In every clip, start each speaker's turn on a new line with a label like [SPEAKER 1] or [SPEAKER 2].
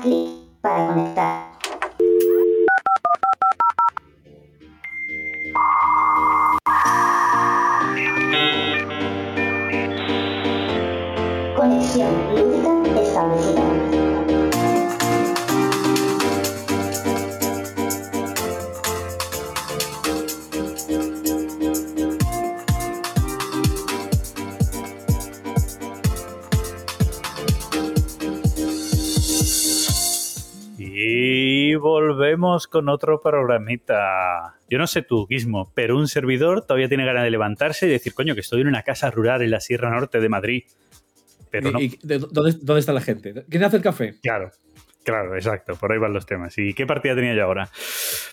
[SPEAKER 1] Clic para conectar.
[SPEAKER 2] Volvemos con otro programita. Yo no sé tú, Guismo, pero un servidor todavía tiene ganas de levantarse y decir, coño, que estoy en una casa rural en la Sierra Norte de Madrid. Pero
[SPEAKER 3] ¿Y-
[SPEAKER 2] no.
[SPEAKER 3] y dónde, dónde está la gente? ¿Quién hace el café?
[SPEAKER 2] Claro, claro, exacto. Por ahí van los temas. ¿Y qué partida tenía yo ahora?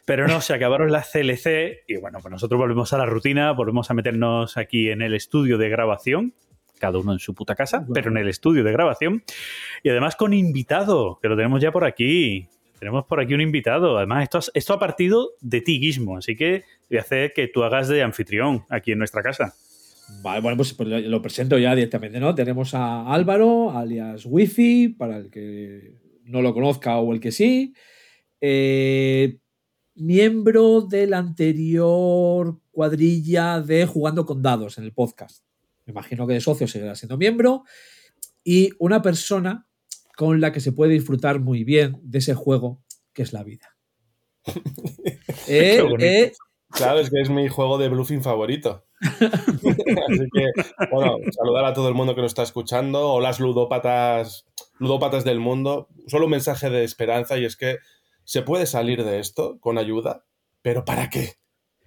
[SPEAKER 2] Pero no, se acabaron las CLC y bueno, pues nosotros volvemos a la rutina, volvemos a meternos aquí en el estudio de grabación. Cada uno en su puta casa,
[SPEAKER 3] Bueno.
[SPEAKER 2] pero en el estudio de grabación. Y además con invitado, que lo tenemos ya por aquí. Tenemos por aquí un invitado. Además, esto, esto ha partido de ti, Guismo. Así que voy a hacer que tú hagas de anfitrión aquí en nuestra casa.
[SPEAKER 3] Vale, bueno, pues, pues lo presento ya directamente, ¿no? Tenemos a Álvaro, alias Wifi, para el que no lo conozca o el que sí. Eh, miembro de la anterior cuadrilla de Jugando con Dados en el podcast. Me imagino que de socio seguirá siendo miembro. Y una persona con la que se puede disfrutar muy bien de ese juego que es la vida. Eh, eh,
[SPEAKER 4] Claro, es que es mi juego de bluffing favorito. Así que, bueno, saludar a todo el mundo que nos está escuchando. Hola, ludópatas, ludópatas del mundo. Solo un mensaje de esperanza y es que se puede salir de esto con ayuda, pero ¿para qué?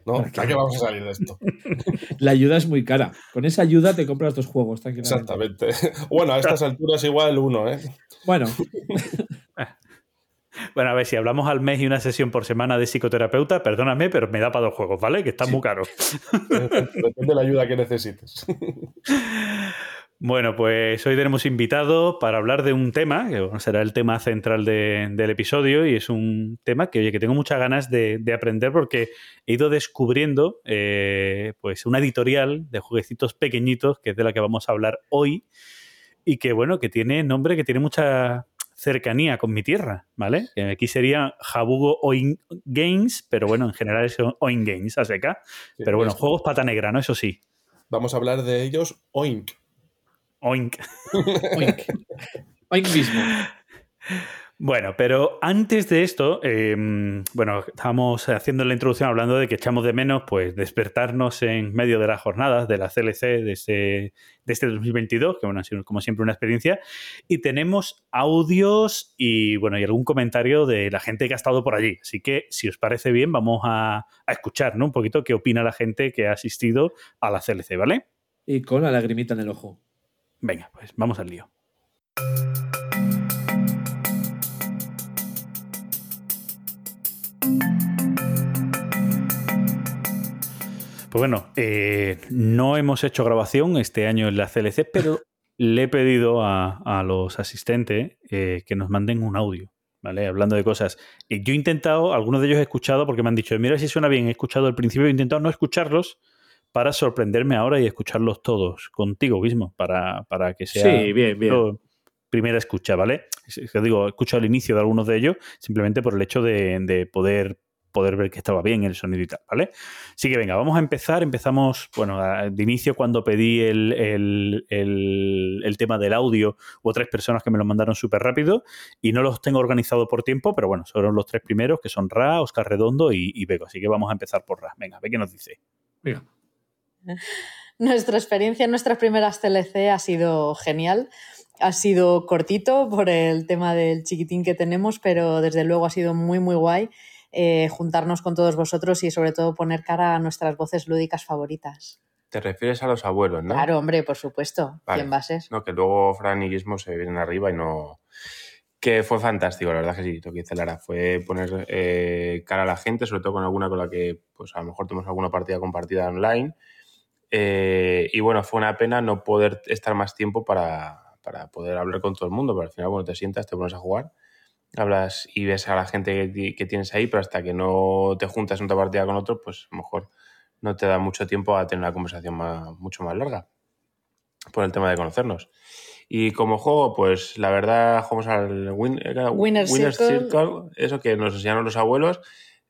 [SPEAKER 4] ¿No?
[SPEAKER 3] ¿Para
[SPEAKER 4] ¿Para
[SPEAKER 3] qué?
[SPEAKER 4] qué, vamos a salir de esto?
[SPEAKER 3] La ayuda es muy cara. Con esa ayuda te compras dos juegos, tranquilamente.
[SPEAKER 4] Exactamente. Bueno, a estas alturas igual uno, ¿eh?
[SPEAKER 3] Bueno,
[SPEAKER 2] Bueno, a ver, si hablamos al mes y una sesión por semana de psicoterapeuta, perdóname, pero me da para dos juegos, ¿vale? Que están muy caros.
[SPEAKER 4] Depende de la ayuda que necesites.
[SPEAKER 2] Bueno, pues hoy tenemos invitado para hablar de un tema, que bueno, será el tema central de- del episodio, y es un tema que, oye, que tengo muchas ganas de, de aprender porque he ido descubriendo eh, pues una editorial de jueguecitos pequeñitos, que es de la que vamos a hablar hoy, y que, bueno, que tiene nombre, que tiene mucha cercanía con mi tierra, ¿vale? Que aquí sería Jabugo Oin Games, pero bueno, en general es Oin Games, a seca.
[SPEAKER 4] Sí,
[SPEAKER 2] Pero bueno, juegos pata negra, ¿no? Eso sí.
[SPEAKER 4] Vamos a hablar de ellos, Oink.
[SPEAKER 2] Oink.
[SPEAKER 3] oink. Oink mismo.
[SPEAKER 2] Bueno, pero antes de esto, eh, bueno, estábamos haciendo la introducción hablando de que echamos de menos pues despertarnos en medio de las jornadas de la CLC de este, de este 2022, que bueno, ha sido como siempre una experiencia, y tenemos audios y bueno, y algún comentario de la gente que ha estado por allí. Así que, si os parece bien, vamos a, a escuchar ¿no? un poquito qué opina la gente que ha asistido a la CLC, ¿vale?
[SPEAKER 3] Y con la lagrimita en el ojo.
[SPEAKER 2] Venga, pues vamos al lío. Pues bueno, eh, no hemos hecho grabación este año en la CLC, pero le he pedido a, a los asistentes eh, que nos manden un audio, ¿vale? Hablando de cosas. Y yo he intentado, algunos de ellos he escuchado porque me han dicho, mira si suena bien, he escuchado al principio, he intentado no escucharlos para sorprenderme ahora y escucharlos todos contigo mismo, para, para que sea
[SPEAKER 3] Sí, bien, bien.
[SPEAKER 2] lo- primera escucha, ¿vale? Que digo, he escuchado el inicio de algunos de ellos simplemente por el hecho de, de poder, poder ver que estaba bien el sonido y tal, ¿vale? Así que venga, vamos a empezar. Empezamos, bueno, de inicio cuando pedí el, el- el- el tema del audio, hubo tres personas que me lo mandaron súper rápido y no los tengo organizado por tiempo, pero bueno, fueron los tres primeros que son Ra, Oscar Redondo y, y Bego. Así que vamos a empezar por Ra. Venga, ve qué nos dice.
[SPEAKER 3] Mira.
[SPEAKER 5] Nuestra experiencia en nuestras primeras TLC ha sido genial. Ha sido cortito por el tema del chiquitín que tenemos, pero desde luego ha sido muy, muy guay eh, juntarnos con todos vosotros y sobre todo poner cara a nuestras voces lúdicas favoritas.
[SPEAKER 6] Te refieres a los abuelos, ¿no?
[SPEAKER 5] Claro, hombre, por supuesto.
[SPEAKER 6] Vale.
[SPEAKER 5] ¿Quién va a ser?
[SPEAKER 6] No, que luego Fran y se vienen arriba y no. Que fue fantástico, la verdad que sí, lo que dice Lara. Fue poner eh, cara a la gente, sobre todo con alguna con la que, pues a lo mejor tenemos alguna partida compartida online. Eh, y bueno, fue una pena no poder estar más tiempo para, para poder hablar con todo el mundo, pero al final, bueno, te sientas, te pones a jugar, hablas y ves a la gente que, que tienes ahí, pero hasta que no te juntas en otra partida con otro, pues a lo mejor no te da mucho tiempo a tener una conversación más- mucho más larga por el tema de conocernos. Y como juego, pues la verdad, jugamos al Win-
[SPEAKER 5] Winner Circle.
[SPEAKER 6] eso que nos enseñaron los abuelos.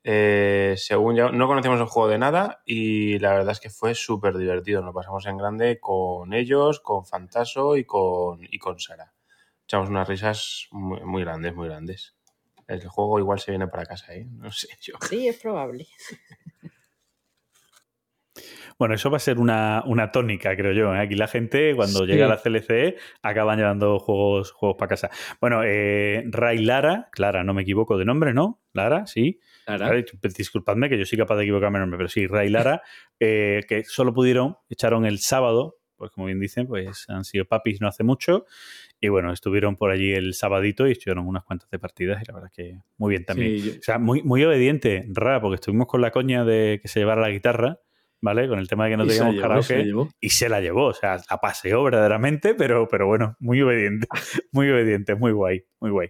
[SPEAKER 6] Eh, según ya, no conocíamos el juego de nada y la verdad es que fue súper divertido. Nos pasamos en grande con ellos, con Fantaso y con, y con Sara. Echamos unas risas muy, muy grandes, muy grandes. El juego igual se viene para casa, ¿eh? No sé yo.
[SPEAKER 5] Sí, es probable.
[SPEAKER 2] Bueno, eso va a ser una, una tónica, creo yo. ¿eh? Aquí la gente, cuando
[SPEAKER 3] Sí.
[SPEAKER 2] llega a la CLC, acaban llevando juegos, juegos para casa. Bueno, eh, Ray Lara, Clara, no me equivoco de nombre, ¿no? Lara, sí.
[SPEAKER 3] Lara.
[SPEAKER 2] Disculpadme que yo soy capaz de equivocarme el nombre, pero sí, Ray Lara, eh, que solo pudieron, echaron el sábado, pues como bien dicen, pues han sido papis no hace mucho. Y bueno, estuvieron por allí el sabadito y estuvieron unas cuantas de partidas y la verdad que muy bien también.
[SPEAKER 3] Sí, yo-
[SPEAKER 2] O sea, muy, muy obediente, Ra, porque estuvimos con la coña de que se llevara la guitarra, ¿vale? Con el tema de que no teníamos
[SPEAKER 3] llevó,
[SPEAKER 2] karaoke.
[SPEAKER 3] se.
[SPEAKER 2] Y se la llevó, o sea, la paseó verdaderamente, pero, pero bueno, muy obediente, muy obediente, muy guay, muy guay.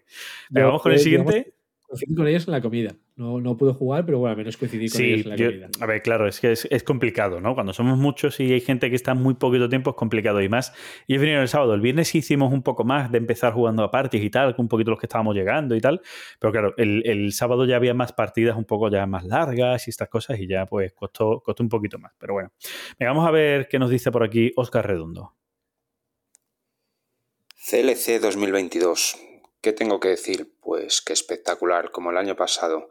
[SPEAKER 3] Yo,
[SPEAKER 2] vamos con el
[SPEAKER 3] digamos,
[SPEAKER 2] siguiente.
[SPEAKER 3] Coincidí con ellos en la comida. No, no pude jugar, pero bueno, al menos coincidí con ellos
[SPEAKER 2] Sí,
[SPEAKER 3] en la
[SPEAKER 2] yo-
[SPEAKER 3] comida.
[SPEAKER 2] a ver, claro, es que es, es complicado, ¿no? Cuando somos muchos y hay gente que está muy poquito tiempo, es complicado y más. Y es vinieron el sábado. El viernes sí hicimos un poco más de empezar jugando a parties y tal, con un poquito los que estábamos llegando y tal. Pero claro, el, el sábado ya había más partidas un poco ya más largas y estas cosas y ya pues costó, costó un poquito más. Pero bueno, Venga, vamos a ver qué nos dice por aquí Oscar Redondo.
[SPEAKER 7] CLC 2022. ¿Qué tengo que decir? Pues que espectacular, como el año pasado.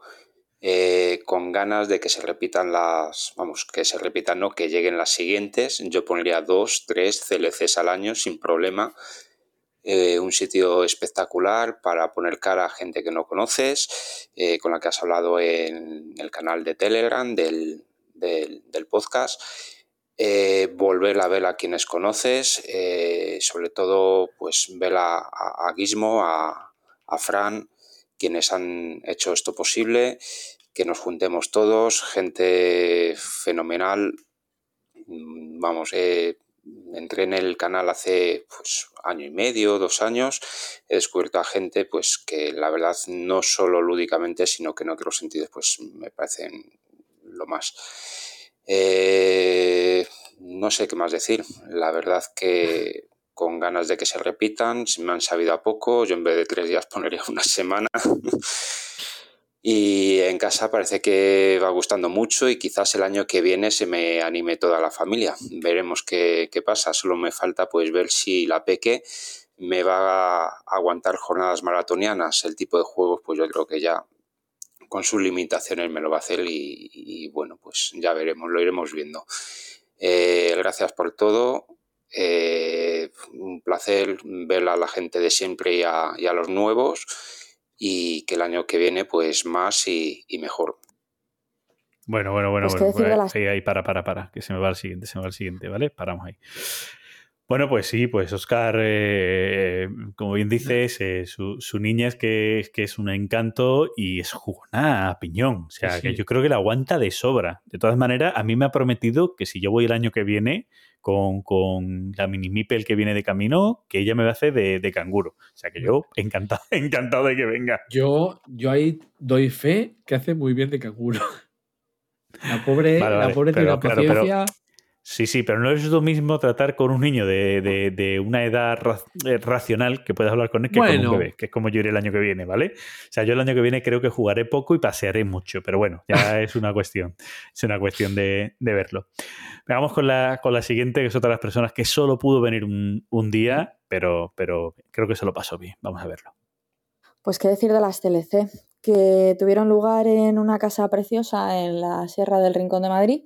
[SPEAKER 7] Eh, con ganas de que se repitan las, vamos, que se repitan, no, que lleguen las siguientes. Yo pondría dos, tres CLCs al año sin problema. Eh, un sitio espectacular para poner cara a gente que no conoces, eh, con la que has hablado en el canal de Telegram del, del, del podcast eh, volver a ver a quienes conoces, eh, sobre todo pues ver a, Gizmo, a, a, Fran, quienes han hecho esto posible, que nos juntemos todos, gente fenomenal. Vamos, eh, entré en el canal hace pues, año y medio, dos años, he descubierto a gente pues que la verdad no solo lúdicamente, sino que en otros sentidos pues me parecen lo más. Eh, no sé qué más decir. La verdad que con ganas de que se repitan, me han sabido a poco, yo en vez de tres días pondría una semana. y en casa parece que va gustando mucho y quizás el año que viene se me anime toda la familia. Veremos qué, qué pasa. Solo me falta pues ver si la peque me va a aguantar jornadas maratonianas. El tipo de juegos, pues yo creo que ya con sus limitaciones me lo va a hacer y, y bueno, pues ya veremos, lo iremos viendo. Eh, gracias por todo. Eh, un placer ver a la gente de siempre y a, y a, los nuevos y que el año que viene pues más y, y mejor.
[SPEAKER 2] Bueno, bueno, bueno,
[SPEAKER 1] Pues
[SPEAKER 2] bueno.
[SPEAKER 1] las...
[SPEAKER 2] Ahí, ahí, para, para, para, que se me va el siguiente, se me va el siguiente, ¿vale? Paramos ahí. Bueno, pues sí, pues Oscar, eh, como bien dices, eh, su, su, niña es que, que, es un encanto y es jugona a piñón. O sea, sí. que yo creo que la aguanta de sobra. De todas maneras, a mí me ha prometido que si yo voy el año que viene con, con la mini Mipel que viene de camino, que ella me va a hacer de, de canguro. O sea, que yo encantado, encantado de que venga.
[SPEAKER 3] Yo, yo ahí doy fe que hace muy bien de canguro. La pobre,
[SPEAKER 2] vale, vale,
[SPEAKER 3] la pobre
[SPEAKER 2] pero,
[SPEAKER 3] tiene
[SPEAKER 2] claro,
[SPEAKER 3] paciencia.
[SPEAKER 2] Pero... Sí, sí, pero no es lo mismo tratar con un niño de, de, de una edad ra racional que puedas hablar con él que bueno. con un bebé, que es como yo iré el año que viene, ¿vale? O sea, yo el año que viene creo que jugaré poco y pasearé mucho, pero bueno, ya es una cuestión, es una cuestión de, de verlo. Vamos con la, con la siguiente, que es otra de las personas que solo pudo venir un, un día, pero, pero creo que se lo pasó bien. Vamos a verlo.
[SPEAKER 1] Pues qué decir de las TLC, que tuvieron lugar en una casa preciosa en la Sierra del Rincón de Madrid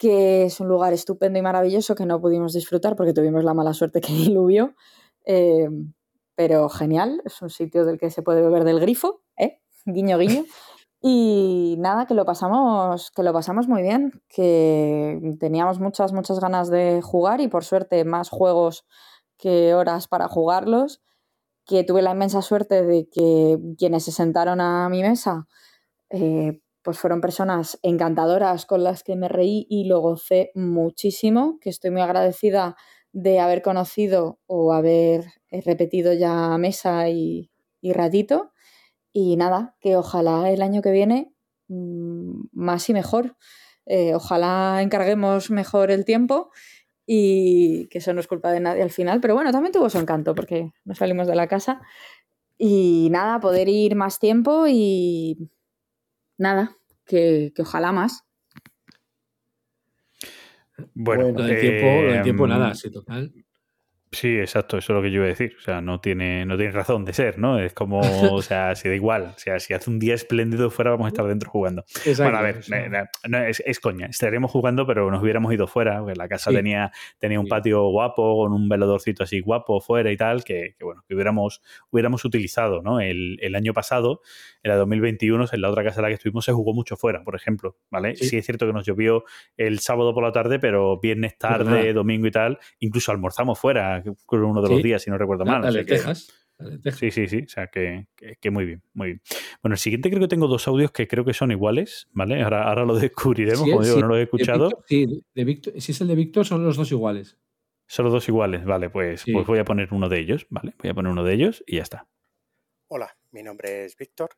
[SPEAKER 1] que es un lugar estupendo y maravilloso que no pudimos disfrutar porque tuvimos la mala suerte que diluvió, eh, pero genial, es un sitio del que se puede beber del grifo, ¿eh? guiño guiño, y nada, que lo pasamos, que lo pasamos muy bien, que teníamos muchas, muchas ganas de jugar y por suerte más juegos que horas para jugarlos, que tuve la inmensa suerte de que quienes se sentaron a mi mesa eh, pues fueron personas encantadoras con las que me reí y lo gocé muchísimo, que estoy muy agradecida de haber conocido o haber repetido ya mesa y, y ratito. Y nada, que ojalá el año que viene mmm, más y mejor. Eh, ojalá encarguemos mejor el tiempo y que eso no es culpa de nadie al final, pero bueno, también tuvo su encanto porque nos salimos de la casa y nada, poder ir más tiempo y nada, que, que ojalá más.
[SPEAKER 2] Bueno,
[SPEAKER 3] Lo del tiempo, lo del tiempo
[SPEAKER 2] eh,
[SPEAKER 3] nada, sí, total.
[SPEAKER 2] Sí, exacto, eso es lo que yo iba a decir. O sea, no tiene, no tiene razón de ser, ¿no? Es como, o sea, si da igual. O sea, si hace un día espléndido fuera, vamos a estar dentro jugando.
[SPEAKER 3] Exacto,
[SPEAKER 2] bueno, a ver,
[SPEAKER 3] sea,
[SPEAKER 2] eh, no, es, es coña. Estaríamos jugando, pero nos hubiéramos ido fuera. Porque la casa
[SPEAKER 3] Sí.
[SPEAKER 2] tenía, tenía un
[SPEAKER 3] Sí.
[SPEAKER 2] patio guapo, con un veladorcito así guapo fuera y tal, que, que, bueno, que hubiéramos, hubiéramos utilizado, ¿no? El, el año pasado, en la 2021, en la otra casa en la que estuvimos, se jugó mucho fuera, por ejemplo, ¿vale?
[SPEAKER 3] Sí.
[SPEAKER 2] Sí, es cierto que nos llovió el sábado por la tarde, pero viernes tarde, domingo y tal, incluso almorzamos fuera, que fue uno de los
[SPEAKER 3] Sí.
[SPEAKER 2] días, si no recuerdo
[SPEAKER 3] la,
[SPEAKER 2] mal.
[SPEAKER 3] la
[SPEAKER 2] así
[SPEAKER 3] de
[SPEAKER 2] que-
[SPEAKER 3] Texas.
[SPEAKER 2] Sí, sí, sí. O sea, que, que- que muy bien, muy bien. Bueno, el siguiente creo que tengo dos audios que creo que son iguales, ¿vale? Ahora, ahora lo descubriremos,
[SPEAKER 3] Sí,
[SPEAKER 2] como digo,
[SPEAKER 3] sí,
[SPEAKER 2] no lo he
[SPEAKER 3] de
[SPEAKER 2] escuchado.
[SPEAKER 3] Víctor- sí, de Víctor, si es el de Víctor, son los dos iguales.
[SPEAKER 2] Solo dos iguales, vale, pues,
[SPEAKER 3] Sí.
[SPEAKER 2] pues voy a poner uno de ellos, ¿vale? Voy a poner uno de ellos y ya está.
[SPEAKER 8] Hola, mi nombre es Víctor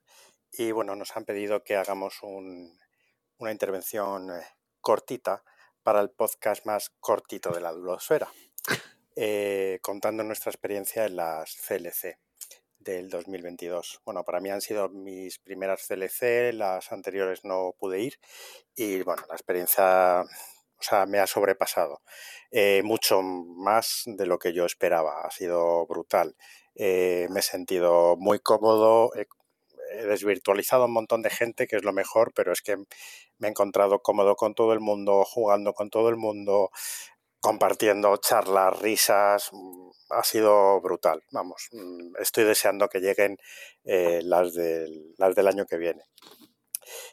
[SPEAKER 8] y bueno, nos han pedido que hagamos un- una intervención eh, cortita para el podcast más cortito de la Dulosfera, eh, contando nuestra experiencia en las CLC del 2022. Bueno, para mí han sido mis primeras CLC, las anteriores no pude ir y bueno, la experiencia, o sea, me ha sobrepasado eh, mucho más de lo que yo esperaba. Ha sido brutal. Eh, me he sentido muy cómodo. He, desvirtualizado a un montón de gente, que es lo mejor, pero es que me he encontrado cómodo con todo el mundo, jugando con todo el mundo, compartiendo charlas, risas. mm, Ha sido brutal. Vamos, mm, estoy deseando que lleguen eh, las, del, las del año que viene.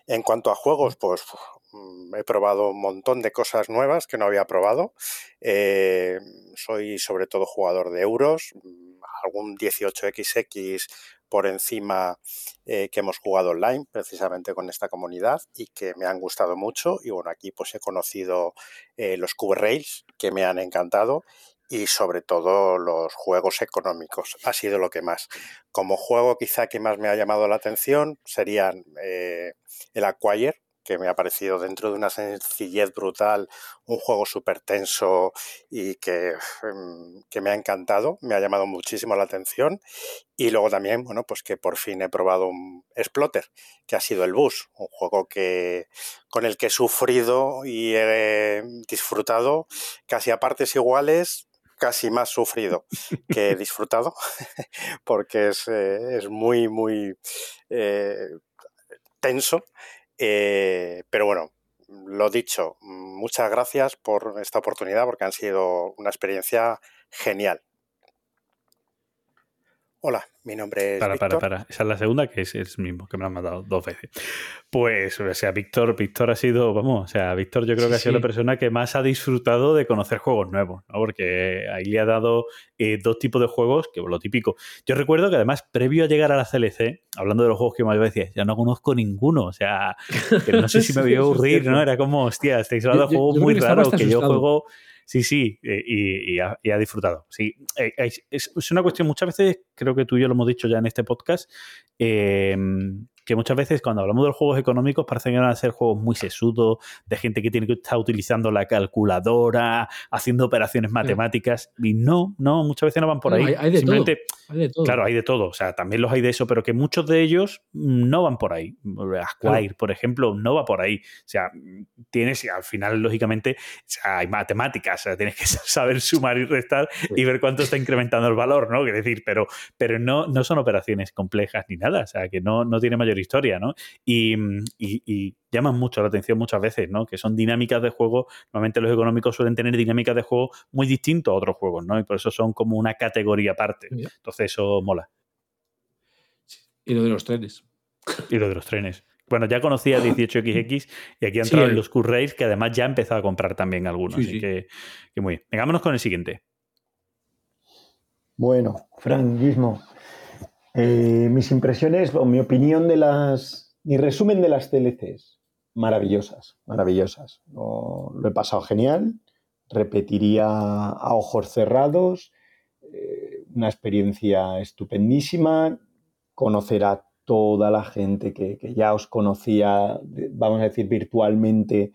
[SPEAKER 8] En cuanto a juegos, pues mm, he probado un montón de cosas nuevas que no había probado. Eh, soy sobre todo jugador de euros, mm, algún 18XX por encima eh, que hemos jugado online precisamente con esta comunidad y que me han gustado mucho. Y bueno, aquí pues he conocido eh, los Cube Rails que me han encantado y sobre todo los juegos económicos. Ha sido lo que más. Como juego quizá que más me ha llamado la atención serían eh, el Acquire, que me ha parecido dentro de una sencillez brutal, un juego súper tenso y que, mm, que me ha encantado, me ha llamado muchísimo la atención. Y luego también, bueno, pues que por fin he probado un Splotter, que ha sido el Bus, un juego que, con el que he sufrido y he disfrutado casi a partes iguales, casi más sufrido que disfrutado, porque es, eh, es muy, muy eh, tenso. Eh, pero bueno, lo dicho, muchas gracias por esta oportunidad porque han sido una experiencia genial. Hola, mi nombre es
[SPEAKER 2] Para, para,
[SPEAKER 8] Víctor.
[SPEAKER 2] para. Esa es la segunda, que es el mismo, que me lo han mandado dos veces. Pues, o sea, Víctor, Víctor ha sido, vamos, o sea, Víctor yo creo que
[SPEAKER 3] Sí,
[SPEAKER 2] ha sido
[SPEAKER 3] sí.
[SPEAKER 2] la persona que más ha disfrutado de conocer juegos nuevos, ¿no? Porque ahí le ha dado eh, dos tipos de juegos, que lo típico. Yo recuerdo que además, previo a llegar a la CLC, hablando de los juegos que me decía, ya no conozco ninguno, o sea, que no sé si me voy a aburrir. ¿no? Era como, hostia, estáis hablando de juegos muy raros que yo juego Sí, sí, eh, y, y ha, y ha disfrutado. Sí, Eh, es, una cuestión, muchas veces, creo que tú y yo lo hemos dicho ya en este podcast, eh, que muchas veces cuando hablamos de los juegos económicos parece que van a ser juegos muy sesudos, de gente que tiene que estar utilizando la calculadora, haciendo operaciones matemáticas, y no, no, muchas veces no van por
[SPEAKER 3] No,
[SPEAKER 2] ahí.
[SPEAKER 3] hay- hay de
[SPEAKER 2] Simplemente,
[SPEAKER 3] Hay de todo.
[SPEAKER 2] Claro, hay de todo, o sea, también los hay de eso, pero que muchos de ellos no van por ahí. Acquire, por ejemplo, no va por ahí. O sea, tienes, al final, lógicamente, o sea, hay matemáticas, o sea, tienes que saber sumar y restar y ver cuánto está incrementando el valor, ¿no? Quiero decir, pero, pero no, no son operaciones complejas ni nada, o sea, que no, no tiene mayor historia, ¿no? Y, y, y llaman mucho la atención muchas veces, ¿no? Que son dinámicas de juego, normalmente los económicos suelen tener dinámicas de juego muy distintas a otros juegos, ¿no? Y por eso son como una categoría aparte. Entonces eso mola.
[SPEAKER 3] Y lo de los trenes.
[SPEAKER 2] Y lo de los trenes. Bueno, ya conocía 18XX y aquí han
[SPEAKER 3] Sí,
[SPEAKER 2] entrado
[SPEAKER 3] el-
[SPEAKER 2] los Q-Rails, que además ya he empezado a comprar también algunos.
[SPEAKER 3] Sí,
[SPEAKER 2] así
[SPEAKER 3] sí.
[SPEAKER 2] Que, que muy bien. Vengámonos con el siguiente.
[SPEAKER 9] Bueno, Franquismo. Eh, mis impresiones o mi opinión de las. Mi resumen de las TLCs. Maravillosas, maravillosas. Lo, he pasado genial. Repetiría a ojos cerrados. eh, una experiencia estupendísima. Conocer a toda la gente que, que ya os conocía, vamos a decir, virtualmente,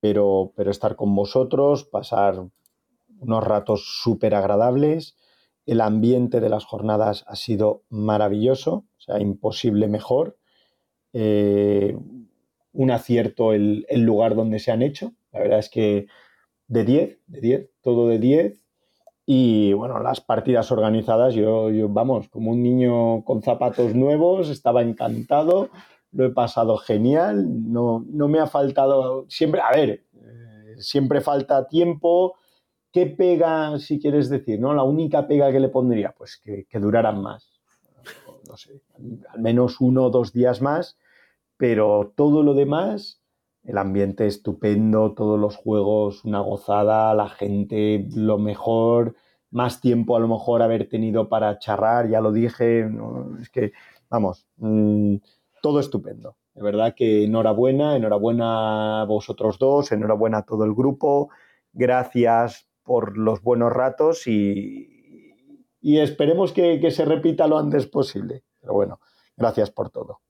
[SPEAKER 9] pero, pero estar con vosotros, pasar unos ratos súper agradables. El ambiente de las jornadas ha sido maravilloso, o sea, imposible mejor. Eh, un acierto el, lugar donde se han hecho. La verdad es que de 10, de 10, todo de 10. Y bueno, las partidas organizadas, yo, yo, vamos, como un niño con zapatos nuevos, estaba encantado, lo he pasado genial, no, no me ha faltado, siempre, a ver, eh, siempre falta tiempo. ¿Qué pega, si quieres decir, no? La única pega que le pondría, pues que, duraran más. No sé, al menos uno o dos días más, pero todo lo demás, el ambiente estupendo, todos los juegos, una gozada, la gente, lo mejor, más tiempo a lo mejor haber tenido para charrar, ya lo dije, no, es que, vamos, mmm, todo estupendo. De verdad que enhorabuena, enhorabuena a vosotros dos, enhorabuena a todo el grupo, gracias por los buenos ratos y, y esperemos que, que se repita lo antes posible. Pero bueno, gracias por todo.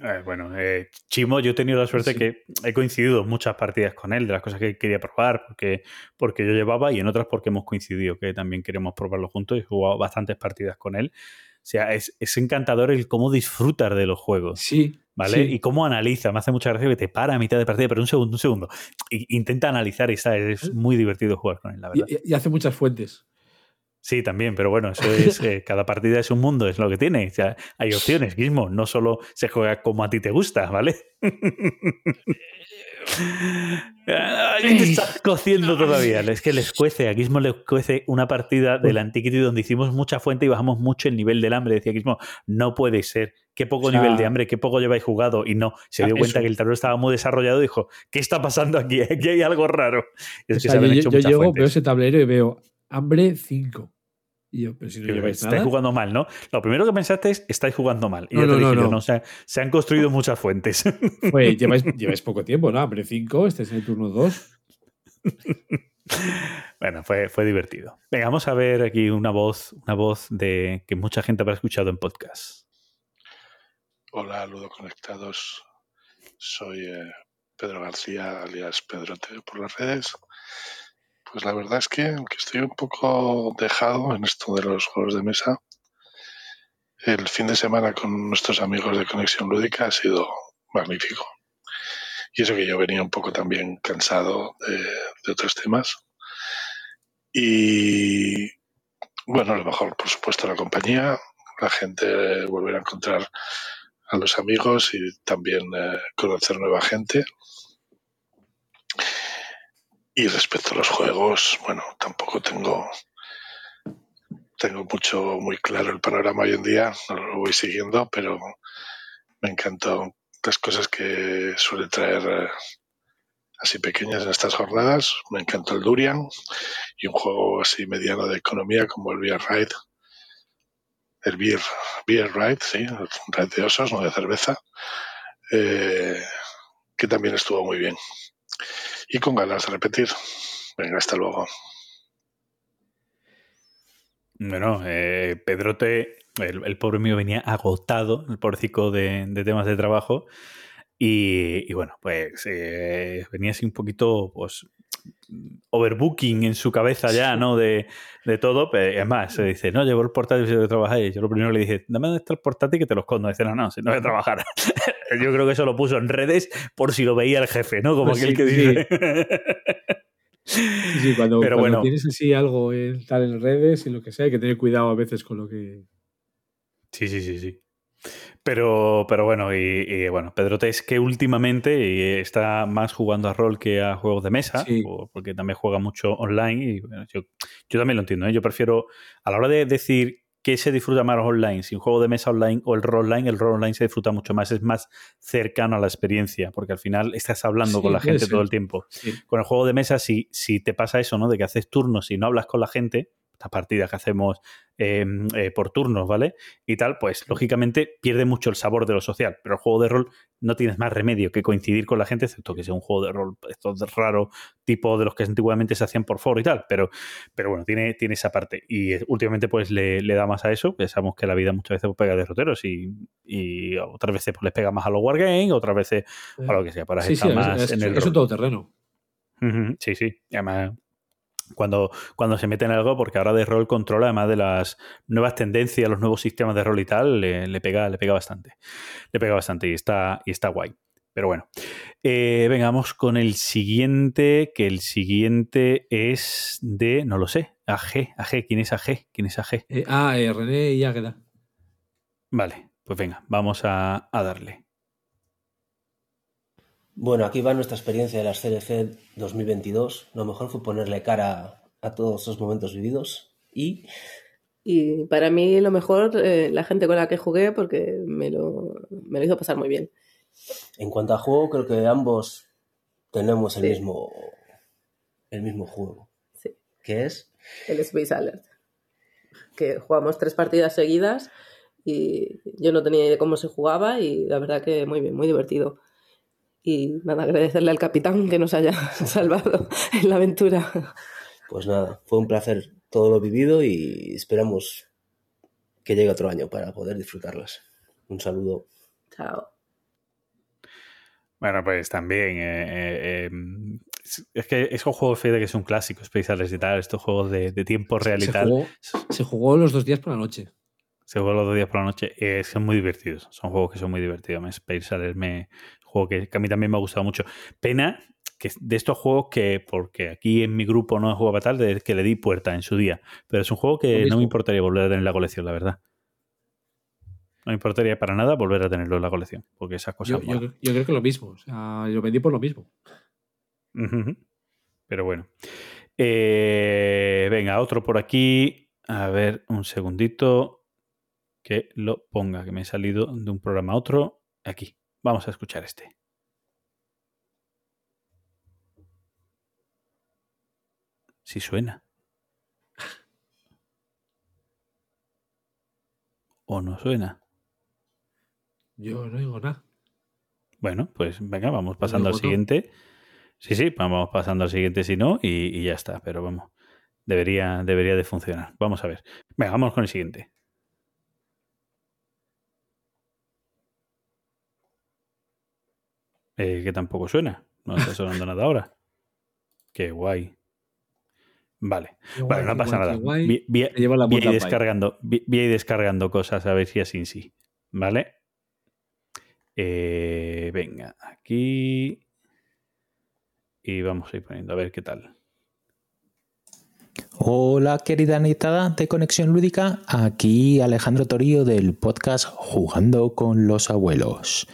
[SPEAKER 2] Eh, bueno, eh, Chimo, yo he tenido la suerte sí. que he coincidido en muchas partidas con él, de las cosas que quería probar, porque, porque yo llevaba y en otras porque hemos coincidido, que también queremos probarlo juntos y he jugado bastantes partidas con él. O sea, es, es encantador el cómo disfrutar de los juegos.
[SPEAKER 3] Sí.
[SPEAKER 2] ¿Vale?
[SPEAKER 3] Sí.
[SPEAKER 2] Y cómo analiza. Me hace mucha gracia que te para a mitad de partida, pero un segundo, un segundo. Y intenta analizar y ¿sabes? es muy divertido jugar con él, la verdad.
[SPEAKER 3] Y, y hace muchas fuentes.
[SPEAKER 2] Sí, también, pero bueno, eso es. Eh, cada partida es un mundo, es lo que tiene. O sea, hay opciones, Gizmo. No solo se juega como a ti te gusta, ¿vale? Ay, te estás cociendo todavía. Es que les cuece. A Gizmo le cuece una partida del Antiquity donde hicimos mucha fuente y bajamos mucho el nivel del hambre. Decía Gizmo, no puede ser. Qué poco o sea, nivel de hambre, qué poco lleváis jugado. Y no, se dio cuenta eso. que el tablero estaba muy desarrollado y dijo, ¿qué está pasando aquí? Aquí hay algo raro.
[SPEAKER 3] Es que o sea, se yo, hecho yo llego, fuentes. veo ese tablero y veo hambre 5. Y yo, pero si no lleváis
[SPEAKER 2] estáis
[SPEAKER 3] nada.
[SPEAKER 2] jugando mal, ¿no? Lo primero que pensaste es, estáis jugando mal. Y no, ya te no, dije no, yo, no. O sea, se han construido muchas fuentes.
[SPEAKER 3] Pues lleváis, lleváis poco tiempo, ¿no? Hambre 5, este es el turno 2.
[SPEAKER 2] Bueno, fue, fue divertido. Venga, vamos a ver aquí una voz, una voz de que mucha gente habrá escuchado en podcast.
[SPEAKER 10] Hola, Ludo Conectados. Soy eh, Pedro García, alias Pedrote por las redes. Pues la verdad es que, aunque estoy un poco dejado en esto de los juegos de mesa, el fin de semana con nuestros amigos de Conexión Lúdica ha sido magnífico. Y eso que yo venía un poco también cansado de, de otros temas. Y bueno, a lo mejor, por supuesto, la compañía, la gente volver a encontrar a los amigos y también eh, conocer nueva gente. Y respecto a los juegos, bueno, tampoco tengo tengo mucho muy claro el panorama hoy en día, no lo voy siguiendo, pero me encantan las cosas que suele traer eh, así pequeñas en estas jornadas. Me encantó el Durian y un juego así mediano de economía como el Beer Ride. El Beer, Beer Ride, sí, el Ride de osos, no de cerveza, eh, que también estuvo muy bien y con ganas de repetir. Venga, hasta luego.
[SPEAKER 2] Bueno, eh, Pedrote, el, el, pobre mío venía agotado, el porcico de, de temas de trabajo. Y, y bueno, pues eh, venía así un poquito, pues, overbooking en su cabeza ya, ¿no? De, de todo. Pero, es más, se dice, no, llevo el portátil y trabajar. Y yo lo primero le dije, dame dónde está el portátil que te lo escondo. dice, no, no, si no voy a trabajar. Yo creo que eso lo puso en redes por si lo veía el jefe, ¿no? Como
[SPEAKER 3] pues
[SPEAKER 2] aquel sí, que dice.
[SPEAKER 3] Sí. Sí, cuando, Pero cuando bueno. tienes así algo en, tal en redes y lo que sea, hay que tener cuidado a veces con lo que.
[SPEAKER 2] Sí, sí, sí, sí. Pero, pero bueno, y, y, bueno, Pedrote es que últimamente está más jugando a rol que a juegos de mesa, sí. porque también juega mucho online y bueno, yo, yo, también lo entiendo. ¿eh? Yo prefiero, a la hora de decir qué se disfruta más online, si un juego de mesa online o el rol online, el rol online se disfruta mucho más, es más cercano a la experiencia, porque al final estás hablando sí, con la gente todo el tiempo. Sí. Con el juego de mesa, si, si te pasa eso, ¿no? De que haces turnos y no hablas con la gente, estas partidas que hacemos eh, eh, por turnos, ¿vale? Y tal, pues lógicamente pierde mucho el sabor de lo social. Pero el juego de rol no tienes más remedio que coincidir con la gente, excepto que sea un juego de rol, esto es raro, tipo de los que antiguamente se hacían por foro y tal. Pero, pero bueno, tiene, tiene esa parte. Y últimamente, pues le, le da más a eso. Pensamos que la vida muchas veces pega derroteros y, y otras veces pues, les pega más a los wargames, otras veces a lo que sea, para
[SPEAKER 3] sí,
[SPEAKER 2] estar
[SPEAKER 3] sí,
[SPEAKER 2] más
[SPEAKER 3] es,
[SPEAKER 2] en el.
[SPEAKER 3] Es un todoterreno.
[SPEAKER 2] Uh -huh, sí, sí. Además cuando, cuando se mete en algo, porque ahora de rol controla, además de las nuevas tendencias, los nuevos sistemas de rol y tal, le, pega, le pega bastante. Le pega bastante y está, y está guay. Pero bueno, eh, vengamos con el siguiente, que el siguiente es de, no lo sé, AG. AG, ¿quién es AG? ¿Quién es AG?
[SPEAKER 3] Eh, ah, eh, René y Águeda.
[SPEAKER 2] Vale, pues venga, vamos a, darle.
[SPEAKER 11] Bueno, aquí va nuestra experiencia de las CLC 2022. Lo mejor fue ponerle cara a todos esos momentos vividos y...
[SPEAKER 12] Y para mí lo mejor, la gente con la que jugué, porque me lo, me lo hizo pasar muy bien.
[SPEAKER 11] En cuanto a juego, creo que ambos tenemos el mismo el mismo juego.
[SPEAKER 12] Sí.
[SPEAKER 11] ¿Qué es?
[SPEAKER 12] El Space Alert. Que jugamos tres partidas seguidas y yo no tenía idea de cómo se jugaba y la verdad que muy bien, muy divertido. Y nada, agradecerle al capitán que nos haya salvado en la aventura.
[SPEAKER 11] Pues nada, fue un placer todo lo vivido y esperamos que llegue otro año para poder disfrutarlas. Un saludo.
[SPEAKER 12] Chao.
[SPEAKER 2] Bueno, pues también. Eh, eh, em, es que esos juegos de que son clásicos, especiales y tal, estos juegos de, tiempo real y tal.
[SPEAKER 3] se jugó los dos días por la noche.
[SPEAKER 2] Se jugó los dos días por la noche. Eh, son muy divertidos. Son juegos que son muy divertidos. Space Alert me juego que, a mí también me ha gustado mucho. Pena que de estos juegos que, porque aquí en mi grupo no he jugado tal, de que le di puerta en su día. Pero es un juego que no me importaría volver a tener en la colección, la verdad. No me importaría para nada volver a tenerlo en la colección, porque esas cosas.
[SPEAKER 3] Yo, yo, creo que lo mismo. O sea, lo vendí por lo mismo.
[SPEAKER 2] Pero bueno. Eh, venga, otro por aquí. A ver, un segundito. Que lo ponga, que me he salido de un programa a otro. Aquí. Vamos a escuchar este. Si suena. ¿O no suena?
[SPEAKER 3] Yo no digo nada.
[SPEAKER 2] Bueno, pues venga, vamos pasando al siguiente. Sí, sí, vamos pasando al siguiente si no y, ya está, pero vamos. Debería, debería de funcionar. Vamos a ver. Venga, vamos con el siguiente. Eh, que tampoco suena. No está sonando nada ahora. Qué guay. Vale. vale, no pasa nada. Vi, descargando, descargando cosas a ver si así sí. ¿Vale? Eh, venga, aquí. Y vamos a ir poniendo a ver qué tal.
[SPEAKER 13] Hola querida netada de Conexión Lúdica, aquí Alejandro Torío del podcast Jugando con los Abuelos.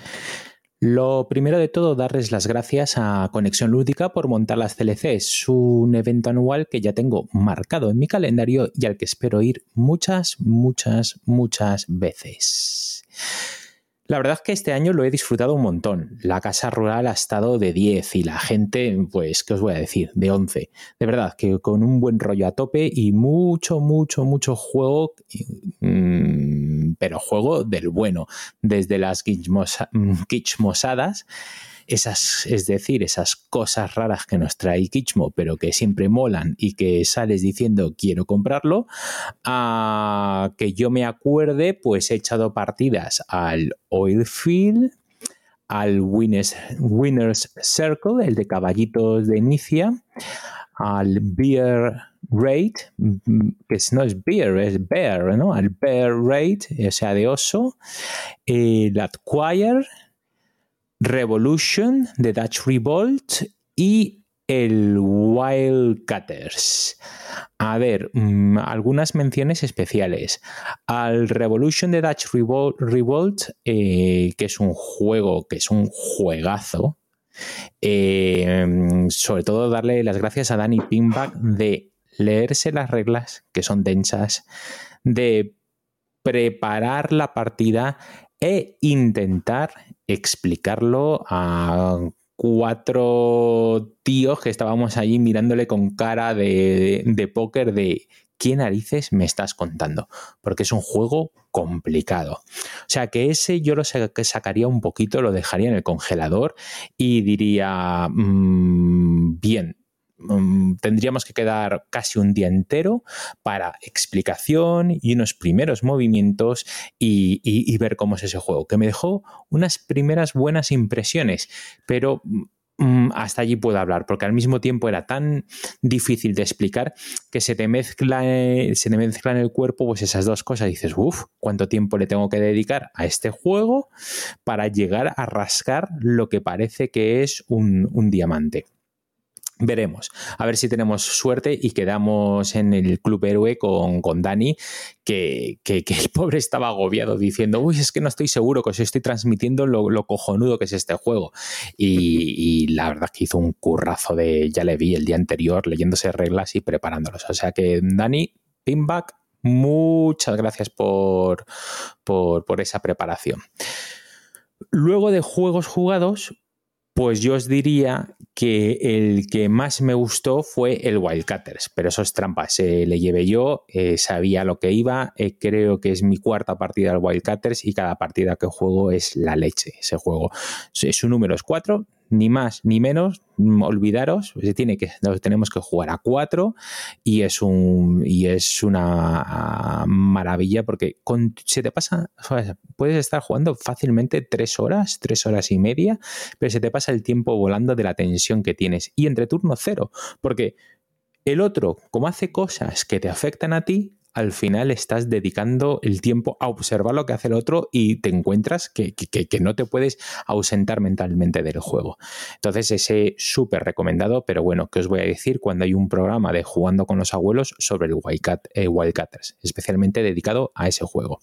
[SPEAKER 13] Lo primero de todo, darles las gracias a Conexión Lúdica por montar las CLCs, un evento anual que ya tengo marcado en mi calendario y al que espero ir muchas, muchas, muchas veces. La verdad es que este año lo he disfrutado un montón. La casa rural ha estado de 10 y la gente, pues, ¿qué os voy a decir? De 11. De verdad, que con un buen rollo a tope y mucho, mucho, mucho juego, mm, pero juego del bueno. Desde las kitschmosadas esas, es decir, esas cosas raras que nos trae Kichmo, pero que siempre molan y que sales diciendo quiero comprarlo, a que yo me acuerde, pues he echado partidas al Oilfield, al Winners, Winners Circle, el de caballitos de Inicia, al Beer Rate, que no es beer, es bear, ¿no? Al Bear Rate, o sea, de oso, el Acquire, Revolution de Dutch Revolt y el Wildcatters. A ver, mm, algunas menciones especiales. Al Revolution de Dutch Revolt, eh, que es un juego, que es un juegazo. Eh, sobre todo darle las gracias a Danny Pinback de leerse las reglas, que son densas, de preparar la partida e intentar explicarlo a cuatro tíos que estábamos allí mirándole con cara de, de, póker de ¿qué narices me estás contando? Porque es un juego complicado. O sea que ese yo lo sacaría un poquito, lo dejaría en el congelador y diría, mm, bien, Mm, tendríamos que quedar casi un día entero para explicación y unos primeros movimientos y, ver cómo es ese juego, que me dejó unas primeras buenas impresiones, pero mm, hasta allí puedo hablar, porque al mismo tiempo era tan difícil de explicar que se te mezcla, eh, se te mezcla en el cuerpo pues esas dos cosas. dices, uff, ¿cuánto tiempo le tengo que dedicar a este juego para llegar a rascar lo que parece que es un diamante? Veremos, a ver si tenemos suerte y quedamos en el Club Héroe con, con Dani, que, que, el pobre estaba agobiado diciendo, uy, es que no estoy seguro que os estoy transmitiendo lo, lo cojonudo que es este juego. Y, y, la verdad que hizo un currazo de, ya le vi el día anterior, leyéndose reglas y preparándolos. O sea que, Dani, pinback, muchas gracias por, por, por esa preparación. Luego de juegos jugados, pues yo os diría que el que más me gustó fue el Wildcatters, pero eso es trampa, se le llevé yo, eh, sabía lo que iba, eh, creo que es mi cuarta partida al Wildcatters y cada partida que juego es la leche, ese juego. Su número es 4, ni más ni menos, olvidaros, se tiene que, tenemos que jugar a cuatro y es un y es una maravilla porque se te pasa, puedes estar jugando fácilmente tres horas, tres horas y media, pero se te pasa el tiempo volando de la tensión que tienes. Y entre turno cero, porque el otro, como hace cosas que te afectan a ti, al final estás dedicando el tiempo a observar lo que hace el otro y te encuentras que, que, no te puedes ausentar mentalmente del juego. Entonces, ese súper recomendado, pero bueno, ¿qué os voy a decir cuando hay un programa de jugando con los abuelos sobre el Wildcat, eh, Wildcatters, especialmente dedicado a ese juego?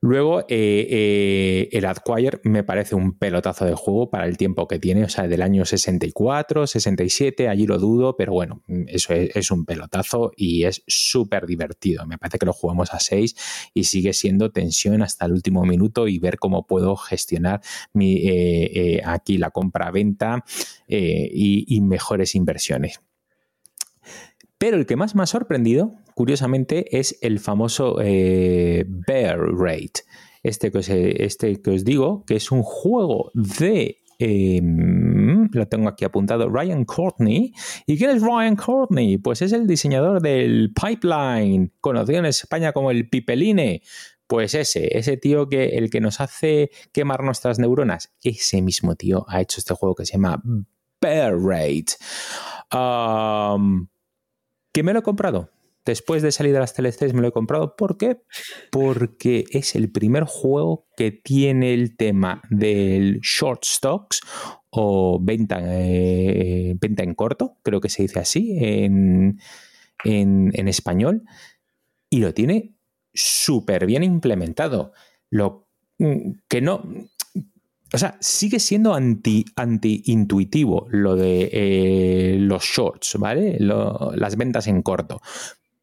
[SPEAKER 13] Luego, eh, eh, el Adquire me parece un pelotazo de juego para el tiempo que tiene, o sea, del año 64, 67, allí lo dudo, pero bueno, eso es, un pelotazo y es súper divertido. Me parece que lo jugamos a 6 y sigue siendo tensión hasta el último minuto y ver cómo puedo gestionar mi, eh, eh, aquí la compra-venta y mejores inversiones. Pero el que más me ha sorprendido, curiosamente, es el famoso eh, Bear Rate. Este que, os, este que os digo, que es un juego de eh, lo tengo aquí apuntado, Ryan Courtney. ¿Y quién es Ryan Courtney? Pues es el diseñador del Pipeline, conocido en España como el Pipeline. Pues ese, ese tío que el que nos hace quemar nuestras neuronas, ese mismo tío ha hecho este juego que se llama Bear. Um, ¿Que me lo he comprado? Después de salir de las TLCs me lo he comprado. ¿Por qué? Porque es el primer juego que tiene el tema del short stocks o venta, eh, venta en corto, creo que se dice así en, en, en español, y lo tiene súper bien implementado. Lo que no, o sea, sigue siendo anti, anti-intuitivo lo de eh, los shorts, ¿vale? Las ventas en corto.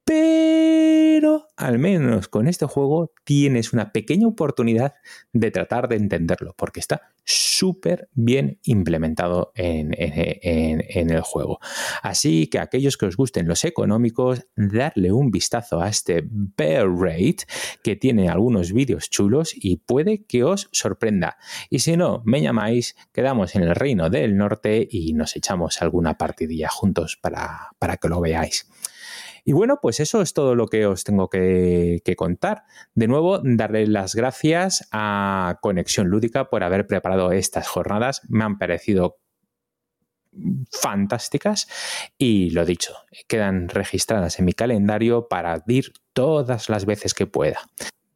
[SPEAKER 13] Pero al menos con este juego tienes una pequeña oportunidad de tratar de entenderlo, porque está súper bien implementado en, el juego. Así que aquellos que os gusten los económicos, darle un vistazo a este Bear Rate, que tiene algunos vídeos chulos y puede que os sorprenda. Y si no, me llamáis, quedamos en el Reino del Norte y nos echamos alguna partidilla juntos para, para que lo veáis. Y bueno, pues eso es todo lo que os tengo que, contar. De nuevo, darle las gracias a Conexión Lúdica por haber preparado estas jornadas. Me han parecido fantásticas y lo dicho, quedan registradas en mi calendario para ir todas las veces que pueda.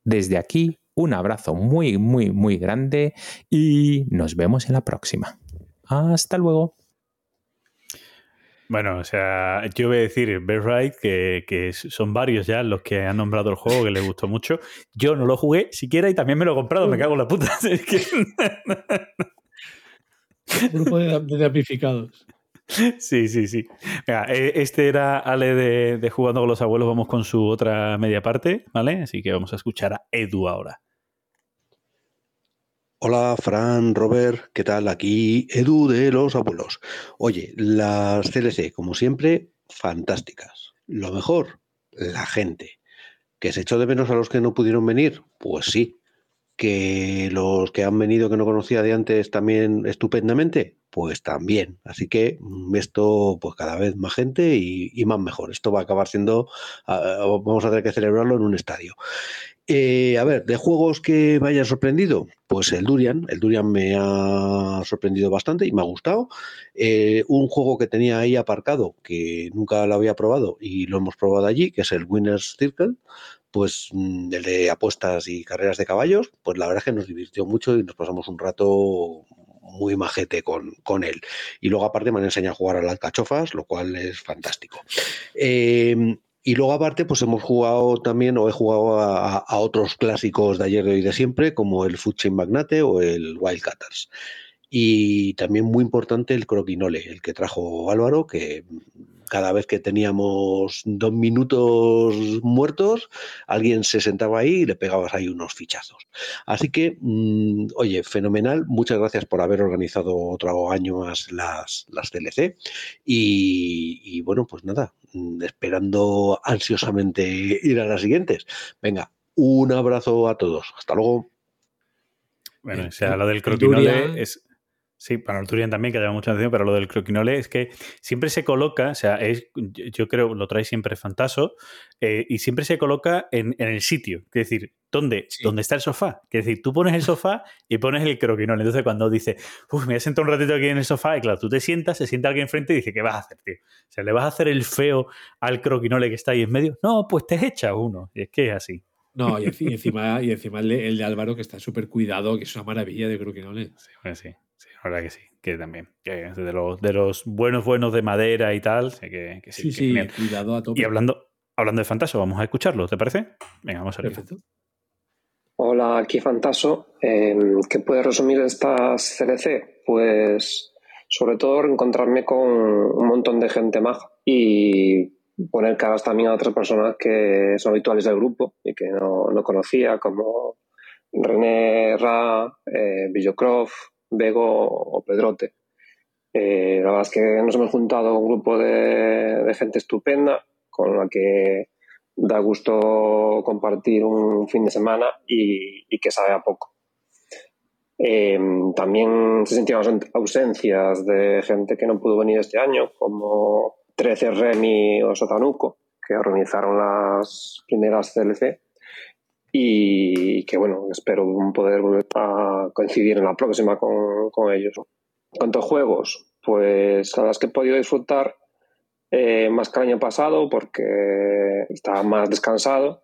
[SPEAKER 13] Desde aquí, un abrazo muy, muy, muy grande y nos vemos en la próxima. Hasta luego.
[SPEAKER 2] Bueno, o sea, yo voy a decir, Bear Right, que, que, son varios ya los que han nombrado el juego, que les gustó mucho. Yo no lo jugué siquiera y también me lo he comprado, me cago en la puta. Es que...
[SPEAKER 3] Grupo de, de damnificados.
[SPEAKER 2] Sí, sí, sí. Venga, este era Ale de, de, Jugando con los Abuelos. Vamos con su otra media parte, ¿vale? Así que vamos a escuchar a Edu ahora.
[SPEAKER 14] Hola, Fran, Robert, ¿qué tal? Aquí Edu de los Abuelos. Oye, las CLC, como siempre, fantásticas. Lo mejor, la gente. ¿Que se echó de menos a los que no pudieron venir? Pues sí. que los que han venido que no conocía de antes también estupendamente, pues también. Así que mm, esto, pues cada vez más gente y, más mejor. Esto va a acabar siendo, ah, vamos a tener que celebrarlo en un estadio. Eh, a ver, de juegos que me hayan sorprendido, pues el Durian. El Durian me ha sorprendido bastante y me ha gustado. Eh, un juego que tenía ahí aparcado, que nunca lo había probado y lo hemos probado allí, que es el Winner's Circle, pues mm, el de apuestas y carreras de caballos, pues la verdad es que nos divirtió mucho y nos pasamos un rato muy majete con, con él. Y luego aparte me han enseñado a jugar a las cachofas, lo cual es fantástico. Eh, y luego aparte, pues hemos jugado también, o he jugado a, otros clásicos de ayer y de siempre, como el Food Chain Magnate o el Wild Cutters. Y también muy importante el croquinole, el que trajo Álvaro, que cada vez que teníamos dos minutos muertos, alguien se sentaba ahí y le pegabas ahí unos fichazos. Así que, mmm, oye, fenomenal. Muchas gracias por haber organizado otro año más las, las DLC. Y, y bueno, pues nada, mm, esperando ansiosamente ir a las siguientes. Venga, un abrazo a todos. Hasta luego.
[SPEAKER 2] Bueno, o sea, lo del croquinole es, Sí, para el Turian también, que llama mucha atención, pero lo del croquinole es que siempre se coloca, o sea, es, yo creo, lo trae siempre Fantaso, eh, y siempre se coloca en, en, el sitio. Es decir, ¿dónde? Sí. ¿Dónde está el sofá? Es decir, tú pones el sofá y pones el croquinole. Entonces, cuando dice, uff, me voy a sentar un ratito aquí en el sofá, y claro, tú te sientas, se sienta alguien enfrente y dice, ¿qué vas a hacer, tío? O sea, ¿le vas a hacer el feo al croquinole que está ahí en medio? No, pues te echa uno. Y es que es así.
[SPEAKER 3] No, y encima, y encima el, de, el de Álvaro, que está súper cuidado, que es una maravilla de croquinole.
[SPEAKER 2] Sí, bueno, sí. La verdad que sí, que también. Que de, los, de los buenos, buenos de madera y tal, que, que sí.
[SPEAKER 3] Sí,
[SPEAKER 2] que
[SPEAKER 3] sí, cuidado a tope.
[SPEAKER 2] Y hablando, hablando de Fantaso, vamos a escucharlo, ¿te parece? Venga, vamos a ver.
[SPEAKER 3] Perfecto.
[SPEAKER 15] Hola, aquí Fantaso. Eh, ¿Qué puede resumir estas CLC? Pues sobre todo reencontrarme con un montón de gente maja y poner caras también a otras personas que son habituales del grupo y que no, no conocía, como René Ra, eh, Villocroft, Bego o Pedrote. Eh, la verdad es que nos hemos juntado un grupo de, gente estupenda con la que da gusto compartir un fin de semana y, que sabe a poco. Eh, también se sintieron ausencias de gente que no pudo venir este año, como 13 Remy o Sotanuco, que organizaron las primeras CLC y que bueno, espero poder volver a coincidir en la próxima con, con ellos. En cuanto a juegos, pues la verdad es que he podido disfrutar eh, más que el año pasado porque estaba más descansado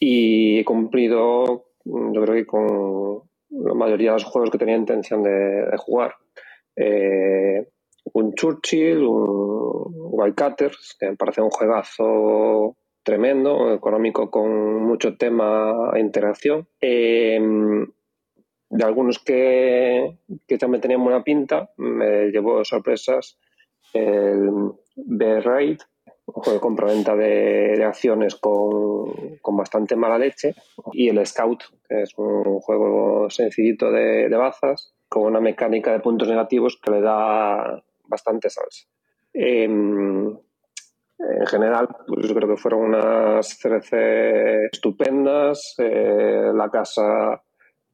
[SPEAKER 15] y he cumplido, yo creo que con la mayoría de los juegos que tenía intención de, de jugar. Eh, un Churchill, un Wildcatters, que me parece un juegazo tremendo, económico con mucho tema e interacción. Eh, de algunos que, que también tenían buena pinta, me llevó sorpresas el The Raid, un juego de compraventa de, de acciones con, con, bastante mala leche, y el Scout, que es un juego sencillito de, de bazas, con una mecánica de puntos negativos que le da bastante salsa. Eh, en general, pues yo creo que fueron unas CRC estupendas, eh, la casa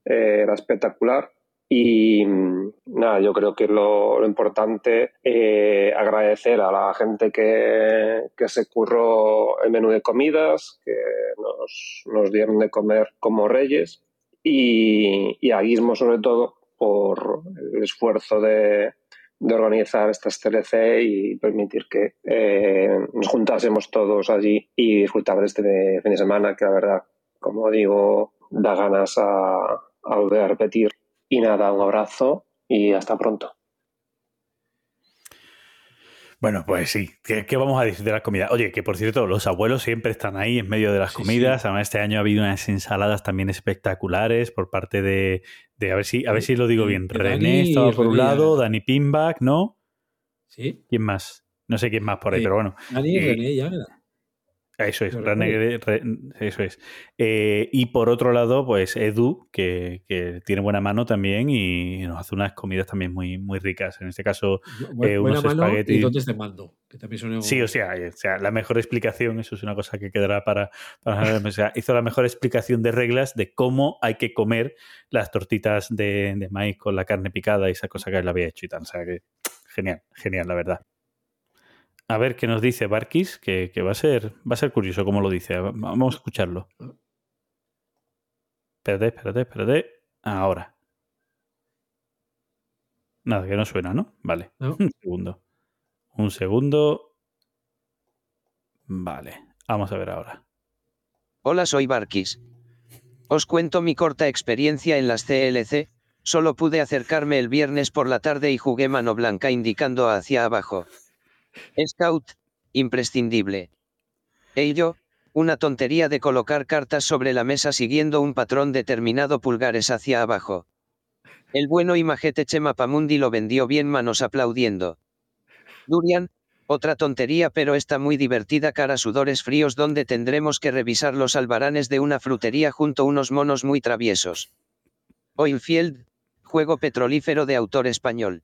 [SPEAKER 15] eh, era espectacular y nada, yo creo que lo, lo importante eh, agradecer a la gente que, que, se curró el menú de comidas, que nos, nos dieron de comer como reyes y, y a Guismo sobre todo por el esfuerzo de, de organizar estas TLC y permitir que eh, nos juntásemos todos allí y disfrutar de este fin de semana que la verdad, como digo, da ganas a, a volver a repetir. Y nada, un abrazo y hasta pronto.
[SPEAKER 2] Bueno, pues sí. ¿Qué, ¿Qué, vamos a decir de las comidas? Oye, que por cierto, los abuelos siempre están ahí en medio de las sí, comidas. Sí. Además, este año ha habido unas ensaladas también espectaculares por parte de, de a ver si, a ver si lo digo bien. De René Dani, estaba por un lado, Dani Pinback, ¿no?
[SPEAKER 3] Sí.
[SPEAKER 2] ¿Quién más? No sé quién más por ahí,
[SPEAKER 3] sí.
[SPEAKER 2] pero bueno.
[SPEAKER 3] Dani y eh, René ya.
[SPEAKER 2] Eso es, re- eso es. Eh, y por otro lado, pues Edu, que, que tiene buena mano también y nos hace unas comidas también muy, muy ricas. En este caso, eh,
[SPEAKER 3] buena
[SPEAKER 2] unos
[SPEAKER 3] mano y
[SPEAKER 2] espaguetis.
[SPEAKER 3] dotes de mando. Que también son
[SPEAKER 2] Sí, o sea, o sea, la mejor explicación, eso es una cosa que quedará para, para- o sea, hizo la mejor explicación de reglas de cómo hay que comer las tortitas de, de maíz con la carne picada y esa cosa que él había hecho y tal. O sea que genial, genial, la verdad. A ver qué nos dice Barkis, que, que va a ser, va a ser curioso cómo lo dice. Va- Vamos a escucharlo. Espérate, espérate, espérate. Ahora. Nada, que no suena, ¿no? Vale.
[SPEAKER 3] No.
[SPEAKER 2] Un segundo. Un segundo. Vale. Vamos a ver ahora.
[SPEAKER 16] Hola, soy Barkis. Os cuento mi corta experiencia en las CLC. Solo pude acercarme el viernes por la tarde y jugué mano blanca indicando hacia abajo. Scout, imprescindible. Ello, una tontería de colocar cartas sobre la mesa siguiendo un patrón determinado pulgares hacia abajo. El bueno y majete Chema Pamundi lo vendió bien manos aplaudiendo. Durian, otra tontería pero está muy divertida cara sudores fríos donde tendremos que revisar los albaranes de una frutería junto unos monos muy traviesos. Oilfield, juego petrolífero de autor español.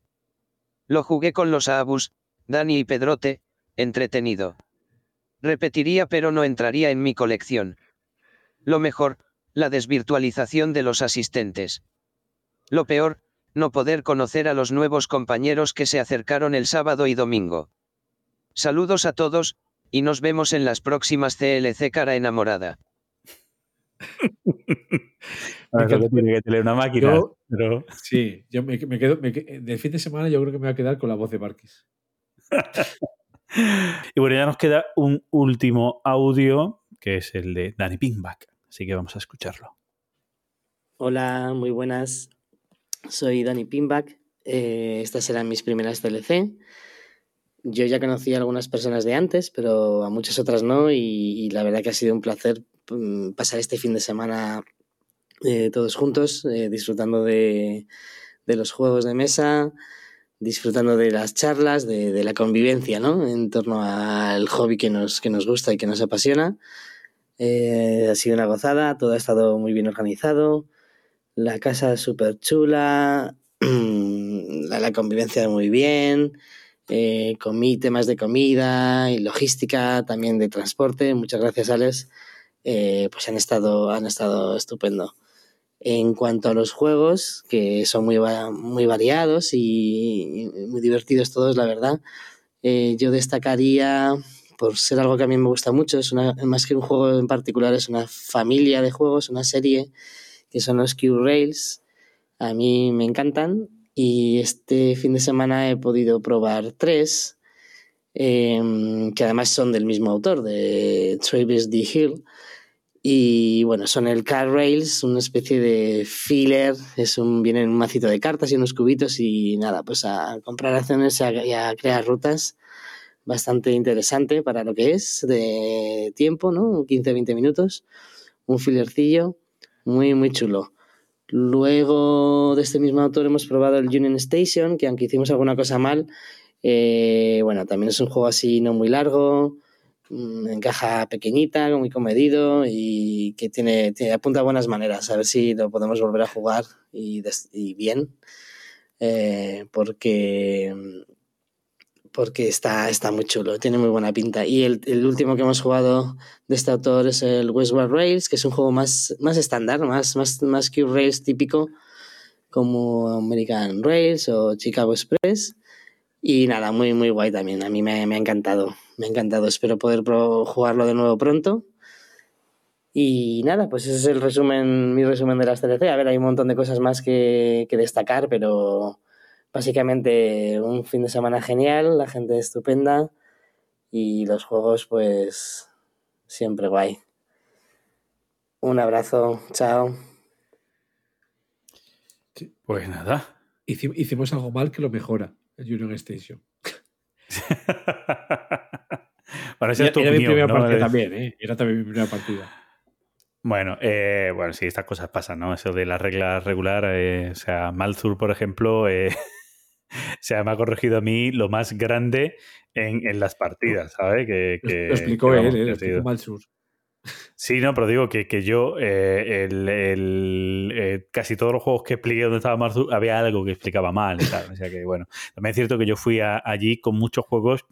[SPEAKER 16] Lo jugué con los Abus, Dani y Pedrote, entretenido. Repetiría pero no entraría en mi colección. Lo mejor, la desvirtualización de los asistentes. Lo peor, no poder conocer a los nuevos compañeros que se acercaron el sábado y domingo. Saludos a todos, y nos vemos en las próximas CLC cara enamorada.
[SPEAKER 2] Que tiene que tener una máquina.
[SPEAKER 3] Yo-
[SPEAKER 2] pero...
[SPEAKER 3] Sí, yo me, me quedo. me del fin de semana yo creo que me voy a quedar con la voz de Barkis.
[SPEAKER 2] Y bueno, ya nos queda un último audio, que es el de Danny Pinkback. Así que vamos a escucharlo.
[SPEAKER 17] Hola, muy buenas. Soy Dani Pinback. Eh, estas serán mis primeras TLC. Yo ya conocí a algunas personas de antes, pero a muchas otras no. Y, la verdad que ha sido un placer mm, pasar este fin de semana eh, todos juntos, eh, disfrutando de los juegos de mesa, disfrutando de las charlas, de, de la convivencia, ¿no? En torno al hobby que nos, que nos gusta y que nos apasiona. Eh, ha sido una gozada, todo ha estado muy bien organizado, la casa súper chula, la, la convivencia muy bien, eh, comí temas de comida y logística, también de transporte, muchas gracias Alex, eh, pues han estado, han estado estupendo. En cuanto a los juegos, que son muy, muy variados y, y muy divertidos todos, la verdad, eh, yo destacaría, por ser algo que a mí me gusta mucho, es una, más que un juego en particular, es una familia de juegos, una serie, que son los Q-Rails. A mí me encantan y este fin de semana he podido probar tres, em, que además son del mismo autor, de Travis D. Hill. Y bueno, son el Car Rails, una especie de filler, es un, viene en un macito de cartas y unos cubitos y nada, pues a comprar acciones y a, crear rutas. Bastante interesante para lo que es de tiempo, ¿no? 15-20 minutos. Un fillercillo muy, muy chulo. Luego de este mismo autor hemos probado el Union Station, que aunque hicimos alguna cosa mal, eh, bueno, también es un juego así no muy largo, en caja pequeñita, muy comedido y que tiene, tiene apunta buenas maneras. A ver si lo podemos volver a jugar y, y bien, eh, porque porque está, está muy chulo, tiene muy buena pinta. Y el, el último que hemos jugado de este autor es el Westward Rails, que es un juego más, más estándar, más, más, más que un Rails típico, como American Rails o Chicago Express. Y nada, muy, muy guay también. A mí me, me ha encantado, me ha encantado. Espero poder jugarlo de nuevo pronto. Y nada, pues ese es el resumen, mi resumen de las TLC. A ver, hay un montón de cosas más que, destacar, pero básicamente un fin de semana genial, la gente estupenda y los juegos pues siempre guay. Un abrazo, chao.
[SPEAKER 2] Pues nada.
[SPEAKER 3] Hici- Hicimos algo mal que lo mejora, Union Station.
[SPEAKER 2] Bueno, esa es tu
[SPEAKER 3] era mi
[SPEAKER 2] opinión,
[SPEAKER 3] primera
[SPEAKER 2] ¿no?
[SPEAKER 3] partida también, ¿eh? Era también mi primera partida.
[SPEAKER 2] Bueno, eh, bueno, sí, estas cosas pasan, ¿no? Eso de la regla regular, eh, o sea, Malzur, por ejemplo, eh, sea, me ha corregido a mí lo más grande en, en las partidas, ¿sabes? Que, que,
[SPEAKER 3] lo explicó
[SPEAKER 2] que,
[SPEAKER 3] él,
[SPEAKER 2] vamos,
[SPEAKER 3] él, lo
[SPEAKER 2] sido-
[SPEAKER 3] explicó Malsur.
[SPEAKER 2] Sí, no, pero digo que, que yo, eh, el, el, eh, casi todos los juegos que expliqué donde estaba Marzu, había algo que explicaba mal y tal. O sea que, bueno, también es cierto que yo fui allí con muchos juegos.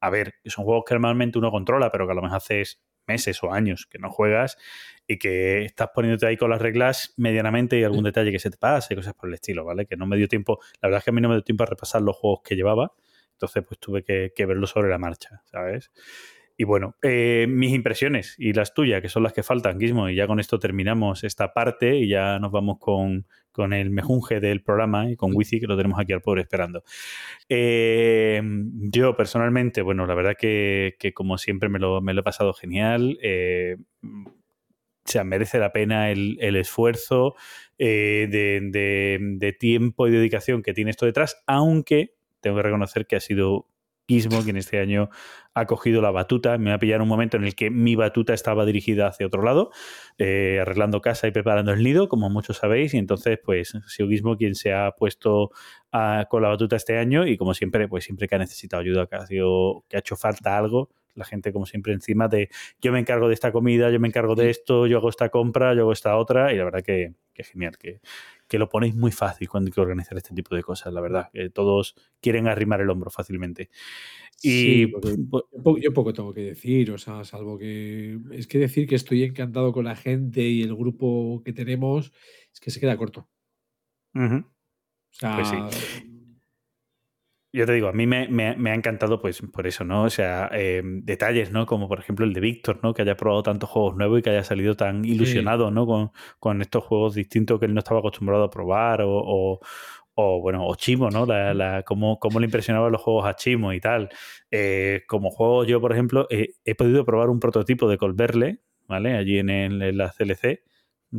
[SPEAKER 2] A ver, son juegos que normalmente uno controla, pero que a lo mejor haces meses o años que no juegas y que estás poniéndote ahí con las reglas medianamente y algún detalle que se te pase, cosas por el estilo, ¿vale? Que no me dio tiempo, la verdad es que a mí no me dio tiempo a repasar los juegos que llevaba, entonces pues tuve que, que verlo sobre la marcha, ¿sabes? Y bueno, eh, mis impresiones y las tuyas, que son las que faltan, Gizmo, y ya con esto terminamos esta parte y ya nos vamos con, con el mejunje del programa y con Wizi, que lo tenemos aquí al pobre esperando. Eh, yo personalmente, bueno, la verdad que, que como siempre me lo, me lo he pasado genial. eh, o sea, merece la pena el, el esfuerzo eh, de- de tiempo y dedicación que tiene esto detrás, aunque tengo que reconocer que ha sido Gizmo quien este año ha cogido la batuta. Me va a pillar un momento en el que mi batuta estaba dirigida hacia otro lado, eh, arreglando casa y preparando el nido, como muchos sabéis, y entonces pues ha sido Gizmo quien se ha puesto a- con la batuta este año y como siempre, pues siempre que ha necesitado ayuda, que ha, sido, que ha hecho falta algo, la gente como siempre encima de yo me encargo de esta comida, yo me encargo de esto, yo hago esta compra, yo hago esta otra y la verdad que, que genial, que, que lo ponéis muy fácil cuando hay que organizar este tipo de cosas, la verdad, que todos quieren arrimar el hombro fácilmente. Y
[SPEAKER 3] Sí, yo, po- yo poco tengo que decir, o sea, salvo que es que decir que estoy encantado con la gente y el grupo que tenemos, es que se queda corto.
[SPEAKER 2] Ujú.
[SPEAKER 3] O sea,
[SPEAKER 2] Pues sí. Yo te digo, a mí me, me- me ha encantado, pues, por eso, ¿no? O sea, eh, detalles, ¿no? Como por ejemplo el de Víctor, ¿no? Que haya probado tantos juegos nuevos y que haya salido tan ilusionado, ¿no? Con, con estos juegos distintos que él no estaba acostumbrado a probar, o, o- o, bueno, o Chimo, ¿no? La, la- cómo, cómo le impresionaban los juegos a Chimo y tal. Eh, como juego, yo, por ejemplo, eh, he podido probar un prototipo de Colverle, ¿vale? Allí en, el- en la CLC,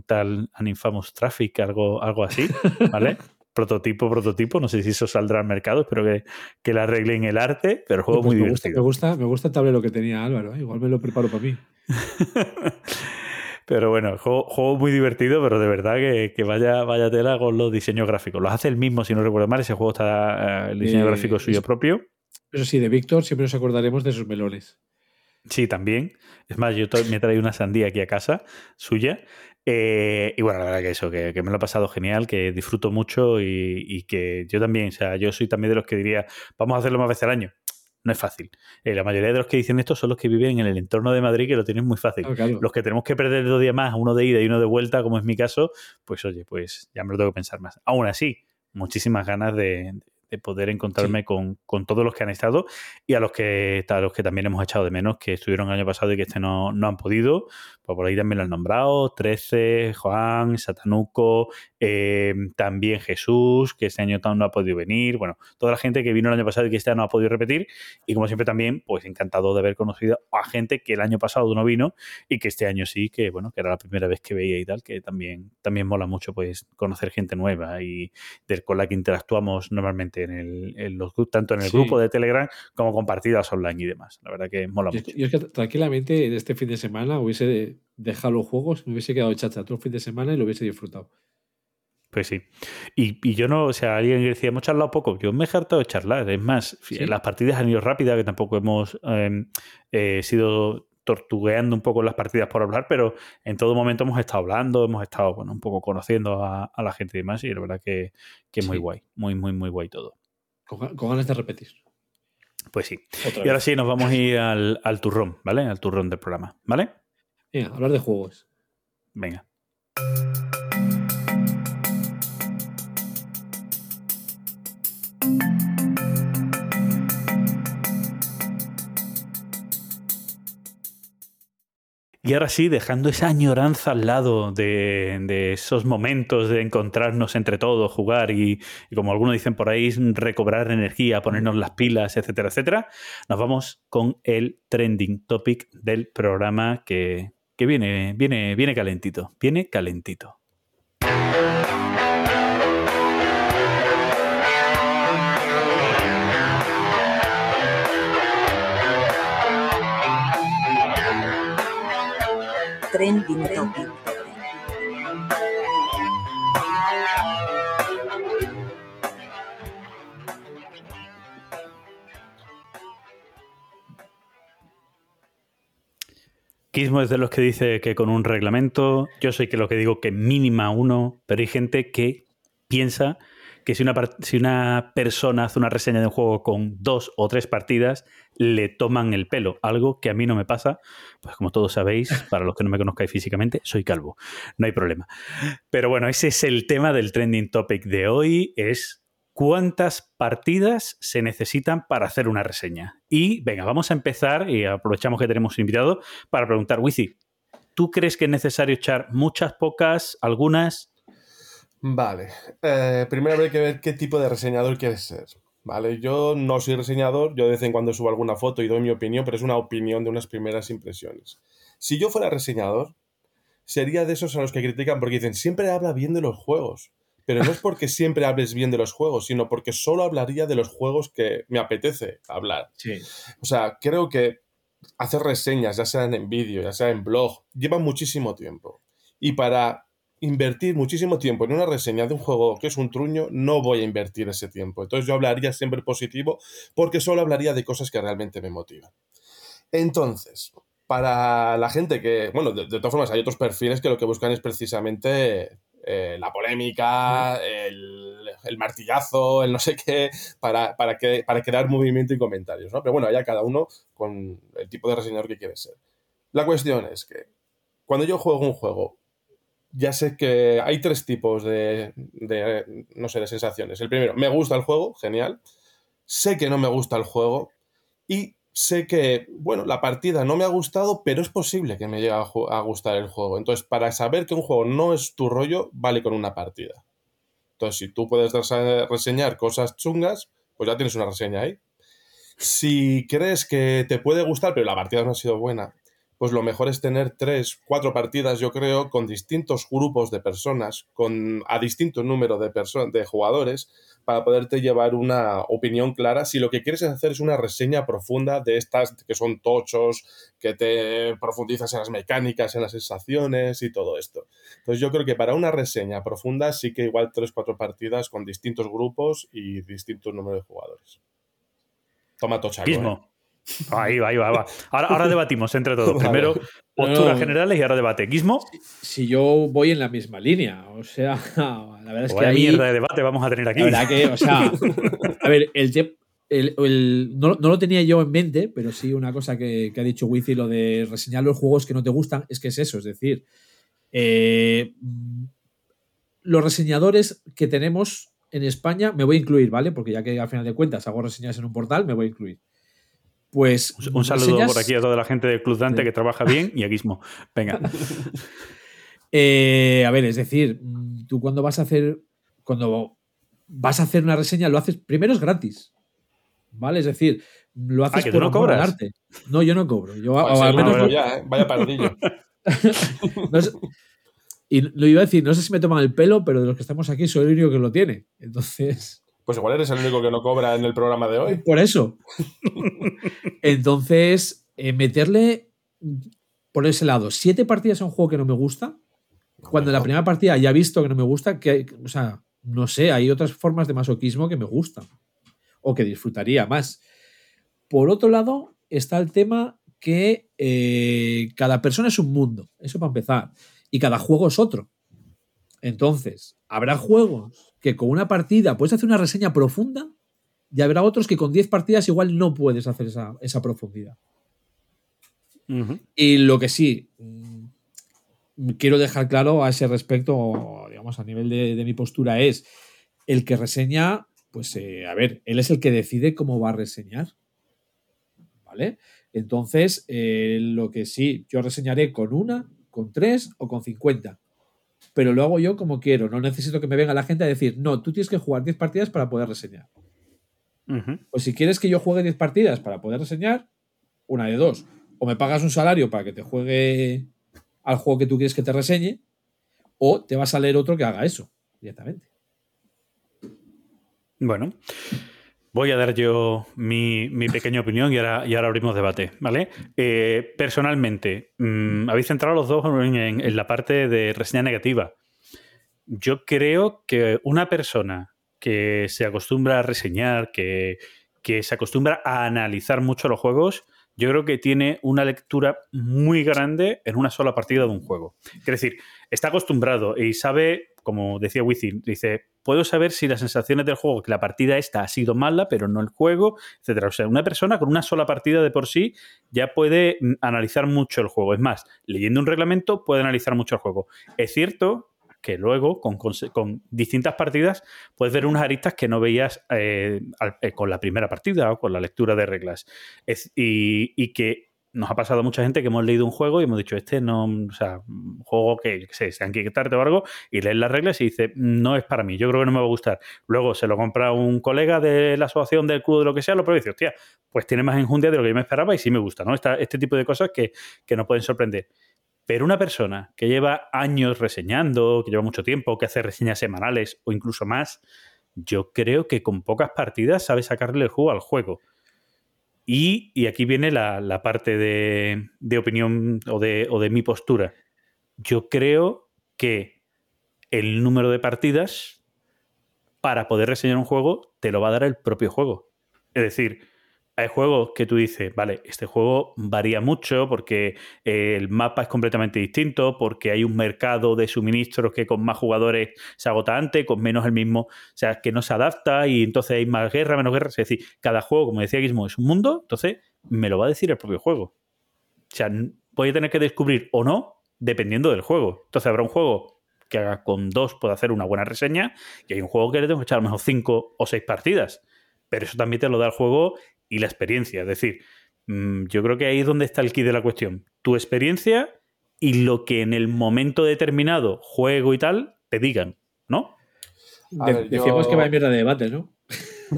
[SPEAKER 2] tal An Infamous Traffic, algo, algo así, ¿vale? prototipo, prototipo. No sé si eso saldrá al mercado, espero que, que le arreglen el arte, pero el juego
[SPEAKER 3] pues
[SPEAKER 2] muy
[SPEAKER 3] me, gusta,
[SPEAKER 2] divertido.
[SPEAKER 3] me, gusta, me gusta el tablero que tenía Álvaro, ¿eh? igual me lo preparo para mí.
[SPEAKER 2] Pero bueno, juego, juego muy divertido, pero de verdad que, que vaya, vaya tela con los diseños gráficos. Los hace el mismo, si no recuerdo mal. Ese juego está, eh, el diseño
[SPEAKER 3] Eh,
[SPEAKER 2] gráfico es suyo propio.
[SPEAKER 3] Eso sí, de Víctor siempre nos acordaremos de esos melones.
[SPEAKER 2] Sí, también. Es más, yo me he traído una sandía aquí a casa, suya. Eh, y bueno, la verdad que eso, que, que me lo he pasado genial, que disfruto mucho y, y que yo también, o sea, yo soy también de los que diría, vamos a hacerlo más veces al año. No es fácil. Eh, la mayoría de los que dicen esto son los que viven en el entorno de Madrid, que lo tienen muy fácil.
[SPEAKER 3] Claro, claro.
[SPEAKER 2] Los que tenemos que perder dos días más, uno de ida y uno de vuelta, como es mi caso, pues oye, pues ya me lo tengo que pensar más. Aún así, muchísimas ganas de, de poder encontrarme con, con todos los que han estado y a los que, a los que también hemos echado de menos, que estuvieron el año pasado y que este no, no han podido. Pues por ahí también lo han nombrado, 13, Juan, Satanuco, eh, también Jesús, que este año no ha podido venir. Bueno, toda la gente que vino el año pasado y que este año no ha podido repetir. Y como siempre también, pues encantado de haber conocido a gente que el año pasado no vino y que este año sí, que bueno, que era la primera vez que veía y tal, que también, también mola mucho pues conocer gente nueva y del, con la que interactuamos normalmente en, el, en los grupos, tanto en el
[SPEAKER 3] Sí.
[SPEAKER 2] grupo de Telegram como con partidas online y demás. La verdad que mola
[SPEAKER 3] Yo,
[SPEAKER 2] mucho.
[SPEAKER 3] yo es que tranquilamente en este fin de semana hubiese dejado los juegos, me hubiese quedado chacha todo el fin de semana y lo hubiese disfrutado.
[SPEAKER 2] Pues sí. Y, y yo no, o sea, alguien decía, hemos charlado poco. Yo me he hartado de charlar. Es más,
[SPEAKER 3] ¿Sí?
[SPEAKER 2] las partidas han ido rápidas, que tampoco hemos eh, eh, sido tortugueando un poco las partidas por hablar, pero en todo momento hemos estado hablando, hemos estado, bueno, un poco conociendo a, a la gente y demás, y la verdad que, que muy
[SPEAKER 3] Sí.
[SPEAKER 2] guay, muy, muy, muy guay todo.
[SPEAKER 3] Con, ga- con ganas de repetir.
[SPEAKER 2] Pues sí.
[SPEAKER 3] Otra
[SPEAKER 2] y ahora sí, nos vamos a ir al, al turrón, ¿vale? Al turrón del programa, ¿vale?
[SPEAKER 3] Venga, hablar de juegos.
[SPEAKER 2] Venga. Y ahora sí, dejando esa añoranza al lado de, esos momentos de encontrarnos entre todos, jugar y como algunos dicen por ahí, recobrar energía, ponernos las pilas, etcétera, etcétera, nos vamos con el trending topic del programa que, que viene, viene, viene calentito, viene calentito.
[SPEAKER 18] Trending Topic.
[SPEAKER 2] Quismo es de los que dice que con un reglamento, yo soy que lo que digo que mínima uno, pero hay gente que piensa que si una, si una persona hace una reseña de un juego con dos o tres partidas, le toman el pelo. Algo que a mí no me pasa, pues como todos sabéis, para los que no me conozcáis físicamente, soy calvo. No hay problema. Pero bueno, ese es el tema del trending topic de hoy, es cuántas partidas se necesitan para hacer una reseña. Y venga, vamos a empezar y aprovechamos que tenemos un invitado para preguntar, Wizi, ¿tú crees que es necesario echar muchas, pocas, algunas?
[SPEAKER 4] Vale. Eh, primero habría que ver qué tipo de reseñador quieres ser. Vale, yo no soy reseñador, yo de vez en cuando subo alguna foto y doy mi opinión, pero es una opinión de unas primeras impresiones. Si yo fuera reseñador, sería de esos a los que critican porque dicen, siempre habla bien de los juegos. Pero no es porque siempre hables bien de los juegos, sino porque solo hablaría de los juegos que me apetece hablar.
[SPEAKER 3] Sí.
[SPEAKER 4] O sea, creo que hacer reseñas, ya sean en vídeo, ya sea en blog, lleva muchísimo tiempo. Y para invertir muchísimo tiempo en una reseña de un juego que es un truño, no voy a invertir ese tiempo. Entonces yo hablaría siempre positivo porque solo hablaría de cosas que realmente me motivan. Entonces, para la gente que, bueno, de, de todas formas hay otros perfiles que lo que buscan es precisamente eh, la polémica, el, el martillazo, el no sé qué, para, para, que, para crear movimiento y comentarios, ¿no? Pero bueno, allá cada uno con el tipo de reseñador que quiere ser. La cuestión es que cuando yo juego un juego, ya sé que hay tres tipos de, de, no sé, de sensaciones. El primero, me gusta el juego, genial. Sé que no me gusta el juego y sé que, bueno, la partida no me ha gustado, pero es posible que me llegue a, a gustar el juego. Entonces, para saber que un juego no es tu rollo, vale con una partida. Entonces, si tú puedes rese- reseñar cosas chungas, pues ya tienes una reseña ahí. Si crees que te puede gustar, pero la partida no ha sido buena, pues lo mejor es tener tres, cuatro partidas, yo creo, con distintos grupos de personas, con a distinto número de, de jugadores, para poderte llevar una opinión clara si lo que quieres hacer es una reseña profunda de estas que son tochos, que te profundizas en las mecánicas, en las sensaciones y todo esto. Entonces yo creo que para una reseña profunda sí que igual tres, cuatro partidas con distintos grupos y distintos números de jugadores. Toma tochaco.
[SPEAKER 2] Ahí va, ahí va, ahí va. Ahora, ahora debatimos entre todos.
[SPEAKER 3] Vale.
[SPEAKER 2] Primero posturas
[SPEAKER 3] No.
[SPEAKER 2] generales y ahora debate. Guismo,
[SPEAKER 3] Si yo voy en la misma línea, o sea, la verdad es que
[SPEAKER 2] vaya
[SPEAKER 3] ahí,
[SPEAKER 2] mierda de debate vamos a tener aquí.
[SPEAKER 3] La verdad que, o sea, a ver, el, el- el- no, no lo tenía yo en mente, pero sí una cosa que, que ha dicho Wifi, lo de reseñar los juegos que no te gustan, es que es eso, es decir, eh, mm, los reseñadores que tenemos en España, me voy a incluir, ¿vale? Porque ya que al final de cuentas hago reseñas en un portal, me voy a incluir. Pues
[SPEAKER 2] Un saludo
[SPEAKER 3] reseñas-
[SPEAKER 2] por aquí a toda la gente del Club Dante
[SPEAKER 3] Sí.
[SPEAKER 2] que trabaja bien y a Guismo. Venga.
[SPEAKER 3] Eh, a ver, es decir, tú cuando vas a hacer. Cuando vas a hacer una reseña, lo haces. Primero es gratis. ¿Vale? Es decir, lo haces
[SPEAKER 2] Ah, que tú
[SPEAKER 3] por
[SPEAKER 2] no cobras.
[SPEAKER 3] arte. No, yo no cobro. Yo, o
[SPEAKER 4] sí,
[SPEAKER 3] al
[SPEAKER 4] no,
[SPEAKER 3] menos.
[SPEAKER 4] pero ya, ¿eh? Vaya pardillo.
[SPEAKER 3] no y lo iba a decir, no sé si me toman el pelo, pero de los que estamos aquí soy el único que lo tiene. Entonces.
[SPEAKER 4] Pues igual eres el único que no cobra en el programa de hoy.
[SPEAKER 3] Por eso. Entonces, eh, meterle por ese lado siete partidas a un juego que no me gusta, cuando en la primera partida ya he visto que no me gusta, que, o sea, no sé, hay otras formas de masoquismo que me gustan o que disfrutaría más. Por otro lado, está el tema que eh, cada persona es un mundo, eso para empezar, y cada juego es otro. Entonces, habrá juegos que con una partida puedes hacer una reseña profunda y habrá otros que con 10 partidas igual no puedes hacer esa, esa profundidad. Y lo que sí, mm, quiero dejar claro a ese respecto, digamos, a nivel de, de mi postura, es el que reseña, pues, eh, a ver, él es el que decide cómo va a reseñar. ¿Vale? Entonces, eh, lo que sí, yo reseñaré con una, con tres o con 50. Pero lo hago yo como quiero. No necesito que me venga la gente a decir, no, tú tienes que jugar 10 partidas para poder reseñar.
[SPEAKER 2] Ujú.
[SPEAKER 3] Pues si quieres que yo juegue 10 partidas para poder reseñar, una de dos. O me pagas un salario para que te juegue al juego que tú quieres que te reseñe, o te vas a leer otro que haga eso directamente.
[SPEAKER 2] Bueno, voy a dar yo mi, mi pequeña opinión y ahora, y ahora abrimos debate, ¿vale? Eh, personalmente, mm, habéis centrado los dos en, la parte de reseña negativa. Yo creo que una persona que se acostumbra a reseñar, que, que se acostumbra a analizar mucho los juegos, yo creo que tiene una lectura muy grande en una sola partida de un juego. Es decir, está acostumbrado y sabe, como decía Wizzing, dice, puedo saber si las sensaciones del juego, que la partida esta ha sido mala, pero no el juego, etcétera. O sea, una persona con una sola partida de por sí ya puede mm, analizar mucho el juego. Es más, leyendo un reglamento puede analizar mucho el juego. Es cierto que luego, con, distintas partidas, puedes ver unas aristas que no veías eh, eh, con la primera partida o con la lectura de reglas. Y que nos ha pasado mucha gente que hemos leído un juego y hemos dicho, este no, o sea, juego que, qué sé, sea en Kickstarter o algo, y lees las reglas y dice, no es para mí, yo creo que no me va a gustar. Luego se lo compra un colega de la asociación del club de lo que sea, lo prueba y dice, hostia, pues tiene más enjundia de lo que yo me esperaba y sí me gusta, ¿no? Esta- este tipo de cosas que, que nos pueden sorprender. Pero una persona que lleva años reseñando, que lleva mucho tiempo, que hace reseñas semanales o incluso más, yo creo que con pocas partidas sabe sacarle el juego al juego. Y, aquí viene la, la parte de, de opinión o de, o de mi postura. Yo creo que el número de partidas para poder reseñar un juego te lo va a dar el propio juego. Es decir, hay juegos que tú dices, vale, este juego varía mucho porque eh, el mapa es completamente distinto, porque hay un mercado de suministros que con más jugadores se agota antes, con menos el mismo, o sea, que no se adapta y entonces hay más guerra, menos guerra. Es decir, cada juego, como decía es un mundo, entonces me lo va a decir el propio juego. O sea, voy a tener que descubrir o no dependiendo del juego. Entonces habrá un juego que haga con dos pueda hacer una buena reseña y hay un juego que le tengo que echar a lo mejor cinco o seis partidas. Pero eso también te lo da el juego y la experiencia. Es decir, mm, yo creo que ahí es donde está el kit de la cuestión. Tu experiencia y lo que en el momento determinado, juego y tal, te digan, ¿no?
[SPEAKER 3] De-
[SPEAKER 4] ver,
[SPEAKER 3] Decíamos
[SPEAKER 4] yo-
[SPEAKER 3] que va a mierda de debate, ¿no?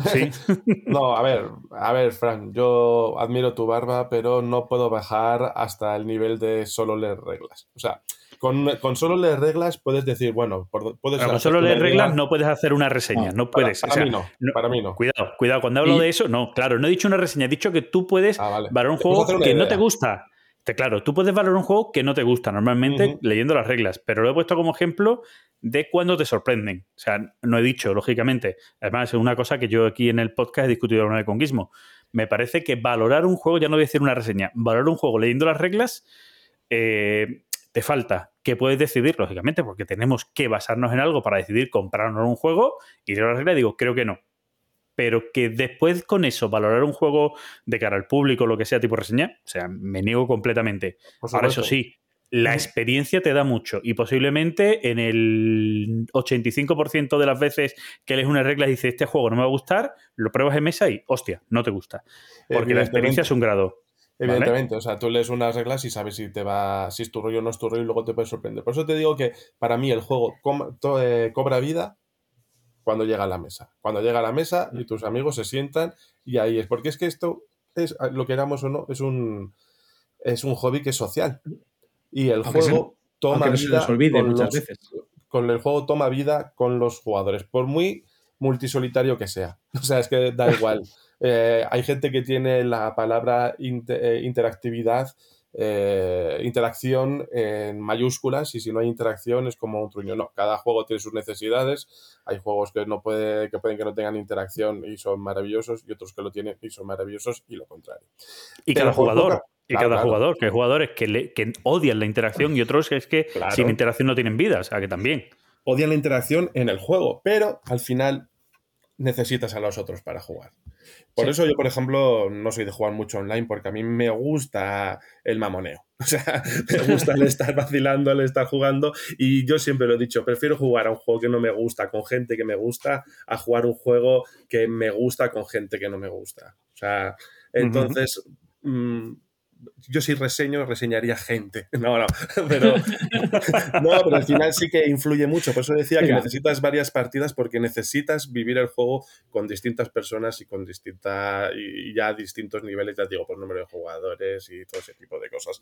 [SPEAKER 2] Sí.
[SPEAKER 4] No, a ver, a ver, Fran, yo admiro tu barba, pero no puedo bajar hasta el nivel de solo leer reglas. O sea, con, con solo leer reglas puedes decir, bueno, por- puedes
[SPEAKER 2] Pero con solo
[SPEAKER 4] una
[SPEAKER 2] leer reglas no puedes hacer una reseña, no, puedes.
[SPEAKER 4] para
[SPEAKER 2] o sea,
[SPEAKER 4] mí no, para mí no.
[SPEAKER 2] Cuidado, cuidado. Cuando hablo
[SPEAKER 4] Y-
[SPEAKER 2] de eso, no, claro, no he dicho una reseña, he dicho que tú puedes valorar un juego
[SPEAKER 4] una
[SPEAKER 2] que no te gusta. Te- Claro, tú puedes valorar un juego que no te gusta normalmente leyendo las reglas, pero lo he puesto como ejemplo de cuando te sorprenden. O sea, no he dicho, lógicamente. Además, es una cosa que yo aquí en el podcast he discutido alguna vez con Gizmo. Me parece que valorar un juego, ya no voy a decir una reseña, valorar un juego leyendo las reglas, eh, te falta. Que puedes decidir, lógicamente, porque tenemos que basarnos en algo para decidir comprarnos un juego y leo las reglas y digo, creo que no. Pero que después con eso valorar un juego de cara al público, lo que sea, tipo reseña, o sea, me niego completamente. Ahora, eso sí, la experiencia te da mucho y posiblemente en el 85% de las veces que lees una regla y dices, este juego no me va a gustar, lo pruebas en mesa y, hostia, no te gusta. Porque la experiencia es un grado. ¿Vale?
[SPEAKER 4] Evidentemente, o sea, tú lees unas reglas y sabes si te va, si es tu rollo o no es tu rollo y luego te puede sorprender. Por eso te digo que para mí el juego com- to- eh, cobra vida cuando llega a la mesa. Cuando llega a la mesa y tus amigos se sientan y ahí es. Porque es que esto es, lo queramos o no, es un, es un hobby que es social. Y el
[SPEAKER 3] Aunque se-
[SPEAKER 4] juego toma
[SPEAKER 3] aunque no se
[SPEAKER 4] vida
[SPEAKER 3] olvide
[SPEAKER 4] con
[SPEAKER 3] muchas
[SPEAKER 4] los-
[SPEAKER 3] veces.
[SPEAKER 4] con el juego toma vida con los jugadores, por muy multisolitario que sea. O sea, es que da igual. Eh, hay gente que tiene la palabra eh, interactividad, eh, interacción en mayúsculas, y si no hay interacción es como un truño. No, cada juego tiene sus necesidades. Hay juegos que no puede, que pueden que no tengan interacción y son maravillosos, y otros que lo tienen y son maravillosos, y lo contrario.
[SPEAKER 2] Y
[SPEAKER 4] Pero
[SPEAKER 2] cada jugador.
[SPEAKER 4] poca-
[SPEAKER 2] y
[SPEAKER 4] Claro,
[SPEAKER 2] cada
[SPEAKER 4] claro.
[SPEAKER 2] jugador, que hay jugadores que, le- que odian la interacción y otros que es que
[SPEAKER 4] Claro.
[SPEAKER 2] sin interacción no tienen vida, o sea que también.
[SPEAKER 4] odian la interacción en el juego, pero al final necesitas a los otros para jugar. Por
[SPEAKER 3] Sí.
[SPEAKER 4] eso yo, por ejemplo, no soy de jugar mucho online porque a mí me gusta el mamoneo. O sea, me gusta el estar vacilando, el estar jugando y yo siempre lo he dicho, prefiero jugar a un juego que no me gusta con gente que me gusta a jugar un juego que me gusta con gente que no me gusta. O sea, entonces... mm, yo si reseño, reseñaría gente. No, no, pero, no, pero al final sí que influye mucho. Por eso decía que necesitas varias partidas porque necesitas vivir el juego con distintas personas y con distinta y ya distintos niveles, ya te digo, por número de jugadores y todo ese tipo de cosas.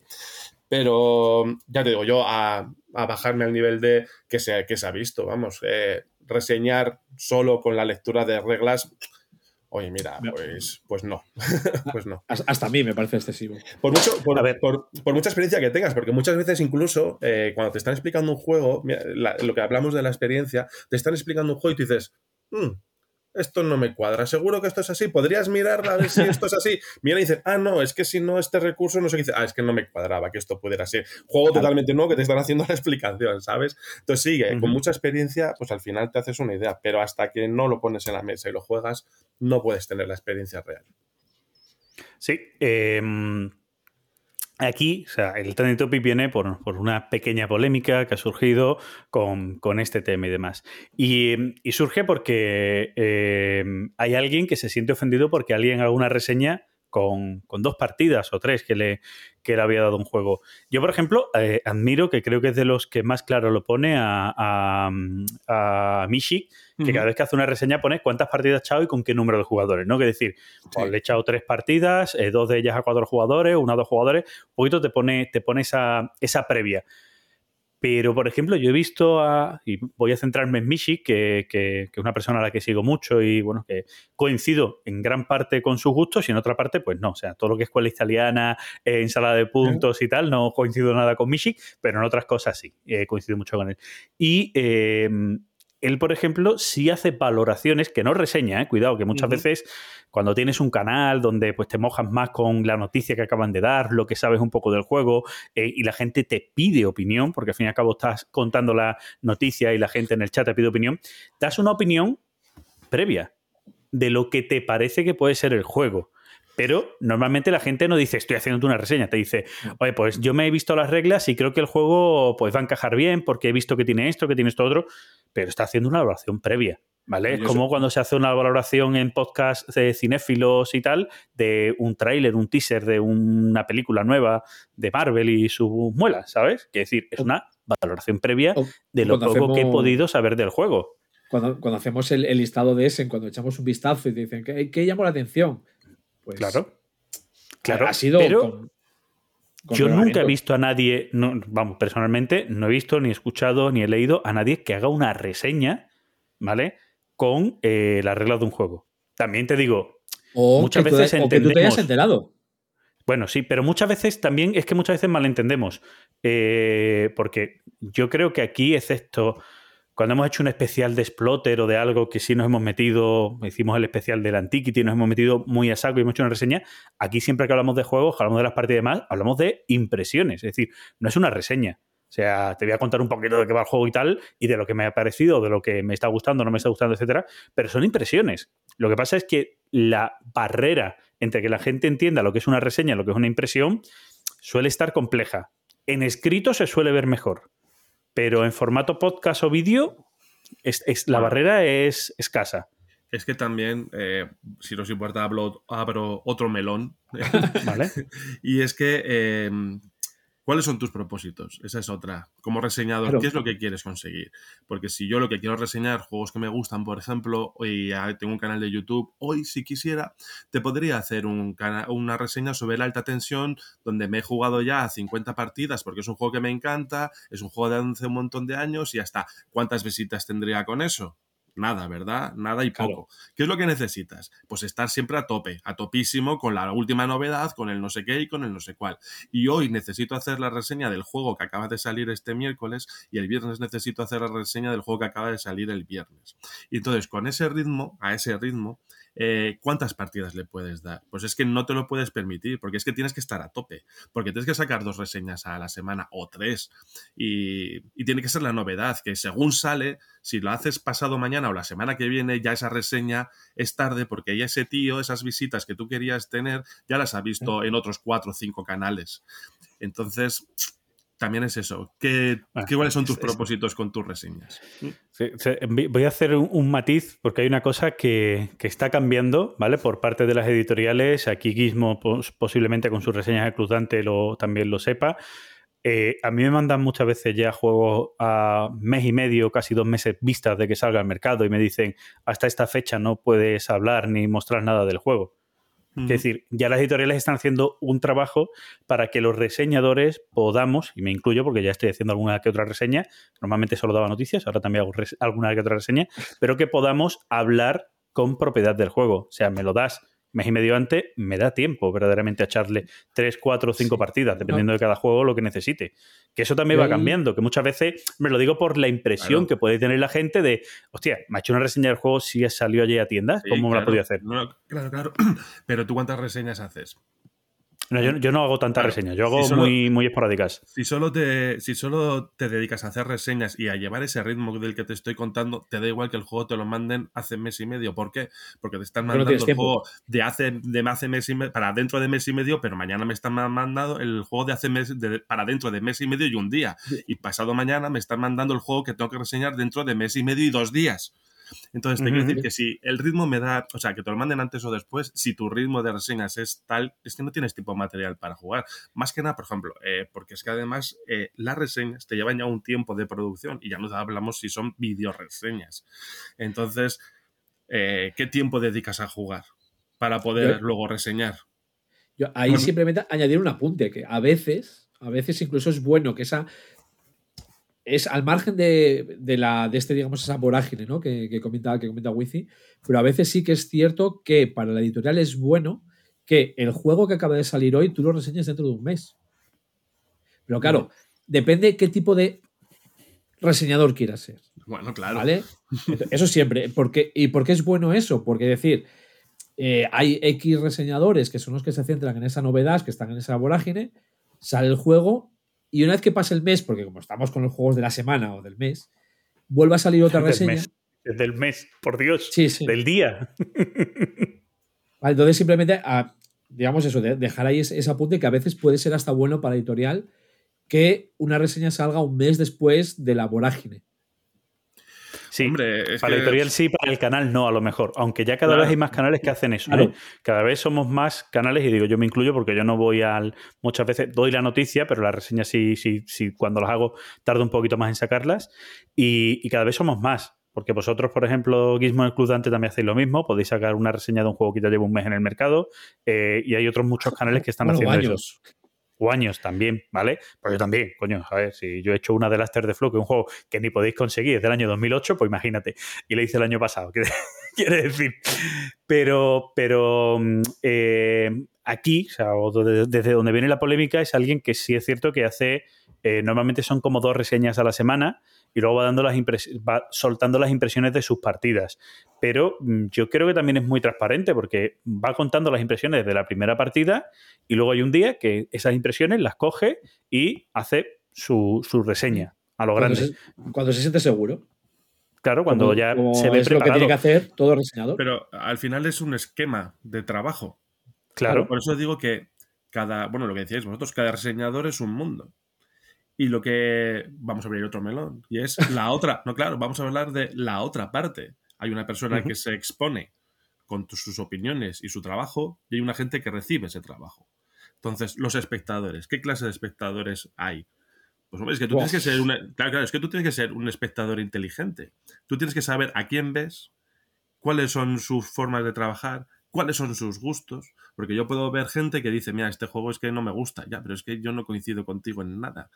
[SPEAKER 4] Pero ya te digo, yo a, a bajarme al nivel de que se, que se ha visto, vamos, eh, reseñar solo con la lectura de reglas. Oye, mira, pues, pues no, pues no.
[SPEAKER 3] Hasta a mí me parece excesivo.
[SPEAKER 4] Por, mucho, por, por- por mucha experiencia que tengas, porque muchas veces incluso eh, cuando te están explicando un juego, mira, la- lo que hablamos de la experiencia, te están explicando un juego y tú dices, "Mm, esto no me cuadra, seguro que esto es así, podrías mirar a ver si esto es así. Mira y dices, ah, no, es que si no este recurso no sé qué dice, ah, es que no me cuadraba que esto pudiera ser. Juego totalmente nuevo que te están haciendo la explicación, ¿sabes? Entonces sigue, con
[SPEAKER 2] Ujú.
[SPEAKER 4] mucha experiencia, pues al final te haces una idea, pero hasta que no lo pones en la mesa y lo juegas, no puedes tener la experiencia real.
[SPEAKER 2] Sí. eh, aquí, o sea, el Trending Topic viene por, una pequeña polémica que ha surgido con, este tema y demás. Y, y surge porque eh, hay alguien que se siente ofendido porque alguien haga una reseña con, con dos partidas o tres que le, que le había dado un juego. Yo, por ejemplo, eh, admiro que creo que es de los que más claro lo pone a, a, a Mishi, que cada vez que hace una reseña pone cuántas partidas ha echado y con qué número de jugadores, ¿no? Que decir, pues, le he echado tres partidas, eh, dos de ellas a cuatro jugadores, una a dos jugadores, un poquito te pone, te pone esa, esa previa. Pero, por ejemplo, yo he visto a. Y voy a centrarme en Mishi, que, que- es una persona a la que sigo mucho y, bueno, que coincido en gran parte con sus gustos y en otra parte, pues no. O sea, todo lo que es escuela italiana, eh, ensalada de puntos y tal, no coincido nada con Mishi, pero en otras cosas sí, eh, coincido mucho con él. Y. eh, él, por ejemplo, sí hace valoraciones que no reseña, ¿eh? cuidado, que muchas veces cuando tienes un canal donde pues te mojas más con la noticia que acaban de dar, lo que sabes un poco del juego, eh, y la gente te pide opinión, porque al fin y al cabo estás contando la noticia y la gente en el chat te pide opinión, das una opinión previa de lo que te parece que puede ser el juego. Pero normalmente la gente no dice, estoy haciendo una reseña, te dice, oye, pues yo me he visto las reglas y creo que el juego pues va a encajar bien porque he visto que tiene esto, que tiene esto otro, pero está haciendo una valoración previa. ¿Vale? Es como cuando se hace una valoración en podcast de cinéfilos y tal, de un tráiler, un teaser de una película nueva de Marvel y sus muelas, ¿sabes? Que decir, es una valoración previa de lo
[SPEAKER 3] cuando
[SPEAKER 2] poco que he podido saber del juego.
[SPEAKER 3] Cuando, cuando hacemos el, el listado de Essen, cuando echamos un vistazo y te dicen, ¿qué, qué llamó la atención? Pues
[SPEAKER 2] Claro. Claro,
[SPEAKER 3] ha sido
[SPEAKER 2] pero
[SPEAKER 3] con- con
[SPEAKER 2] yo nunca he visto a nadie, no, vamos, personalmente, no he visto, ni escuchado, ni he leído a nadie que haga una reseña, ¿vale? Con eh, las reglas de un juego. También te digo,
[SPEAKER 3] O
[SPEAKER 2] muchas
[SPEAKER 3] que tú-
[SPEAKER 2] veces
[SPEAKER 3] o que tú te hayas enterado.
[SPEAKER 2] Bueno, sí, pero muchas veces también es que muchas veces malentendemos. Eh, porque yo creo que aquí, excepto cuando hemos hecho un especial de Splotter o de algo que sí nos hemos metido, hicimos el especial del Antiquity, nos hemos metido muy a saco y hemos hecho una reseña, aquí siempre que hablamos de juegos, hablamos de las partidas y demás, hablamos de impresiones. Es decir, no es una reseña. O sea, te voy a contar un poquito de qué va el juego y tal, y de lo que me ha parecido, de lo que me está gustando, no me está gustando, etcétera, pero son impresiones. Lo que pasa es que la barrera entre que la gente entienda lo que es una reseña, lo que es una impresión, suele estar compleja. En escrito se suele ver mejor, pero en formato podcast o vídeo, es, es- la
[SPEAKER 4] Bueno.
[SPEAKER 2] barrera es escasa.
[SPEAKER 4] Es que también, eh, si no os importa, hablo, abro otro melón.
[SPEAKER 2] ¿Vale?
[SPEAKER 4] y es que, eh, ¿cuáles son tus propósitos? Esa es otra. Como reseñador,
[SPEAKER 3] Claro.
[SPEAKER 4] ¿qué es lo que quieres conseguir? Porque si yo lo que quiero reseñar, juegos que me gustan, por ejemplo, y tengo un canal de YouTube, hoy si quisiera, te podría hacer un una reseña sobre la alta tensión, donde me he jugado ya 50 partidas, porque es un juego que me encanta, es un juego de hace un montón de años y hasta cuántas visitas tendría con eso. Nada, ¿verdad? Nada y poco. ¿Qué es lo que necesitas? Pues estar siempre a tope, a topísimo con la última novedad, con el no sé qué y con el no sé cuál. Y hoy necesito hacer la reseña del juego que acaba de salir este miércoles y el viernes necesito hacer la reseña del juego que acaba de salir el viernes. Y entonces, con ese ritmo, a ese ritmo, eh, ¿cuántas partidas le puedes dar? Pues es que no te lo puedes permitir, porque es que tienes que estar a tope, porque tienes que sacar dos reseñas a la semana o tres. Y, y tiene que ser la novedad, que según sale, si lo haces pasado mañana o la semana que viene, ya esa reseña es tarde, porque ya ese tío, esas visitas que tú querías tener, ya las ha visto en otros cuatro o cinco canales. Entonces, también es eso. ¿Qué, ¿qué- ¿Cuáles son tus
[SPEAKER 2] es-
[SPEAKER 4] propósitos con tus reseñas?
[SPEAKER 2] Sí, Voy a hacer un, un matiz porque hay una cosa que, que está cambiando, ¿vale? Por parte de las editoriales. Aquí Gizmo pos- posiblemente con sus reseñas de Cruz Dante lo, también lo sepa. Eh, a mí me mandan muchas veces ya juegos a mes y medio, casi dos meses vistas de que salga al mercado y me dicen hasta esta fecha no puedes hablar ni mostrar nada del juego. Es decir, ya las editoriales están haciendo un trabajo para que los reseñadores podamos, y me incluyo porque ya estoy haciendo alguna que otra reseña, normalmente solo daba noticias, ahora también hago alguna que otra reseña, pero que podamos hablar con propiedad del juego. O sea, me lo das, mes y medio antes, me da tiempo verdaderamente a echarle tres, cuatro o cinco partidas, dependiendo de cada juego lo que necesite. Que eso también va
[SPEAKER 3] Ahí-
[SPEAKER 2] cambiando, que muchas veces me lo digo por la impresión que puede tener la gente de, hostia, me ha hecho una reseña del juego si salió allí a tienda,
[SPEAKER 4] Sí,
[SPEAKER 2] ¿cómo me la podía hacer?
[SPEAKER 4] No, claro, claro. Pero tú cuántas reseñas haces?
[SPEAKER 2] No, yo, yo no hago tantas
[SPEAKER 4] Claro,
[SPEAKER 2] reseñas, yo hago
[SPEAKER 4] si solo-
[SPEAKER 2] muy, muy esporádicas.
[SPEAKER 4] Si solo, te, si solo te dedicas a hacer reseñas y a llevar ese ritmo del que te estoy contando, te da igual que el juego te lo manden hace mes y medio. ¿Por qué? Porque te están
[SPEAKER 3] no
[SPEAKER 4] mandando el
[SPEAKER 3] tiempo.
[SPEAKER 4] juego de hace, de hace mes y medio para dentro de mes y medio, pero mañana me están ma- mandando el juego de hace mes de- para dentro de mes y medio y un día. Y pasado mañana me están mandando el juego que tengo que reseñar dentro de mes y medio y dos días. Entonces, te quiero decir que si el ritmo me da, o sea, que te lo manden antes o después, si tu ritmo de reseñas es tal, es que no tienes tipo de material para jugar. Más que nada, por ejemplo, eh, porque es que además eh, las reseñas te llevan ya un tiempo de producción y ya no hablamos si son videoreseñas. Entonces, eh, ¿qué tiempo dedicas a jugar para poder
[SPEAKER 3] Yo-
[SPEAKER 4] luego reseñar?
[SPEAKER 3] Yo ahí
[SPEAKER 4] Bueno.
[SPEAKER 3] simplemente añadir un apunte, que a veces, a veces incluso es bueno que esa. Es al margen de, de la, de este, digamos, esa vorágine, ¿no? Que, que comenta, que comenta Wifi, pero a veces sí que es cierto que para la editorial es bueno que el juego que acaba de salir hoy tú lo reseñes dentro de un mes. Pero claro, depende qué tipo de reseñador quieras ser.
[SPEAKER 4] Bueno, claro.
[SPEAKER 3] ¿Vale? Eso siempre. Porque, ¿Y por qué es bueno eso? Porque decir, eh, hay X reseñadores que son los que se centran en esa novedad, que están en esa vorágine, sale el juego y una vez que pase el mes, porque como estamos con los juegos de la semana o del mes, vuelve a salir otra
[SPEAKER 2] Del
[SPEAKER 3] reseña.
[SPEAKER 2] mes. Del mes, por Dios.
[SPEAKER 3] Sí, sí.
[SPEAKER 2] Del día.
[SPEAKER 3] Vale, entonces simplemente, ah, digamos eso, de- dejar ahí ese, ese apunte que a veces puede ser hasta bueno para editorial que una reseña salga un mes después de la vorágine.
[SPEAKER 2] Sí,
[SPEAKER 4] Hombre, es
[SPEAKER 2] para la editorial sí, para el canal no, a lo mejor. Aunque ya cada
[SPEAKER 4] Claro.
[SPEAKER 2] vez hay más canales que hacen eso.
[SPEAKER 3] Claro.
[SPEAKER 2] ¿eh? Cada vez somos más canales, y digo, yo me incluyo porque yo no voy al. Muchas veces doy la noticia, pero las reseñas sí, sí, sí, cuando las hago, tardo un poquito más en sacarlas. Y, y cada vez somos más. Porque vosotros, por ejemplo, Gizmo en el Club Dante también hacéis lo mismo. Podéis sacar una reseña de un juego que ya lleva un mes en el mercado. eh, y hay otros muchos canales que están
[SPEAKER 3] Bueno,
[SPEAKER 2] haciendo eso. O años también, ¿vale? Pues yo también, coño, a ver, si yo he hecho una de Laster de Flow, que es un juego que ni podéis conseguir, es del año 2008, pues imagínate. Y lo hice el año pasado, quiere, quiere decir. Pero, pero mm, eh, aquí, o sea, desde donde viene la polémica, es alguien que sí es cierto que hace, eh, normalmente son como dos reseñas a la semana y luego va, dando las impres- va soltando las impresiones de sus partidas. Pero mm, yo creo que también es muy transparente porque va contando las impresiones de la primera partida y luego hay un día que esas impresiones las coge y hace su, su reseña a lo
[SPEAKER 3] Cuando
[SPEAKER 2] grande.
[SPEAKER 3] se, cuando se siente seguro.
[SPEAKER 2] Claro, cuando
[SPEAKER 3] Como-
[SPEAKER 2] ya
[SPEAKER 3] como
[SPEAKER 2] se ve
[SPEAKER 3] es lo que tiene que hacer todo reseñador.
[SPEAKER 4] Pero al final es un esquema de trabajo.
[SPEAKER 2] Claro.
[SPEAKER 4] Por eso digo que cada, bueno, lo que decíais vosotros, cada reseñador es un mundo. Y lo que vamos a abrir otro melón. Y es la otra. No, claro, vamos a hablar de la otra parte. Hay una persona que se expone con sus opiniones y su trabajo, y hay una gente que recibe ese trabajo. Entonces, los espectadores, ¿qué clase de espectadores hay? Pues hombre, es que tú tienes que ser una, claro, claro, es que tú tienes que ser un espectador inteligente. Tú tienes que saber a quién ves, cuáles son sus formas de trabajar, cuáles son sus gustos. Porque yo puedo ver gente que dice, mira, este juego es que no me gusta, ya, pero es que yo no coincido contigo en nada.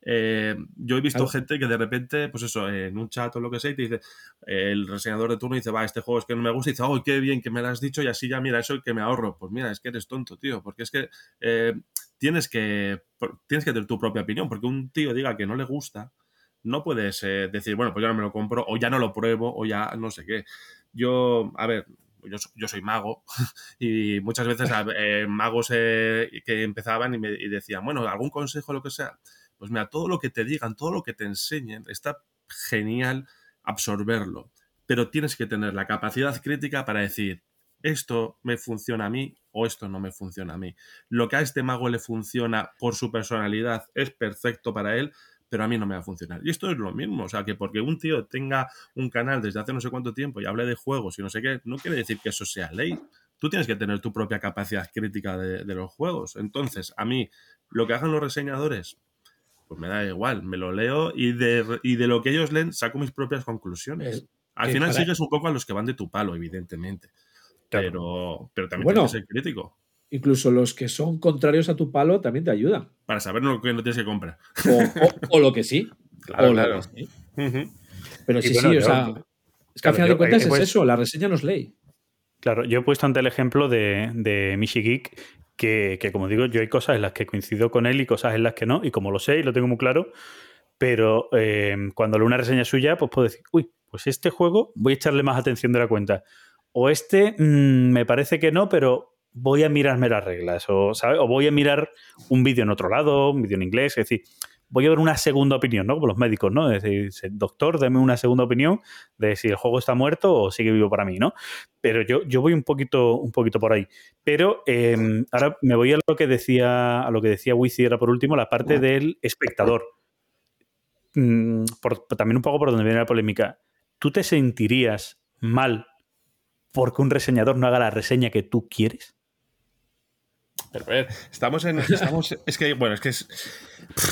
[SPEAKER 4] Eh, yo he visto
[SPEAKER 3] Claro.
[SPEAKER 4] gente que de repente, pues eso, en un chat o lo que sea, y te dice, el reseñador de turno dice, va, este juego es que no me gusta, y dice, oh, qué bien que me lo has dicho, y así ya, mira, eso que me ahorro. Pues mira, es que eres tonto, tío, porque es que eh, tienes que tienes que tener tu propia opinión, porque un tío diga que no le gusta, no puedes eh, decir, bueno, pues ya no me lo compro, o ya no lo pruebo, o ya no sé qué. Yo, a ver, yo, so- yo soy mago y muchas veces eh, magos eh, que empezaban y me decían, bueno, algún consejo, lo que sea. Pues mira, todo lo que te digan, todo lo que te enseñen, está genial absorberlo, pero tienes que tener la capacidad crítica para decir, esto me funciona a mí o esto no me funciona a mí. Lo que a este mago le funciona por su personalidad es perfecto para él, pero a mí no me va a funcionar. Y esto es lo mismo, o sea, que porque un tío tenga un canal desde hace no sé cuánto tiempo y hable de juegos y no sé qué, no quiere decir que eso sea ley. Tú tienes que tener tu propia capacidad crítica de, de los juegos. Entonces, a mí, lo que hagan los reseñadores, pues me da igual, me lo leo y de, y de lo que ellos leen saco mis propias conclusiones.
[SPEAKER 3] Eh,
[SPEAKER 4] Al final
[SPEAKER 3] para-
[SPEAKER 4] sigues un poco a los que van de tu palo, evidentemente. Pero, pero también
[SPEAKER 3] Bueno.
[SPEAKER 4] tienes que ser crítico.
[SPEAKER 3] Incluso los que son contrarios a tu palo también te ayudan.
[SPEAKER 4] Para saber lo que no tienes que comprar.
[SPEAKER 3] O, o- o lo que sí.
[SPEAKER 4] Claro,
[SPEAKER 3] O
[SPEAKER 4] claro.
[SPEAKER 3] que sí.
[SPEAKER 4] Ujú.
[SPEAKER 3] Pero sí,
[SPEAKER 2] bueno,
[SPEAKER 3] sí, o sea. Es que al final
[SPEAKER 2] yo-
[SPEAKER 3] de cuentas es
[SPEAKER 2] pues-
[SPEAKER 3] eso, la reseña no es ley.
[SPEAKER 2] Claro, yo he puesto ante el ejemplo de, de Michi Geek, que, que, como digo, yo hay cosas en las que coincido con él y cosas en las que no, y como lo sé y lo tengo muy claro, pero eh, cuando leo una reseña suya, pues puedo decir, uy, pues este juego voy a echarle más atención de la cuenta. O este mmm, me parece que no, pero voy a mirarme las reglas. O, o voy a mirar un vídeo en otro lado, un vídeo en inglés. Es decir, voy a ver una segunda opinión, ¿no? Como los médicos, ¿no? Es decir, doctor, dame una segunda opinión de si el juego está muerto o sigue vivo para mí, ¿no? Pero yo, yo voy un poquito, un poquito por ahí. Pero eh, ahora me voy a lo que decía, a lo que decía Wizzy, era por último, la parte del espectador. Mm, por, también un poco por donde viene la polémica. ¿Tú te sentirías mal porque un reseñador no haga la reseña que tú quieres?
[SPEAKER 4] Pero ver, estamos en. Estamos, es que, bueno, es que es.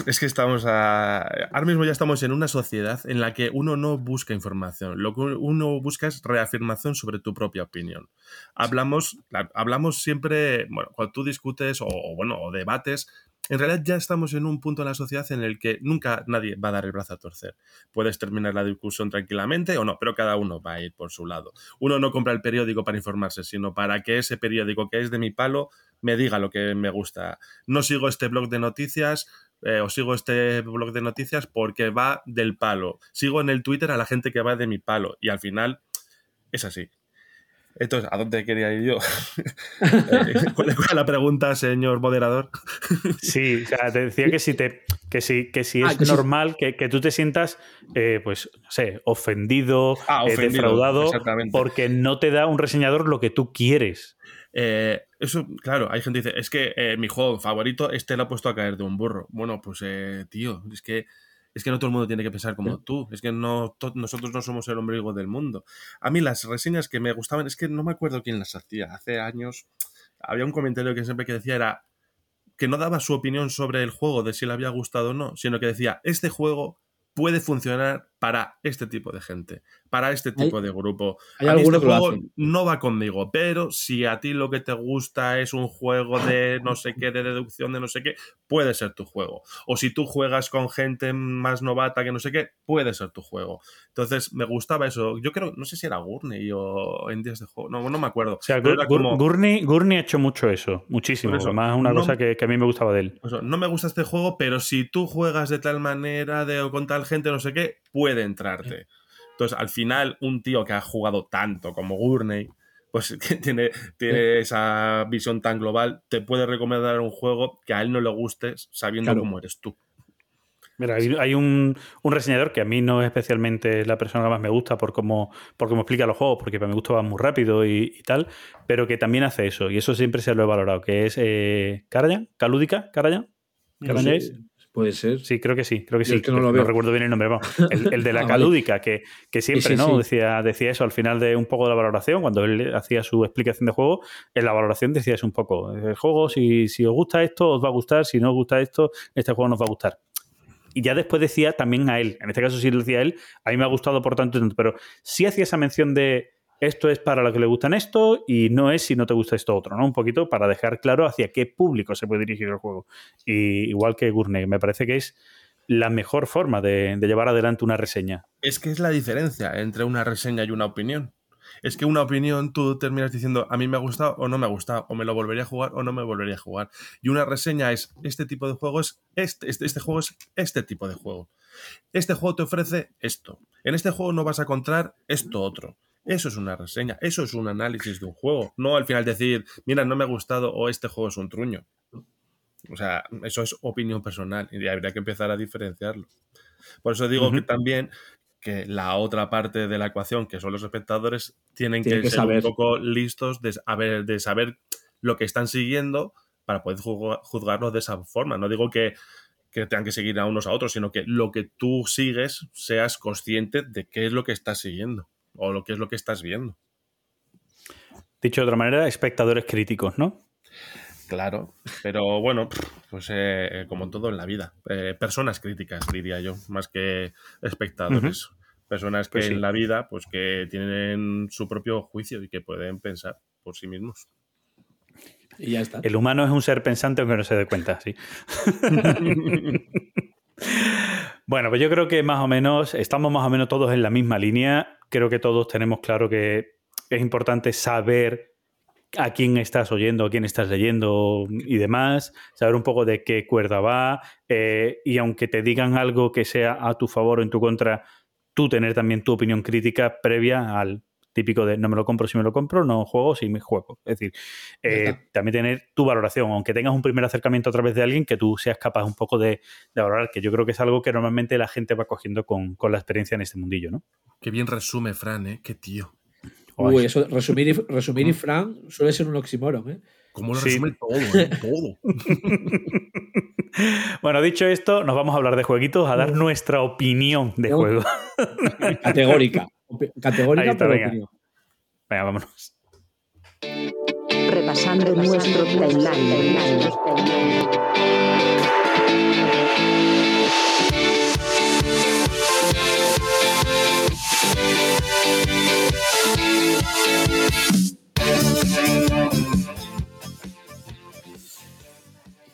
[SPEAKER 4] Es que estamos a. Ahora mismo ya estamos en una sociedad en la que uno no busca información. Lo que uno busca es reafirmación sobre tu propia opinión. Hablamos, hablamos siempre. Bueno, cuando tú discutes o bueno, o debates, en realidad ya estamos en un punto en la sociedad en el que nunca nadie va a dar el brazo a torcer. Puedes terminar la discusión tranquilamente o no, pero cada uno va a ir por su lado. Uno no compra el periódico para informarse, sino para que ese periódico que es de mi palo me diga lo que me gusta. No sigo este blog de noticias eh, o sigo este blog de noticias porque va del palo. Sigo en el Twitter a la gente que va de mi palo y al final es así. Entonces, ¿a dónde quería ir yo? ¿Cuál es la pregunta, señor moderador?
[SPEAKER 2] sí, o sea, te decía que si, te, que si, que si es ah, que normal sí. que, que, tú te sientas, eh, pues, no sé, ofendido,
[SPEAKER 4] ah, ofendido
[SPEAKER 2] eh, defraudado, porque no te da un reseñador lo que tú quieres.
[SPEAKER 4] Eh, eso, claro, hay gente que dice, es que eh, mi juego favorito, este lo ha puesto a caer de un burro. Bueno, pues, eh, tío, es que es que no todo el mundo tiene que pensar como tú, es que no nosotros no somos el ombligo del mundo. A mí las reseñas que me gustaban, es que no me acuerdo quién las hacía, hace años había un comentario que siempre que decía era que no daba su opinión sobre el juego de si le había gustado o no, sino que decía, este juego puede funcionar para este tipo de gente, para este tipo
[SPEAKER 3] hay,
[SPEAKER 4] de grupo.
[SPEAKER 3] Hay
[SPEAKER 4] a mí este
[SPEAKER 3] que
[SPEAKER 4] juego no va conmigo, pero si a ti lo que te gusta es un juego de no sé qué, de deducción de no sé qué, puede ser tu juego. O si tú juegas con gente más novata que no sé qué, puede ser tu juego. Entonces me gustaba eso. Yo creo, no sé si era Gurney o en días de juego, no, no me acuerdo.
[SPEAKER 2] O sea, Gur-
[SPEAKER 4] como-
[SPEAKER 2] Gurney, Gurney ha hecho mucho eso, muchísimo.
[SPEAKER 4] Eso,
[SPEAKER 2] Además, es una
[SPEAKER 4] no-
[SPEAKER 2] cosa que, que a mí me gustaba de él.
[SPEAKER 4] No me gusta este juego, pero si tú juegas de tal manera de, o con tal gente, no sé qué, puede entrarte. Entonces, al final, un tío que ha jugado tanto como Gurney, pues que tiene, tiene esa visión tan global, te puede recomendar un juego que a él no le guste sabiendo
[SPEAKER 2] Claro.
[SPEAKER 4] cómo eres tú.
[SPEAKER 2] Mira, hay, hay un, un reseñador que a mí no es especialmente la persona que más me gusta por cómo, por cómo explica los juegos, porque me gusta va muy rápido y, y tal, pero que también hace eso, y eso siempre se lo he valorado, que es eh, Karajan, Kalúdica, Karajan.
[SPEAKER 3] No
[SPEAKER 2] ¿Karajan
[SPEAKER 3] sé? Puede ser.
[SPEAKER 2] Sí, creo que sí, creo que sí.
[SPEAKER 3] es que no lo veo.
[SPEAKER 2] recuerdo bien el nombre. vamos. El, el de la
[SPEAKER 3] Ah, vale.
[SPEAKER 2] calúdica, que, que siempre
[SPEAKER 3] Sí,
[SPEAKER 2] ¿no?
[SPEAKER 3] sí.
[SPEAKER 2] Decía, decía eso al final de un poco de la valoración, cuando él hacía su explicación de juego, en la valoración decía eso un poco. El juego, si, si os gusta esto, os va a gustar, si no os gusta esto, este juego nos va a gustar. Y ya después decía también a él, en este caso sí lo decía a él, a mí me ha gustado por tanto y tanto, pero sí hacía esa mención de esto es para los que le gustan esto y no es si no te gusta esto otro, ¿no? Un poquito para dejar claro hacia qué público se puede dirigir el juego. Y igual que Gurney, me parece que es la mejor forma de, de llevar adelante una reseña.
[SPEAKER 4] Es que es la diferencia entre una reseña y una opinión. Es que una opinión tú terminas diciendo a mí me ha gustado o no me ha gustado, o me lo volvería a jugar o no me volvería a jugar. Y una reseña es este tipo de juego es este, este, este juego es este tipo de juego. Este juego te ofrece esto. En este juego no vas a encontrar esto otro. Eso es una reseña, eso es un análisis de un juego. No al final decir, mira, no me ha gustado o este juego es un truño. O sea, eso es opinión personal y habría que empezar a diferenciarlo. Por eso digo que también que la otra parte de la ecuación, que son los espectadores, tienen que,
[SPEAKER 3] Tienen que
[SPEAKER 4] ser
[SPEAKER 3] saber.
[SPEAKER 4] un poco listos de, saber- de saber lo que están siguiendo para poder juzga- juzgarlos de esa forma. No digo que, que tengan que seguir a unos a otros, sino que lo que tú sigues seas consciente de qué es lo que estás siguiendo o lo que es lo que estás viendo.
[SPEAKER 2] Dicho de otra manera, espectadores críticos, ¿no?
[SPEAKER 4] Claro, pero bueno, pues eh, como todo en la vida, eh, personas críticas diría yo, más que espectadores. Personas que
[SPEAKER 2] Pues sí.
[SPEAKER 4] en la vida, pues que tienen su propio juicio y que pueden pensar por sí mismos.
[SPEAKER 3] Y ya está.
[SPEAKER 2] El humano es un ser pensante aunque no se dé cuenta, sí. bueno, pues yo creo que más o menos estamos más o menos todos en la misma línea. Creo que todos tenemos claro que es importante saber a quién estás oyendo, a quién estás leyendo y demás, saber un poco de qué cuerda va, eh, y aunque te digan algo que sea a tu favor o en tu contra, tú tener también tu opinión crítica previa al típico de no me lo compro si me lo compro, no juego si me juego. Es decir, eh, también tener tu valoración, aunque tengas un primer acercamiento a través de alguien, que tú seas capaz un poco de, de valorar, que yo creo que es algo que normalmente la gente va cogiendo con, con la experiencia en este mundillo, ¿no?
[SPEAKER 19] Qué bien resume, Fran, ¿eh? Qué tío.
[SPEAKER 3] Uy, eso, resumir y, resumir y Fran suele ser un oxímoron, ¿eh?
[SPEAKER 19] ¿Cómo lo
[SPEAKER 2] Sí.
[SPEAKER 19] resume todo, eh? Todo.
[SPEAKER 2] Bueno, dicho esto, nos vamos a hablar de jueguitos, a dar nuestra opinión de juego.
[SPEAKER 3] Categórica. Categórica,
[SPEAKER 2] está,
[SPEAKER 3] pero
[SPEAKER 2] venga.
[SPEAKER 3] opinión.
[SPEAKER 2] Venga, vámonos.
[SPEAKER 18] Repasando nuestro timeline.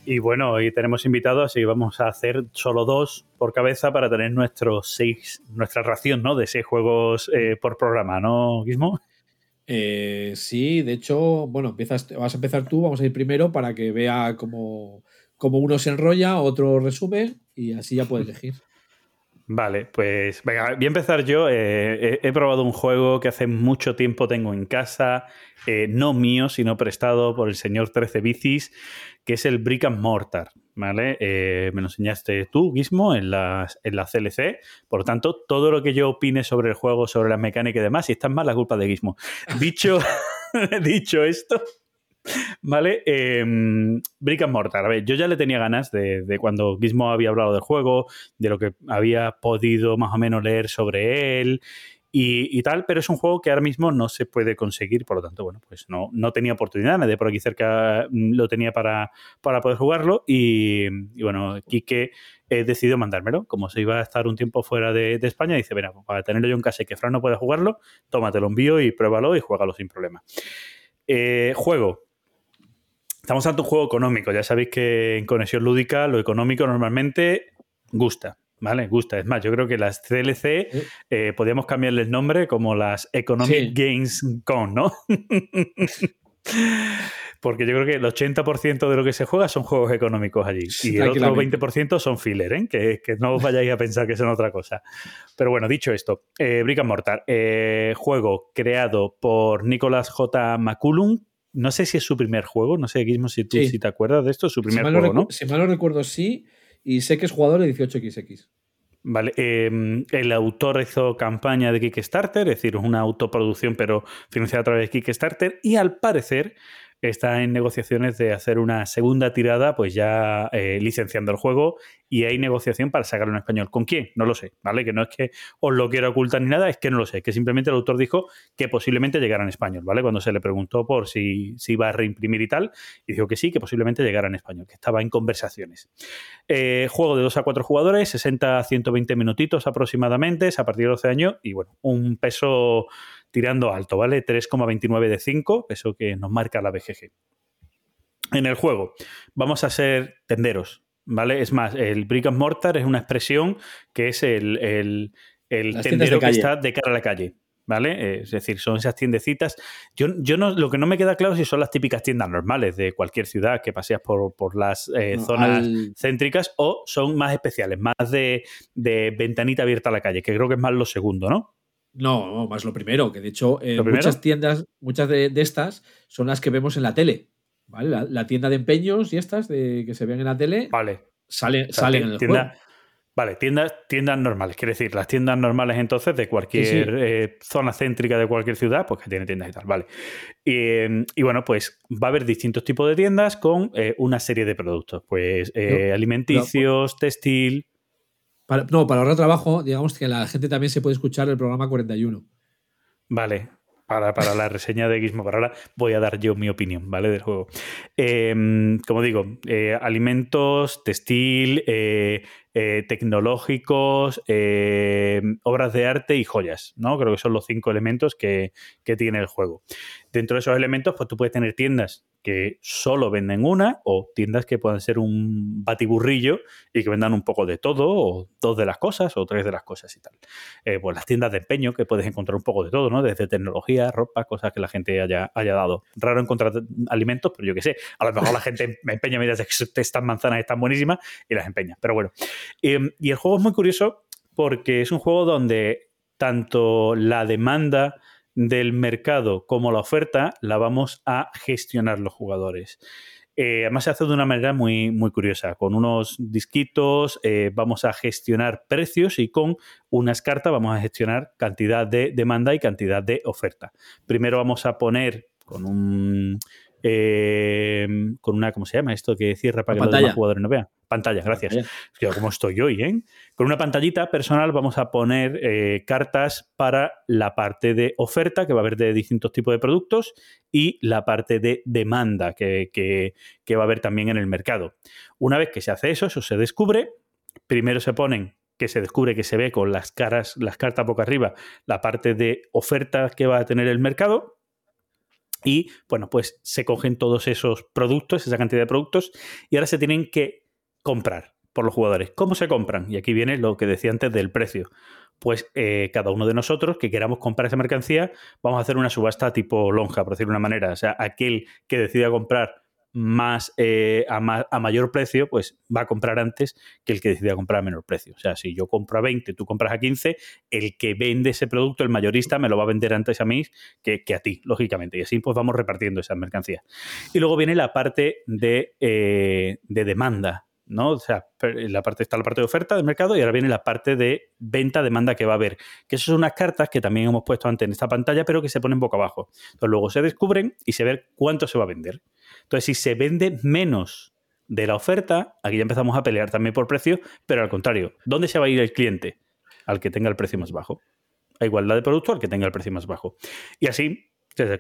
[SPEAKER 2] Y bueno, hoy tenemos invitados, que vamos a hacer solo dos por cabeza para tener nuestros seis, nuestra ración, ¿no? De seis juegos eh, por programa, ¿no, Guismo?
[SPEAKER 3] Eh, sí, de hecho, bueno, empiezas, vas a empezar tú, vamos a ir primero para que vea cómo, cómo uno se enrolla, otro resume y así ya puedes elegir.
[SPEAKER 2] Vale, pues venga, voy a empezar yo. Eh, he, he probado un juego que hace mucho tiempo tengo en casa, eh, no mío, sino prestado por el señor 13 Bicis, que es el Brick and Mortar. ¿Vale? Eh, me lo enseñaste tú, Gizmo, en la, en la CLC. Por lo tanto, todo lo que yo opine sobre el juego, sobre las mecánicas y demás, si está mal, la culpa de Gizmo. Dicho, dicho esto, ¿Vale? Eh, Brick and Mortar. A ver, yo ya le tenía ganas de, cuando Gizmo había hablado del juego, de lo que había podido más o menos leer sobre él y, tal, pero es un juego que ahora mismo no se puede conseguir, por lo tanto, bueno, pues no, no tenía oportunidad, nadie por aquí cerca mm, lo tenía para, para poder jugarlo y, bueno, Quique eh, decidió mandármelo. Como se iba a estar un tiempo fuera de, España, dice, mira, para tenerlo yo en casa y que Fran no pueda jugarlo, tómate lo envío y pruébalo y juégalo sin problema. Eh, juego. Estamos ante un juego económico. Ya sabéis que en conexión lúdica lo económico normalmente gusta. ¿Vale? Gusta. Es más, yo creo que las CLC eh, podríamos cambiarle el nombre como las Economic
[SPEAKER 3] Sí.
[SPEAKER 2] Games Con, ¿no? Porque yo creo que el 80% de lo que se juega son juegos económicos allí. Y el otro
[SPEAKER 3] Tranquilamente.
[SPEAKER 2] 20% son filler, ¿eh? Que, que no os vayáis a pensar que son otra cosa. Pero bueno, dicho esto, eh, Brick and Mortar, eh, juego creado por Nicolas J. McCullum. No sé si es su primer juego, no sé, si tú
[SPEAKER 3] Sí.
[SPEAKER 2] si te acuerdas de esto, es su primer juego, ¿no?
[SPEAKER 3] si mal no recuerdo, sí. Y sé que es jugador de 18XX.
[SPEAKER 2] Vale, eh, el autor hizo campaña de Kickstarter, es decir, una autoproducción pero financiada a través de Kickstarter y al parecer está en negociaciones de hacer una segunda tirada, pues ya eh, licenciando el juego y hay negociación para sacarlo en español. ¿Con quién? No lo sé, ¿vale? Que no es que os lo quiera ocultar ni nada, es que no lo sé, que simplemente el autor dijo que posiblemente llegara en español, ¿vale? Cuando se le preguntó por si, si iba a reimprimir y tal, y dijo que sí, que posiblemente llegara en español, que estaba en conversaciones. Eh, juego de 2 a 4 jugadores, 60 a 120 minutitos aproximadamente, es a partir de 12 años y bueno, un peso tirando alto, ¿vale? 3,29 de 5, peso que nos marca la BGG. En el juego vamos a ser tenderos, ¿vale? Es más, el brick and mortar es una expresión que es el, el, tendero
[SPEAKER 3] de
[SPEAKER 2] que está de cara a la calle. ¿Vale? Eh, Es decir, son esas tiendecitas. Yo, yo no, lo que no me queda claro es si son las típicas tiendas normales de cualquier ciudad que paseas por, por las eh,
[SPEAKER 3] No,
[SPEAKER 2] zonas
[SPEAKER 3] al-
[SPEAKER 2] céntricas o son más especiales, más de, de ventanita abierta a la calle, que creo que es más lo segundo, ¿no?
[SPEAKER 3] No, no, más lo primero, que de hecho eh, muchas tiendas, muchas de, de estas son las que vemos en la tele. ¿Vale? La, la tienda de empeños y estas de, que se ven en la tele
[SPEAKER 2] Vale.
[SPEAKER 3] salen,
[SPEAKER 2] O sea,
[SPEAKER 3] salen en el
[SPEAKER 2] tienda-
[SPEAKER 3] juego.
[SPEAKER 2] Vale, tiendas, tiendas normales, quiere decir, las tiendas normales entonces de cualquier
[SPEAKER 3] Sí, sí.
[SPEAKER 2] eh, zona céntrica de cualquier ciudad, pues que tiene tiendas y tal, vale. Y, eh, y bueno, pues va a haber distintos tipos de tiendas con eh, una serie de productos, pues
[SPEAKER 3] No,
[SPEAKER 2] alimenticios, textil,
[SPEAKER 3] Para- no, para ahorrar trabajo, digamos que la gente también se puede escuchar el programa 41.
[SPEAKER 2] Vale, para, para la reseña de Gizmo para ahora voy a dar yo mi opinión, ¿vale? Del juego. Eh, como digo, eh, alimentos, textil, eh, eh, tecnológicos, eh, obras de arte y joyas, ¿no? Creo que son los cinco elementos que, que tiene el juego. Dentro de esos elementos, pues tú puedes tener tiendas que solo venden una o tiendas que puedan ser un batiburrillo y que vendan un poco de todo o dos de las cosas o tres de las cosas y tal. Eh, pues las tiendas de empeño que puedes encontrar un poco de todo, ¿no? Desde tecnología, ropa, cosas que la gente haya, haya dado. Raro encontrar alimentos, pero yo qué sé, a lo mejor la gente me empeña, mira, estas manzanas están buenísimas y las empeña. Pero bueno, Em, y el juego es muy curioso porque es un juego donde tanto la demanda del mercado como la oferta la vamos a gestionar los jugadores. Eh, además se hace de una manera muy, muy curiosa. Con unos disquitos eh, vamos a gestionar precios y con unas cartas vamos a gestionar cantidad de demanda y cantidad de oferta. Primero vamos a poner con un... eh, con una, ¿cómo se llama esto que cierra para que los
[SPEAKER 3] pantalla.
[SPEAKER 2] demás jugadores no vean? Pantalla, gracias. ¿Cómo estoy hoy, eh? Con una pantallita personal vamos a poner eh, cartas para la parte de oferta, que va a haber de distintos tipos de productos, y la parte de demanda, que, que- que va a haber también en el mercado. Una vez que se hace eso, eso se descubre. Primero se ponen, que se descubre que se ve con las caras, las cartas boca arriba, la parte de oferta que va a tener el mercado. Y bueno, pues se cogen todos esos productos, esa cantidad de productos, y ahora se tienen que comprar por los jugadores. ¿Cómo se compran? Y aquí viene lo que decía antes del precio. Pues eh, cada uno de nosotros que queramos comprar esa mercancía, vamos a hacer una subasta tipo lonja, por decirlo de una manera. O sea, aquel que decida comprar más, eh, a, a mayor precio, pues va a comprar antes que el que decida comprar a menor precio. O sea, si yo compro a 20, tú compras a 15, el que vende ese producto, el mayorista, me lo va a vender antes a mí que, que a ti, lógicamente. Y así pues vamos repartiendo esas mercancías. Y luego viene la parte de, eh, de demanda. ¿no? O sea, la parte está la parte de oferta del mercado y ahora viene la parte de venta, demanda que va a haber. Que esas son unas cartas que también hemos puesto antes en esta pantalla, pero que se ponen boca abajo. Entonces luego se descubren y se ve cuánto se va a vender. Entonces, si se vende menos de la oferta, aquí ya empezamos a pelear también por precio, pero al contrario, ¿dónde se va a ir el cliente? Al que tenga el precio más bajo. A igualdad de producto, al que tenga el precio más bajo. Y así,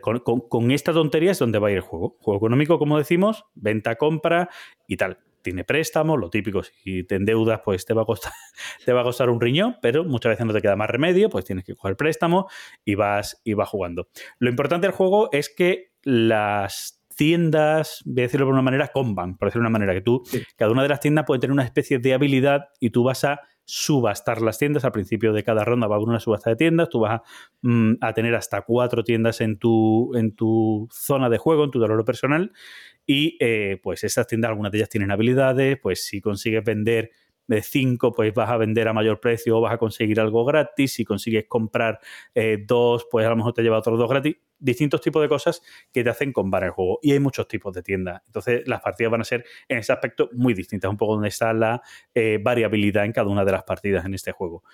[SPEAKER 2] con, con- con esta tontería es donde va a ir el juego. Juego económico, como decimos, venta, compra y tal. Tiene préstamos, lo típico, si te endeudas, pues te va a costar, te va a costar un riñón, pero muchas veces no te queda más remedio, pues tienes que coger préstamo y vas, y vas jugando. Lo importante del juego es que las tiendas, voy a decirlo de una manera, comban, por decirlo de una manera, que tú, cada una de las tiendas puede tener una especie de habilidad y tú vas a subastar las tiendas. Al principio de cada ronda va a haber una subasta de tiendas, tú vas a, mm, a tener hasta cuatro tiendas en tu, en tu zona de juego, en tu tablero personal, y eh, pues esas tiendas, algunas de ellas tienen habilidades, pues si consigues vender de 5, pues vas a vender a mayor precio o vas a conseguir algo gratis. Si consigues comprar eh, dos, pues a lo mejor te lleva otros dos gratis. Distintos tipos de cosas que te hacen comprar el juego. Y hay muchos tipos de tiendas. Entonces, las partidas van a ser en ese aspecto muy distintas. Un poco donde está la eh, variabilidad en cada una de las partidas en este juego.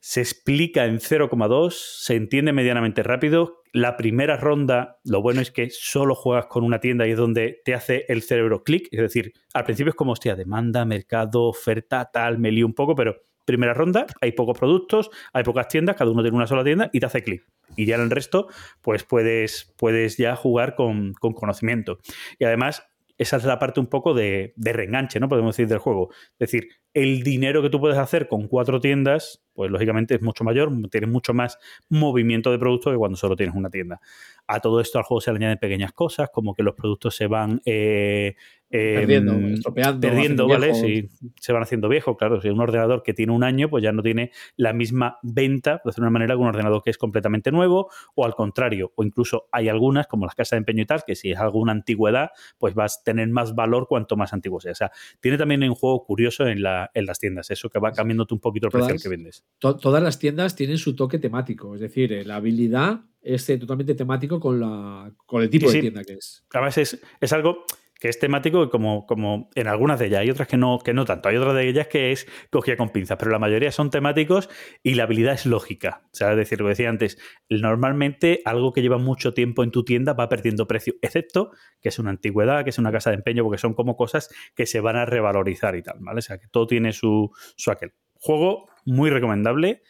[SPEAKER 2] Se explica en 0,2, se entiende medianamente rápido. La primera ronda, lo bueno es que solo juegas con una tienda y es donde te hace el cerebro clic. Es decir, al principio es como, hostia, demanda, mercado, oferta, tal, me lío un poco, pero primera ronda, hay pocos productos, hay pocas tiendas, cada uno tiene una sola tienda y te hace clic. Y ya en el resto, pues puedes, puedes ya jugar con, con conocimiento. Y además, esa es la parte un poco de, de reenganche, ¿no? Podemos decir del juego. Es decir, el dinero que tú puedes hacer con cuatro tiendas, pues lógicamente es mucho mayor, tienes mucho más movimiento de producto que cuando solo tienes una tienda. A todo esto al juego se le añaden pequeñas cosas, como que los productos se van eh, eh,
[SPEAKER 3] Perdiendo, estropeando,
[SPEAKER 2] perdiendo, ¿vale? Sí, se van haciendo viejos, claro. Si un ordenador que tiene un año, pues ya no tiene la misma venta, de una manera, que un ordenador que es completamente nuevo, o al contrario, o incluso hay algunas, como las casas de empeño y tal, que si es alguna antigüedad, pues vas a tener más valor cuanto más antiguo sea. O sea, tiene también un juego curioso en, la, en las tiendas, eso que va cambiándote un poquito el precio al
[SPEAKER 3] Todas-
[SPEAKER 2] que vendes.
[SPEAKER 3] to- todas las tiendas tienen su toque temático, es decir, eh, la habilidad es eh, totalmente temático con, la, con el tipo
[SPEAKER 2] Sí,
[SPEAKER 3] de tienda que es.
[SPEAKER 2] Además, es, es algo que es temático como, como en algunas de ellas. Hay otras que no, que no tanto. Hay otras de ellas que es cogida con pinzas, pero la mayoría son temáticos y la habilidad es lógica. Es decir, lo que decía antes, normalmente algo que lleva mucho tiempo en tu tienda va perdiendo precio, excepto que es una antigüedad, que es una casa de empeño, porque son como cosas que se van a revalorizar y tal, ¿vale? O sea, que todo tiene su, su aquel. Juego muy recomendable.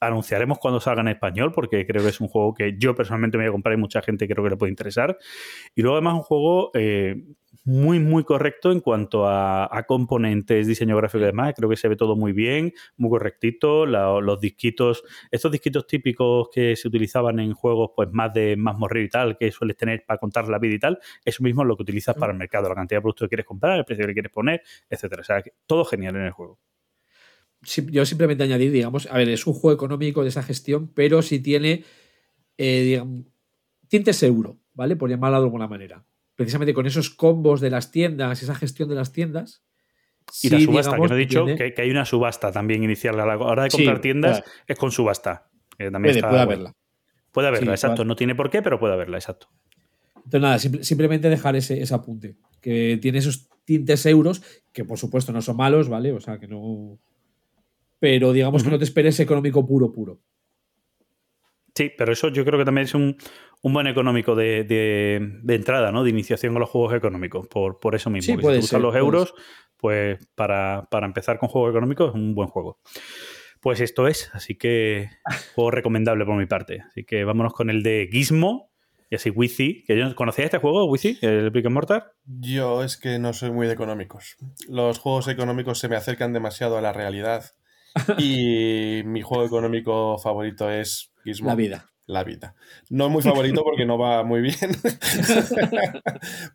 [SPEAKER 2] Anunciaremos cuando salga en español, porque creo que es un juego que yo personalmente me voy a comprar y mucha gente creo que le puede interesar. Y luego además un juego eh, muy, muy correcto en cuanto a, a, componentes, diseño gráfico y demás. Creo que se ve todo muy bien, muy correctito. La, los disquitos, estos disquitos típicos que se utilizaban en juegos pues más de más morrer y tal, que sueles tener para contar la vida y tal, eso mismo es lo que utilizas para el mercado, la cantidad de productos que quieres comprar, el precio que quieres poner, etcétera. O sea, todo genial en el juego
[SPEAKER 3] yo simplemente añadir, digamos, a ver, es un juego económico de esa gestión, pero si tiene, eh, digamos, tintes euro, ¿vale? Por llamarlo de alguna manera. Precisamente con esos combos de las tiendas, esa gestión de las tiendas.
[SPEAKER 2] Y la subasta, digamos, que no he dicho que, que, hay una subasta también inicial. A la hora de comprar sí, tiendas es con subasta. Que también
[SPEAKER 3] puede,
[SPEAKER 2] está,
[SPEAKER 3] puede haberla.
[SPEAKER 2] Puede haberla, exacto. No tiene por qué, pero puede haberla, exacto.
[SPEAKER 3] Entonces, nada, simple- simplemente dejar ese, ese apunte. Que tiene esos tintes euros, que por supuesto no son malos, ¿vale? O sea, que no. Pero digamos que no te esperes económico puro, puro.
[SPEAKER 2] Sí, pero eso yo creo que también es un, un buen económico de, de- de entrada, ¿no? De iniciación a los juegos económicos, por, por eso mismo.
[SPEAKER 3] Sí,
[SPEAKER 2] que si te gustan
[SPEAKER 3] ser,
[SPEAKER 2] los
[SPEAKER 3] puede
[SPEAKER 2] euros, pues para, para empezar con juegos económicos es un buen juego. Pues esto es, así que juego recomendable por mi parte. Así que vámonos con el de Gizmo, y así Wizzy, que yo conocía este juego, Wizzy, el Brick and Mortar.
[SPEAKER 4] Yo es que no soy muy de económicos. Los juegos económicos se me acercan demasiado a la realidad. Y mi juego económico favorito es Gizmo.
[SPEAKER 3] La vida.
[SPEAKER 4] La vida. No es muy favorito porque no va muy bien.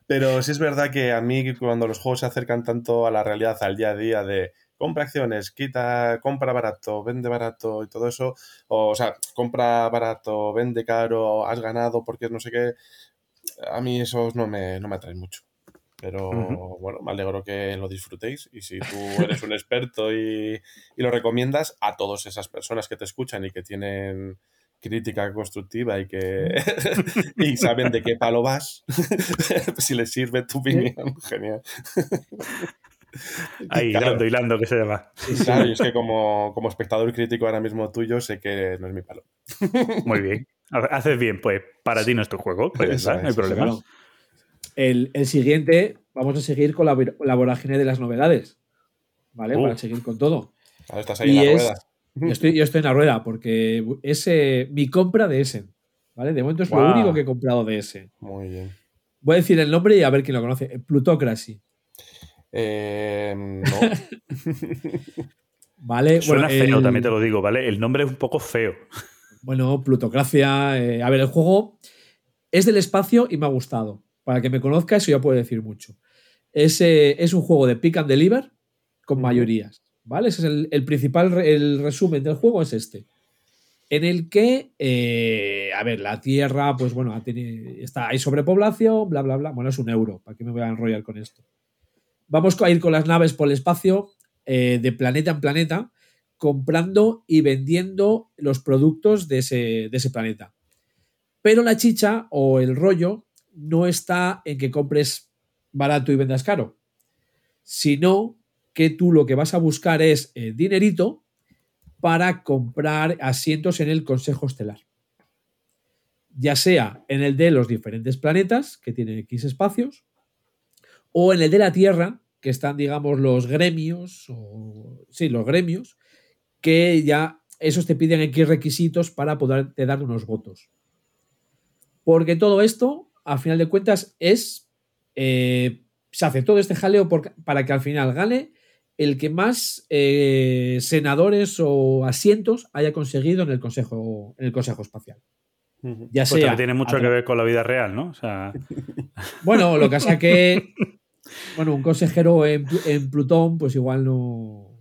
[SPEAKER 4] Pero sí es verdad que a mí cuando los juegos se acercan tanto a la realidad, al día a día de compra acciones, quita, compra barato, vende barato y todo eso, o, o sea, compra barato, vende caro, has ganado porque no sé qué, a mí esos no me, no me atraen mucho. Pero bueno, me alegro que lo disfrutéis y si tú eres un experto y, y lo recomiendas a todas esas personas que te escuchan y que tienen crítica constructiva y que y saben de qué palo vas, si les sirve tu opinión, genial.
[SPEAKER 2] Ahí,
[SPEAKER 4] Claro.
[SPEAKER 2] hilando, hilando, que se llama.
[SPEAKER 4] Claro, y es que como, como espectador crítico ahora mismo tuyo, sé que no es mi palo.
[SPEAKER 2] Muy bien. Ha- Haces bien, pues para ti no es tu juego, pues no hay problema.
[SPEAKER 3] El, el siguiente, vamos a seguir con la, la vorágine de las novedades. ¿Vale?
[SPEAKER 4] Uh.
[SPEAKER 3] Para seguir con todo.
[SPEAKER 4] Estás ahí en la
[SPEAKER 3] es-
[SPEAKER 4] rueda.
[SPEAKER 3] Yo estoy, yo estoy en la rueda porque es eh, mi compra de ese. ¿Vale? De momento es lo único que he comprado de ese.
[SPEAKER 4] Muy bien.
[SPEAKER 3] Voy a decir el nombre y a ver quién lo conoce. Plutocracy.
[SPEAKER 4] Eh, no.
[SPEAKER 3] ¿Vale?
[SPEAKER 2] Suena
[SPEAKER 3] Bueno,
[SPEAKER 2] feo,
[SPEAKER 3] el-
[SPEAKER 2] también te lo digo, ¿vale? El nombre es un poco feo.
[SPEAKER 3] Bueno, Plutocracia. eh, a ver, el juego es del espacio y me ha gustado. Para que me conozca, eso ya puede decir mucho. Es, eh, es un juego de pick and deliver con mayorías. ¿Vale? Ese es el, el principal, el resumen del juego es este. En el que, eh, a ver, la Tierra, pues bueno, está, hay sobrepoblación, bla, bla, bla. Bueno, es un euro. ¿Para qué me voy a enrollar con esto? Vamos a ir con las naves por el espacio, eh, de planeta en planeta, comprando y vendiendo los productos de ese, de ese planeta. Pero la chicha o el rollo no está en que compres barato y vendas caro, sino que tú lo que vas a buscar es eh, dinerito para comprar asientos en el Consejo Estelar. Ya sea en el de los diferentes planetas, que tiene X espacios, o en el de la Tierra, que están, digamos, los gremios, o sí, los gremios, que ya esos te piden X requisitos para poder te dar unos votos. Porque todo esto, al final de cuentas, es. eh, se hace todo este jaleo por- para que al final gane el que más eh, senadores o asientos haya conseguido en el Consejo, en el consejo Espacial. Ya
[SPEAKER 2] Pues
[SPEAKER 3] sea.
[SPEAKER 2] también tiene mucho que ver con la vida real, ¿no? O sea,
[SPEAKER 3] Bueno, lo que pasa que. Bueno, un consejero en, Plu- en Plutón, pues igual no.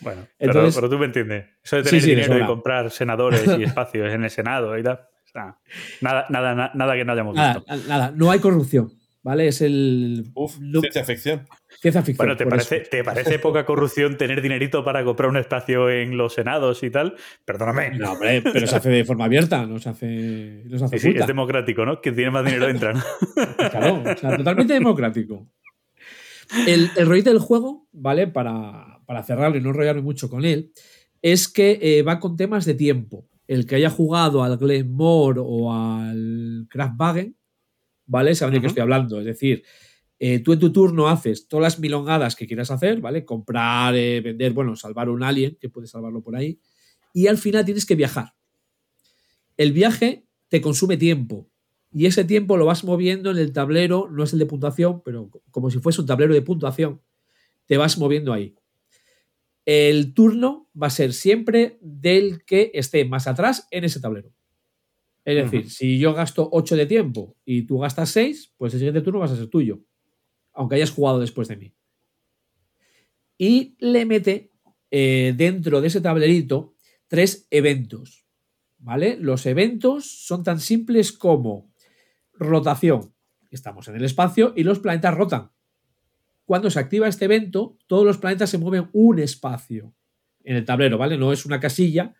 [SPEAKER 2] bueno, pero,
[SPEAKER 3] Entonces-
[SPEAKER 2] pero tú me entiendes. Eso de
[SPEAKER 3] Sí,
[SPEAKER 2] tener
[SPEAKER 3] sí, de
[SPEAKER 2] dinero y comprar senadores y espacios en el Senado y tal. Nada, nada, na- nada que no hayamos
[SPEAKER 3] Nada,
[SPEAKER 2] visto.
[SPEAKER 3] nada, no hay corrupción, ¿vale? Es el.
[SPEAKER 4] Uf,
[SPEAKER 3] no-
[SPEAKER 4] ciencia ficción.
[SPEAKER 3] ciencia ficción.
[SPEAKER 2] Bueno, ¿te parece,
[SPEAKER 3] eso.
[SPEAKER 2] ¿te parece poca corrupción tener dinerito para comprar un espacio en los senados y tal? Perdóname.
[SPEAKER 3] No, hombre, pero se hace de forma abierta, no se hace, no se hace
[SPEAKER 2] Sí, es democrático, ¿no? Quien tiene más dinero entra, ¿no?
[SPEAKER 3] Claro, o sea, totalmente democrático. El, el del juego, ¿vale? Para, para cerrarlo y no enrollarme mucho con él, es que eh, va con temas de tiempo. El que haya jugado al Glenmore o al Kraftwagen, ¿vale? Saben de qué estoy hablando. Es decir, eh, tú en tu turno haces todas las milongadas que quieras hacer, ¿vale? Comprar, eh, vender, bueno, salvar un alien, que puedes salvarlo por ahí. y al final tienes que viajar. El viaje te consume tiempo y ese tiempo lo vas moviendo en el tablero, no es el de puntuación, pero como si fuese un tablero de puntuación, te vas moviendo ahí. El turno va a ser siempre del que esté más atrás en ese tablero. Es decir, si yo gasto 8 de tiempo y tú gastas 6, pues el siguiente turno vas a ser tuyo, aunque hayas jugado después de mí. Y le mete eh, dentro de ese tablerito tres eventos. ¿Vale? Los eventos son tan simples como rotación. Estamos en el espacio y los planetas rotan. Cuando se activa este evento, todos los planetas se mueven un espacio en el tablero, ¿vale? No es una casilla,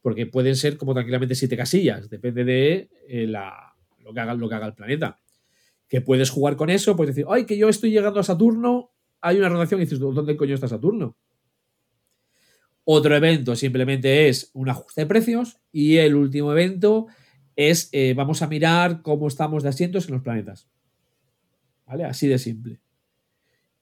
[SPEAKER 3] porque pueden ser como tranquilamente siete casillas, depende de eh, la- lo, que haga, lo que haga el planeta. Que puedes jugar con eso, puedes decir, ay, que yo estoy llegando a Saturno, hay una rotación y dices, ¿dónde coño está Saturno? Otro evento simplemente es un ajuste de precios y el último evento es eh, vamos a mirar cómo estamos de asientos en los planetas. ¿Vale? Así de simple.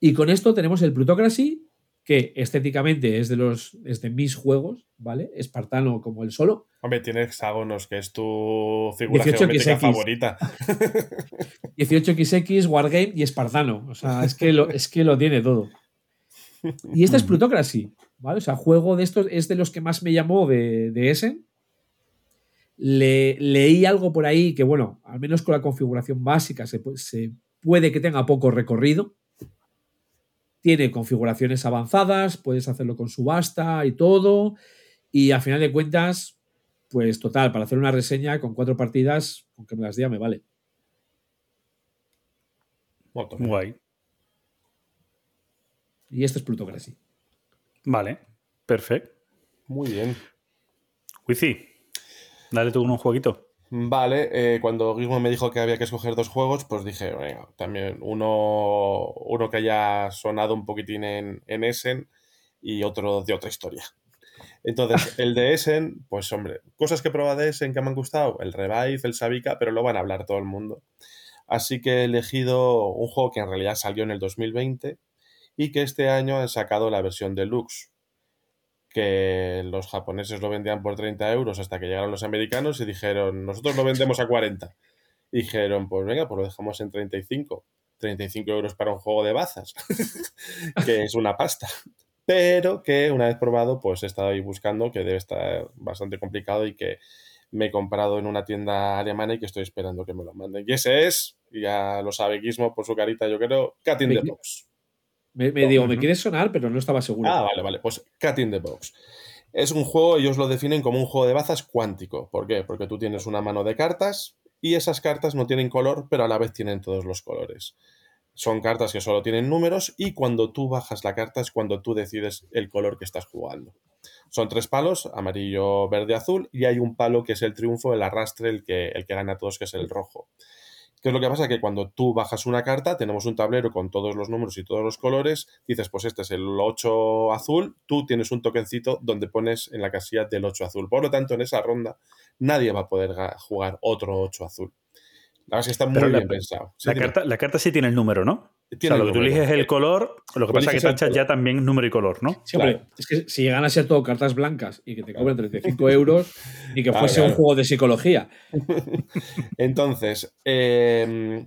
[SPEAKER 3] Y con esto tenemos el Plutocracy, que estéticamente es de los es de mis juegos, ¿vale? Espartano como el solo.
[SPEAKER 4] Hombre, tiene hexágonos, que es tu figura
[SPEAKER 3] 18
[SPEAKER 4] geométrica
[SPEAKER 3] XX.
[SPEAKER 4] favorita.
[SPEAKER 3] 18XX, Wargame y Espartano. O sea, es que lo, es que lo tiene todo. Y este es Plutocracy, ¿vale? O sea, juego de estos es de los que más me llamó de, de Essen. Le, leí algo por ahí que, bueno, al menos con la configuración básica se puede que tenga poco recorrido. Tiene configuraciones avanzadas, puedes hacerlo con subasta y todo. Y a final de cuentas, pues total, para hacer una reseña con cuatro partidas, con que me las diga me vale.
[SPEAKER 2] Guay.
[SPEAKER 3] Y este es Plutocracy.
[SPEAKER 2] Vale, perfecto.
[SPEAKER 4] Muy bien.
[SPEAKER 2] Wifi, dale tú un jueguito.
[SPEAKER 4] Vale, eh, cuando Gizmo me dijo que había que escoger dos juegos, pues dije, venga, también uno, uno que haya sonado un poquitín en, en Essen y otro de otra historia. Entonces, el de Essen, pues hombre, cosas que he probado de Essen que me han gustado, el Revive, el Sabica, pero lo van a hablar todo el mundo. Así que he elegido un juego que en realidad salió en el 2020 y que este año han sacado la versión deluxe que los japoneses lo vendían por 30 euros hasta que llegaron los americanos y dijeron, nosotros lo vendemos a 40. Y dijeron, pues venga, pues lo dejamos en 35. 35 euros para un juego de bazas, que es una pasta. Pero que una vez probado, pues he estado ahí buscando, que debe estar bastante complicado y que me he comprado en una tienda alemana y que estoy esperando que me lo manden. Y ese es, ya lo sabe Gizmo por su carita, yo creo, Cat in the
[SPEAKER 3] Me- digo, me quiere sonar, pero no estaba seguro.
[SPEAKER 4] Ah, vale, vale. Pues Cat in the Box. Es un juego, ellos lo definen como un juego de bazas cuántico. ¿Por qué? Porque tú tienes una mano de cartas y esas cartas no tienen color, pero a la vez tienen todos los colores. Son cartas que solo tienen números y cuando tú bajas la carta es cuando tú decides el color que estás jugando. Son tres palos, amarillo, verde, azul, y hay un palo que es el triunfo, el arrastre, el que, el que gana a todos, que es el rojo. ¿Qué es lo que pasa? Que cuando tú bajas una carta, tenemos un tablero con todos los números y todos los colores, dices, pues este es el 8 azul, tú tienes un tokencito donde pones en la casilla del 8 azul. Por lo tanto, en esa ronda nadie va a poder ga- jugar otro 8 azul. La verdad es que está muy
[SPEAKER 2] Pero la-
[SPEAKER 4] bien pensado. Sí,
[SPEAKER 2] La carta, la carta sí tiene el número, ¿no?
[SPEAKER 4] Tiene
[SPEAKER 2] o sea,
[SPEAKER 4] el
[SPEAKER 2] lo que tú eliges es el color, lo que pasa es que tachas
[SPEAKER 4] color.
[SPEAKER 2] ya también número y color, ¿no?
[SPEAKER 3] Sí, hombre, es que si llegan a ser todo cartas blancas y que te cobren 35 euros y que
[SPEAKER 4] Claro,
[SPEAKER 3] fuese un
[SPEAKER 4] claro.
[SPEAKER 3] juego de psicología.
[SPEAKER 4] Entonces, eh,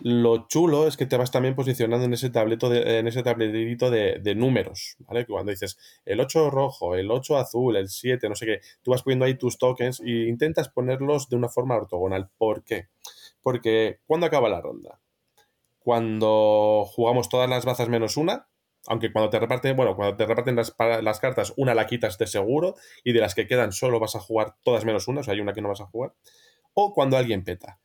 [SPEAKER 4] lo chulo es que te vas también posicionando en ese tableto de- en ese tablerito de, de números, ¿vale? Que Cuando dices el 8 rojo, el 8 azul, el 7, no sé qué, tú vas poniendo ahí tus tokens e intentas ponerlos de una forma ortogonal. ¿Por qué? Porque ¿cuándo acaba la ronda? Cuando jugamos todas las bazas menos una, aunque cuando te reparten, bueno, cuando te reparten las, cartas, una la quitas de seguro y de las que quedan solo vas a jugar todas menos una, o sea, hay una que no vas a jugar. O cuando alguien peta.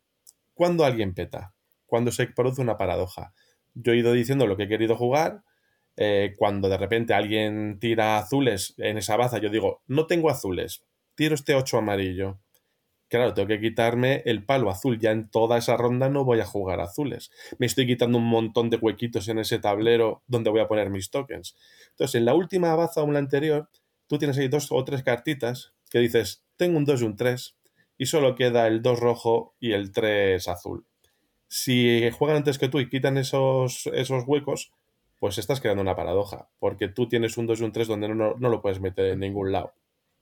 [SPEAKER 4] Cuando alguien peta. Cuando se produce una paradoja. Yo he ido diciendo lo que he querido jugar. eh, cuando de repente alguien tira azules en esa baza, yo digo, no tengo azules, tiro este 8 amarillo. Claro, tengo que quitarme el palo azul. Ya en toda esa ronda no voy a jugar azules. Me estoy quitando un montón de huequitos en ese tablero donde voy a poner mis tokens. Entonces, en la última baza o en la anterior, tú tienes ahí dos o tres cartitas que dices, tengo un 2 y un 3, y solo queda el 2 rojo y el 3 azul. Si juegan antes que tú y quitan esos, esos huecos, pues estás creando una paradoja, porque tú tienes un 2 y un 3 donde no, no- no lo puedes meter en ningún lado.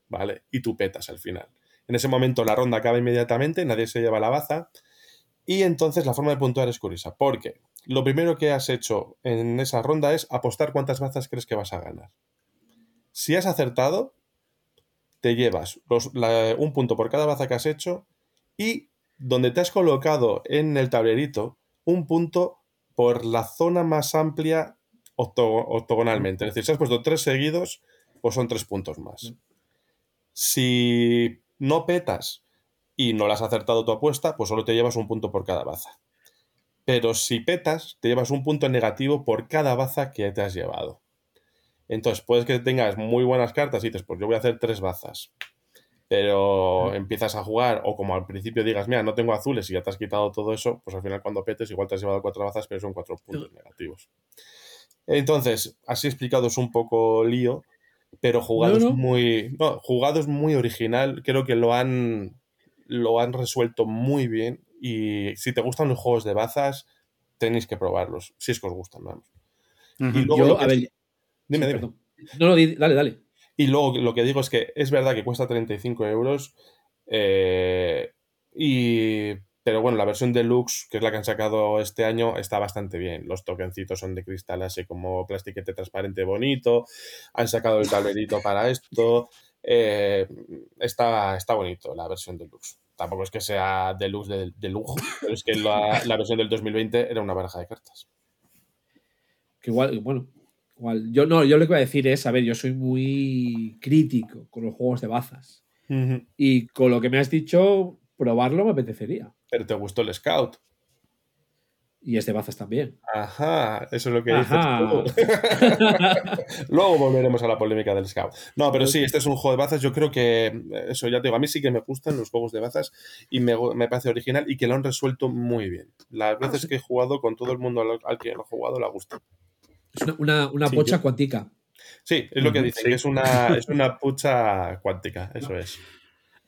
[SPEAKER 4] ¿vale? Y tú petas al final. En ese momento la ronda acaba inmediatamente, nadie se lleva la baza. Y entonces la forma de puntuar es curiosa, porque lo primero que has hecho en esa ronda es apostar cuántas bazas crees que vas a ganar. Si has acertado, te llevas los- la- un punto por cada baza que has hecho y donde te has colocado en el tablerito, un punto por la zona más amplia octo- octogonalmente. Es decir, si has puesto tres seguidos, pues son tres puntos más. Si no petas y no la has acertado tu apuesta, pues solo te llevas un punto por cada baza. Pero si petas, te llevas un punto negativo por cada baza que te has llevado. Entonces, puedes que tengas muy buenas cartas y dices, pues yo voy a hacer tres bazas. Pero empiezas a jugar, o como al principio digas, mira, no tengo azules y ya te has quitado todo eso, pues al final cuando petes, igual te has llevado cuatro bazas, pero son cuatro puntos negativos. Entonces, así explicado es un poco lío, pero jugado
[SPEAKER 3] No, no.
[SPEAKER 4] es muy. No, jugado es muy original. Creo que lo han. Lo han resuelto muy bien. Y si te gustan los juegos de bazas, tenéis que probarlos. Si es que os gustan, vamos. Y luego
[SPEAKER 3] Yo,
[SPEAKER 4] lo que-
[SPEAKER 3] a ver,
[SPEAKER 4] Dime,
[SPEAKER 3] sí,
[SPEAKER 4] dime.
[SPEAKER 3] No, no, dale, dale.
[SPEAKER 4] Y luego lo que digo es que es verdad que cuesta 35 euros. eh, y, pero bueno, la versión deluxe, que es la que han sacado este año, está bastante bien. Los tokencitos son de cristal así como plastiquete transparente bonito. Han sacado el tablerito para esto. eh, está, está bonito la versión deluxe. Tampoco es que sea deluxe de, de lujo, pero es que la, la versión del 2020 era una baraja de cartas.
[SPEAKER 3] Que igual, bueno, igual. Yo no, yo lo que voy a decir es, a ver, yo soy muy crítico con los juegos de bazas. Y con lo que me has dicho, probarlo me apetecería.
[SPEAKER 4] Pero te gustó el Scout.
[SPEAKER 3] Y es de bazas también.
[SPEAKER 4] Ajá, eso es lo que
[SPEAKER 3] Ajá.
[SPEAKER 4] dices tú. Luego volveremos a la polémica del Scout. No, pero sí, este es un juego de bazas. Yo creo que, eh, eso ya te digo, a mí sí que me gustan los juegos de bazas y me, me parece original y que lo han resuelto muy bien. Las veces que he jugado con todo el mundo al, al que lo he jugado, la gusta.
[SPEAKER 3] Es una, una, una
[SPEAKER 4] Sí,
[SPEAKER 3] pocha
[SPEAKER 4] yo-
[SPEAKER 3] cuantica.
[SPEAKER 4] Sí, es lo que dicen,
[SPEAKER 2] sí.
[SPEAKER 4] que es una, es una pucha cuántica, eso es.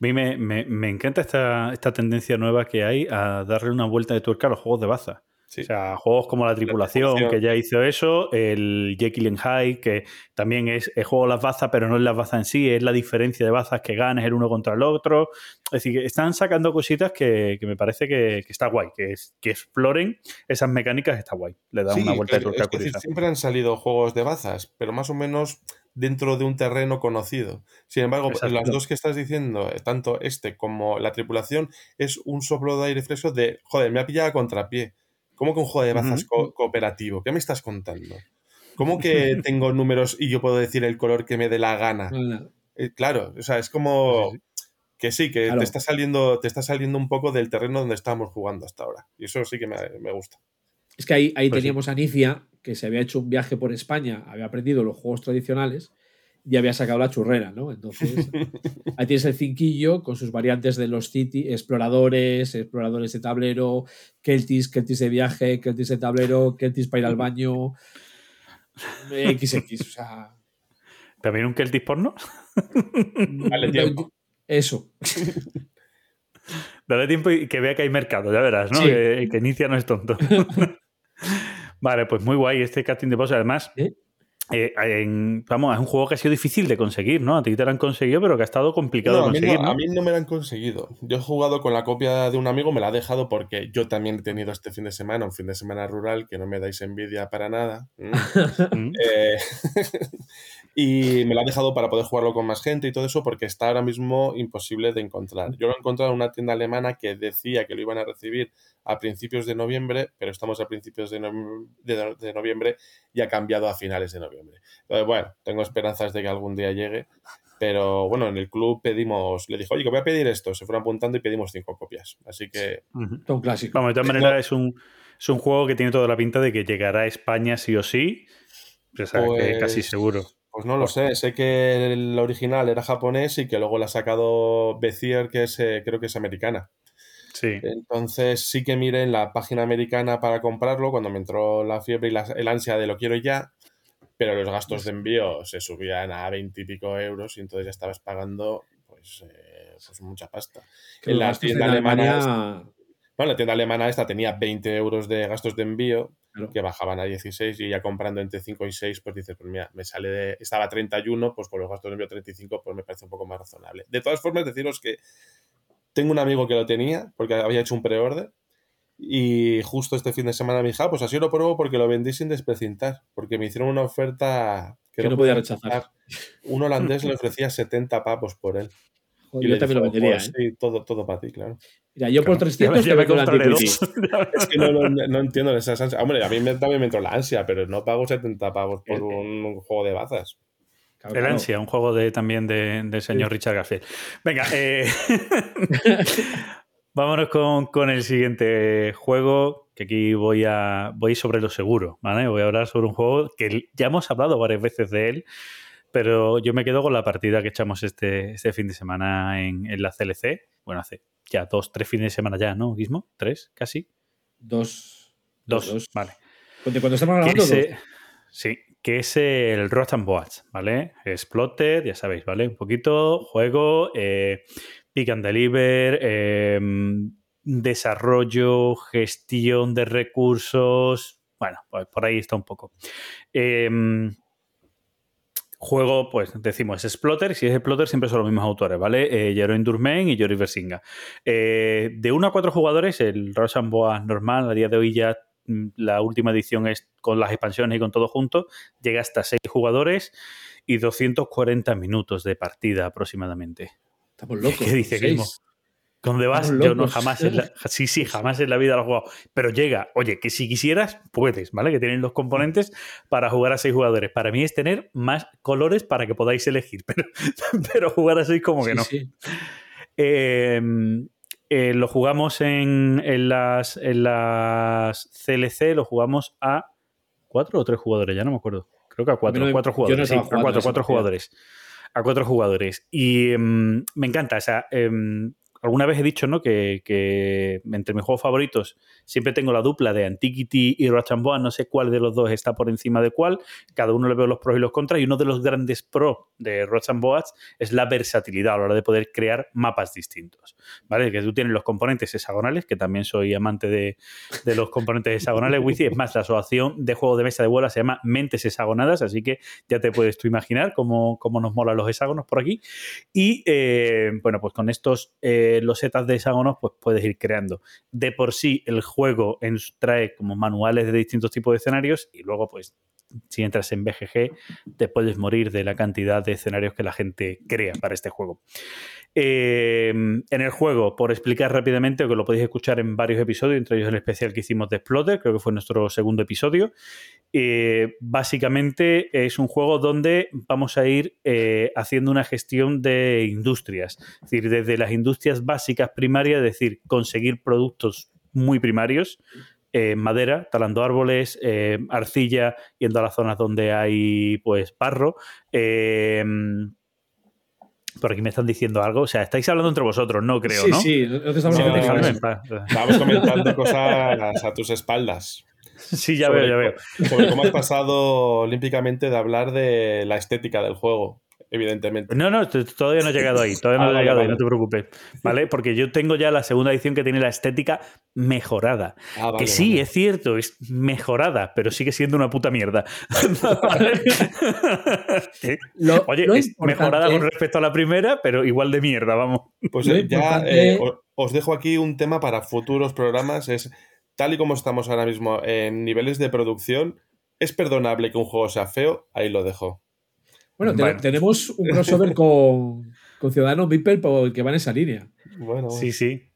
[SPEAKER 2] A mí me, me- me encanta esta, esta tendencia nueva que hay a darle una vuelta de tuerca a los juegos de baza. O sea, juegos como La Tripulación, que ya hizo eso, el Jekyll and Hyde, que también es, es juego de las bazas, pero no es las bazas en sí, es la diferencia de bazas que ganes el uno contra el otro. Es decir, que están sacando cositas que, que me parece que, que está guay, que, es, que exploren esas mecánicas, está guay. Le da
[SPEAKER 4] Sí,
[SPEAKER 2] una vuelta de tuerca
[SPEAKER 4] es
[SPEAKER 2] curiosa.
[SPEAKER 4] siempre han salido juegos de bazas, pero más o menos dentro de un terreno conocido. Sin embargo,
[SPEAKER 2] Exacto.
[SPEAKER 4] las dos que estás diciendo, eh, tanto este como la tripulación, es un soplo de aire fresco de, joder, me ha pillado a contrapié. ¿Cómo que un juego de bazas co- cooperativo? ¿Qué me estás contando? ¿Cómo que tengo números y yo puedo decir el color que me dé la gana? Eh, claro, o sea, es como que sí, que
[SPEAKER 3] Claro.
[SPEAKER 4] te está saliendo, te está saliendo un poco del terreno donde estábamos jugando hasta ahora. Y eso sí que me, me gusta.
[SPEAKER 3] Es que ahí, ahí
[SPEAKER 4] Pues sí.
[SPEAKER 3] teníamos a Nicia, que se había hecho un viaje por España, había aprendido los juegos tradicionales y había sacado la churrera, ¿no? Entonces, ahí tienes el cinquillo con sus variantes de los city, exploradores, exploradores de tablero, Keltis, Keltis de viaje, Keltis de tablero, Keltis para ir al baño, XX, o sea,
[SPEAKER 2] ¿También un Celtic porno?
[SPEAKER 4] Dale tiempo.
[SPEAKER 3] Eso.
[SPEAKER 2] Dale tiempo y que vea que hay mercado, ya verás, ¿no?
[SPEAKER 3] Sí.
[SPEAKER 2] Que, que inicia no es tonto. Vale, pues muy guay este casting de boss. Además, eh, en- vamos, es un juego que ha sido difícil de conseguir, ¿no? A ti te lo han conseguido, pero que ha estado complicado
[SPEAKER 4] No,
[SPEAKER 2] de
[SPEAKER 4] a, mí
[SPEAKER 2] conseguir,
[SPEAKER 4] no,
[SPEAKER 2] ¿no?
[SPEAKER 4] a mí no me la han conseguido. Yo he jugado con la copia de un amigo, me la ha dejado porque yo también he tenido este fin de semana, un fin de semana rural, que no me dais envidia para nada. Mm. Eh, y me la ha dejado para poder jugarlo con más gente y todo eso porque está ahora mismo imposible de encontrar. Yo lo he encontrado en una tienda alemana que decía que lo iban a recibir a principios de noviembre, pero estamos a principios de, no- de- de noviembre y ha cambiado a finales de noviembre. Entonces, bueno, tengo esperanzas de que algún día llegue. Pero bueno, en el club pedimos, le dijo, oye, que voy a pedir esto. Se fueron apuntando y pedimos cinco copias. Así que.
[SPEAKER 2] Ujú.
[SPEAKER 3] un clásico.
[SPEAKER 2] Vamos, de todas maneras, es un, es un juego que tiene toda la pinta de que llegará a España sí o sí. Que
[SPEAKER 4] Pues-
[SPEAKER 2] casi seguro.
[SPEAKER 4] Pues no lo sé, sé que el original era japonés y que luego la ha sacado Bezier, que es, eh, creo que es americana.
[SPEAKER 2] Sí.
[SPEAKER 4] Entonces sí que miré en la página americana para comprarlo cuando me entró la fiebre y la- el ansia de lo quiero ya, pero los gastos de envío se subían a 20 y pico euros y entonces ya estabas pagando pues, eh, pues mucha pasta.
[SPEAKER 3] Que
[SPEAKER 4] En la tienda
[SPEAKER 3] en
[SPEAKER 4] alemana
[SPEAKER 3] Alemania-
[SPEAKER 4] Bueno, la tienda alemana esta tenía 20 euros de gastos de envío,
[SPEAKER 3] Claro.
[SPEAKER 4] que bajaban a 16 y ya comprando entre 5 y 6, pues dices, pues mira, me sale de, estaba a 31, pues por los gastos de envío 35, pues me parece un poco más razonable. De todas formas, deciros que tengo un amigo que lo tenía, porque había hecho un preorden, y justo este fin de semana me dijo, ah, pues así lo pruebo porque lo vendí sin desprecintar, porque me hicieron una oferta que,
[SPEAKER 3] Que no podía rechazar.
[SPEAKER 4] Un holandés le ofrecía 70 pavos por él.
[SPEAKER 3] Joder, yo también lo vendería,
[SPEAKER 4] pues
[SPEAKER 3] ¿eh?
[SPEAKER 4] sí, todo, todo para ti, claro.
[SPEAKER 3] Mira, yo por
[SPEAKER 4] Claro.
[SPEAKER 3] 300 te vendo la Antiquity.
[SPEAKER 4] Es que no, no- no entiendo esas ansias. Hombre, a mí me, también me entró la ansia, pero no pago 70 pavos por un, un juego de bazas.
[SPEAKER 2] El ansia, un juego de, también de- del señor Richard Garfield. Venga, eh, vámonos con, con el siguiente juego, que aquí voy a voy sobre lo seguro, ¿vale? Voy a hablar sobre un juego que ya hemos hablado varias veces de él, pero yo me quedo con la partida que echamos este, este fin de semana en, en la CLC. Bueno, hace ya dos, tres fines de semana ya, ¿no, Guismo? ¿Tres? ¿Casi?
[SPEAKER 3] Dos.
[SPEAKER 2] Dos,
[SPEAKER 3] Dos.
[SPEAKER 2] vale.
[SPEAKER 3] Cuando, cuando estamos grabando,
[SPEAKER 2] ese-
[SPEAKER 3] dos.
[SPEAKER 2] Sí, que es el Rot and Boats, ¿vale? Exploted, ya sabéis, ¿vale? Un poquito, juego, eh, pick and deliver, eh, desarrollo, gestión de recursos. Bueno, pues por ahí está un poco. Eh, juego, pues decimos, es Splotter, y si es Splotter siempre son los mismos autores, ¿vale? Eh, Jeroen Durmen y Joris Versinga. Eh, de 1 a 4 jugadores, el Boas normal, a día de hoy ya mm, la última edición es con las expansiones y con todo junto, llega hasta 6 jugadores y 240 minutos de partida aproximadamente.
[SPEAKER 3] Estamos locos.
[SPEAKER 2] ¿Qué dice
[SPEAKER 3] seis.
[SPEAKER 2] ¿Dónde vas? Yo no jamás en la, sí, sí, jamás en la vida lo he jugado. Pero llega, oye, que si quisieras, puedes, ¿vale? Que tienen los componentes para jugar a seis jugadores. Para mí es tener más colores para que podáis elegir, pero, pero jugar a seis como que
[SPEAKER 3] Sí,
[SPEAKER 2] no.
[SPEAKER 3] sí.
[SPEAKER 2] Eh, eh, lo jugamos en, en las, en las CLC, lo jugamos a cuatro o tres jugadores, ya no me acuerdo. Creo que a cuatro,
[SPEAKER 3] no
[SPEAKER 2] cuatro jugadores.
[SPEAKER 3] no
[SPEAKER 2] sí, a cuatro, cuatro jugadores. A cuatro jugadores. Y em, me encanta. O sea, em, alguna vez he dicho ¿no? que, que entre mis juegos favoritos siempre tengo la dupla de Antiquity y Rochamboa. No sé cuál de los dos está por encima de cuál. Cada uno le veo los pros y los contras. Y uno de los grandes pros de Rochamboas es la versatilidad a la hora de poder crear mapas distintos. ¿Vale? Que tú tienes los componentes hexagonales, que también soy amante de, de los componentes hexagonales. Wifi es más, la asociación de juego de mesa de bola se llama Mentes Hexagonadas, así que ya te puedes tú imaginar cómo, cómo nos molan los hexágonos por aquí. Y eh, bueno, pues con estos eh, los setas de hexágonos, pues puedes ir creando. De por sí, el juego en- trae como manuales de distintos tipos de escenarios y luego, pues, si entras en BGG, te puedes morir de la cantidad de escenarios que la gente crea para este juego. Eh, en el juego, por explicar rápidamente, que lo podéis escuchar en varios episodios, entre ellos el especial que hicimos de Exploder, creo que fue nuestro segundo episodio. Eh, básicamente es un juego donde vamos a ir eh, haciendo una gestión de industrias, es decir, desde las industrias básicas primarias, es decir, conseguir productos muy primarios, eh, madera, talando árboles, eh, arcilla, yendo a las zonas donde hay pues barro. eh, por aquí me están diciendo algo. O sea, estáis hablando entre vosotros, no creo,
[SPEAKER 3] Sí,
[SPEAKER 2] ¿no?
[SPEAKER 3] sí, no te estamos
[SPEAKER 2] Sí,
[SPEAKER 3] hablando.
[SPEAKER 4] Estábamos comentando cosas a tus espaldas.
[SPEAKER 2] Sí, ya
[SPEAKER 4] Sobre
[SPEAKER 2] veo, ya veo.
[SPEAKER 4] Sobre cómo has pasado olímpicamente de hablar de la estética del juego, evidentemente.
[SPEAKER 2] No, no, todavía no he llegado ahí, todavía no
[SPEAKER 4] Ah,
[SPEAKER 2] he
[SPEAKER 4] vale,
[SPEAKER 2] llegado ahí,
[SPEAKER 4] vale.
[SPEAKER 2] no te preocupes, ¿vale? Porque yo tengo ya la segunda edición que tiene la estética mejorada.
[SPEAKER 4] Ah, vale,
[SPEAKER 2] que sí,
[SPEAKER 4] vale.
[SPEAKER 2] es cierto, es mejorada, pero sigue siendo una puta mierda. ¿Vale? Que,
[SPEAKER 3] Lo-
[SPEAKER 2] Oye,
[SPEAKER 3] lo
[SPEAKER 2] es mejorada con respecto a la primera, pero igual de mierda, vamos.
[SPEAKER 4] Pues eh, ya eh, os dejo aquí un tema para futuros programas. Es tal y como estamos ahora mismo en niveles de producción, es perdonable que un juego sea feo, ahí lo dejo.
[SPEAKER 3] Bueno, te-
[SPEAKER 2] Bueno.
[SPEAKER 3] tenemos un crossover con, con Ciudadanos por- que va en esa línea.
[SPEAKER 4] Bueno,
[SPEAKER 2] Sí, sí.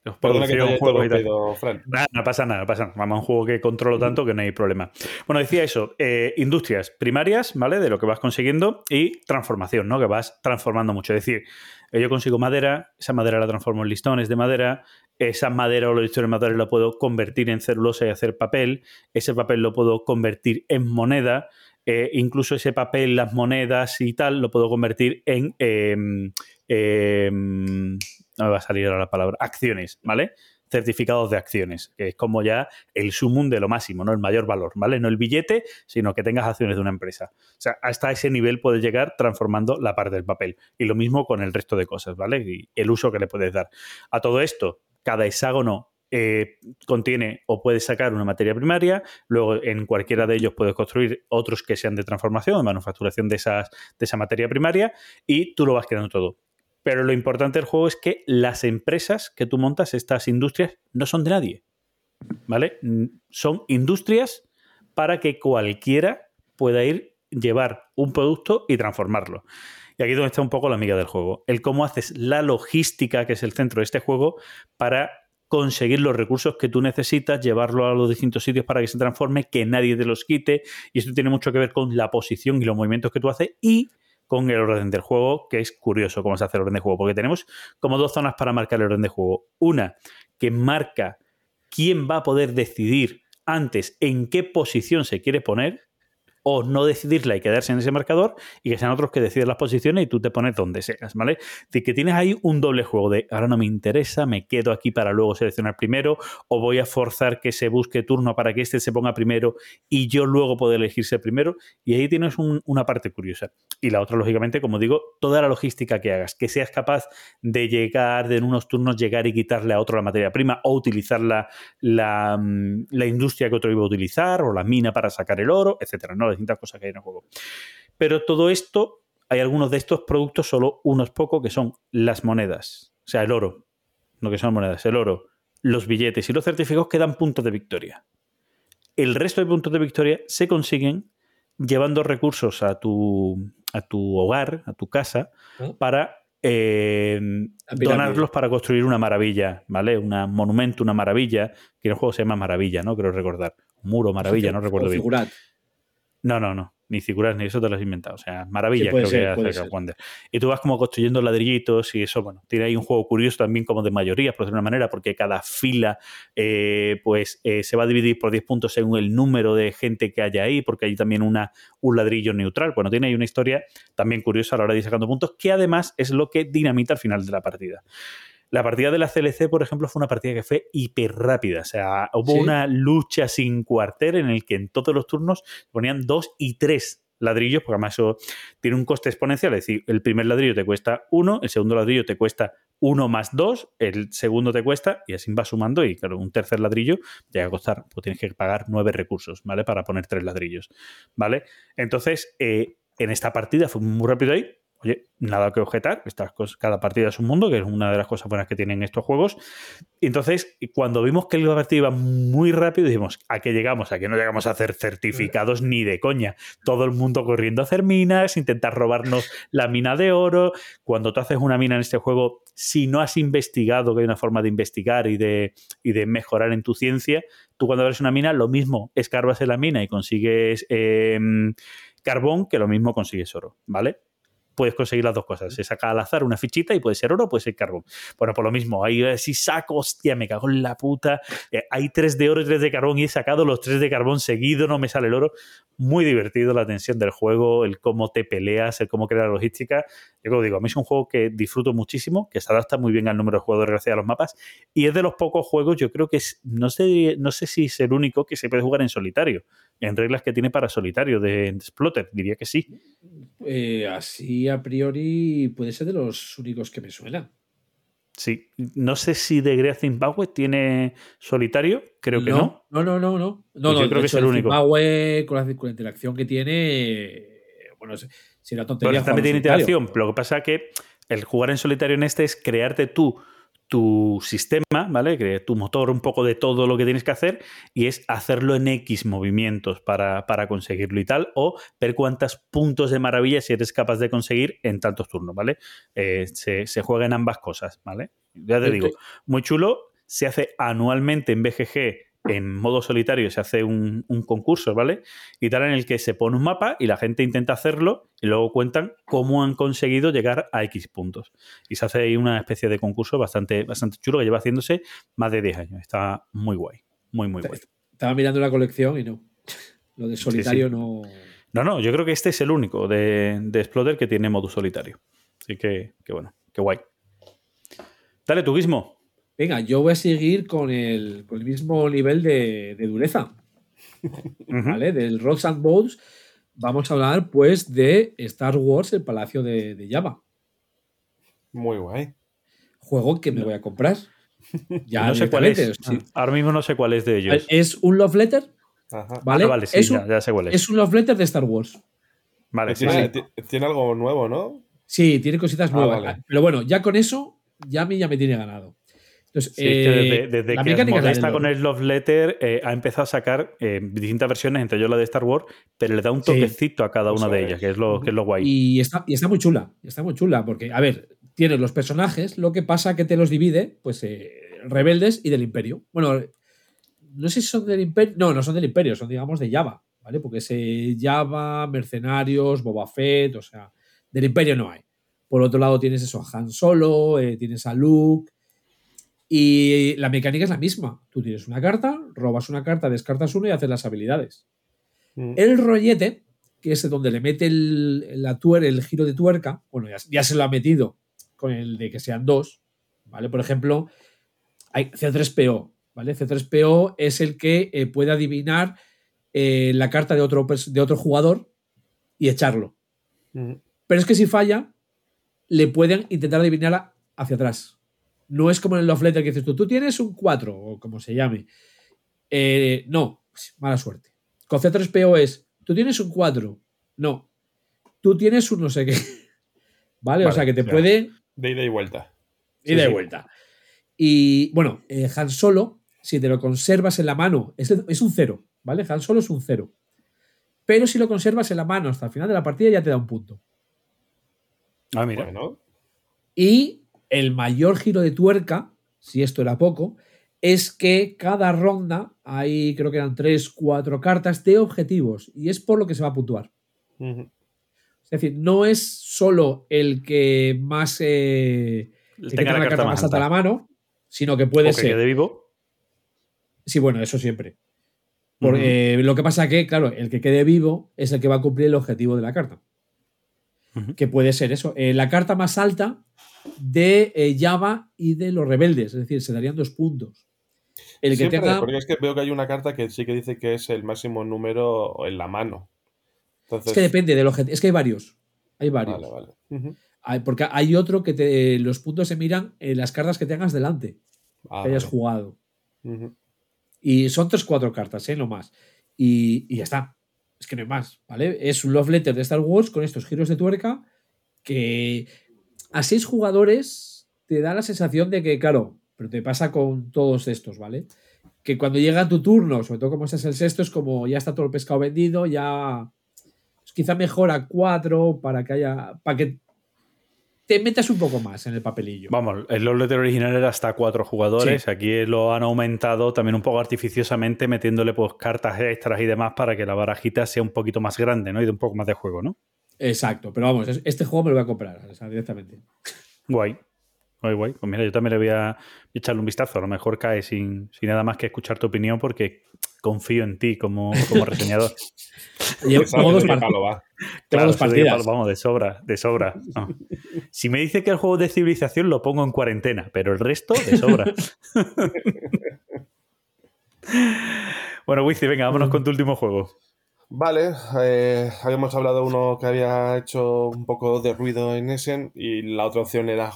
[SPEAKER 2] y tal.
[SPEAKER 4] interrumpido, Fran.
[SPEAKER 2] Nada, no pasa nada, no pasa nada. Vamos a un juego que controlo tanto que no hay problema. Bueno, decía eso, eh, industrias primarias, ¿vale? De lo que vas consiguiendo y transformación, ¿no? Que vas transformando mucho. Es decir, eh, yo consigo madera, esa madera la transformo en listones de madera, esa madera o los listones de madera lo puedo convertir en celulosa y hacer papel, ese papel lo puedo convertir en moneda, eh, incluso ese papel, las monedas y tal, lo puedo convertir en... em, em, no me va a salir ahora la palabra, acciones, ¿vale? Certificados de acciones, que es como ya el sumum de lo máximo, ¿no? El mayor valor, ¿vale? No el billete, sino que tengas acciones de una empresa. O sea, hasta ese nivel puedes llegar transformando la parte del papel. Y lo mismo con el resto de cosas, ¿vale? Y el uso que le puedes dar. A todo esto, cada hexágono eh, contiene o puedes sacar una materia primaria, luego en cualquiera de ellos puedes construir otros que sean de transformación, de manufacturación de, de esa materia primaria, y tú lo vas creando todo. Pero lo importante del juego es que las empresas que tú montas, estas industrias, no son de nadie. ¿Vale? Mm, Son industrias para que cualquiera pueda ir, llevar un producto y transformarlo. Y aquí es donde está un poco la amiga del juego. El cómo haces la logística, que es el centro de este juego, para conseguir los recursos que tú necesitas, llevarlo a los distintos sitios para que se transforme, que nadie te los quite. Y esto tiene mucho que ver con la posición y los movimientos que tú haces y con el orden del juego, que es curioso cómo se hace el orden de juego, porque tenemos como dos zonas para marcar el orden de juego. Una que marca quién va a poder decidir antes en qué posición se quiere poner, o no decidirla y quedarse en ese marcador, y que sean otros que deciden las posiciones y tú te pones donde seas, ¿vale? Decir, que tienes ahí un doble juego de ahora no me interesa, me quedo aquí para luego seleccionar primero, o voy a forzar que se busque turno para que este se ponga primero y yo luego puedo elegirse primero, y ahí tienes un- una parte curiosa. Y la otra, lógicamente, como digo, toda la logística que hagas, que seas capaz de llegar, de en unos turnos llegar y quitarle a otro la materia prima, o utilizar la, la, mm, la industria que otro iba a utilizar, o la mina para sacar el oro, etcétera, ¿no? Distintas cosas que hay en el juego. Pero todo esto, hay algunos de estos productos, solo unos pocos, que son las monedas, o sea, el oro, no que son monedas, el oro, los billetes y los certificados que dan puntos de victoria. El resto de puntos de victoria se consiguen llevando recursos a tu, a tu hogar, a tu casa, para eh, donarlos para construir una maravilla, ¿vale? Un monumento, una maravilla, que en el juego se llama maravilla, ¿no? Creo recordar. Muro, maravilla, no recuerdo bien.
[SPEAKER 3] figurat.
[SPEAKER 2] No, no, no. Ni figuras ni eso te lo has inventado. O sea, maravilla,
[SPEAKER 3] Sí,
[SPEAKER 2] creo
[SPEAKER 3] ser,
[SPEAKER 2] que hace. Y tú vas como construyendo ladrillitos y eso, bueno, tiene ahí un juego curioso también como de mayorías, por decirlo de una manera, porque cada fila eh, pues eh, se va a dividir por 10 puntos según el número de gente que haya ahí, porque hay también una, un ladrillo neutral. Bueno, tiene ahí una historia también curiosa a la hora de ir sacando puntos, que además es lo que dinamita al final de la partida. La partida de la CLC, por ejemplo, fue una partida que fue hiper rápida. O sea, hubo
[SPEAKER 3] Sí.
[SPEAKER 2] una lucha sin cuartel en el que en todos los turnos ponían dos y tres ladrillos, porque además eso tiene un coste exponencial. Es decir, el primer ladrillo te cuesta uno, el segundo ladrillo te cuesta uno más dos, el segundo te cuesta, y así va sumando. Y claro, un tercer ladrillo llega a costar, pues tienes que pagar nueve recursos, ¿vale? Para poner tres ladrillos, ¿vale? Entonces, eh, en esta partida fue muy rápido ahí. Oye, nada que objetar, estas cosas, cada partida es un mundo, que es una de las cosas buenas que tienen estos juegos. Entonces, cuando vimos que la partida iba muy rápido, dijimos, ¿a qué llegamos? ¿A qué no llegamos a hacer certificados ni de coña? Todo el mundo corriendo a hacer minas, intentar robarnos la mina de oro. Cuando tú haces una mina en este juego, si no has investigado, que hay una forma de investigar y de, y de mejorar en tu ciencia, tú cuando abres una mina, lo mismo escarbas en la mina y consigues eh, carbón, que lo mismo consigues oro, ¿vale? Puedes conseguir las dos cosas. Se saca al azar una fichita y puede ser oro, puede ser carbón. Bueno, por lo mismo, ahí eh, si saco, hostia, me cago en la puta. Eh, hay tres de oro y tres de carbón y he sacado los tres de carbón seguido, no me sale el oro. Muy divertido la tensión del juego, el cómo te peleas, el cómo crear la logística. Yo como digo, a mí es un juego que disfruto muchísimo, que se adapta muy bien al número de jugadores gracias a los mapas y es de los pocos juegos, yo creo que es, no sé, no sé si es el único que se puede jugar en solitario, en reglas que tiene para solitario de Splotter, diría que sí.
[SPEAKER 3] Eh, así a priori puede ser de los únicos que me suenan.
[SPEAKER 2] Sí, no sé si de Great Zimbabwe tiene solitario, creo que no.
[SPEAKER 3] No, no, no, no. no.
[SPEAKER 2] Pues
[SPEAKER 3] no,
[SPEAKER 2] yo creo que es el único.
[SPEAKER 3] Con la, con la interacción que tiene, bueno, si si la
[SPEAKER 2] Pero
[SPEAKER 3] tontería.
[SPEAKER 2] también tiene interacción. Lo que pasa que el jugar en solitario en este es crearte tú tu sistema, ¿vale? Tu motor, un poco de todo lo que tienes que hacer y es hacerlo en X movimientos para, para conseguirlo y tal, o ver cuántos puntos de maravilla si eres capaz de conseguir en tantos turnos, ¿vale? Eh, se, se juega en ambas cosas, ¿vale? Ya te digo, muy chulo, se hace anualmente en BGG en modo solitario se hace un, un concurso, ¿vale? Y tal en el que se pone un mapa y la gente intenta hacerlo y luego cuentan cómo han conseguido llegar a X puntos. Y se hace ahí una especie de concurso bastante, bastante chulo que lleva haciéndose más de 10 años. Está muy guay, muy, muy guay.
[SPEAKER 3] Estaba mirando la colección y no. Lo de solitario
[SPEAKER 2] sí.
[SPEAKER 3] no.
[SPEAKER 2] No, no, yo creo que este es el único de, de Exploder que tiene modo solitario. Así que, que bueno, qué guay. Dale, tu Gizmo.
[SPEAKER 3] Venga, yo voy a seguir con el, con el mismo nivel de, de dureza. ¿Vale? Del Rocks and Bones. Vamos a hablar, pues, de Star Wars, el Palacio de, de Java.
[SPEAKER 4] Muy guay.
[SPEAKER 3] Juego que me voy a comprar. Ya
[SPEAKER 2] no sé cuál es. Sí, ahora mismo no sé cuál es de ellos.
[SPEAKER 3] Es un love letter,
[SPEAKER 4] Ajá.
[SPEAKER 3] ¿vale?
[SPEAKER 2] Ah, vale, sí,
[SPEAKER 3] es,
[SPEAKER 2] ya,
[SPEAKER 3] un,
[SPEAKER 2] ya sé cuál es.
[SPEAKER 3] es un love letter de Star Wars.
[SPEAKER 2] Vale, sí,
[SPEAKER 4] ti- tiene algo nuevo, ¿no?
[SPEAKER 3] Sí, tiene cositas
[SPEAKER 4] Ah,
[SPEAKER 3] nuevas.
[SPEAKER 4] vale.
[SPEAKER 3] Pero bueno, ya con eso, ya a mí ya me tiene ganado. Entonces,
[SPEAKER 2] Sí, es que
[SPEAKER 3] eh,
[SPEAKER 2] desde, desde
[SPEAKER 3] la
[SPEAKER 2] que está con el Love Letter, eh, ha empezado a sacar eh, distintas versiones, entre ellos la de Star Wars, pero le da un
[SPEAKER 3] Sí.
[SPEAKER 2] toquecito a cada una de ellas, que es lo, que es lo guay.
[SPEAKER 3] Y está, y está muy chula, está muy chula, porque, a ver, tienes los personajes, lo que pasa que te los divide, pues, eh, rebeldes y del imperio. Bueno, no sé si son del imperio, no, no son del imperio, son, digamos, de Java, ¿vale? Porque es eh, Java, Mercenarios, Boba Fett, o sea, del imperio no hay. Por otro lado tienes eso, a Han Solo, eh, tienes a Luke, y la mecánica es la misma. Tú tienes una carta, robas una carta, descartas uno y haces las habilidades.
[SPEAKER 4] Mm.
[SPEAKER 3] El rollete, que es donde le mete el, la tuer, el giro de tuerca, bueno, ya, ya se lo ha metido con el de que sean dos, ¿vale? Por ejemplo, hay C3PO, ¿vale? C3PO es el que eh, puede adivinar eh, la carta de otro, de otro jugador y echarlo.
[SPEAKER 4] Mm.
[SPEAKER 3] Pero es que si falla, le pueden intentar adivinarla hacia atrás. No es como en el Love Letter que dices tú, tú tienes un 4 o como se llame. Eh, no, mala suerte. Con C3PO es, tú tienes un 4. No, tú tienes un no sé qué. ¿Vale? o sea que te
[SPEAKER 4] o sea,
[SPEAKER 3] puede
[SPEAKER 4] De ida y vuelta.
[SPEAKER 3] y de
[SPEAKER 4] sí.
[SPEAKER 3] vuelta. Y bueno, eh, Han Solo, si te lo conservas en la mano, es, es un 0, ¿vale? Han Solo es un 0. Pero si lo conservas en la mano hasta el final de la partida ya te da un punto.
[SPEAKER 2] Ah, mira.
[SPEAKER 4] Bueno,
[SPEAKER 3] Y el mayor giro de tuerca, si esto era poco, es que cada ronda hay, creo que eran 3, 4 cartas de objetivos. Y es por lo que se va a puntuar. Es decir, no es solo el que más. eh, el que
[SPEAKER 2] tenga
[SPEAKER 3] la carta más alta a la mano, sino que puede
[SPEAKER 2] O que
[SPEAKER 3] ser.
[SPEAKER 2] quede vivo.
[SPEAKER 3] Sí, bueno, eso siempre. Por-
[SPEAKER 2] Ujú.
[SPEAKER 3] eh, lo que pasa que, claro, el que quede vivo es el que va a cumplir el objetivo de la carta. Que puede ser eso. eh, la carta más alta de eh, Java y de los rebeldes. Es decir, se darían dos puntos. El que
[SPEAKER 4] Siempre,
[SPEAKER 3] tenga.
[SPEAKER 4] porque es que veo que hay una carta que sí que dice que es el máximo número en la mano. Entonces,
[SPEAKER 3] Es que depende del objetivo. Es que hay varios. Hay varios.
[SPEAKER 4] Vale, vale.
[SPEAKER 3] Hay- porque hay otro que te, los puntos se miran en las cartas que tengas delante.
[SPEAKER 4] Ah,
[SPEAKER 3] que hayas
[SPEAKER 4] vale.
[SPEAKER 3] jugado. Y son tres, cuatro cartas, ¿eh? No más. Y, y ya está. Es que no hay más, ¿vale? Es un love letter de Star Wars con estos giros de tuerca que a seis jugadores te da la sensación de que, claro, pero te pasa con todos estos, ¿vale? Que cuando llega tu turno, sobre todo como este es el sexto, es como ya está todo el pescado vendido, ya pues quizá mejor a cuatro para que haya, para que te metas un poco más en el papelillo.
[SPEAKER 2] Vamos, el Love Letter original era hasta cuatro jugadores.
[SPEAKER 3] Sí.
[SPEAKER 2] Aquí lo han aumentado también un poco artificiosamente, metiéndole pues cartas extras y demás para que la barajita sea un poquito más grande, ¿no? Y de un poco más de juego, ¿no?
[SPEAKER 3] Exacto, pero vamos, es- este juego me lo voy a comprar, o sea, directamente.
[SPEAKER 2] Guay. Guay, guay. Pues mira, yo también le voy a echarle un vistazo. A lo mejor cae sin, sin nada más que escuchar tu opinión porque confío en ti como, como reseñador.
[SPEAKER 3] Llevo- dos
[SPEAKER 2] que,
[SPEAKER 3] partidas.
[SPEAKER 2] Vamos, de sobra, de sobra. No. Si me dice que el juego de civilización lo pongo en cuarentena, pero el resto de sobra. bueno, Wizi, venga, vámonos con tu último juego.
[SPEAKER 4] Vale, eh, habíamos hablado uno que había hecho un poco de ruido en Essen y la otra opción era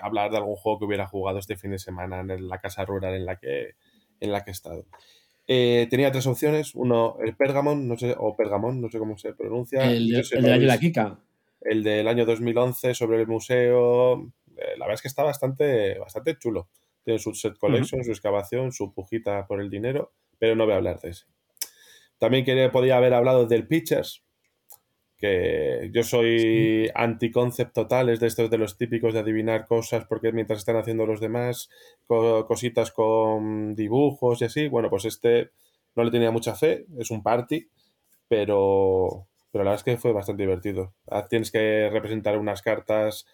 [SPEAKER 4] hablar de algún juego que hubiera jugado este fin de semana en la casa rural en la que, en la que he estado. Eh, tenía tres opciones, uno el Pergamon, no sé, o Pergamon, no sé cómo se pronuncia.
[SPEAKER 3] El, del año de la Kika.
[SPEAKER 4] el del año 2011 sobre el museo. eh, la verdad es que está bastante, bastante chulo. Tiene su set collection, su excavación, su pujita por el dinero, pero no voy a hablar de ese. También quería, podía haber hablado del Pitchers, que yo soy anti-concept total, es de estos de los típicos de adivinar cosas porque mientras están haciendo los demás co- cositas con dibujos y así. Bueno, pues este no le tenía mucha fe, es un party, pero, pero la verdad es que fue bastante divertido. Ah, Tienes que representar unas cartas,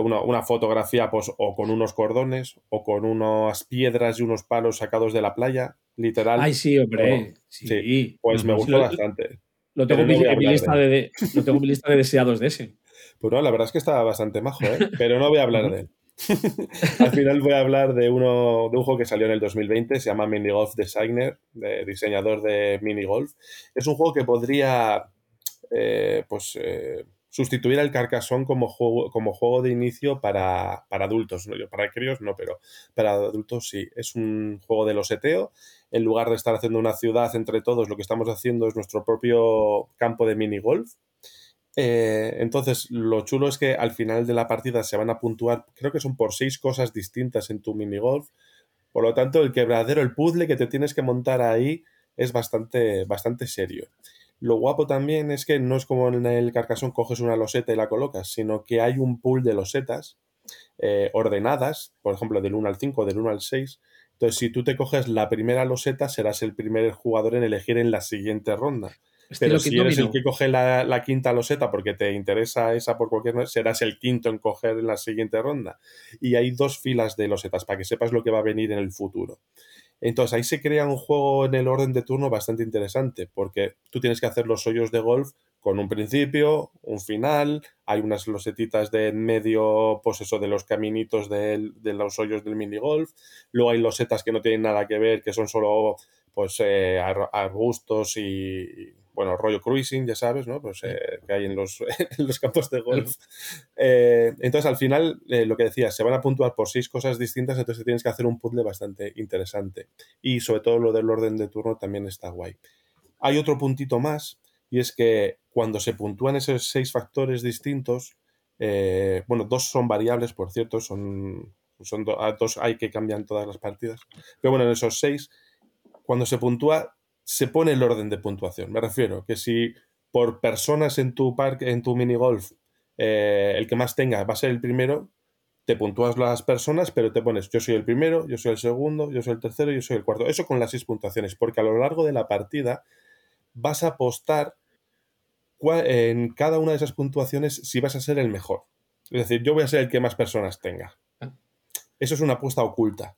[SPEAKER 4] una, una fotografía pues o con unos cordones o con unas piedras y unos palos sacados de la playa, literal.
[SPEAKER 3] Ay, sí, hombre. Sí.
[SPEAKER 4] Pues me gustó
[SPEAKER 3] Lo-
[SPEAKER 4] bastante.
[SPEAKER 3] Lo tengo, mi- mi lista
[SPEAKER 4] de
[SPEAKER 3] de, lo tengo en mi lista de deseados de ese.
[SPEAKER 4] Pues no, la verdad es que estaba bastante majo, ¿eh? pero no voy a hablar de él. Al final voy a hablar de uno de un juego que salió en el 2020, se llama Mini Golf Designer, de diseñador de mini golf. Es un juego que podría, eh, pues, eh, sustituir al Carcassonne como juego, como juego de inicio para, para adultos. ¿no? Para críos no, pero para adultos sí. Es un juego de loseteo. En lugar de estar haciendo una ciudad entre todos, lo que estamos haciendo es nuestro propio campo de minigolf. Eh, entonces, lo chulo es que al final de la partida se van a puntuar, creo que son por seis cosas distintas en tu minigolf. Por lo tanto, el quebradero, el puzzle que te tienes que montar ahí es bastante, bastante serio. Lo guapo también es que no es como en el Carcassonne coges una loseta y la colocas, sino que hay un pool de losetas eh, ordenadas, por ejemplo, del 1 al 5, del 1 al 6. Entonces, si tú te coges la primera loseta, serás el primer jugador en elegir en la siguiente ronda.
[SPEAKER 3] Estilo
[SPEAKER 4] Pero si eres el que coge la, la quinta loseta porque te interesa esa por cualquier serás el quinto en coger en la siguiente ronda. Y hay dos filas de losetas para que sepas lo que va a venir en el futuro. Entonces ahí se crea un juego en el orden de turno bastante interesante, porque tú tienes que hacer los hoyos de golf con un principio, un final, hay unas losetitas de medio, pues eso, de los caminitos del- de, los hoyos del minigolf, luego hay losetas que no tienen nada que ver, que son solo pues eh, ar- arbustos y, bueno, rollo cruising, ya sabes, ¿no? Pues eh, que hay en los, en los campos de golf. Eh, entonces, al final, eh, lo que decías, se van a puntuar por seis cosas distintas, entonces tienes que hacer un puzzle bastante interesante. Y sobre todo lo del orden de turno también está guay. Hay otro puntito más, y es que cuando se puntúan esos seis factores distintos, bueno, dos son variables, por cierto, son, son do- ah, dos hay que cambian todas las partidas. Pero bueno, en esos seis, cuando se puntúa, se pone el orden de puntuación. Me refiero que si por personas en tu parque, en tu minigolf, eh, el que más tenga va a ser el primero, te puntúas las personas, pero te pones yo soy el primero, yo soy el segundo, yo soy el tercero, yo soy el cuarto. Eso con las seis puntuaciones, porque a lo largo de la partida vas a apostar en cada una de esas puntuaciones si vas a ser el mejor. Es decir, yo voy a ser el que más personas tenga. Eso es una apuesta oculta.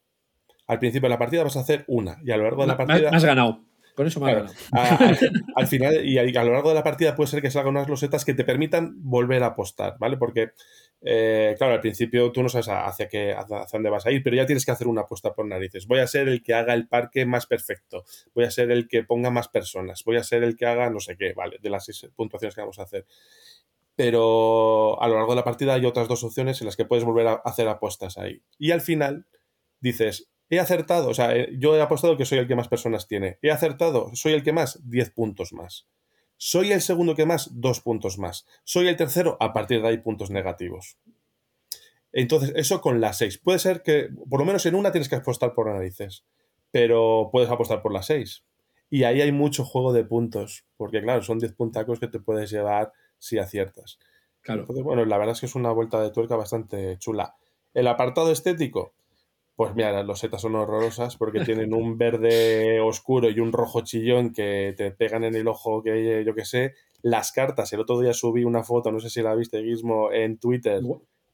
[SPEAKER 4] Al principio de la partida vas a hacer una y a lo largo de la partida...
[SPEAKER 3] me has ganado. Con eso me ganado.
[SPEAKER 4] A- al, al final y a, lo largo de la partida puede ser que salgan unas losetas que te permitan volver a apostar, ¿vale? Porque, eh, claro, al principio tú no sabes hacia, qué, hacia dónde vas a ir, pero ya tienes que hacer una apuesta por narices. Voy a ser el que haga el parque más perfecto, voy a ser el que ponga más personas, voy a ser el que haga no sé qué, ¿vale? De las seis puntuaciones que vamos a hacer. Pero a lo largo de la partida hay otras dos opciones en las que puedes volver a hacer apuestas ahí. Y al final dices, he acertado, o sea, eh, yo he apostado que soy el que más personas tiene. He acertado, soy el que más, 10 puntos más. Soy el segundo que más, 2 puntos más. Soy el tercero, a partir de ahí puntos negativos. Entonces, eso con las 6. Puede ser que, por lo menos en una tienes que apostar por narices, pero puedes apostar por las 6. Y ahí hay mucho juego de puntos, porque claro, son 10 puntacos que te puedes llevar si aciertas.
[SPEAKER 3] Claro.
[SPEAKER 4] Entonces, bueno, la verdad es que es una vuelta de tuerca bastante chula. El apartado estético, pues mira, las losetas son horrorosas porque tienen un verde oscuro y un rojo chillón que te pegan en el ojo, que yo que sé. Las cartas, el otro día subí una foto, no sé si la viste, Guismo, en Twitter,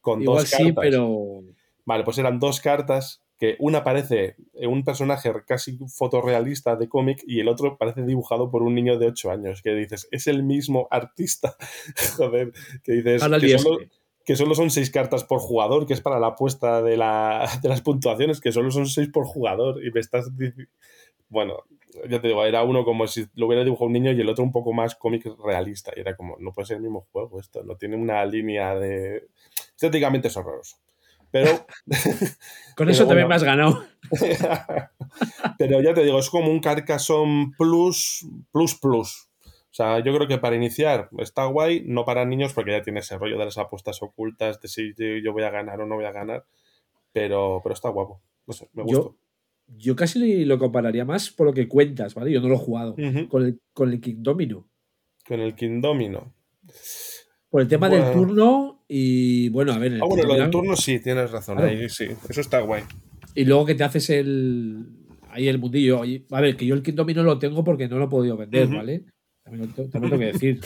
[SPEAKER 4] con
[SPEAKER 3] Igual
[SPEAKER 4] dos
[SPEAKER 3] sí,
[SPEAKER 4] cartas.
[SPEAKER 3] pero.
[SPEAKER 4] Vale, pues eran dos cartas que una parece un personaje casi fotorrealista de cómic y el otro parece dibujado por un niño de 8 años. Que dices, es el mismo artista. Joder, que dices que. Que solo son seis cartas por jugador, que es para la apuesta de, la, de las puntuaciones, que solo son seis por jugador. Y me estás Bueno, ya te digo, era uno como si lo hubiera dibujado un niño y el otro un poco más cómic realista. Y era como, no puede ser el mismo juego esto, no tiene una línea de. Estéticamente es horroroso. Pero.
[SPEAKER 3] Con eso también
[SPEAKER 4] bueno.
[SPEAKER 3] me has ganado.
[SPEAKER 4] Pero ya te digo, es como un Carcassonne Plus, Plus, Plus. O sea, yo creo que para iniciar está guay, no para niños, porque ya tiene ese rollo de las apuestas ocultas, de si yo voy a ganar o no voy a ganar. Pero, pero está guapo. No sé, me gustó.
[SPEAKER 3] Yo, yo casi lo compararía más por lo que cuentas, ¿vale? Yo no lo he jugado. con, el, con el King Domino.
[SPEAKER 4] Con el King Domino.
[SPEAKER 3] Por el tema
[SPEAKER 4] Bueno.
[SPEAKER 3] del turno y bueno, a ver. el
[SPEAKER 4] Ah, bueno, lo del turno sí, tienes razón.
[SPEAKER 3] Claro.
[SPEAKER 4] Ahí sí, eso está guay.
[SPEAKER 3] Y luego que te haces el. Ahí el mundillo. A ver, que yo el King Domino lo tengo porque no lo he podido vender. ¿vale? También lo, te- también lo tengo que decir.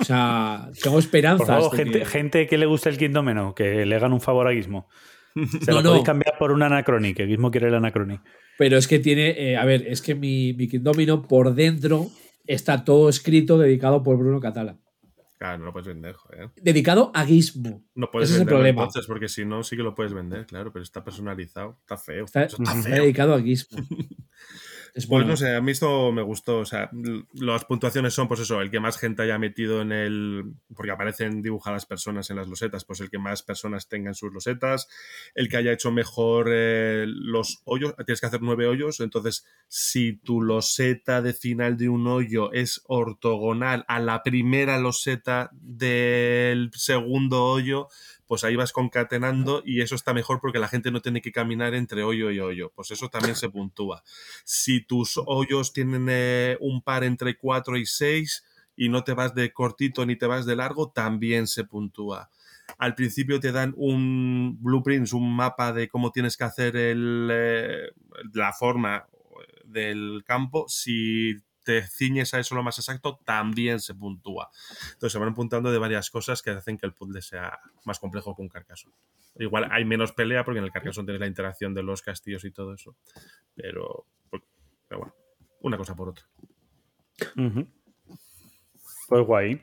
[SPEAKER 3] O sea, tengo
[SPEAKER 2] Por
[SPEAKER 3] esperanzas.
[SPEAKER 2] favor,
[SPEAKER 3] de
[SPEAKER 2] gente,
[SPEAKER 3] que-
[SPEAKER 2] gente que le gusta el Kingdomino, que le hagan un favor a Gizmo. Se
[SPEAKER 3] No,
[SPEAKER 2] lo
[SPEAKER 3] no.
[SPEAKER 2] podéis cambiar por un Anachronic, que Gizmo quiere el Anachronic.
[SPEAKER 3] Pero es que tiene. eh, a ver, es que mi, mi por dentro está todo escrito dedicado por Bruno Catala.
[SPEAKER 10] Claro, no lo puedes vender, joder.
[SPEAKER 3] Dedicado a Gizmo.
[SPEAKER 10] No puedes
[SPEAKER 3] Ese es el
[SPEAKER 10] venderlo
[SPEAKER 3] problema.
[SPEAKER 10] entonces, porque si no, sí que lo puedes vender, claro, pero está personalizado. Está feo.
[SPEAKER 3] Está,
[SPEAKER 10] Eso está
[SPEAKER 3] está
[SPEAKER 10] feo.
[SPEAKER 3] dedicado a Gizmo. Es
[SPEAKER 4] Pues
[SPEAKER 3] bueno.
[SPEAKER 4] no sé, a mí esto me gustó. O sea, las puntuaciones son, pues eso, el que más gente haya metido en el. Porque aparecen dibujadas personas en las losetas, pues el que más personas tenga en sus losetas. El que haya hecho mejor eh, los hoyos. Tienes que hacer nueve hoyos. Entonces, si tu loseta de final de un hoyo es ortogonal a la primera loseta del segundo hoyo, pues ahí vas concatenando y eso está mejor porque la gente no tiene que caminar entre hoyo y hoyo. Pues eso también se puntúa. Si tus hoyos tienen eh, un par entre 4 y 6 y no te vas de cortito ni te vas de largo, también se puntúa. Al principio te dan un blueprint, un mapa de cómo tienes que hacer el, eh, la forma del campo. Si te ciñes a eso lo más exacto, también se puntúa. Entonces se van apuntando de varias cosas que hacen que el puzzle sea más complejo que un Carcassonne. Igual hay menos pelea porque en el Carcassonne tienes la interacción de los castillos y todo eso. Pero, pero bueno, una cosa por otra.
[SPEAKER 2] Pues guay.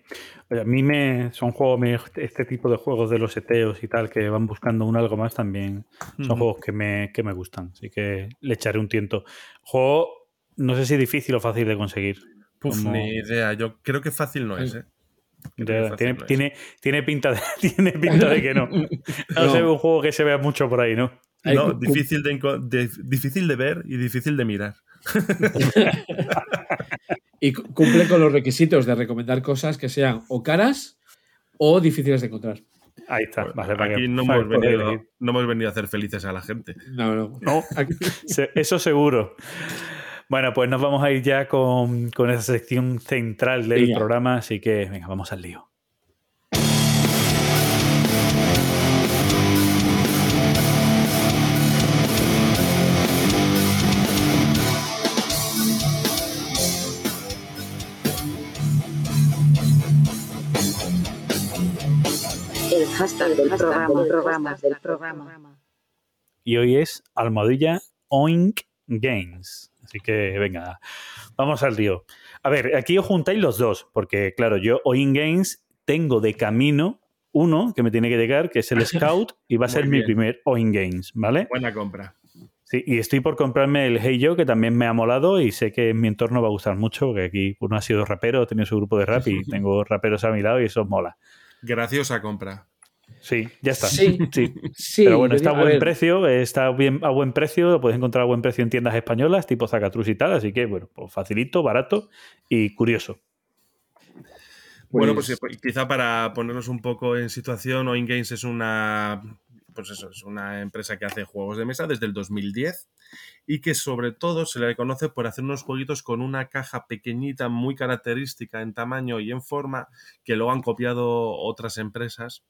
[SPEAKER 2] Oye, a mí me son juegos, me- este tipo de juegos de los seteos y tal, que van buscando un algo más también, son juegos que me, que me gustan. Así que le echaré un tiento. Juego, no sé si difícil o fácil de conseguir.
[SPEAKER 4] Puf,
[SPEAKER 2] Como-
[SPEAKER 4] ni idea. Yo creo que fácil no es, ¿eh?
[SPEAKER 2] Tiene,
[SPEAKER 4] no
[SPEAKER 2] tiene, tiene pinta de, tiene pinta de que no. No,
[SPEAKER 4] No.
[SPEAKER 2] se ve un juego que se vea mucho por ahí, ¿no?
[SPEAKER 4] No, difícil de, de- difícil de ver y difícil de mirar.
[SPEAKER 3] Y cu- cumple con los requisitos de recomendar cosas que sean o caras o difíciles de encontrar.
[SPEAKER 2] Ahí está. vale, para
[SPEAKER 4] Aquí
[SPEAKER 2] que-
[SPEAKER 4] no hemos, venido, no hemos venido a hacer felices a la gente.
[SPEAKER 3] No, no.
[SPEAKER 2] Eso seguro. Bueno, pues nos vamos a ir ya con, con esa sección central del
[SPEAKER 3] Venga.
[SPEAKER 2] programa, así que venga, vamos al lío.
[SPEAKER 18] El hashtag del programa, programas del programa.
[SPEAKER 2] Y hoy es Almohadilla Oink Games. Así que venga, vamos al lío. A ver, aquí os juntáis los dos, porque claro, yo Oink Games tengo de camino uno que me tiene que llegar, que es el Scout, y va a ser mi primer Oink Games, ¿vale?
[SPEAKER 4] Buena compra.
[SPEAKER 2] Sí, y estoy por comprarme el Hey Yo, que también me ha molado y sé que en mi entorno va a gustar mucho, porque aquí uno ha sido rapero, ha tenido su grupo de rap y tengo raperos a mi lado y eso mola.
[SPEAKER 4] Graciosa compra.
[SPEAKER 2] Sí, ya está.
[SPEAKER 3] Sí,
[SPEAKER 2] sí.
[SPEAKER 3] sí,
[SPEAKER 2] Pero bueno, está a buen precio, está bien a buen precio, lo puedes encontrar a buen precio en tiendas españolas, tipo Zacatrus y tal, así que bueno, pues facilito, barato y curioso.
[SPEAKER 4] Bueno, pues eh, quizá para ponernos un poco en situación, Oin Games es una, pues eso, es una empresa que hace juegos de mesa desde el 2010 y que sobre todo se le conoce por hacer unos jueguitos con una caja pequeñita, muy característica en tamaño y en forma, que luego han copiado otras empresas.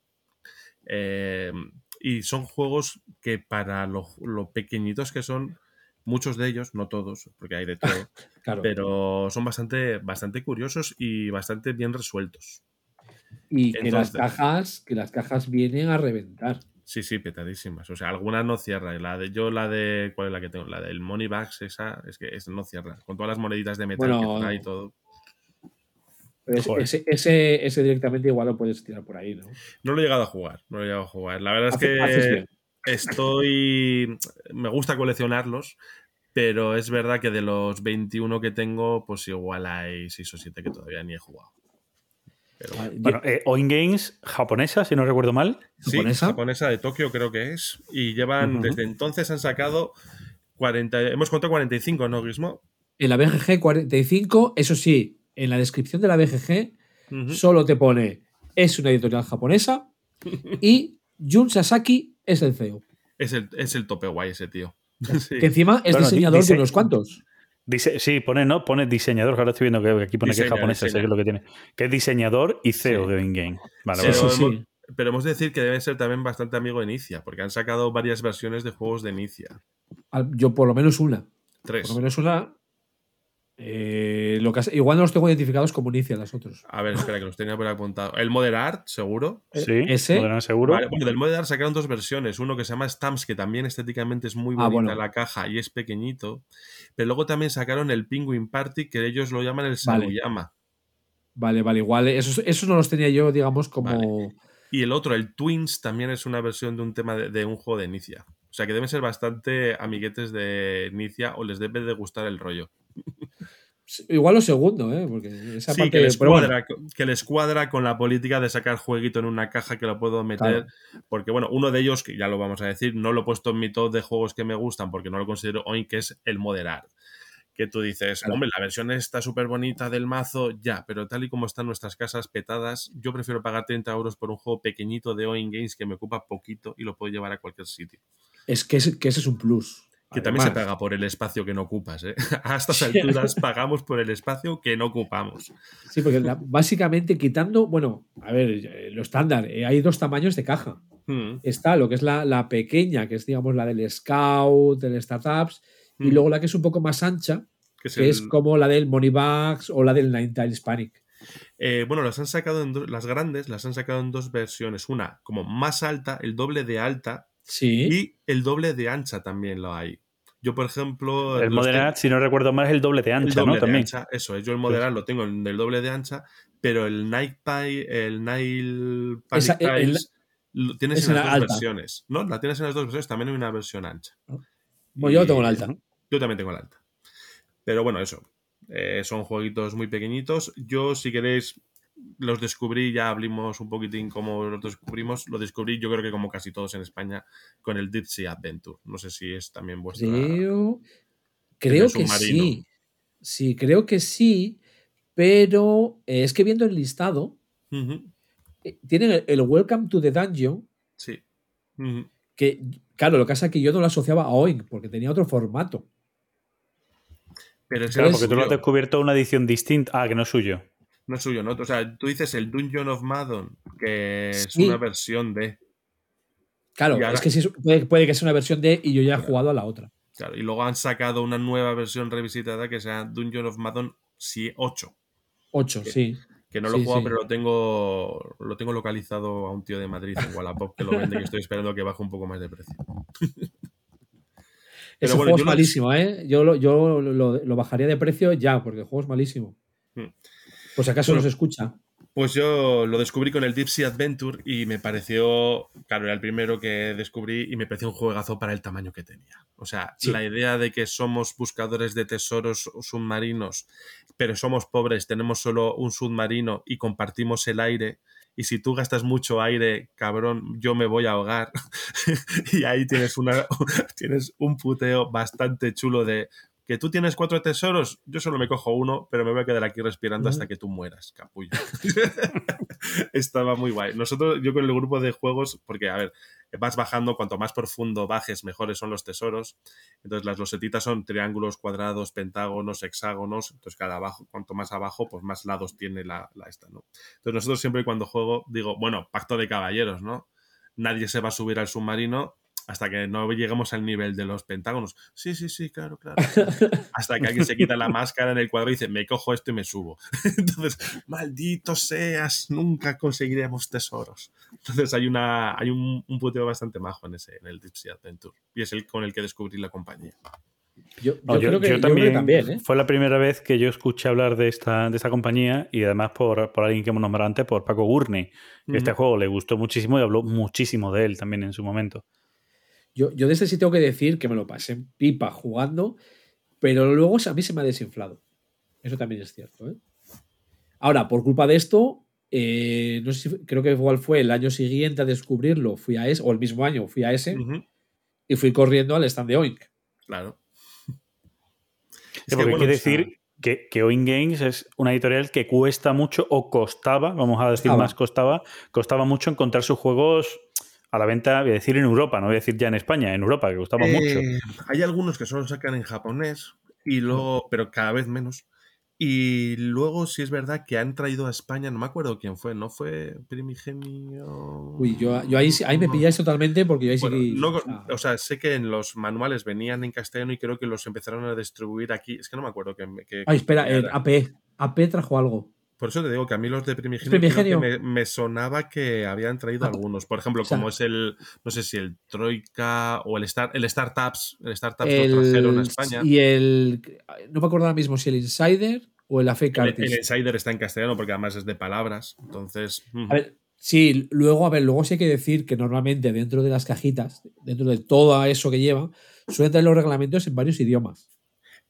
[SPEAKER 4] Eh, y son juegos que para lo, lo pequeñitos que son, muchos de ellos, no todos, porque hay de todo,
[SPEAKER 3] Claro.
[SPEAKER 4] pero son bastante, bastante curiosos y bastante bien resueltos.
[SPEAKER 3] Y que las cajas, que las cajas vienen a reventar.
[SPEAKER 4] Sí, sí, petadísimas. O sea, algunas no cierran. La de, yo la de. ¿Cuál es la que tengo? La del Money Bags, esa, es que es- no cierra. Con todas las moneditas de metal
[SPEAKER 3] Bueno,
[SPEAKER 4] que trae y todo.
[SPEAKER 3] Ese, ese, ese directamente igual lo puedes tirar por ahí, ¿no?
[SPEAKER 4] No lo he llegado a jugar. No lo he llegado a jugar. La verdad es
[SPEAKER 3] Hace-
[SPEAKER 4] que estoy. Me gusta coleccionarlos. Pero es verdad que de los 21 que tengo, pues igual hay 6 o 7 que todavía ni he jugado. Pero bueno.
[SPEAKER 2] Bueno, eh, Oin Games japonesa, si no recuerdo mal.
[SPEAKER 4] Sí, japonesa de Tokio creo que es. Y llevan, desde entonces han sacado 40, hemos contado 45, ¿no, Gizmo?
[SPEAKER 3] En la BGG 45, eso sí, en la descripción de la BGG solo te pone es una editorial japonesa y Jun Sasaki es el CEO.
[SPEAKER 4] Es el, es el tope guay ese tío. Sí.
[SPEAKER 3] Que encima es
[SPEAKER 2] Bueno,
[SPEAKER 3] diseñador
[SPEAKER 2] dice-
[SPEAKER 3] de unos cuantos.
[SPEAKER 2] Dice, sí, pone, no, pone diseñador, que ahora estoy viendo que aquí pone que es japonesa, sé que es lo que tiene. Que es diseñador y CEO de Oin Game. Vale,
[SPEAKER 4] pero,
[SPEAKER 2] vale.
[SPEAKER 4] hemos, pero hemos de decir que debe ser también bastante amigo de Nicia, porque han sacado varias versiones de juegos de Nicia.
[SPEAKER 3] Al- Yo por lo menos una.
[SPEAKER 4] Tres.
[SPEAKER 3] Por lo menos una. Eh, lo que has- igual no los tengo identificados como inicia las otros.
[SPEAKER 4] A ver, espera, que los tenía por apuntado. El Modern Art, seguro.
[SPEAKER 2] Sí,
[SPEAKER 3] ese.
[SPEAKER 2] Modern Art seguro.
[SPEAKER 4] Vale, bueno, del Modern Art sacaron dos versiones. Uno que se llama Stamps, que también estéticamente es muy
[SPEAKER 3] Ah,
[SPEAKER 4] bonita
[SPEAKER 3] bueno.
[SPEAKER 4] la caja y es pequeñito. Pero luego también sacaron el Penguin Party, que ellos lo llaman el
[SPEAKER 3] Vale.
[SPEAKER 4] Samuyama.
[SPEAKER 3] Vale, vale, igual. eh, Esos, esos no los tenía yo, digamos, como.
[SPEAKER 4] Y el otro, el Twins, también es una versión de un tema de, de un juego de Inicia. O sea que deben ser bastante amiguetes de Nicia o les debe de gustar el rollo.
[SPEAKER 3] Igual lo segundo, ¿eh? Porque esa
[SPEAKER 4] Sí,
[SPEAKER 3] parte.
[SPEAKER 4] que les,
[SPEAKER 3] bueno,
[SPEAKER 4] cuadra, que les cuadra con la política de sacar jueguito en una caja que lo puedo meter.
[SPEAKER 3] Claro.
[SPEAKER 4] Porque, bueno, uno de ellos, que ya lo vamos a decir, no lo he puesto en mi top de juegos que me gustan porque no lo considero hoy, que es el moderar. Que tú dices,
[SPEAKER 3] Claro.
[SPEAKER 4] hombre, la versión está súper bonita del mazo, ya, pero tal y como están nuestras casas petadas, yo prefiero pagar 30 euros por un juego pequeñito de Oin Games que me ocupa poquito y lo puedo llevar a cualquier sitio.
[SPEAKER 3] es que, es- que ese es un plus.
[SPEAKER 4] Que también se paga por el espacio que no ocupas, ¿eh? A estas alturas pagamos por el espacio que no ocupamos.
[SPEAKER 3] Sí, porque la- básicamente quitando, bueno, a ver, eh, lo estándar, eh, hay dos tamaños de caja.
[SPEAKER 4] Mm.
[SPEAKER 3] Está lo que es la, la pequeña, que es digamos la del Scout, del Startups, y
[SPEAKER 4] Mm.
[SPEAKER 3] luego la que es un poco más ancha,
[SPEAKER 4] Que es
[SPEAKER 3] que es
[SPEAKER 4] el-
[SPEAKER 3] como la del Moneybags o la del Nine Tiles Panic.
[SPEAKER 4] Eh, bueno, las han sacado en do- las grandes las han sacado en dos versiones. Una como más alta, el doble de alta,
[SPEAKER 3] Sí.
[SPEAKER 4] y el doble de ancha también lo hay. Yo, por ejemplo,
[SPEAKER 2] El
[SPEAKER 4] los
[SPEAKER 2] moderat, si no recuerdo mal, es el doble de
[SPEAKER 4] el
[SPEAKER 2] ancha,
[SPEAKER 4] doble
[SPEAKER 2] ¿no?
[SPEAKER 4] de
[SPEAKER 2] También.
[SPEAKER 4] ancha, eso es. Yo el moderat lo tengo en el doble de ancha, pero el Nike Pie, el Nile
[SPEAKER 3] Esa- el-
[SPEAKER 4] lo tienes
[SPEAKER 3] es
[SPEAKER 4] en las
[SPEAKER 3] la
[SPEAKER 4] dos
[SPEAKER 3] alta.
[SPEAKER 4] versiones. ¿No? La tienes en las dos versiones, también hay una versión ancha.
[SPEAKER 3] Bueno, yo
[SPEAKER 4] Y-
[SPEAKER 3] tengo la alta.
[SPEAKER 4] Yo también tengo la alta. Pero bueno, eso. Eh, son jueguitos muy pequeñitos. Yo, si queréis, los descubrí, ya hablamos un poquitín cómo los descubrimos. Lo descubrí, yo creo que como casi todos en España, con el Deep Sea Adventure. No sé si es también vuestra.
[SPEAKER 3] Creo, creo que sí. Sí, creo que sí, pero eh, es que viendo el listado, eh, tienen el, el Welcome to the Dungeon,
[SPEAKER 4] Sí.
[SPEAKER 3] Que, claro, lo que pasa es que yo no lo asociaba a Oink, porque tenía otro formato.
[SPEAKER 4] Pero
[SPEAKER 2] Claro, porque tú lo has descubierto una edición distinta. Ah, que no es suyo.
[SPEAKER 4] No es suyo, ¿no? O sea, tú dices el Dungeon of Madon, que es una versión de.
[SPEAKER 3] Claro,
[SPEAKER 4] ahora-
[SPEAKER 3] es que sí, puede, puede que sea una versión de y yo ya he jugado a la otra.
[SPEAKER 4] Claro, y luego han sacado una nueva versión revisitada que sea Dungeon of Madon 8.
[SPEAKER 3] 8,
[SPEAKER 4] Que-
[SPEAKER 3] sí.
[SPEAKER 4] Que no lo he
[SPEAKER 3] Sí,
[SPEAKER 4] jugado,
[SPEAKER 3] sí.
[SPEAKER 4] pero lo tengo, lo tengo localizado a un tío de Madrid en Wallapop que lo vende y estoy esperando que baje un poco más de precio.
[SPEAKER 3] Ese
[SPEAKER 4] bueno,
[SPEAKER 3] juego es
[SPEAKER 4] lo-
[SPEAKER 3] malísimo, ¿eh? Yo, lo, yo lo, lo bajaría de precio ya, porque el juego es malísimo. Pues acaso
[SPEAKER 4] Bueno,
[SPEAKER 3] no se escucha.
[SPEAKER 4] Pues yo lo descubrí con el Deep Sea Adventure y me pareció, claro, era el primero que descubrí y me pareció un juegazo para el tamaño que tenía. O sea,
[SPEAKER 3] Sí.
[SPEAKER 4] la idea de que somos buscadores de tesoros submarinos, pero somos pobres, tenemos solo un submarino y compartimos el aire. Y si tú gastas mucho aire, cabrón, yo me voy a ahogar. y ahí tienes, una, tienes un puteo bastante chulo de que tú tienes cuatro tesoros, yo solo me cojo uno, pero me voy a quedar aquí respirando hasta que tú mueras, capullo. Estaba muy guay. Nosotros, yo con el grupo de juegos, porque a ver, vas bajando, cuanto más profundo bajes, mejores son los tesoros. Entonces las losetitas son triángulos, cuadrados, pentágonos, hexágonos. Entonces cada abajo, cuanto más abajo, pues más lados tiene la, la esta, ¿no? Entonces nosotros siempre cuando juego digo, bueno, pacto de caballeros, ¿no? Nadie se va a subir al submarino hasta que no lleguemos al nivel de los pentágonos. Sí, sí, sí, claro, claro. Hasta que alguien se quita la máscara en el cuadro y dice, me cojo esto y me subo. Entonces, maldito seas, nunca conseguiremos tesoros. Entonces hay una hay un, un puteo bastante majo en ese, en el Deep Sea Adventure. Y es el con el que descubrí la compañía.
[SPEAKER 3] Yo,
[SPEAKER 2] No,
[SPEAKER 3] yo creo que, yo creo que también, ¿eh?
[SPEAKER 2] Fue la primera vez que yo escuché hablar de esta, de esta compañía y además por, por alguien que hemos nombrado antes, por Paco Gurney. que Este juego le gustó muchísimo y habló muchísimo de él también en su momento.
[SPEAKER 3] Yo, yo de este sí tengo que decir que me lo pasé en pipa jugando, pero luego a mí se me ha desinflado. Eso también es cierto. ¿eh? Ahora, por culpa de esto, eh, no sé si, creo que igual fue el año siguiente a descubrirlo, fui a ese, o el mismo año fui a ese, y fui corriendo al stand de Oink.
[SPEAKER 4] Claro.
[SPEAKER 2] Sí, porque quiere decir que, que Oin Games es una editorial que cuesta mucho o costaba, vamos a decir más costaba, costaba mucho encontrar sus juegos a la venta, voy a decir en Europa, no voy a decir ya en España, en Europa, que costaba
[SPEAKER 4] Eh,
[SPEAKER 2] mucho.
[SPEAKER 4] Hay algunos que solo sacan en japonés, y luego, pero cada vez menos. Y luego sí es verdad que han traído a España, no me acuerdo quién fue, ¿no fue Primigenio?
[SPEAKER 3] Uy, yo, yo ahí, me pilláis totalmente porque yo ahí sí que-
[SPEAKER 4] no-
[SPEAKER 3] o sea,
[SPEAKER 4] o sea, sé que en los manuales venían en castellano y creo que los empezaron a distribuir aquí. Es que no me acuerdo que. que-
[SPEAKER 3] Ay, espera,
[SPEAKER 4] que
[SPEAKER 3] eh. AP. AP trajo algo.
[SPEAKER 4] Por eso te digo que a mí los de Primigenio, me, me sonaba que habían traído
[SPEAKER 3] Ah,
[SPEAKER 4] algunos. Por ejemplo,
[SPEAKER 3] o sea-
[SPEAKER 4] como es el, no sé si el Troika o el, Star, el Startups. El Startups
[SPEAKER 3] El-
[SPEAKER 4] lo trajeron a España.
[SPEAKER 3] Y el. No me acuerdo ahora mismo si el Insider o el AP
[SPEAKER 4] El,
[SPEAKER 3] Cartis.
[SPEAKER 4] el Insider está en castellano porque además es de palabras. Entonces.
[SPEAKER 3] A ver, Sí, luego, a ver, luego sí hay que decir que normalmente dentro de las cajitas, dentro de todo eso que lleva, suelen traer los reglamentos en varios idiomas.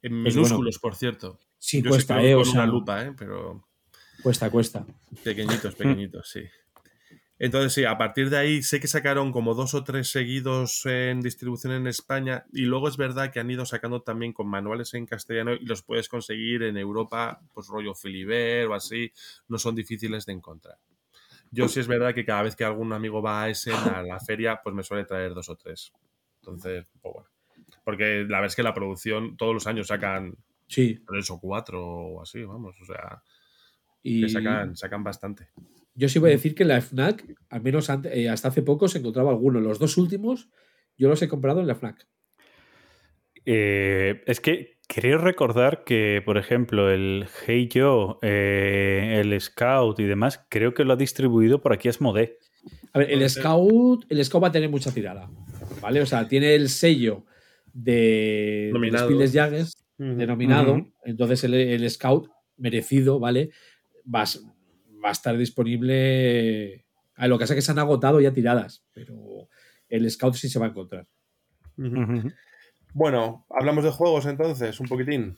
[SPEAKER 4] En
[SPEAKER 3] Pues
[SPEAKER 4] minúsculos,
[SPEAKER 3] bueno,
[SPEAKER 4] por cierto.
[SPEAKER 3] Sí,
[SPEAKER 4] Yo
[SPEAKER 3] cuesta,
[SPEAKER 4] sé que
[SPEAKER 3] eh,
[SPEAKER 4] con
[SPEAKER 3] o sea,
[SPEAKER 4] una lupa, ¿eh? Pero
[SPEAKER 3] Cuesta, cuesta.
[SPEAKER 4] pequeñitos, pequeñitos, sí. Entonces, sí, a partir de ahí sé que sacaron como dos o tres seguidos en distribución en España y luego es verdad que han ido sacando también con manuales en castellano y los puedes conseguir en Europa, pues rollo Filiber o así, no son difíciles de encontrar. Yo sí es verdad que cada vez que algún amigo va a Essen, a la feria, pues me suele traer dos o tres. Entonces, pues bueno. Porque la verdad es que la producción todos los años sacan
[SPEAKER 3] Sí.
[SPEAKER 4] tres o cuatro o así, vamos, o sea,
[SPEAKER 3] Y
[SPEAKER 4] que sacan, sacan bastante.
[SPEAKER 3] yo sí voy a decir que en la FNAC, al menos eh, hasta hace poco, se encontraba alguno. Los dos últimos yo los he comprado en la FNAC.
[SPEAKER 2] Eh, es que creo recordar que, por ejemplo, el Hey Yo, eh, el Scout y demás, creo que lo ha distribuido por aquí Asmodee.
[SPEAKER 3] A ver, el Scout, el Scout va a tener mucha tirada. ¿Vale? O sea, tiene el sello de, de
[SPEAKER 4] Nominado.
[SPEAKER 3] Spiles
[SPEAKER 4] Ujú.
[SPEAKER 3] denominado. Entonces el, el Scout, merecido, ¿vale? Va, a s- va a estar disponible. A lo que pasa es que se han agotado ya tiradas, pero el Scout sí se va a encontrar.
[SPEAKER 4] Bueno, hablamos de juegos entonces, un poquitín.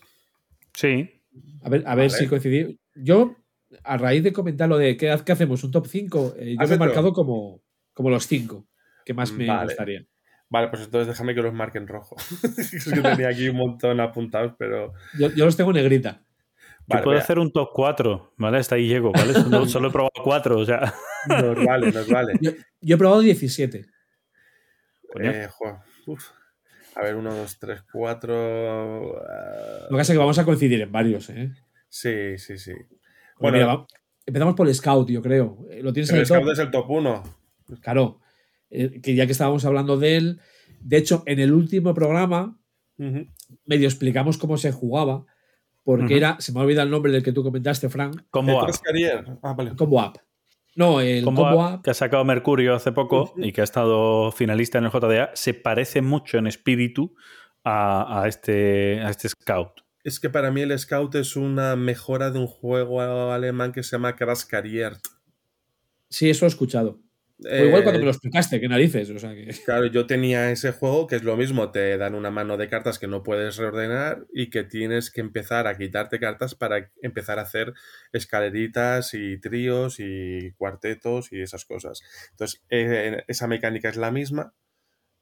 [SPEAKER 2] Sí.
[SPEAKER 3] A ver, a ver si coincidimos. Yo, a raíz de comentar lo de qué, qué hacemos, un top 5, yo me he marcado como, como los 5 que más me
[SPEAKER 4] Vale.
[SPEAKER 3] gustaría.
[SPEAKER 4] Vale, pues entonces déjame que los marque en rojo. es que tenía aquí un montón apuntados, pero.
[SPEAKER 3] Yo, yo los tengo en negrita.
[SPEAKER 2] Yo
[SPEAKER 4] Vale,
[SPEAKER 2] puedo
[SPEAKER 4] vea.
[SPEAKER 2] hacer un top 4, ¿vale? Hasta ahí llego, ¿vale? Solo, solo he probado 4, o sea.
[SPEAKER 4] Nos vale, nos vale.
[SPEAKER 3] Yo, yo he probado 17.
[SPEAKER 2] Coño.
[SPEAKER 4] Eh, uf. A ver, 1, 2, 3, 4.
[SPEAKER 3] Lo que pasa es que vamos a coincidir en varios, ¿eh?
[SPEAKER 4] Sí, sí, sí.
[SPEAKER 3] Bueno,
[SPEAKER 4] Bueno,
[SPEAKER 3] mira, empezamos por el Scout, yo creo. Eh, Lo tienes en
[SPEAKER 4] el
[SPEAKER 3] el top.
[SPEAKER 4] Scout es el top 1.
[SPEAKER 3] Claro. Eh, que ya que estábamos hablando de él. De hecho, en el último programa medio explicamos cómo se jugaba. Porque era, se me ha olvidado el nombre del que tú comentaste, Frank.
[SPEAKER 2] Combo App.
[SPEAKER 4] Ah, vale.
[SPEAKER 3] Combo App. No, el
[SPEAKER 2] Combo
[SPEAKER 3] Combo,
[SPEAKER 2] App,
[SPEAKER 3] App.
[SPEAKER 2] que ha sacado Mercurio hace poco y que ha estado finalista en el JDA, se parece mucho en espíritu a, a este, a este Scout.
[SPEAKER 4] Es que para mí el Scout es una mejora de un juego alemán que se llama Crash Carrier.
[SPEAKER 3] Sí, eso he escuchado. O igual cuando me lo explicaste, qué narices. O sea que...
[SPEAKER 4] Claro, yo tenía ese juego que es lo mismo, te dan una mano de cartas que no puedes reordenar y que tienes que empezar a quitarte cartas para empezar a hacer escaleritas y tríos y cuartetos y esas cosas. Entonces, eh, esa mecánica es la misma,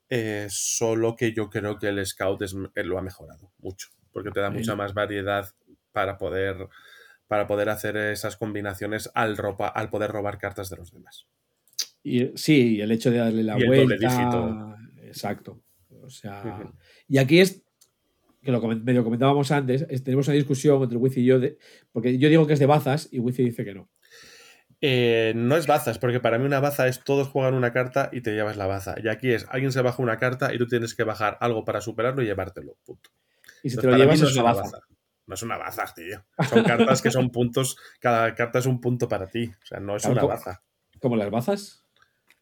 [SPEAKER 4] eh, solo que yo creo que el Scout es- eh, lo ha mejorado mucho, porque te da mucha más variedad para poder, para poder hacer esas combinaciones al, ropa, al poder robar cartas de los demás.
[SPEAKER 3] Y, sí, el hecho de darle la
[SPEAKER 4] Y
[SPEAKER 3] vuelta. Exacto. O sea. Y aquí es. Que lo medio comentábamos antes. es- tenemos una discusión entre Wiz y yo. De, porque yo digo que es de bazas y Wiz dice que no.
[SPEAKER 4] Eh, no es bazas, porque para mí una baza es todos juegan una carta y te llevas la baza. Y aquí es, alguien se baja una carta y tú tienes que bajar algo para superarlo y llevártelo. Punto.
[SPEAKER 3] Y si
[SPEAKER 4] Entonces,
[SPEAKER 3] te lo llevas
[SPEAKER 4] no
[SPEAKER 3] es una baza.
[SPEAKER 4] No es una baza, tío. Son cartas que son puntos, cada carta es un punto para ti. O sea, no es
[SPEAKER 3] Claro,
[SPEAKER 4] una baza.
[SPEAKER 3] Como las bazas.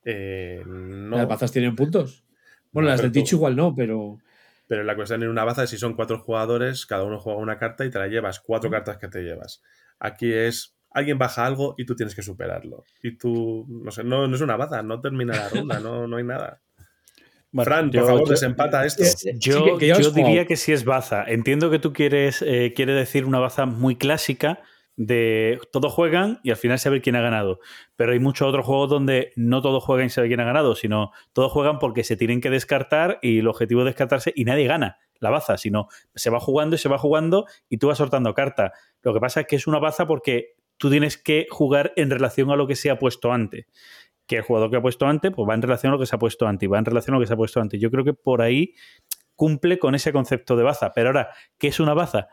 [SPEAKER 4] Eh, no.
[SPEAKER 3] Las bazas tienen puntos. Bueno,
[SPEAKER 4] No,
[SPEAKER 3] las de Ticho
[SPEAKER 4] tú-
[SPEAKER 3] igual no, pero.
[SPEAKER 4] Pero la cuestión en una baza es si son cuatro jugadores, cada uno juega una carta y te la llevas. Cuatro cartas que te llevas. Aquí es. Alguien baja algo y tú tienes que superarlo. Y tú, no sé, no, no es una baza, no termina la ronda, no, no hay nada.
[SPEAKER 2] Bueno,
[SPEAKER 4] Fran,
[SPEAKER 2] yo-
[SPEAKER 4] por favor,
[SPEAKER 2] yo-
[SPEAKER 4] desempata esto.
[SPEAKER 2] Yo,
[SPEAKER 3] que- que ya
[SPEAKER 2] yo
[SPEAKER 3] juego.
[SPEAKER 2] diría que sí es baza. Entiendo que tú quieres eh, quiere decir una baza muy clásica de todos juegan y al final saber quién ha ganado. Pero hay muchos otros juegos donde no todos juegan y saben quién ha ganado, sino todos juegan porque se tienen que descartar y el objetivo es descartarse y nadie gana la baza, sino se va jugando y se va jugando y tú vas soltando cartas. Lo que pasa es que es una baza porque tú tienes que jugar en relación a lo que se ha puesto antes que el jugador que ha puesto antes, pues va en relación a lo que se ha puesto antes, y va en relación a lo que se ha puesto antes. Yo creo que por ahí cumple con ese concepto de baza. Pero ahora, ¿qué es una baza?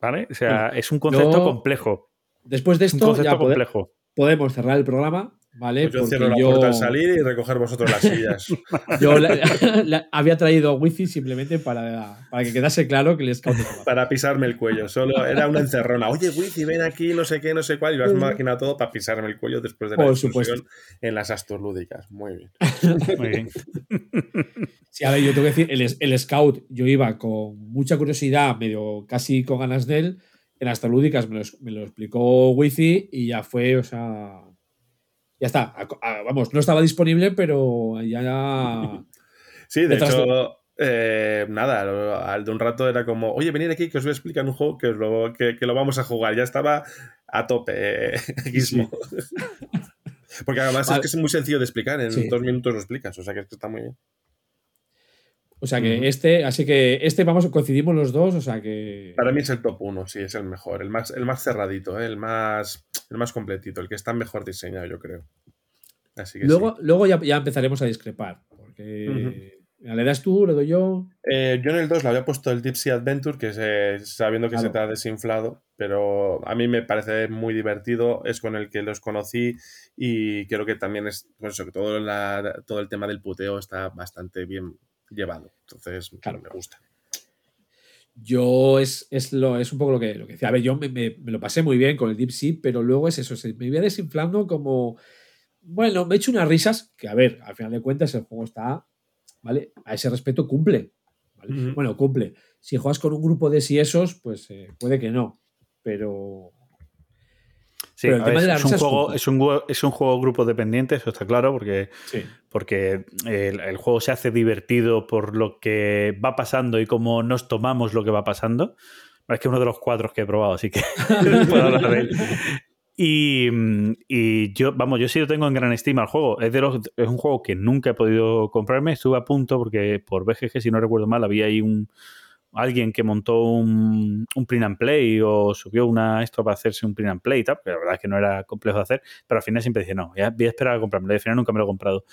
[SPEAKER 2] ¿Vale? O sea, es un concepto
[SPEAKER 3] yo-
[SPEAKER 2] complejo.
[SPEAKER 3] Después de esto, ya pode-
[SPEAKER 2] complejo.
[SPEAKER 3] podemos cerrar el programa, ¿vale?
[SPEAKER 4] Pues yo cierro la
[SPEAKER 3] yo-
[SPEAKER 4] puerta al salir y recoger vosotros las sillas.
[SPEAKER 3] Yo la- la- había traído Wifi simplemente para, para que quedase claro que el scout es una
[SPEAKER 4] para pisarme el cuello. Solo era una encerrona. Oye, Wifi, ven aquí, no sé qué, no sé cuál. Y lo has imaginado todo para pisarme el cuello después de la
[SPEAKER 3] Por
[SPEAKER 4] discusión
[SPEAKER 3] supuesto.
[SPEAKER 4] en las astrolúdicas. Muy bien.
[SPEAKER 2] Muy bien.
[SPEAKER 3] Sí, a ver, yo tengo que decir, el, el Scout, yo iba con mucha curiosidad, medio casi con ganas de él. En Astrolúdicas me lo, me lo explicó Wifi y ya fue, o sea. ya está. A- a- vamos, no estaba disponible, pero ya.
[SPEAKER 4] Sí, de hecho, eh, nada, al de un rato era como, oye, venid aquí que os voy a explicar un juego que, os lo, que, que lo vamos a jugar. Ya estaba a tope, eh, Gizmo. Porque además
[SPEAKER 3] Vale.
[SPEAKER 4] es que es muy sencillo de explicar, en
[SPEAKER 3] Sí.
[SPEAKER 4] dos minutos lo explicas, o sea que es que está muy bien.
[SPEAKER 3] O sea que este, así que este, vamos, coincidimos los dos, o sea que.
[SPEAKER 4] Para mí es el top 1, sí, es el mejor, el más, el más cerradito, eh, el, más, el más completito, el que está mejor diseñado, yo creo. Así que
[SPEAKER 3] Luego,
[SPEAKER 4] sí.
[SPEAKER 3] luego ya, ya empezaremos a discrepar. Porque. ¿Le das tú? ¿Le doy yo?
[SPEAKER 4] Eh, yo en el 2 le había puesto el Deep Sea Adventure, que se- sabiendo que
[SPEAKER 3] Claro.
[SPEAKER 4] se te ha desinflado, pero a mí me parece muy divertido, es con el que los conocí y creo que también es, pues sobre todo la- todo el tema del puteo está bastante bien llevado, entonces me gusta.
[SPEAKER 3] Yo es, es, lo, es un poco lo que, lo que decía. A ver, yo me, me- me lo pasé muy bien con el Deep Sea, pero luego es eso, se me iba desinflando como. Bueno, me he hecho unas risas, que a ver, al final de cuentas el juego está, ¿vale? A ese respecto cumple. ¿vale? Bueno, cumple. Si juegas con un grupo de siesos, pues eh, puede que no. Pero.
[SPEAKER 2] Sí,
[SPEAKER 3] pero el tema
[SPEAKER 2] ver,
[SPEAKER 3] de las
[SPEAKER 2] es, un juego, es, un, es un juego grupo dependiente, eso está claro, porque,
[SPEAKER 3] Sí.
[SPEAKER 2] porque el, el juego se hace divertido por lo que va pasando y cómo nos tomamos lo que va pasando. Es que es uno de los cuatro que he probado, así que puedo hablar de él. Y, y yo, vamos, yo sí lo tengo en gran estima el juego. Es, de los, es un juego que nunca he podido comprarme. Estuve a punto porque por BGG, si no recuerdo mal, había ahí un alguien que montó un, un print and play o subió una esto para hacerse un print and play y tal, pero la verdad es que no era complejo de hacer, pero al final siempre dije, no, ya voy a esperar a comprarme, al final nunca me lo he comprado.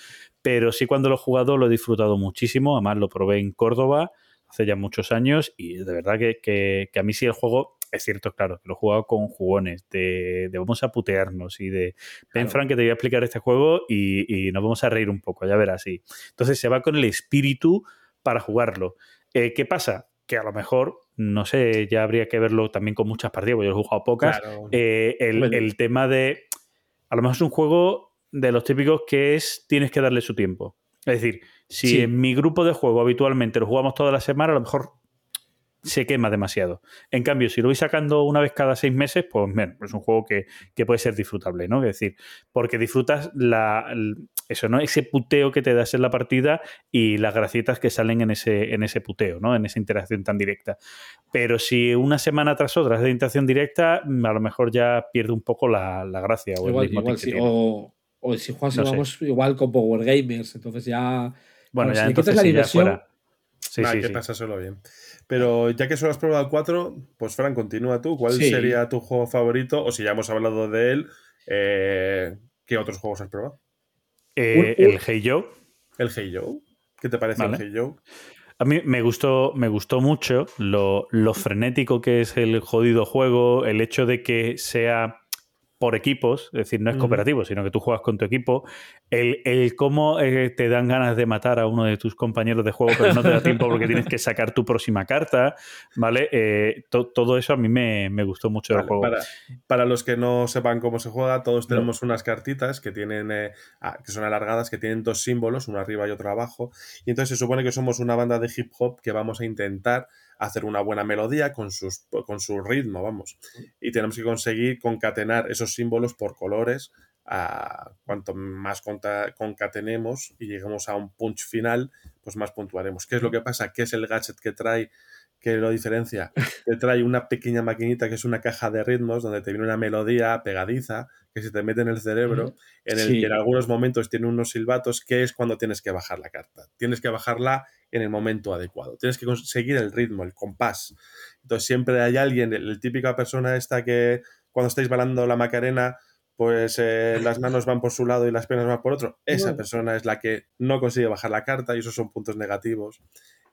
[SPEAKER 2] Pero sí cuando lo he jugado lo he disfrutado muchísimo, además lo probé en Córdoba hace ya muchos años y de verdad que, que- que a mí sí el juego, es cierto, claro, que lo he jugado con jugones, de, de vamos a putearnos y de, ven
[SPEAKER 3] Claro.
[SPEAKER 2] Frank que te voy a explicar este juego y, y nos vamos a reír un poco, ya verás, sí. Entonces se va con el espíritu para jugarlo. Eh, ¿Qué pasa? Que a lo mejor, no sé, ya habría que verlo también con muchas partidas, porque yo he jugado pocas.
[SPEAKER 4] Claro.
[SPEAKER 2] Eh, el,
[SPEAKER 4] Bueno.
[SPEAKER 2] el tema de. A lo mejor es un juego de los típicos que es tienes que darle su tiempo. Es decir, si
[SPEAKER 3] Sí.
[SPEAKER 2] en mi grupo de juego habitualmente lo jugamos toda la semana, a lo mejor se quema demasiado. En cambio, si lo voy sacando una vez cada seis meses, pues bueno, es un juego que, que puede ser disfrutable, ¿no? Es decir, porque disfrutas la, eso, ¿no? Ese puteo que te das en la partida y las gracietas que salen en ese, en ese puteo, ¿no? En esa interacción tan directa. Pero si una semana tras otra es de interacción directa, mm, a lo mejor ya pierde un poco la, la gracia o
[SPEAKER 3] Igual,
[SPEAKER 2] el mismo
[SPEAKER 3] igual
[SPEAKER 2] tiene.
[SPEAKER 3] o, o si juegas
[SPEAKER 2] No sé.
[SPEAKER 3] vamos igual con Power Gamers, entonces ya.
[SPEAKER 2] Bueno, ya
[SPEAKER 3] si
[SPEAKER 2] entonces
[SPEAKER 3] la
[SPEAKER 2] ya
[SPEAKER 3] diversión.
[SPEAKER 2] fuera. Sí,
[SPEAKER 4] Nada,
[SPEAKER 2] sí,
[SPEAKER 4] que
[SPEAKER 2] sí.
[SPEAKER 4] pasa solo bien. Pero ya que solo has probado el 4, pues Fran, continúa tú. ¿Cuál
[SPEAKER 3] Sí.
[SPEAKER 4] sería tu juego favorito? O si ya hemos hablado de él, eh, ¿qué otros juegos has probado?
[SPEAKER 2] Eh,
[SPEAKER 4] Un- un-
[SPEAKER 2] el Hey Joe.
[SPEAKER 4] ¿El Hey Joe? ¿Qué te parece
[SPEAKER 2] Vale.
[SPEAKER 4] el Hey Joe?
[SPEAKER 2] A mí me gustó, me gustó mucho lo, lo frenético que es el jodido juego, el hecho de que sea por equipos, es decir, no es cooperativo, sino que tú juegas con tu equipo, el, el cómo eh, te dan ganas de matar a uno de tus compañeros de juego, pero no te da tiempo porque tienes que sacar tu próxima carta, ¿vale? Eh, to- todo eso a mí me, me gustó mucho del
[SPEAKER 4] Vale,
[SPEAKER 2] juego.
[SPEAKER 4] para, para los que no sepan cómo se juega, todos tenemos unas cartitas que tienen eh, ah, que son alargadas, que tienen dos símbolos, uno arriba y otro abajo. Y entonces se supone que somos una banda de hip hop que vamos a intentar hacer una buena melodía con, sus, con su ritmo, vamos. Y tenemos que conseguir concatenar esos símbolos por colores. a cuanto más concatenemos y lleguemos a un punch final, pues más puntuaremos. ¿Qué es lo que pasa? ¿Qué es el gadget que trae que lo diferencia? Te trae una pequeña maquinita que es una caja de ritmos donde te viene una melodía pegadiza que se te mete en el cerebro, en el
[SPEAKER 3] Sí.
[SPEAKER 4] que en algunos momentos tiene unos silbatos, que es cuando tienes que bajar la carta. Tienes que bajarla en el momento adecuado. Tienes que conseguir el ritmo, el compás. Entonces siempre hay alguien, el, el típica persona esta que cuando estáis bailando la Macarena, pues eh, las manos van por su lado y las piernas van por otro. Esa
[SPEAKER 3] Bueno.
[SPEAKER 4] persona es la que no consigue bajar la carta y esos son puntos negativos.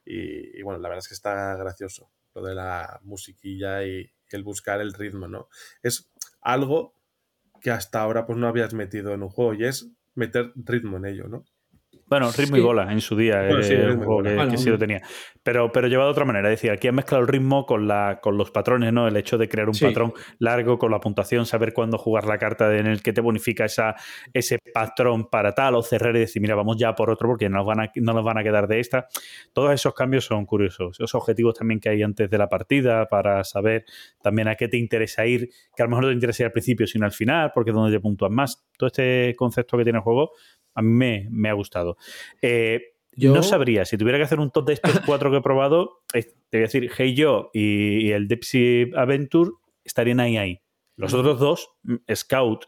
[SPEAKER 4] Y, bueno, la verdad es que está gracioso lo de la musiquilla y el buscar el ritmo, ¿no? Es algo que hasta ahora pues no habías metido en un juego y es meter ritmo en ello, ¿no?
[SPEAKER 2] Bueno, ritmo
[SPEAKER 3] que-
[SPEAKER 2] y bola en su día,
[SPEAKER 4] Bueno, sí,
[SPEAKER 2] eh, un
[SPEAKER 4] y
[SPEAKER 2] juego que,
[SPEAKER 3] Bueno,
[SPEAKER 2] que sí lo tenía. Pero, pero llevado de otra manera. Es decir, aquí han mezclado el ritmo con, la, con los patrones, ¿no? El hecho de crear un
[SPEAKER 3] Sí.
[SPEAKER 2] patrón largo con la puntuación, saber cuándo jugar la carta en el que te bonifica esa, ese patrón para tal, o cerrar y decir, mira, vamos ya por otro porque no nos van a, no nos van a quedar de esta. Todos esos cambios son curiosos. Esos objetivos también que hay antes de la partida para saber también a qué te interesa ir, que a lo mejor no te interesa ir al principio, sino al final, porque es donde te puntúas más. Todo este concepto que tiene el juego a mí me, me ha gustado. Eh,
[SPEAKER 3] Yo-
[SPEAKER 2] No sabría, si tuviera que hacer un top de estos cuatro que he probado, eh, te voy a decir, Hey Yo y, y el Dipsy Adventure estarían ahí ahí. Los otros dos, mm, Scout,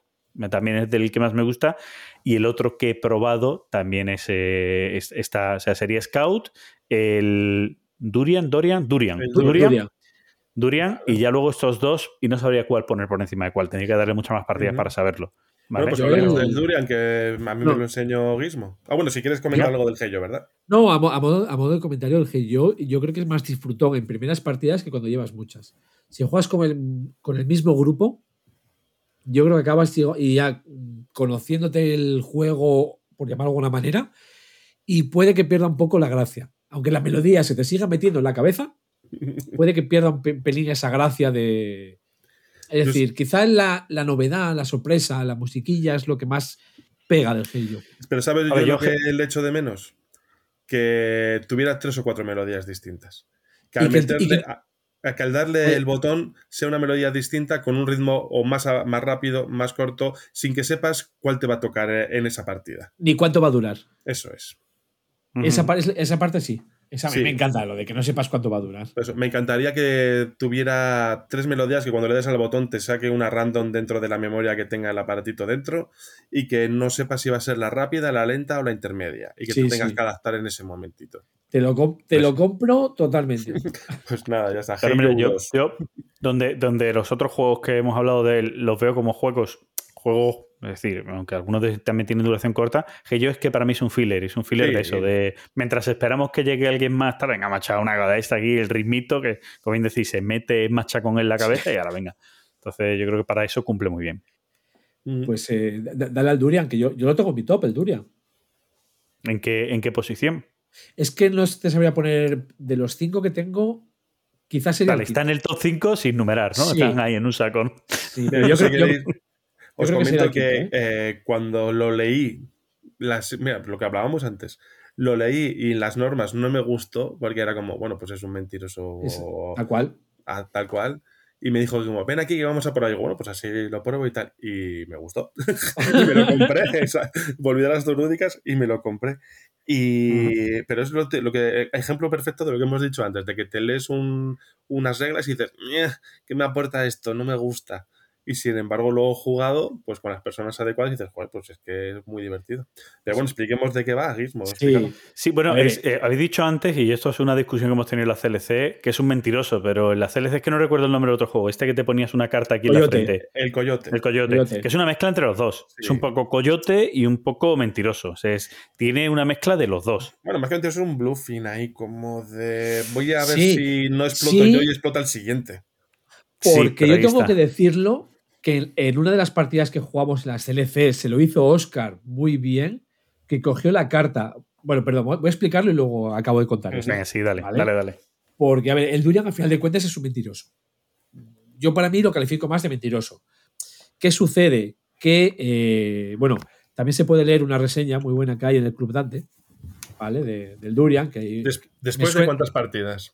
[SPEAKER 2] también es del que más me gusta, y el otro que he probado también es, eh, es- esta, o sea, sería Scout, el Durian, Dorian, Durian,
[SPEAKER 4] El
[SPEAKER 2] Durian,
[SPEAKER 3] Durian.
[SPEAKER 2] Durian, y ya luego estos dos, y no sabría cuál poner por encima de cuál, tendría que darle muchas más partidas para saberlo. ¿Vale?
[SPEAKER 4] Bueno, pues del Durian, que a mí
[SPEAKER 3] No.
[SPEAKER 4] me lo enseñó Gizmo. Ah, bueno, si quieres comentar
[SPEAKER 2] Ya.
[SPEAKER 4] algo del Hello, ¿verdad?
[SPEAKER 3] No, a, mo- a modo, a modo de comentario, el que yo, creo que es más disfrutón en primeras partidas que cuando llevas muchas. Si juegas con el, con el mismo grupo, yo creo que acabas y y ya conociéndote el juego, por llamarlo de alguna manera, y puede que pierda un poco la gracia. Aunque la melodía se te siga metiendo en la cabeza, puede que pierda un pe- pelín esa gracia de... Es decir, quizás la, la novedad, la sorpresa, la musiquilla es lo que más pega del Halo.
[SPEAKER 4] Pero ¿sabes yo
[SPEAKER 2] ver,
[SPEAKER 4] lo
[SPEAKER 2] yo-
[SPEAKER 4] que le echo de menos? Que tuviera tres o cuatro melodías distintas. Que al,
[SPEAKER 3] que- y
[SPEAKER 4] meterle-
[SPEAKER 3] que-
[SPEAKER 4] a- a que al darle
[SPEAKER 3] Oye.
[SPEAKER 4] el botón sea una melodía distinta con un ritmo o más, más rápido, más corto, sin que sepas cuál te va a tocar eh, en esa partida.
[SPEAKER 3] Ni cuánto va a durar.
[SPEAKER 4] Eso es.
[SPEAKER 3] Esa, esa parte sí. Esa
[SPEAKER 4] Sí.
[SPEAKER 3] me encanta, lo de que no sepas cuánto va a durar.
[SPEAKER 4] Por eso, me encantaría que tuviera tres melodías que cuando le des al botón te saque una random dentro de la memoria que tenga el aparatito dentro y que no sepas si va a ser la rápida, la lenta o la intermedia y que
[SPEAKER 3] Sí,
[SPEAKER 4] tú tengas
[SPEAKER 3] sí.
[SPEAKER 4] que adaptar en ese momentito.
[SPEAKER 3] Te lo, com- te
[SPEAKER 4] Pues-
[SPEAKER 3] lo compro totalmente.
[SPEAKER 4] Pues nada, ya está. Halo
[SPEAKER 2] mira, yo,
[SPEAKER 4] 2.
[SPEAKER 2] yo, donde, donde los otros juegos que hemos hablado de él, los veo como juegos, juegos, es decir, aunque algunos de- también tienen duración corta, que yo es que para mí es un filler, es un filler
[SPEAKER 4] Sí.
[SPEAKER 2] de eso, de mientras esperamos que llegue alguien más, tal, venga, macha, una cosa esta aquí, el ritmito, que como bien decís, se mete machacón en la cabeza y ahora venga. Entonces yo creo que para eso cumple muy bien.
[SPEAKER 4] Mm.
[SPEAKER 3] Pues eh, da- dale al Durian, que yo, yo lo tengo en mi top, el Durian.
[SPEAKER 2] ¿En qué, en qué posición?
[SPEAKER 3] Es que no te sabría poner de los cinco que tengo, quizás sería.
[SPEAKER 2] Vale, está en el top 5 sin numerar, ¿no?
[SPEAKER 3] Sí.
[SPEAKER 2] Están ahí en un sacón.
[SPEAKER 3] Sí, pero yo creo, yo-
[SPEAKER 4] os
[SPEAKER 3] que
[SPEAKER 4] comento
[SPEAKER 3] el
[SPEAKER 4] que,
[SPEAKER 3] quinto,
[SPEAKER 4] eh, cuando lo leí, las, mira, lo que hablábamos antes, lo leí y las normas no me gustó porque era como, bueno, pues es un mentiroso
[SPEAKER 3] Es- tal cual.
[SPEAKER 4] a- tal cual. Y me dijo como, ven aquí que vamos a por ahí. Digo, Bueno, pues así lo pruebo y tal. Y me gustó. y me lo compré. O sea, volví a las dos lúdicas y me lo compré. Y, Pero es lo, lo que, ejemplo perfecto de lo que hemos dicho antes, de que te lees un- unas reglas y dices, "Ñe, ¿qué me aporta esto? No me gusta. Y sin embargo, luego jugado, pues con las personas adecuadas, dices, joder, pues es que es muy divertido. Pero bueno, expliquemos de qué va, Gizmo. explícalo.
[SPEAKER 2] Sí, bueno, es- eh, habéis dicho antes, y esto es una discusión que hemos tenido en la CLC, que es un mentiroso, pero en la CLC es que no recuerdo el nombre del otro juego, este que te ponías una carta aquí en la
[SPEAKER 3] Coyote.
[SPEAKER 2] frente.
[SPEAKER 4] El coyote.
[SPEAKER 2] El coyote,
[SPEAKER 3] Coyote.
[SPEAKER 2] que es una mezcla entre los dos. Es un poco coyote y un poco mentiroso. O sea, es- tiene una mezcla de los dos.
[SPEAKER 4] Bueno, más que antes es un bluffing ahí, como de voy a ver
[SPEAKER 3] Sí.
[SPEAKER 4] si no exploto
[SPEAKER 3] Sí.
[SPEAKER 4] yo y explota el siguiente.
[SPEAKER 2] Sí,
[SPEAKER 3] Porque yo tengo que decirlo que en- una de las partidas que jugamos en las CLC se lo hizo Oscar muy bien, que cogió la carta. Bueno, perdón, voy a explicarlo y luego acabo de contar.
[SPEAKER 2] sí, dale,
[SPEAKER 3] Vale.
[SPEAKER 2] dale, dale.
[SPEAKER 3] Porque, a ver, el Durian, al final de cuentas, es un mentiroso. Yo, para mí, lo califico más de mentiroso. ¿Qué sucede? Que, eh, bueno, también se puede leer una reseña muy buena que hay en el Club Dante, ¿vale? De- del Durian. Que
[SPEAKER 4] Des- después de cuántas partidas.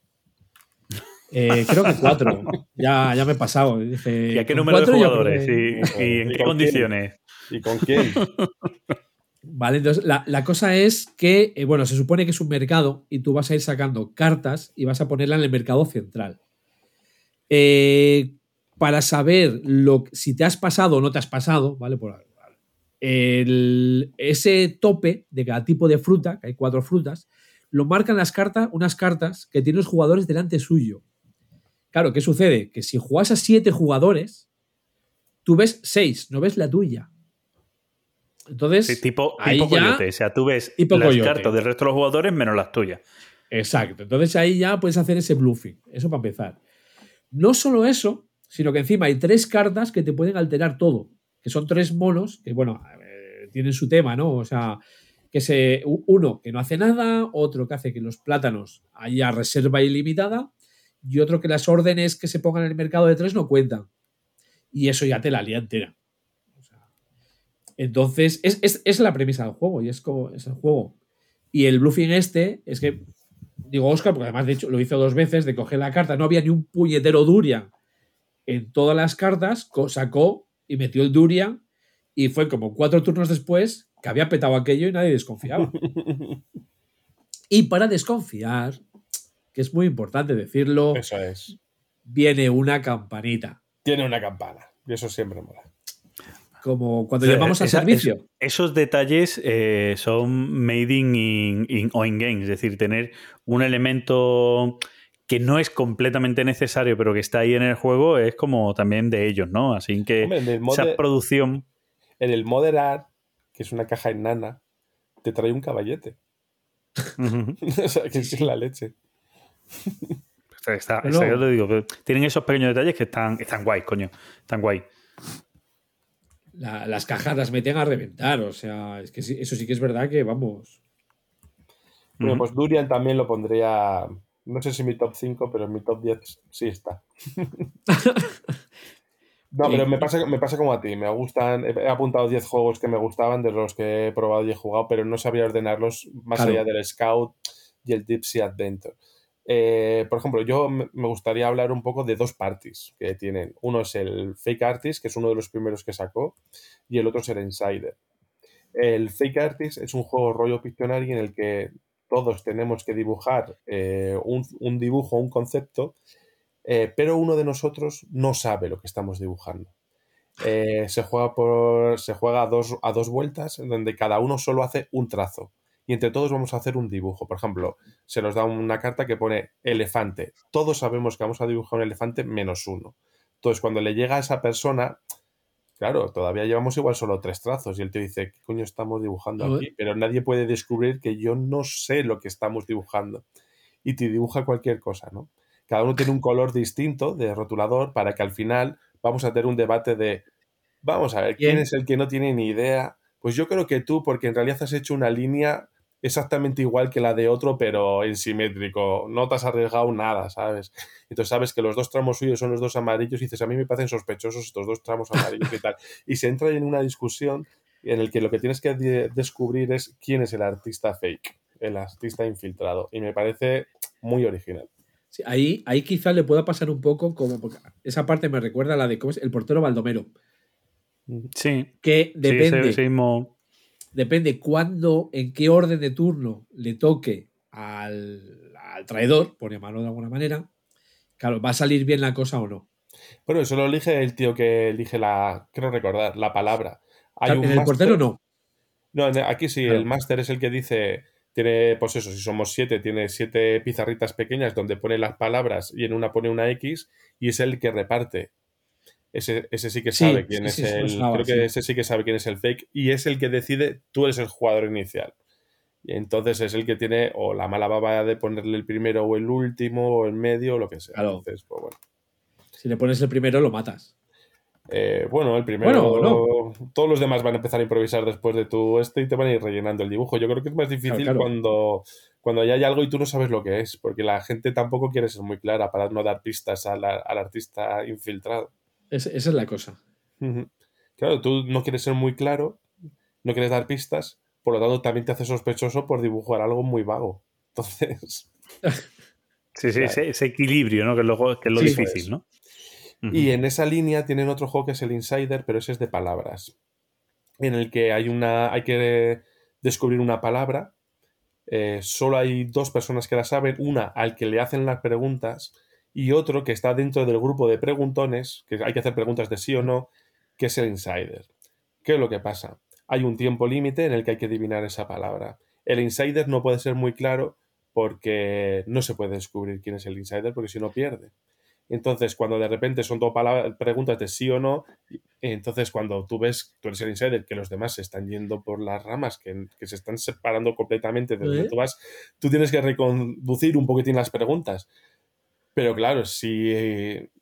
[SPEAKER 3] Eh, creo que cuatro. ya, ya me he pasado. Dije,
[SPEAKER 2] ¿Y a qué número de jugadores?
[SPEAKER 3] creo
[SPEAKER 2] ¿Y, en
[SPEAKER 4] ¿Y
[SPEAKER 2] qué
[SPEAKER 4] con
[SPEAKER 2] condiciones?
[SPEAKER 4] ¿Y con quién?
[SPEAKER 3] Vale, entonces la, la cosa es que, eh, bueno, se supone que es un mercado y tú vas a ir sacando cartas y vas a ponerla en el mercado central. Eh, para saber lo, si te has pasado o no te has pasado, ¿vale? Por, el- ese tope de cada tipo de fruta, que hay cuatro frutas, lo marcan las cartas, unas cartas que tienen los jugadores delante suyo. Claro, ¿qué sucede? Que si juegas a siete jugadores, tú ves seis, no ves la tuya. Entonces,
[SPEAKER 2] Sí, tipo,
[SPEAKER 3] ahí
[SPEAKER 2] tipo
[SPEAKER 3] ya-
[SPEAKER 2] coyote. O sea, tú ves las
[SPEAKER 3] coyote.
[SPEAKER 2] cartas del resto de los jugadores menos las tuyas.
[SPEAKER 3] Exacto. Entonces ahí ya puedes hacer ese bluffing. Eso para empezar. No solo eso, sino que encima hay tres cartas que te pueden alterar todo. Que son tres monos, que bueno, eh, tienen su tema, ¿no? O sea, que se, uno que no hace nada, otro que hace que los plátanos haya reserva ilimitada y otro que las órdenes que se pongan en el mercado de tres no cuentan. Y eso ya te la lía entera. O sea, entonces, es, es- es la premisa del juego y es como es el juego. Y el bluffing este es que, digo Oscar, porque además de hecho lo hizo dos veces, de coger la carta, no había ni un puñetero Durian en todas las cartas, sacó y metió el Durian y fue como cuatro turnos después que había petado aquello y nadie desconfiaba. y para desconfiar, que es muy importante decirlo,
[SPEAKER 4] Eso es.
[SPEAKER 3] viene una campanita.
[SPEAKER 4] Tiene una campana. Y eso siempre mola.
[SPEAKER 3] Como cuando
[SPEAKER 2] O sea,
[SPEAKER 3] llamamos al
[SPEAKER 2] esa-
[SPEAKER 3] servicio.
[SPEAKER 2] es- esos detalles eh, son made in, in, in- o in game, es decir, tener un elemento que no es completamente necesario, pero que está ahí en el juego, es como también de ellos, ¿no? Así que
[SPEAKER 4] Hombre, en el
[SPEAKER 2] esa producción.
[SPEAKER 4] En el Modern Art, que es una caja enana, te trae un caballete. o sea, que es la leche.
[SPEAKER 2] Está, está-
[SPEAKER 3] Pero-
[SPEAKER 2] está- yo te digo, pero tienen esos pequeños detalles que están, están guay, coño. Están guay.
[SPEAKER 3] La- las cajas las meten a reventar. O sea, es que sí- eso sí que es verdad que vamos.
[SPEAKER 4] Bueno, pues Durian también lo pondría, no sé si en mi top 5, pero en mi top 10 sí está. No, pero me pasa, me pasa como a ti. Me gustan. He he apuntado 10 juegos que me gustaban, de los que he probado y he jugado, pero no sabía ordenarlos más
[SPEAKER 3] Claro.
[SPEAKER 4] allá del Scout y el Deep Sea Adventure. Eh, por ejemplo, yo me gustaría hablar un poco de dos parties que tienen. Uno es el Fake Artist, que es uno de los primeros que sacó, y el otro es el Insider. El Fake Artist es un juego rollo Pictionary en el que todos tenemos que dibujar eh, un, dibujo, un concepto, eh, pero uno de nosotros no sabe lo que estamos dibujando. Se juega, por, se juega a, dos, a dos vueltas, donde cada uno solo hace un trazo. Y entre todos vamos a hacer un dibujo. Por ejemplo, se nos da una carta que pone elefante. Todos sabemos que vamos a dibujar un elefante menos uno. Entonces, cuando le llega a esa persona, claro, todavía llevamos igual solo tres trazos. Y él te dice, ¿qué coño estamos dibujando aquí? Pero nadie puede descubrir que yo no sé lo que estamos dibujando. Y te dibuja cualquier cosa, ¿no? Cada uno tiene un color distinto de rotulador para que al final vamos a tener un debate de, vamos a ver, ¿quién
[SPEAKER 3] ¿Quién?
[SPEAKER 4] es el que no tiene ni idea? Pues yo creo que tú, porque en realidad has hecho una línea exactamente igual que la de otro, pero en simétrico. No te has arriesgado nada, ¿sabes? Entonces sabes que los dos tramos suyos son los dos amarillos y dices, a mí me parecen sospechosos estos dos tramos amarillos y tal. Y se entra en una discusión en el que lo que tienes que de- descubrir es quién es el artista fake, el artista infiltrado. Y me parece muy original.
[SPEAKER 3] Sí, ahí, ahí quizá le pueda pasar un poco como. porque esa parte me recuerda a la de ¿cómo es? el portero Baldomero.
[SPEAKER 2] Sí.
[SPEAKER 3] Que
[SPEAKER 2] Sí,
[SPEAKER 3] depende.
[SPEAKER 2] ese- ese mismo-
[SPEAKER 3] depende cuándo, en qué orden de turno le toque al, al traidor, por llamarlo de alguna manera, claro, va a salir bien la cosa o no.
[SPEAKER 4] Bueno, eso lo elige el tío que elige la, creo recordar, la palabra. Hay
[SPEAKER 3] Claro,
[SPEAKER 4] un
[SPEAKER 3] en el
[SPEAKER 4] máster-
[SPEAKER 3] portero no.
[SPEAKER 4] No, aquí sí,
[SPEAKER 3] Claro.
[SPEAKER 4] el máster es el que dice, tiene, pues eso, si somos siete, tiene siete pizarritas pequeñas donde pone las palabras y en una pone una X y es el que reparte. Ese, ese sí que
[SPEAKER 3] Sí,
[SPEAKER 4] sabe quién
[SPEAKER 3] sí,
[SPEAKER 4] es
[SPEAKER 3] sí,
[SPEAKER 4] el. creo que ese sí que sabe quién es el fake y es el que decide, tú eres el jugador inicial. Y entonces es el que tiene o la mala baba de ponerle el primero o el último o el medio o lo que sea.
[SPEAKER 3] Claro.
[SPEAKER 4] Entonces, pues bueno.
[SPEAKER 3] Si le pones el primero, lo matas.
[SPEAKER 4] Eh, bueno, el primero.
[SPEAKER 3] Bueno,
[SPEAKER 4] Todos los demás van a empezar a improvisar después de tu este y te van a ir rellenando el dibujo. Yo creo que es más difícil
[SPEAKER 3] Claro, claro.
[SPEAKER 4] cuando cuando ya hay algo y tú no sabes lo que es, porque la gente tampoco quiere ser muy clara para no dar pistas al artista infiltrado.
[SPEAKER 3] Es- esa es la cosa.
[SPEAKER 4] Claro, tú no quieres ser muy claro, no quieres dar pistas, por lo tanto también te hace sospechoso por dibujar algo muy vago. Entonces.
[SPEAKER 2] Sí, sí,
[SPEAKER 4] Claro.
[SPEAKER 2] ese, ese equilibrio, ¿no? Que es lo, que es lo
[SPEAKER 4] Sí,
[SPEAKER 2] difícil. ¿no?
[SPEAKER 4] Y en esa línea tienen otro juego que es el Insider, pero ese es de palabras. En el que hay una. hay que descubrir una palabra. eh, solo hay dos personas que la saben, una al que le hacen las preguntas y otro que está dentro del grupo de preguntones, que hay que hacer preguntas de sí o no, que es el insider. ¿Qué es lo que pasa? Hay un tiempo límite en el que hay que adivinar esa palabra. El insider no puede ser muy claro porque no se puede descubrir quién es el insider porque si no pierde. Entonces, cuando de repente son todo palabras- preguntas de sí o no, entonces cuando tú ves, tú eres el insider, que los demás se están yendo por las ramas, que, que se están separando completamente de donde
[SPEAKER 3] ¿Eh?
[SPEAKER 4] tú vas, tú tienes que reconducir un poquitín las preguntas. Pero claro, si,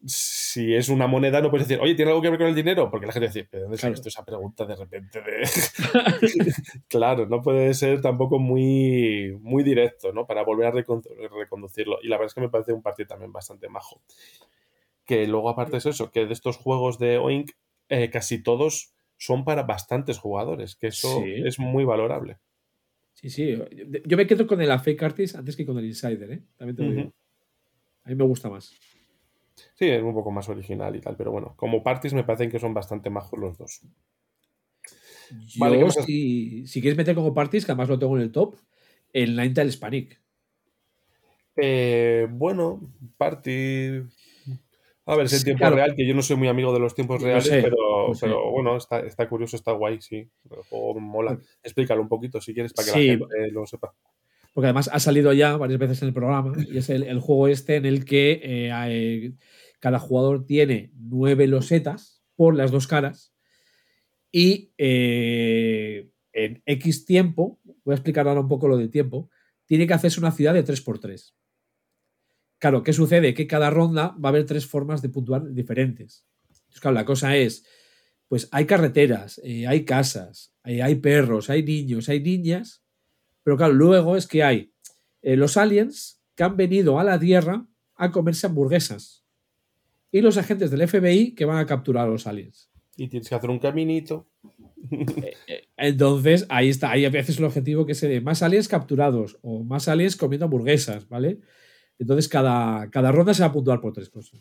[SPEAKER 4] si es una moneda, no puedes decir, oye, ¿tiene algo que ver con el dinero? Porque la gente dice, ¿pero dónde
[SPEAKER 3] Claro.
[SPEAKER 4] sale esa pregunta de repente? De... claro, no puede ser tampoco muy, muy directo, ¿no? Para volver a recon- reconducirlo. Y la verdad es que me parece un partido también bastante majo. Que luego, aparte es eso, que de estos juegos de Oink, eh, casi todos son para bastantes jugadores, que eso
[SPEAKER 3] Sí.
[SPEAKER 4] es muy valorable.
[SPEAKER 3] Sí, sí. Yo me quedo con el Fake Artist antes que con el Insider, ¿eh? También te lo digo. A mí me gusta más.
[SPEAKER 4] Sí, es un poco más original y tal, pero bueno, como parties me parecen que son bastante majos los dos. Vale, ¿qué
[SPEAKER 3] Yo,
[SPEAKER 4] más has-
[SPEAKER 3] si, si quieres meter como parties, que además lo tengo en el top, el Ninetale Hispanic.
[SPEAKER 4] Eh, bueno, party. A ver, es
[SPEAKER 3] Sí,
[SPEAKER 4] tiempo
[SPEAKER 3] claro.
[SPEAKER 4] real, que yo no soy muy amigo de los tiempos reales,
[SPEAKER 3] sé,
[SPEAKER 4] pero,
[SPEAKER 3] lo sé.
[SPEAKER 4] pero bueno, está, está curioso, está guay, sí. El juego mola. Explícalo un poquito si quieres para que
[SPEAKER 3] Sí.
[SPEAKER 4] la gente lo sepa.
[SPEAKER 3] Porque además ha salido ya varias veces en el programa y es el, el juego este en el que eh, eh, cada jugador tiene nueve losetas por las dos caras y eh, en X tiempo, voy a explicar ahora un poco lo del tiempo, tiene que hacerse una ciudad de 3x3. Claro, ¿qué sucede? Que cada ronda va a haber tres formas de puntuar diferentes. Entonces, claro, la cosa es, pues hay carreteras, hay casas, hay perros, hay niños, hay niñas, pero claro, luego es que hay eh, los aliens que han venido a la Tierra a comerse hamburguesas. Y los agentes del FBI que van a capturar a los aliens.
[SPEAKER 4] Y tienes que hacer un caminito.
[SPEAKER 3] Entonces, ahí está. Ahí a veces el objetivo que es de más aliens capturados o más aliens comiendo hamburguesas, ¿vale? Entonces, cada, cada ronda se va a puntuar por tres cosas.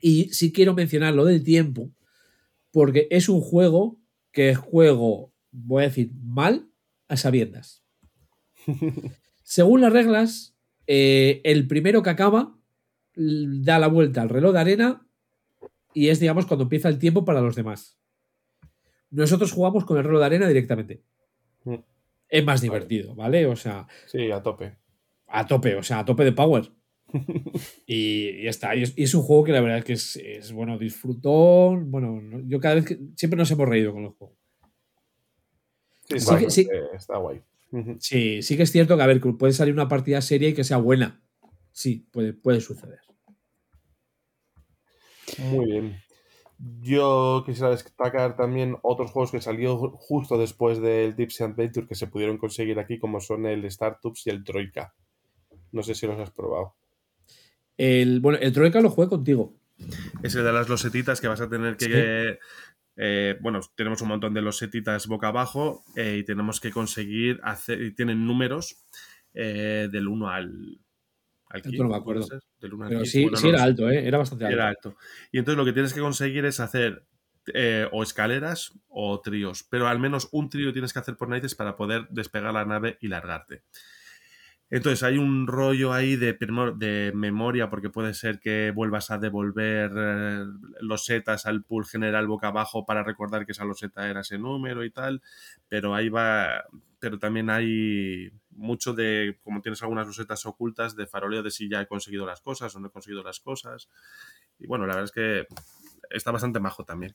[SPEAKER 3] Y sí quiero mencionar lo del tiempo, porque es un juego que juego, voy a decir, mal a sabiendas. Según las reglas, eh, el primero que acaba da la vuelta al reloj de arena y es, digamos, cuando empieza el tiempo para los demás. Nosotros jugamos con el reloj de arena directamente.
[SPEAKER 4] Mm.
[SPEAKER 3] Es más divertido, ¿vale? O sea,
[SPEAKER 4] Sí, a tope.
[SPEAKER 3] a tope, o sea, a tope de power. y, ya está. Y es, y es un juego que la verdad es que es, es, bueno, disfrutón. Bueno, no- yo cada vez que. Siempre nos hemos reído con los juegos.
[SPEAKER 4] Sí,
[SPEAKER 3] Sí
[SPEAKER 4] bastante- está guay.
[SPEAKER 3] Sí, sí que es cierto que, a ver, puede salir una partida seria y que sea buena. Sí, puede, puede suceder.
[SPEAKER 4] Muy bien. Yo quisiera destacar también otros juegos que salió ju- justo después del Tipsy Adventure que se pudieron conseguir aquí, como son el Startups y el Troika. No sé si los has probado.
[SPEAKER 3] El, bueno, el Troika lo jugué contigo.
[SPEAKER 19] Es el de las losetitas que vas a tener que.
[SPEAKER 3] Sí.
[SPEAKER 19] Eh, bueno, tenemos un montón de losetitas boca abajo eh, y tenemos que conseguir hacer. Y tienen números eh, del 1 al. al
[SPEAKER 3] Esto
[SPEAKER 19] 15,
[SPEAKER 3] no me
[SPEAKER 19] ¿puede
[SPEAKER 3] acuerdo.
[SPEAKER 19] Del 1 al
[SPEAKER 3] Pero
[SPEAKER 19] 15,
[SPEAKER 3] sí,
[SPEAKER 19] bueno,
[SPEAKER 3] sí
[SPEAKER 19] no lo
[SPEAKER 3] era alto. Era bastante alto.
[SPEAKER 19] Era alto. Y entonces lo que tienes que conseguir es hacer eh, o escaleras o tríos, pero al menos un trío tienes que hacer por narices para poder despegar la nave y largarte. Entonces hay un rollo ahí de, memoria porque puede ser que vuelvas a devolver eh, losetas al pool general boca abajo para recordar que esa loseta era ese número y tal, pero ahí va, pero también hay mucho de, como tienes algunas losetas ocultas, de faroleo de si ya he conseguido las cosas o no he conseguido las cosas. Y bueno, la verdad es que está bastante majo también.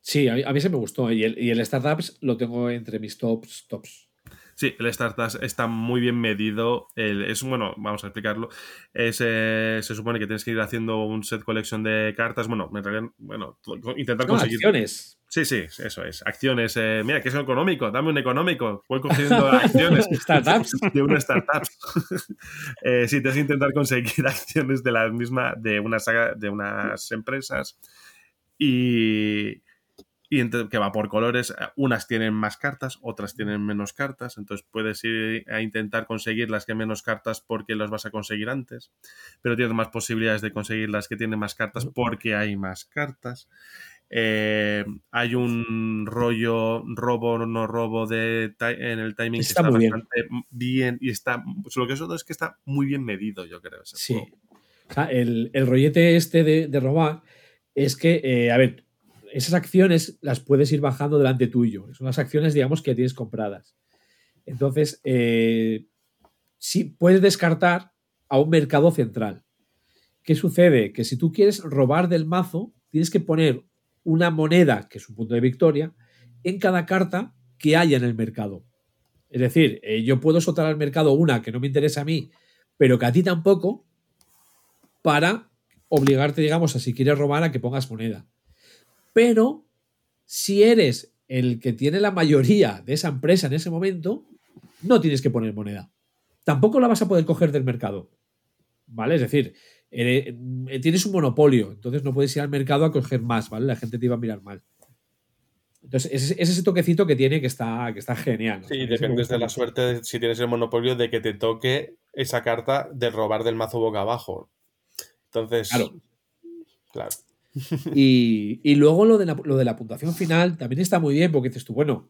[SPEAKER 3] Sí, a mí, a mí se me gustó. Y el, y el Startups lo tengo entre mis tops, tops.
[SPEAKER 19] Sí, el Startups está muy bien medido. El- es bueno, vamos a explicarlo. Es, eh, se supone que tienes que ir haciendo un set collection de cartas. Bueno, en realidad, bueno, intentar
[SPEAKER 3] No,
[SPEAKER 19] conseguir.
[SPEAKER 3] acciones.
[SPEAKER 19] Sí, sí, eso es. Acciones. eh, mira, que es económico. Dame un económico. Voy cogiendo acciones.
[SPEAKER 3] Startups.
[SPEAKER 19] De una startup. eh, sí, tienes que intentar conseguir acciones de la misma, de una saga, de unas empresas. Y, y ent- que va por colores. Unas tienen más cartas, otras tienen menos cartas. Entonces puedes ir a intentar conseguir las que menos cartas porque las vas a conseguir antes. Pero tienes más posibilidades de conseguir las que tienen más cartas porque hay más cartas. Eh, hay un rollo robo no robo de en el timing
[SPEAKER 3] Está
[SPEAKER 19] que está
[SPEAKER 3] muy bien.
[SPEAKER 19] bastante bien y está lo que es otro es que está muy bien medido yo creo
[SPEAKER 3] Sí.
[SPEAKER 19] juego.
[SPEAKER 3] O sea, el, el rollete este de, de robar es que, eh, a ver, esas acciones las puedes ir bajando delante tuyo. Son las acciones, digamos, que tienes compradas. Entonces, eh, sí puedes descartar a un mercado central. ¿Qué sucede? Que si tú quieres robar del mazo, tienes que poner una moneda, que es un punto de victoria, en cada carta que haya en el mercado. Es decir, eh, yo puedo soltar al mercado una que no me interesa a mí, pero que a ti tampoco, para obligarte, digamos, a si quieres robar a que pongas moneda. Pero si eres el que tiene la mayoría de esa empresa en ese momento, no tienes que poner moneda. Tampoco la vas a poder coger del mercado. ¿Vale? Es decir, eh, tienes un monopolio, entonces no puedes ir al mercado a coger más, ¿vale? La gente te iba a mirar mal. Entonces, es, es ese toquecito que tiene que está, que está genial. ¿no?
[SPEAKER 4] Sí, dependes de la suerte, si tienes el monopolio, de que te toque esa carta de robar del mazo boca abajo. Entonces,
[SPEAKER 3] Claro.
[SPEAKER 4] claro.
[SPEAKER 3] Y, y luego lo de, la, lo de la puntuación final también está muy bien porque dices tú, bueno,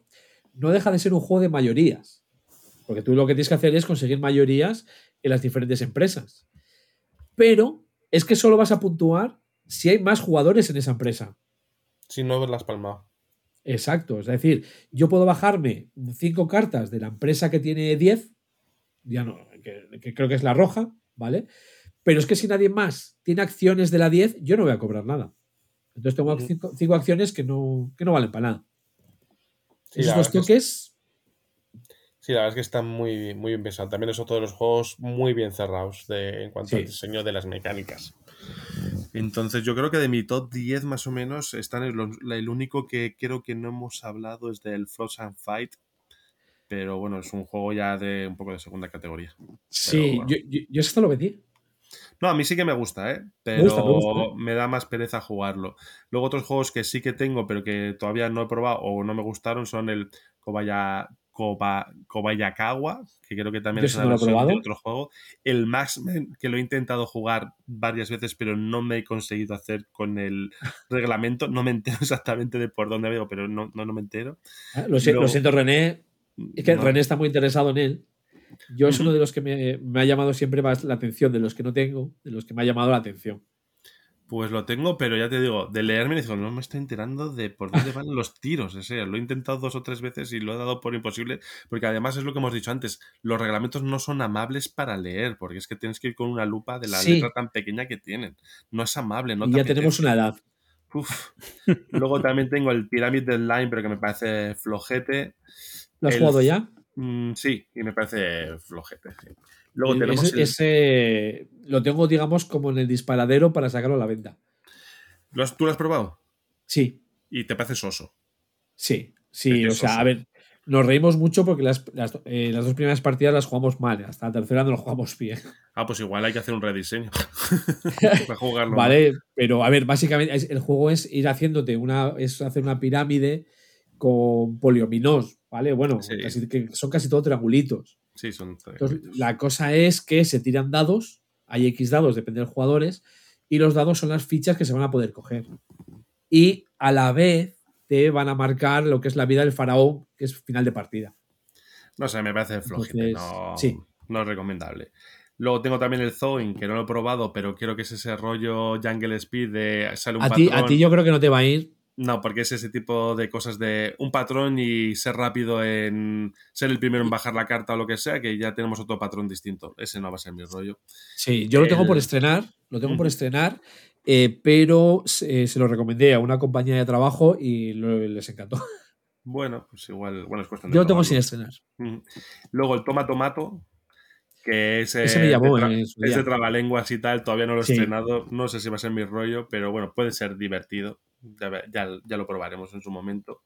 [SPEAKER 3] no deja de ser un juego de mayorías. Porque tú lo que tienes que hacer es conseguir mayorías en las diferentes empresas. Pero es que solo vas a puntuar si hay más jugadores en esa empresa.
[SPEAKER 4] Si no, las palmado.
[SPEAKER 3] Exacto. Es decir, yo puedo bajarme cinco cartas de la empresa que tiene 10, ya no, que, que creo que es la roja, ¿vale? Pero es que si nadie más tiene acciones de la 10, yo no voy a cobrar nada. Entonces tengo cinco, cinco acciones que no, que no valen para nada.
[SPEAKER 4] Sí,
[SPEAKER 3] Esos dos
[SPEAKER 4] que es-
[SPEAKER 3] toques,
[SPEAKER 4] Sí, la verdad es que están muy, muy bien pensados. También es otro de los juegos muy bien cerrados de, en cuanto al diseño de las mecánicas. Entonces, yo creo que de mi top 10 más o menos están el, el único que creo que no hemos hablado es del Frozen Fight. Pero bueno, es un juego ya de un poco de segunda categoría.
[SPEAKER 3] sí,
[SPEAKER 4] bueno.
[SPEAKER 3] yo, yo, yo hasta lo vendí.
[SPEAKER 4] No, a mí sí que me gusta, ¿eh? Pero
[SPEAKER 3] Me gusta, me gusta,
[SPEAKER 4] me da más pereza jugarlo. Luego otros juegos que sí que tengo, pero que todavía no he probado o no me gustaron son el Kobaya, Koba- Kobayakawa, que creo que también es una versión de otro juego. El Maxmen, que lo he intentado jugar varias veces, pero no me he conseguido hacer con el reglamento. No me entero exactamente de por dónde veo, pero no, no, no me entero.
[SPEAKER 3] Ah, Lo, si- lo siento, René. Es que
[SPEAKER 4] No.
[SPEAKER 3] René está muy interesado en él. Yo es uno de los que me, me ha llamado siempre más la atención, de los que no tengo, de los que me ha llamado la atención.
[SPEAKER 4] Pues lo tengo, pero ya te digo, de leerme digo, no me estoy enterando de por dónde van los tiros. O sea, lo he intentado dos o tres veces y lo he dado por imposible, porque además es lo que hemos dicho antes, los reglamentos no son amables para leer, porque es que tienes que ir con una lupa de la
[SPEAKER 3] Sí.
[SPEAKER 4] letra tan pequeña que tienen. No es amable, no
[SPEAKER 3] y
[SPEAKER 4] te
[SPEAKER 3] ya tenemos una edad.
[SPEAKER 4] Uf. Luego también tengo el Pyramid Deadline, pero que me parece flojete.
[SPEAKER 3] ¿Lo has
[SPEAKER 4] El-
[SPEAKER 3] jugado ya?
[SPEAKER 4] Mm, sí, y me parece flojete. sí. Luego tenemos
[SPEAKER 3] ese,
[SPEAKER 4] el-
[SPEAKER 3] ese lo tengo, digamos, como en el disparadero para sacarlo a la venta.
[SPEAKER 4] ¿Lo has- ¿Tú lo has probado?
[SPEAKER 3] Sí,
[SPEAKER 4] Y te parece soso.
[SPEAKER 3] sí, sí. O sea, a ver, nos reímos mucho porque las, las, eh, las dos primeras partidas las jugamos mal. Hasta la tercera no lo jugamos bien.
[SPEAKER 4] Ah, pues igual hay que hacer un rediseño. para jugarlo.
[SPEAKER 3] Vale, pero a ver, básicamente el juego es ir haciéndote una, es hacer una pirámide con poliominos, ¿vale? Bueno,
[SPEAKER 4] Sí.
[SPEAKER 3] casi- que son casi todo triangulitos.
[SPEAKER 4] Sí, son
[SPEAKER 3] Entonces, la cosa es que se tiran dados, hay X dados, depende de los jugadores, y los dados son las fichas que se van a poder coger. Y a la vez te van a marcar lo que es la vida del faraón, que es final de partida.
[SPEAKER 4] No sé, me parece.
[SPEAKER 3] Entonces,
[SPEAKER 4] no,
[SPEAKER 3] sí.
[SPEAKER 4] no es recomendable. Luego tengo también el Zoin, que no lo he probado, pero creo que es ese rollo Jungle Speed de sale un
[SPEAKER 3] A ti, a ti yo creo que no te va a ir.
[SPEAKER 4] No, porque es ese tipo de cosas de un patrón y ser rápido en ser el primero en bajar la carta o lo que sea, que ya tenemos otro patrón distinto. Ese no va a ser mi rollo.
[SPEAKER 3] Sí, yo lo tengo por estrenar, lo tengo por estrenar, eh, pero se, se lo recomendé a una compañía de trabajo y lo- les encantó.
[SPEAKER 4] Bueno, pues igual, bueno, es cuestión de
[SPEAKER 3] Yo lo tengo sin estrenar.
[SPEAKER 4] Luego el Toma Tomato, que es,
[SPEAKER 3] Ese me
[SPEAKER 4] eh,
[SPEAKER 3] llamó
[SPEAKER 4] de, tra- es de trabalenguas y tal, todavía no lo he
[SPEAKER 3] Sí.
[SPEAKER 4] estrenado, no sé si va a ser mi rollo, pero bueno, puede ser divertido, ya, ya- lo probaremos en su momento.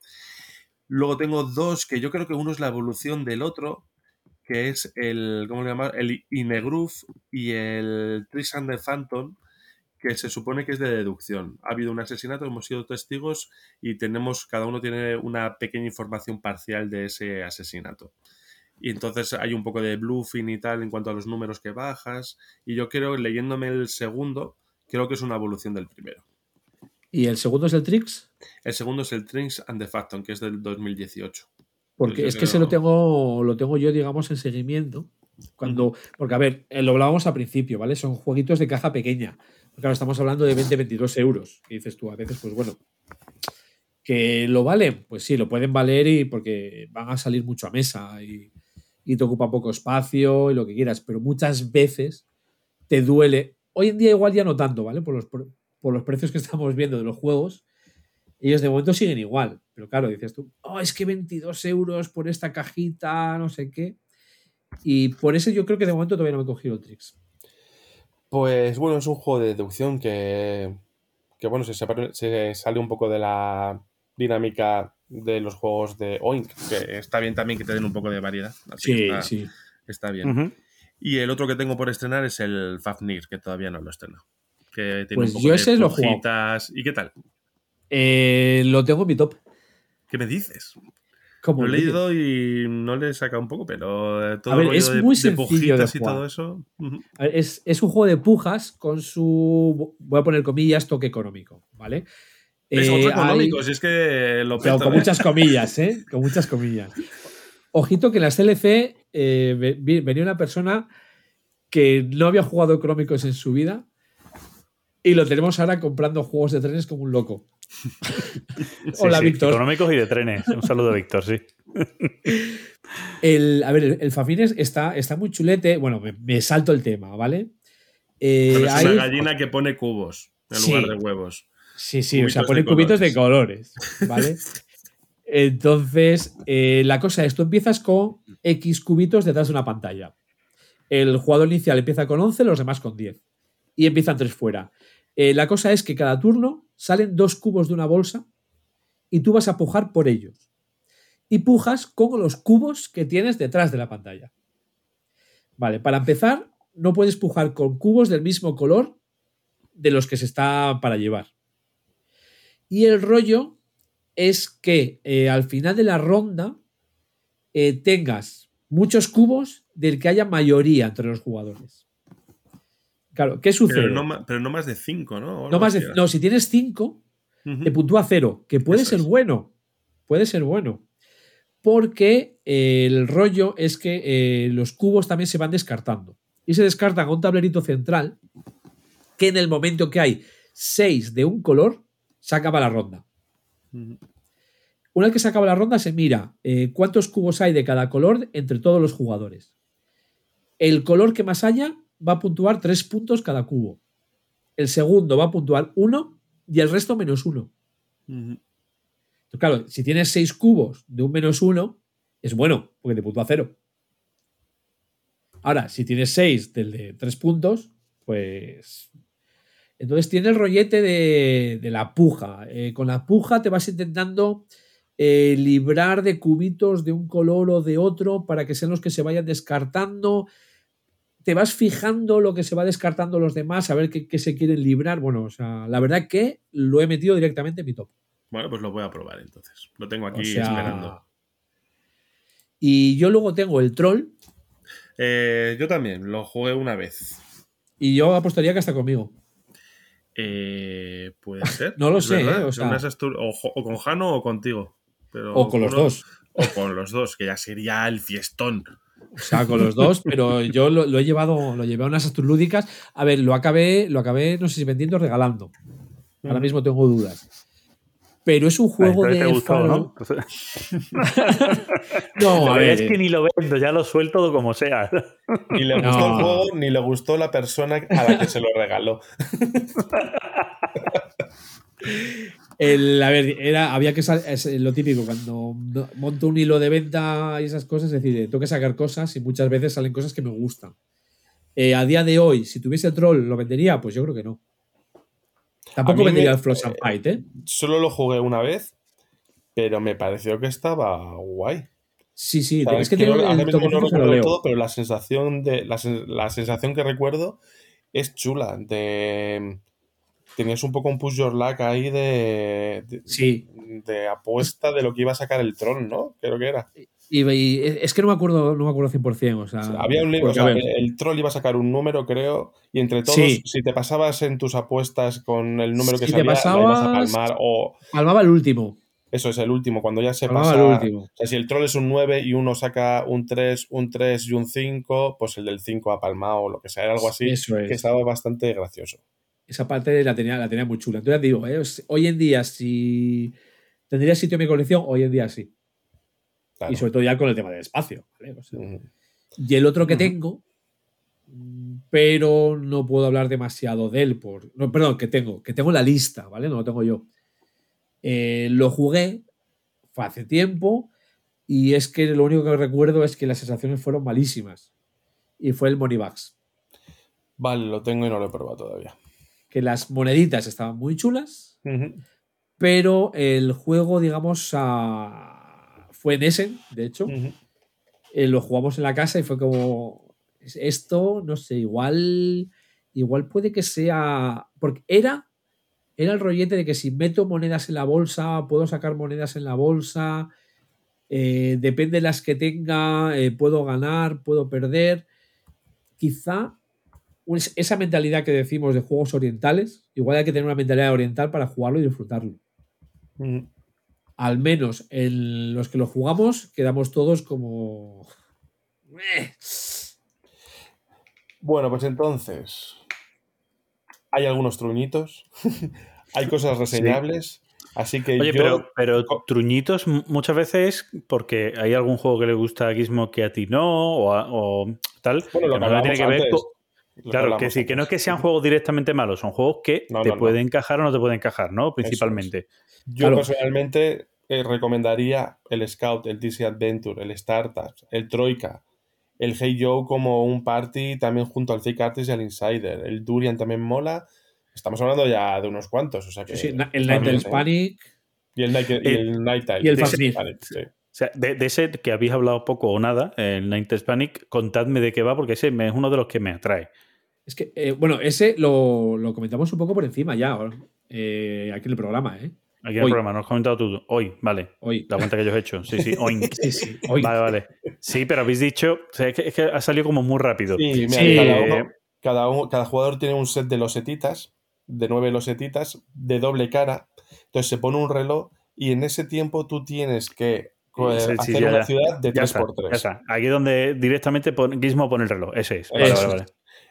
[SPEAKER 4] Luego tengo dos, que yo creo que uno es la evolución del otro, que es el, ¿cómo le? El Inegroove y el Tricks and Phantom, que se supone que es de deducción. Ha habido un asesinato, hemos sido testigos y tenemos, cada uno tiene una pequeña información parcial de ese asesinato. Y entonces hay un poco de bluffing y tal en cuanto a los números que bajas. Y yo creo, leyéndome el segundo, creo que es una evolución del primero.
[SPEAKER 3] ¿Y el segundo es el Trix?
[SPEAKER 4] El segundo es el Trinks and the Phantom, que es del 2018.
[SPEAKER 3] Porque es que ese lo tengo, lo tengo yo, digamos, en seguimiento. Cuando, Porque, a ver, eh, lo hablábamos al principio, ¿vale? Son jueguitos de caja pequeña. Claro, estamos hablando de 20, 22 euros. Y dices tú, a veces, pues bueno, que lo valen, pues sí, lo pueden valer y porque van a salir mucho a mesa y, y te ocupa poco espacio y lo que quieras, pero muchas veces te duele. Hoy en día igual ya no tanto, ¿vale? Por los, por, por los precios que estamos viendo de los juegos, ellos de momento siguen igual. Pero claro, dices tú, oh, es que 22 euros por esta cajita, no sé qué. Y por eso yo creo que de momento todavía no me he cogido el Trix.
[SPEAKER 4] Pues bueno, es un juego de deducción que, que bueno, se, separa- se sale un poco de la dinámica de los juegos de Oink, que está bien también que te den un poco de variedad. así que
[SPEAKER 3] Sí,
[SPEAKER 4] está,
[SPEAKER 3] sí.
[SPEAKER 4] está bien. Y el otro que tengo por estrenar es el Fafnir, que todavía no lo estreno. Que tiene
[SPEAKER 3] Pues
[SPEAKER 4] un poco
[SPEAKER 3] yo
[SPEAKER 4] de
[SPEAKER 3] ese lo.
[SPEAKER 4] ¿Y qué tal?
[SPEAKER 3] Eh, lo tengo en mi top.
[SPEAKER 4] ¿Qué me dices?
[SPEAKER 3] ¿Cómo
[SPEAKER 4] Lo he leído y no le he sacado un poco, pero eh, todo
[SPEAKER 3] A ver, es
[SPEAKER 4] de,
[SPEAKER 3] muy sencillo de
[SPEAKER 4] pujitas y
[SPEAKER 3] jugar.
[SPEAKER 4] todo eso.
[SPEAKER 3] ver, Es, es un juego de pujas con su, voy a poner comillas, toque económico, ¿vale?
[SPEAKER 4] Es
[SPEAKER 3] Eh,
[SPEAKER 4] otro
[SPEAKER 3] hay-
[SPEAKER 4] económico, si es que lo
[SPEAKER 3] Pero
[SPEAKER 4] peto,
[SPEAKER 3] con
[SPEAKER 4] ¿eh?
[SPEAKER 3] muchas comillas, ¿eh? Con muchas comillas. Ojito que en las CLC eh, venía una persona que no había jugado económicos en su vida y lo tenemos ahora comprando juegos de trenes como un loco.
[SPEAKER 2] Sí,
[SPEAKER 3] Hola,
[SPEAKER 2] sí,
[SPEAKER 3] Víctor.
[SPEAKER 2] Económicos y de trenes. Un saludo, Víctor, sí.
[SPEAKER 3] El, a ver, el, el Fafines está, está muy chulete. Bueno, me, me salto el tema, ¿vale? Eh,
[SPEAKER 4] Pero es
[SPEAKER 3] hay-
[SPEAKER 4] una gallina que pone cubos en
[SPEAKER 3] Sí.
[SPEAKER 4] lugar de huevos.
[SPEAKER 3] Sí, sí, o sea, pone
[SPEAKER 4] de
[SPEAKER 3] cubitos de
[SPEAKER 4] colores.
[SPEAKER 3] colores, ¿vale? Entonces, eh, la cosa es, tú empiezas con X cubitos detrás de una pantalla. El jugador inicial empieza con 11, los demás con 10. Y empiezan tres fuera. Eh, la cosa es que cada turno salen dos cubos de una bolsa y tú vas a pujar por ellos. Y pujas con los cubos que tienes detrás de la pantalla. Vale, para empezar, no puedes pujar con cubos del mismo color de los que se está para llevar. Y el rollo es que eh, al final de la ronda eh, tengas muchos cubos del que haya mayoría entre los jugadores. Claro, ¿qué sucede?
[SPEAKER 4] Pero no, ma- pero no más de 5, ¿no?
[SPEAKER 3] No, más de- no, si tienes 5,
[SPEAKER 4] Ujú.
[SPEAKER 3] te puntúa cero, que puede
[SPEAKER 4] Eso
[SPEAKER 3] ser
[SPEAKER 4] es.
[SPEAKER 3] bueno. Puede ser bueno. Porque eh, el rollo es que eh, los cubos también se van descartando. Y se descartan a un tablerito central que en el momento que hay 6 de un color, se acaba la ronda. Una vez que se acaba la ronda, se mira eh, cuántos cubos hay de cada color entre todos los jugadores. El color que más haya va a puntuar tres puntos cada cubo. El segundo va a puntuar uno y el resto menos uno. Entonces, claro, si tienes seis cubos de un menos uno, es bueno, porque te puntúa cero. Ahora, si tienes seis del de tres puntos, pues. Entonces tiene el rollete de, de la puja. Eh, con la puja te vas intentando eh, librar de cubitos de un color o de otro para que sean los que se vayan descartando. Te vas fijando lo que se va descartando los demás, a ver qué, qué se quieren librar. Bueno, o sea, la verdad que lo he metido directamente en mi top.
[SPEAKER 4] Bueno, pues lo voy a probar entonces. Lo tengo aquí
[SPEAKER 3] O sea,
[SPEAKER 4] esperando.
[SPEAKER 3] Y yo luego tengo el troll
[SPEAKER 4] Eh, yo también, lo jugué una vez.
[SPEAKER 3] y yo apostaría que hasta conmigo.
[SPEAKER 4] Eh, Puede ser.
[SPEAKER 3] No lo sé. ¿eh? O sea-
[SPEAKER 4] con Jano o contigo. Pero
[SPEAKER 3] O con los
[SPEAKER 4] uno-
[SPEAKER 3] dos.
[SPEAKER 4] O con los dos, que ya sería el fiestón.
[SPEAKER 3] O sea, con los dos, pero yo lo, lo he llevado, lo llevé a unas lúdicas. A ver, lo acabé, lo acabé, no sé si vendiendo o regalando. Ahora
[SPEAKER 2] Mm.
[SPEAKER 3] mismo tengo dudas. Pero es un juego de.
[SPEAKER 2] te gustó,
[SPEAKER 3] faro-
[SPEAKER 2] ¿no?
[SPEAKER 3] No, a ver.
[SPEAKER 2] Es que ni lo vendo, ya lo suelto como sea.
[SPEAKER 4] Ni le
[SPEAKER 3] No.
[SPEAKER 4] gustó el juego, ni le gustó la persona a la que se lo regaló.
[SPEAKER 3] El- a ver, era, había que es lo típico, cuando monto un hilo de venta y esas cosas, es decir, tengo que sacar cosas y muchas veces salen cosas que me gustan. Eh, a día de hoy, si tuviese troll, ¿lo vendería? Pues yo creo que no. Tampoco
[SPEAKER 4] A mí
[SPEAKER 3] vendería
[SPEAKER 4] me-
[SPEAKER 3] el Frost and Fight, ¿eh?
[SPEAKER 4] Solo lo jugué una vez, pero me pareció que estaba guay.
[SPEAKER 3] Sí, sí,
[SPEAKER 4] O sea,
[SPEAKER 3] es que tengo el
[SPEAKER 4] no
[SPEAKER 3] lo
[SPEAKER 4] todo, pero la sensación de la, la sensación que recuerdo es chula. De tenías un poco un push your luck ahí de, de,
[SPEAKER 3] Sí.
[SPEAKER 4] de apuesta de lo que iba a sacar el troll, ¿no? Creo que era.
[SPEAKER 3] Y, y es que no me acuerdo, no me acuerdo 100%. O sea,
[SPEAKER 4] Había un libro, o sea, el troll iba a sacar un número, creo, y entre todos,
[SPEAKER 3] Sí.
[SPEAKER 4] si te pasabas en tus apuestas con el número que
[SPEAKER 3] Si te
[SPEAKER 4] salía, la ibas a palmar o
[SPEAKER 3] palmaba el último.
[SPEAKER 4] eso es el último, cuando ya se
[SPEAKER 3] Palmaba
[SPEAKER 4] pasa.
[SPEAKER 3] el último.
[SPEAKER 4] O sea, si el troll es un 9 y uno saca un 3, un 3 y un 5, pues el del 5 ha palmado o lo que sea, era algo así,
[SPEAKER 3] Eso es.
[SPEAKER 4] que estaba bastante gracioso.
[SPEAKER 3] Esa parte la tenía, la tenía muy chula. Entonces digo, ¿eh? Hoy en día, si tendría sitio en mi colección, hoy en día sí.
[SPEAKER 4] Claro.
[SPEAKER 3] Y sobre todo ya con el tema del espacio. ¿vale? O sea,
[SPEAKER 4] Ujú.
[SPEAKER 3] Y el otro que tengo, pero no puedo hablar demasiado de él. Por, no, perdón, que tengo, que tengo en la lista, ¿vale? No lo tengo yo. Eh, lo jugué, fue hace tiempo, y es que lo único que recuerdo es que las sensaciones fueron malísimas. Y fue el Moneybags.
[SPEAKER 4] Vale, lo tengo y no lo he probado todavía.
[SPEAKER 3] Que las moneditas estaban muy chulas, pero el juego, digamos, ah, fue en Essen, de hecho. Eh, lo jugamos en la casa y fue como. Esto, no sé, igual. Igual puede que sea. Porque era. Era el rollete de que si meto monedas en la bolsa, puedo sacar monedas en la bolsa. eh, depende de las que tenga, eh, puedo ganar, puedo perder. Quizá esa mentalidad que decimos de juegos orientales, igual hay que tener una mentalidad oriental para jugarlo y disfrutarlo. Al menos en los que lo jugamos, quedamos todos como. "Eh".
[SPEAKER 4] Bueno, pues entonces. Hay algunos truñitos. hay cosas reseñables. Así que
[SPEAKER 2] Oye,
[SPEAKER 4] yo.
[SPEAKER 2] pero, pero truñitos muchas veces porque hay algún juego que le gusta a Gizmo que a ti no, o, a- o tal.
[SPEAKER 4] Bueno, lo
[SPEAKER 2] que
[SPEAKER 4] que
[SPEAKER 2] no tiene que ver con- Claro, que sí, que no es que sean juegos directamente malos, son juegos que
[SPEAKER 4] No,
[SPEAKER 2] te
[SPEAKER 4] no, no.
[SPEAKER 2] pueden encajar o no te pueden encajar, ¿no?
[SPEAKER 4] es.
[SPEAKER 2] Principalmente.
[SPEAKER 4] Yo personalmente eh, recomendaría el Scout, el DC Adventure, el Startups, el Troika, el Hey Joe como un party también junto al Thick Artist y al Insider. El Durian también mola. Estamos hablando ya de unos cuantos. O sea que
[SPEAKER 3] Sí, el Night. Panic.
[SPEAKER 4] Y el Night, y el Night
[SPEAKER 3] y.
[SPEAKER 4] Panic, sí.
[SPEAKER 2] O sea, de, de ese que habéis hablado poco o nada, el Ninth Panic, contadme de qué va, porque ese me- es uno de los que me atrae.
[SPEAKER 3] Es que, eh, bueno, ese lo, lo comentamos un poco por encima ya, eh, aquí en el programa, ¿eh?
[SPEAKER 2] Aquí en el programa, no has comentado tú. Hoy, vale.
[SPEAKER 3] Hoy.
[SPEAKER 2] La cuenta que yo he hecho. Sí, sí, hoy.
[SPEAKER 3] Sí, sí, hoy.
[SPEAKER 2] Vale, vale. Sí, pero habéis dicho. o sea, es, que, es que ha salido como muy rápido.
[SPEAKER 4] Sí, mira,
[SPEAKER 2] Eh,
[SPEAKER 4] cada, uno- cada, uno- cada jugador tiene un set de losetitas, de nueve losetitas, de doble cara. Entonces se pone un reloj y en ese tiempo tú tienes que
[SPEAKER 2] Sí, sí,
[SPEAKER 4] hacer
[SPEAKER 2] ya,
[SPEAKER 4] una
[SPEAKER 2] ya.
[SPEAKER 4] ciudad de
[SPEAKER 2] Ya
[SPEAKER 4] 3x3.
[SPEAKER 2] está, ya está. Aquí donde directamente pon- Gizmo pone el reloj. Ese es. Vale, vale, vale.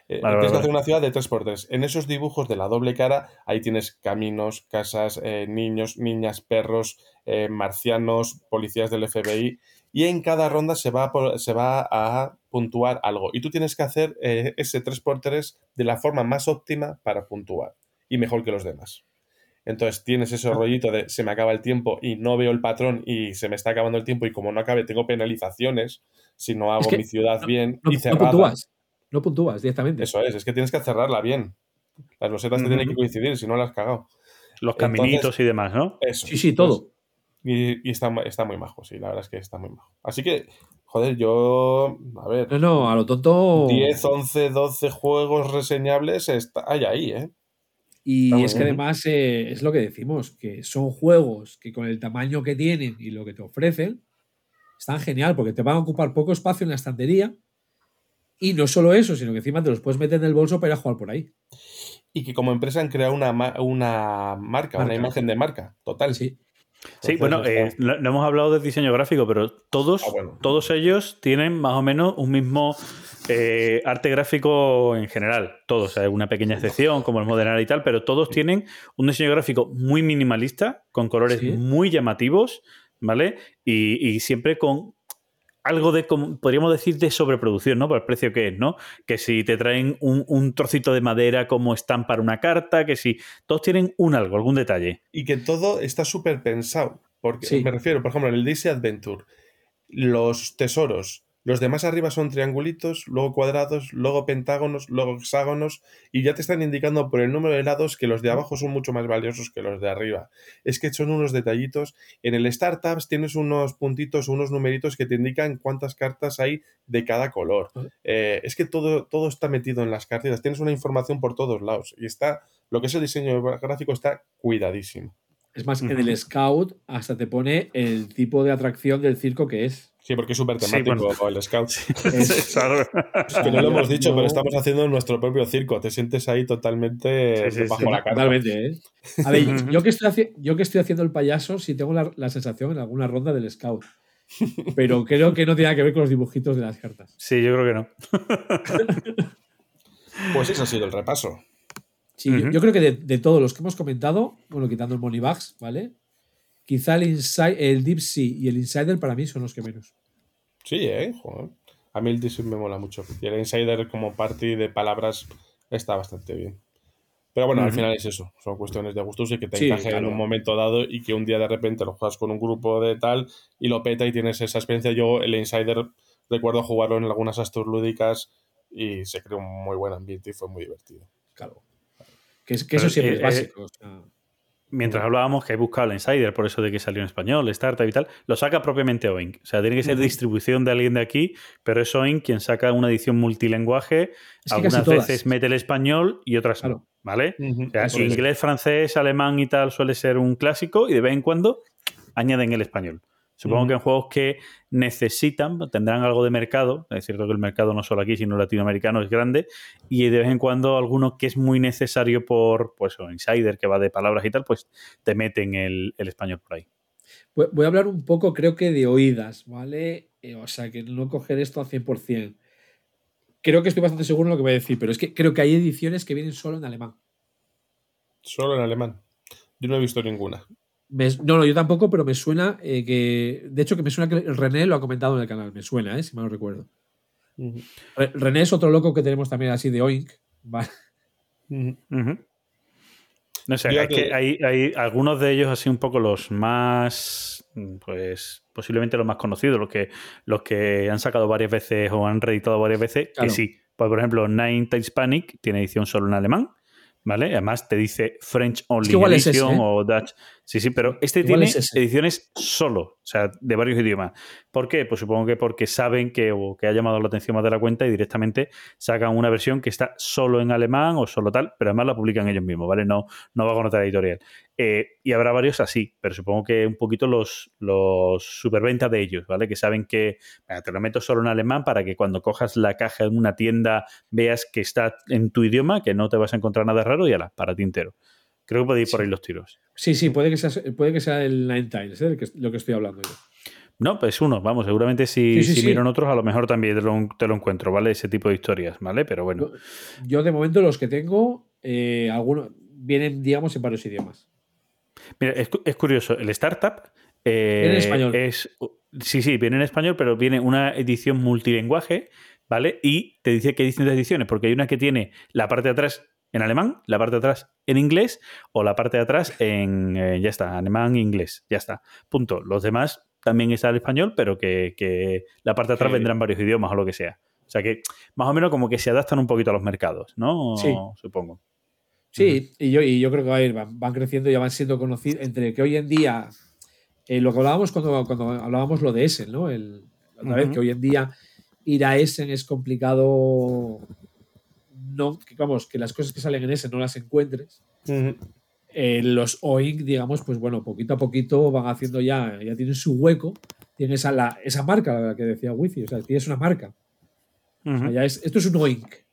[SPEAKER 4] Eh,
[SPEAKER 2] Vale,
[SPEAKER 4] tienes
[SPEAKER 2] vale,
[SPEAKER 4] que hacer una ciudad de 3x3. En esos dibujos de la doble cara, ahí tienes caminos, casas, eh, niños, niñas, perros, eh, marcianos, policías del FBI. Y en cada ronda se va a, se va a puntuar algo. Y tú tienes que hacer ese 3x3 de la forma más óptima para puntuar. Y mejor que los demás. Entonces tienes ese rollito de se me acaba el tiempo y no veo el patrón y se me está acabando el tiempo y como no acabe tengo penalizaciones si no hago
[SPEAKER 3] que
[SPEAKER 4] mi ciudad bien
[SPEAKER 3] No,
[SPEAKER 4] y
[SPEAKER 3] no
[SPEAKER 4] cerrada.
[SPEAKER 3] puntúas. No puntúas directamente.
[SPEAKER 4] Eso es, es que tienes que cerrarla bien. Las losetas te tienen que coincidir, si no las has cagado.
[SPEAKER 2] Los caminitos y demás, ¿no?
[SPEAKER 4] Eso.
[SPEAKER 3] Sí, sí, todo.
[SPEAKER 4] Y, y está, está muy majo, sí, la verdad es que está muy majo. Así que, joder, yo. A ver.
[SPEAKER 3] No, no, a lo tonto.
[SPEAKER 4] 10, 11, 12 juegos reseñables está, hay ahí, ¿eh?
[SPEAKER 3] Y
[SPEAKER 4] Está
[SPEAKER 3] es que
[SPEAKER 4] bien.
[SPEAKER 3] además eh, es lo que decimos, que son juegos que con el tamaño que tienen y lo que te ofrecen, están genial, porque te van a ocupar poco espacio en la estantería. Y no solo eso, sino que encima te los puedes meter en el bolso para ir a jugar por ahí.
[SPEAKER 4] Y que como empresa han creado una, una marca, una imagen de marca, total.
[SPEAKER 3] Sí.
[SPEAKER 2] Sí, bueno, eh, no, no hemos hablado de diseño gráfico, pero todos,
[SPEAKER 4] Ah,
[SPEAKER 2] todos ellos tienen más o menos un mismo eh, arte gráfico en general. Todos, hay una pequeña excepción como el Modern Art y tal, pero todos tienen un diseño gráfico muy minimalista, con colores
[SPEAKER 3] Sí.
[SPEAKER 2] muy llamativos, ¿vale? Y, y siempre con algo de, como- podríamos decir, de sobreproducción, ¿no? Por el precio que es, ¿no? Que si te traen un, un trocito de madera como están para una carta, que si todos tienen un algo, algún detalle.
[SPEAKER 4] y que todo está súper pensado. Porque
[SPEAKER 3] Sí.
[SPEAKER 4] me refiero, por ejemplo, en el DC Adventure, los tesoros, los de más arriba son triangulitos, luego cuadrados, luego pentágonos, luego hexágonos, y ya te están indicando por el número de lados que los de abajo son mucho más valiosos que los de arriba. Es que son unos detallitos. En el Startups tienes unos puntitos, unos numeritos que te indican cuántas cartas hay de cada color. Eh, es que todo, todo está metido en las cartitas, tienes una información por todos lados, y está, lo que es el diseño gráfico está cuidadísimo.
[SPEAKER 3] Es más, en el Scout hasta te pone el tipo de atracción del circo que es.
[SPEAKER 4] Sí, porque es súper
[SPEAKER 2] Sí,
[SPEAKER 4] temático
[SPEAKER 2] bueno.
[SPEAKER 4] el Scout.
[SPEAKER 3] Es-
[SPEAKER 2] Claro.
[SPEAKER 4] Es que no lo hemos dicho,
[SPEAKER 3] No.
[SPEAKER 4] pero estamos haciendo nuestro propio circo. Te sientes ahí totalmente
[SPEAKER 2] Sí, sí,
[SPEAKER 4] bajo
[SPEAKER 2] sí.
[SPEAKER 4] la carta.
[SPEAKER 3] Totalmente, ¿eh? A ver, yo que, estoy yo que estoy haciendo el payaso, sí tengo la, la sensación en alguna ronda del Scout. Pero creo que no tiene nada que ver con los dibujitos de las cartas.
[SPEAKER 2] Sí, yo creo que no.
[SPEAKER 4] Pues ese ha sido el repaso.
[SPEAKER 3] Sí, yo- creo que de, de todos los que hemos comentado, bueno, quitando el Money Bags, ¿vale? Quizá el, Inside, el Deep Sea y el Insider para mí son los que menos.
[SPEAKER 4] Sí, ¿eh? Joder. A mí el DC me mola mucho. Y el Insider como party de palabras está bastante bien. Pero bueno, al final es eso. Son cuestiones de gustos y que te
[SPEAKER 3] Sí,
[SPEAKER 4] encaje en un momento dado y que un día de repente lo juegas con un grupo de tal y lo peta y tienes esa experiencia. Yo el Insider recuerdo jugarlo en algunas astrolúdicas y se creó un muy buen ambiente y fue muy divertido.
[SPEAKER 3] Claro. Que, es- que eso siempre
[SPEAKER 2] eh,
[SPEAKER 3] es
[SPEAKER 2] eh,
[SPEAKER 3] o sea,
[SPEAKER 2] Mientras hablábamos que he buscado el Insider, por eso de que salió en español, Startup y tal, lo saca propiamente Oink. O sea, tiene que ser
[SPEAKER 3] Ujú.
[SPEAKER 2] distribución de alguien de aquí, pero es Oink quien saca una edición multilenguaje.
[SPEAKER 3] Es que
[SPEAKER 2] Algunas veces mete el español y otras no. ¿Vale? O sea,
[SPEAKER 3] eso es.
[SPEAKER 2] inglés, francés, alemán y tal suele ser un clásico y de vez en cuando añaden el español. Supongo que en juegos que necesitan, tendrán algo de mercado. Es cierto que el mercado no solo aquí, sino latinoamericano es grande. Y de vez en cuando alguno que es muy necesario por, pues, o Insider, que va de palabras y tal, pues te meten el, el español por ahí.
[SPEAKER 3] Voy voy a hablar un poco, creo que de oídas, ¿vale? Eh, o sea, que no coger esto al 100%. Creo que estoy bastante seguro en lo que voy a decir, pero es que creo que hay ediciones que vienen solo en alemán.
[SPEAKER 4] Solo en alemán. Yo no he visto ninguna.
[SPEAKER 3] Me- no, no, yo tampoco, pero me suena eh, que. De hecho, que me suena que René lo ha comentado en el canal. Me suena, ¿eh? si mal no recuerdo. Re- René es otro loco que tenemos también así de Oink.
[SPEAKER 2] No sé,
[SPEAKER 3] Yo
[SPEAKER 2] es
[SPEAKER 3] que-
[SPEAKER 2] que hay, hay algunos de ellos así un poco los más, pues posiblemente los más conocidos, los que, los que han sacado varias veces o han reeditado varias veces,
[SPEAKER 3] Claro.
[SPEAKER 2] que sí. Pues, por ejemplo, Nine Times Panic tiene edición solo en alemán, ¿vale? Además te dice French Only
[SPEAKER 3] igual es ese,
[SPEAKER 2] Edition
[SPEAKER 3] ¿eh?
[SPEAKER 2] o Dutch. Sí, sí, pero este
[SPEAKER 3] Igual
[SPEAKER 2] tiene
[SPEAKER 3] es
[SPEAKER 2] ediciones solo, o sea, de varios idiomas. ¿Por qué? Pues supongo que porque saben que, o que ha llamado la atención más de la cuenta y directamente sacan una versión que está solo en alemán o solo tal, pero además la publican ellos mismos, ¿vale? No, no va con otra editorial. Eh, y habrá varios así, pero supongo que un poquito los, los superventas de ellos, ¿vale? Que saben que te lo meto solo en alemán para que cuando cojas la caja en una tienda veas que está en tu idioma, que no te vas a encontrar nada raro y ala, para ti entero. Creo que puede ir por ahí los tiros.
[SPEAKER 3] Sí, sí, puede que sea, puede que sea el Nine Times, ¿eh? lo que estoy hablando yo.
[SPEAKER 2] No, pues uno, vamos, seguramente si,
[SPEAKER 3] Sí, sí,
[SPEAKER 2] si en otros, a lo mejor también te lo, te lo encuentro, ¿vale? Ese tipo de historias, ¿vale? Pero bueno.
[SPEAKER 3] Yo, de momento, los que tengo, eh, algunos vienen, digamos, en varios idiomas.
[SPEAKER 2] Mira, es, cu- es curioso, el startup eh,
[SPEAKER 3] Viene en español.
[SPEAKER 2] es sí, sí, viene en español, pero viene una edición multilenguaje, ¿vale? Y te dice que hay distintas ediciones, porque hay una que tiene la parte de atrás en alemán, la parte de atrás en inglés, o la parte de atrás en eh, ya está, alemán, inglés, ya está. Punto. Los demás también está en español, pero que, que la parte de atrás
[SPEAKER 3] Sí.
[SPEAKER 2] vendrá en varios idiomas o lo que sea. O sea que más o menos como que se adaptan un poquito a los mercados, ¿no?
[SPEAKER 3] Sí.
[SPEAKER 2] Supongo.
[SPEAKER 3] Sí, y, yo, y yo creo que va a ir, van, van creciendo y ya van siendo conocidos. Entre que hoy en día, eh, lo que hablábamos cuando, cuando hablábamos lo de Essen, ¿no? El, otra vez, que hoy en día ir a Essen es complicado. No, que, vamos, que las cosas que salen en Essen no las encuentres. Eh, los OINC, digamos, pues bueno, poquito a poquito van haciendo ya, ya tienen su hueco, tienen esa, la- esa marca, la que decía Wifi, o sea, tienes una marca. O sea, ya es- esto es un OINC.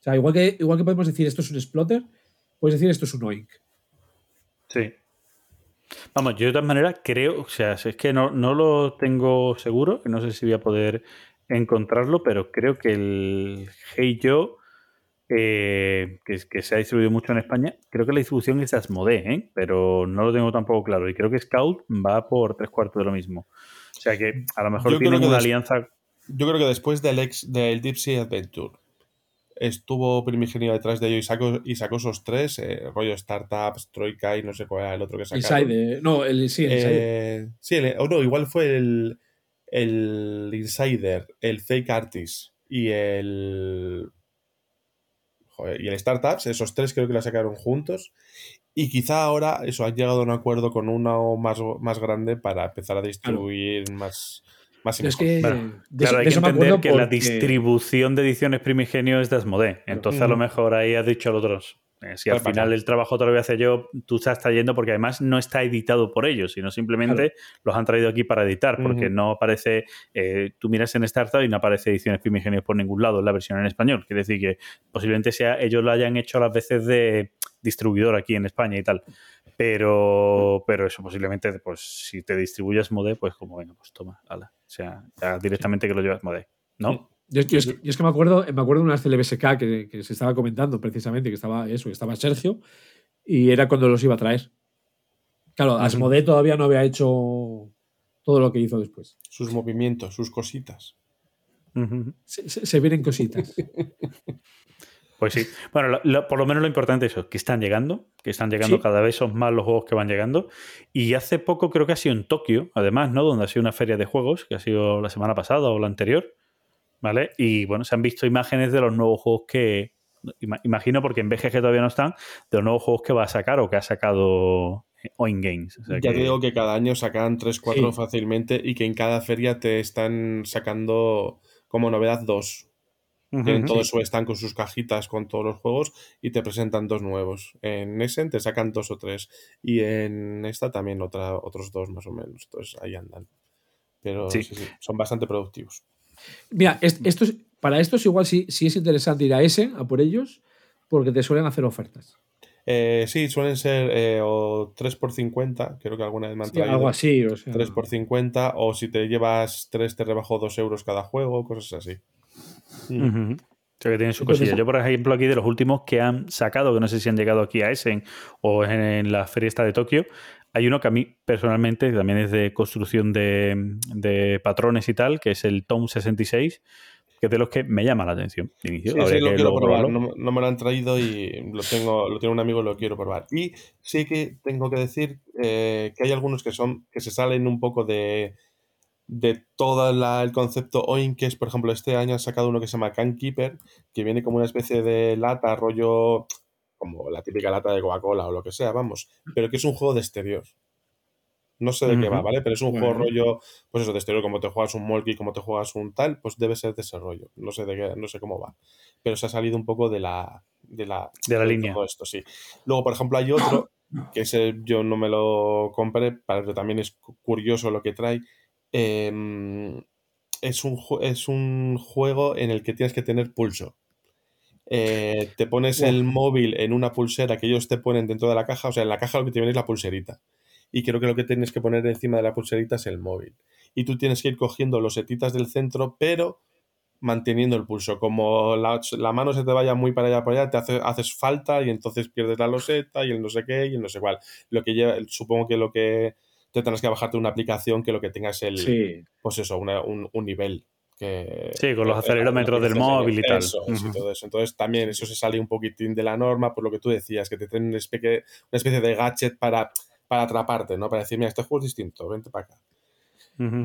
[SPEAKER 3] O sea, igual que, igual que podemos decir esto es un exploter, puedes decir esto es un OINC.
[SPEAKER 2] Sí. Vamos, yo de todas maneras creo, o sea, es que no, no lo tengo seguro, no sé si voy a poder encontrarlo, pero creo que el Hey Yo, eh, que, que se ha distribuido mucho en España, creo que la distribución es de Asmodee, ¿eh? pero no lo tengo tampoco claro. Y creo que Scout va por tres cuartos de lo mismo. O sea que a lo mejor
[SPEAKER 4] Yo
[SPEAKER 2] tienen
[SPEAKER 4] que
[SPEAKER 2] una alianza.
[SPEAKER 4] Yo creo que después del, ex, del Deep Sea Adventure estuvo Primigenio detrás de ello y sacó, y sacó esos tres, eh, rollo Startups, Troika y no sé cuál era el otro que sacaron.
[SPEAKER 3] Insider. No, el, sí, el Insider.
[SPEAKER 4] Eh, sí, el- o no, igual fue el, el Insider, el Fake Artist y el. joder, y el Startups, esos tres creo que la sacaron juntos. Y quizá ahora eso han llegado a un acuerdo con uno más, más grande para empezar a distribuir más, más y
[SPEAKER 3] Es que-
[SPEAKER 2] Bueno,
[SPEAKER 3] de
[SPEAKER 2] claro, hay que entender que la distribución de ediciones Primigenio es de Asmodee. Entonces, a lo mejor ahí has dicho al otros. eh, si al
[SPEAKER 4] pasar.
[SPEAKER 2] final el trabajo te lo voy a hacer yo, tú estás trayendo porque además no está editado por ellos, sino simplemente los han traído aquí para editar, porque no aparece, eh, tú miras en Startup y no aparece ediciones Primigenios por ningún lado, es la versión en español. Quiere decir que posiblemente sea ellos lo hayan hecho a las veces de distribuidor aquí en España y tal. Pero, pero eso posiblemente, pues si te distribuyes Mode, pues como venga, pues toma, ala. O sea, ya directamente que lo llevas Mode, ¿no?
[SPEAKER 3] Yo, yo es que, yo es que me acuerdo, me acuerdo de unas CLBSK que, que se estaba comentando precisamente, que estaba eso, que estaba Sergio, y era cuando los iba a traer. Claro. Asmodee todavía no había hecho todo lo que hizo después.
[SPEAKER 4] Sus movimientos, sus cositas.
[SPEAKER 3] Se, se- se vienen cositas.
[SPEAKER 2] Pues sí. Bueno, lo- lo- por lo menos lo importante es eso, que están llegando, que están llegando
[SPEAKER 3] Sí.
[SPEAKER 2] cada vez son más los juegos que van llegando. Y hace poco creo que ha sido en Tokio, además, ¿no? Donde ha sido una feria de juegos, que ha sido la semana pasada o la anterior. ¿vale? Y bueno, se han visto imágenes de los nuevos juegos que, ima- imagino porque en BGG todavía no están, de los nuevos juegos que va a sacar o que ha sacado Oin Games. O sea
[SPEAKER 4] Ya
[SPEAKER 2] que-
[SPEAKER 4] te digo que cada año sacan 3-4
[SPEAKER 2] Sí.
[SPEAKER 4] fácilmente y que en cada feria te están sacando como novedad dos.
[SPEAKER 2] Ujú,
[SPEAKER 4] Tienen todo
[SPEAKER 2] sí.
[SPEAKER 4] su stand con sus cajitas con todos los juegos y te presentan dos nuevos. En Essen te sacan dos o tres y en esta también otra, otros dos más o menos. Entonces ahí andan. Pero
[SPEAKER 2] Sí.
[SPEAKER 4] sí, sí, son bastante productivos.
[SPEAKER 3] Mira, es- estos, para estos igual sí, sí es interesante ir a ese, a por ellos, porque te suelen hacer ofertas.
[SPEAKER 4] Eh, sí, suelen ser eh, o 3 por 50, creo que alguna vez me han
[SPEAKER 3] Sí,
[SPEAKER 4] traído.
[SPEAKER 3] algo así, o sea.
[SPEAKER 4] 3 por 50, o si te llevas 3 te rebajo 2 euros cada juego, cosas así.
[SPEAKER 2] Ujú. O sea que tienen su cosilla. Yo, por ejemplo, aquí de los últimos que han sacado, que no sé si han llegado aquí a Essen o en, en la feria esta de Tokio, hay uno que a mí personalmente también es de construcción de, de patrones y tal, que es el Tom 66, que es de los que me llama la atención. inicio.
[SPEAKER 4] Sí, sí, lo
[SPEAKER 2] que
[SPEAKER 4] quiero probar. no me lo han traído y lo tengo, lo tiene un amigo y lo quiero probar. Y sí que tengo que decir eh, que hay algunos que son, que se salen un poco de, de todo la- el concepto OIN, que es, por ejemplo, este año han sacado uno que se llama Can Keeper, que viene como una especie de lata, rollo, como la típica lata de Coca-Cola o lo que sea, vamos, pero que es un juego de exterior. No sé de qué va. ¿vale? Pero es un juego rollo, pues eso, de exterior, como te juegas un Molky, como te juegas un tal, pues debe ser de ese rollo. No sé de qué, no sé cómo va. Pero se ha salido un poco de la, de la,
[SPEAKER 2] De la línea.
[SPEAKER 4] todo esto, sí. Luego, por ejemplo, hay otro, que ese yo no me lo compré, pero también es cu- curioso lo que trae. Em, es, un, es un juego en el que tienes que tener pulso. Eh, te pones el móvil en una pulsera que ellos te ponen dentro de la caja, o sea, en la caja lo que te viene es la pulserita. Y creo que lo que tienes que poner encima de la pulserita es el móvil. Y tú tienes que ir cogiendo los setitas del centro, pero manteniendo el pulso. Como la, la mano se te vaya muy para allá, para allá, te hace- haces falta y entonces pierdes la loseta y el no sé qué y el no sé cuál. Lo que lleva, supongo que lo que te tendrás que bajarte una aplicación que lo que tengas el,
[SPEAKER 3] Sí.
[SPEAKER 4] pues eso, una- un, un nivel. Que,
[SPEAKER 2] Sí, con los
[SPEAKER 4] que-
[SPEAKER 2] acelerómetros del móvil y tal.
[SPEAKER 4] Eso, y todo eso. Entonces también eso se sale un poquitín de la norma por lo que tú decías, que te tienen una especie, una especie de gadget para, para atraparte, ¿no? Para decir, mira, este juego es distinto, vente para acá.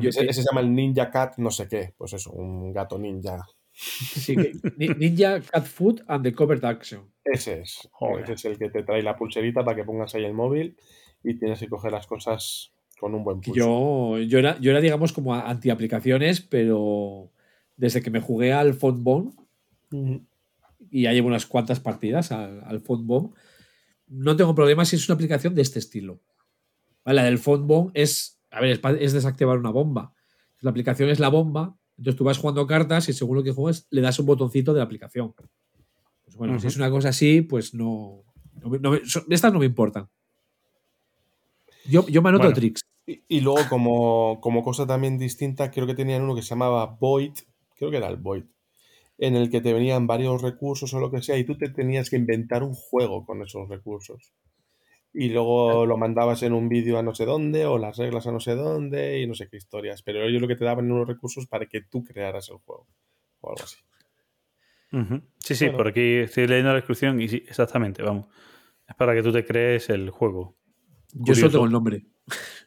[SPEAKER 4] Y ese, ese se llama el Ninja Cat, no sé qué. Pues eso, un gato ninja.
[SPEAKER 3] Sí, que- Ni- Ninja Cat Food and the Covered Action.
[SPEAKER 4] Ese es.
[SPEAKER 2] Joder.
[SPEAKER 4] Ese es el que te trae la pulserita para que pongas ahí el móvil y tienes que coger las cosas con un buen pulso.
[SPEAKER 3] Yo, yo, era, yo era, digamos, como anti-aplicaciones, pero desde que me jugué al Phone y ya llevo unas cuantas partidas al, al Phone no tengo problema si es una aplicación de este estilo. Vale, La del Phone es, a ver, es, es desactivar una bomba. La aplicación es la bomba, entonces tú vas jugando cartas y según lo que juegas le das un botoncito de la aplicación. Pues bueno, si es una cosa así, pues no. no estas no me importan. Yo, yo me anoto
[SPEAKER 4] Bueno,
[SPEAKER 3] tricks.
[SPEAKER 4] Y, y luego, como, como cosa también distinta, creo que tenían uno que se llamaba Void, creo que era el Void, en el que te venían varios recursos o lo que sea, y tú te tenías que inventar un juego con esos recursos. Y luego lo mandabas en un vídeo a no sé dónde, o las reglas a no sé dónde, y no sé qué historias. Pero ellos lo que te daban eran unos recursos para que tú crearas el juego, o algo así.
[SPEAKER 2] Sí, sí,
[SPEAKER 4] Bueno.
[SPEAKER 2] por aquí estoy leyendo la descripción y sí, exactamente, vamos. Es para que tú te crees el juego.
[SPEAKER 3] Yo solo tengo el nombre.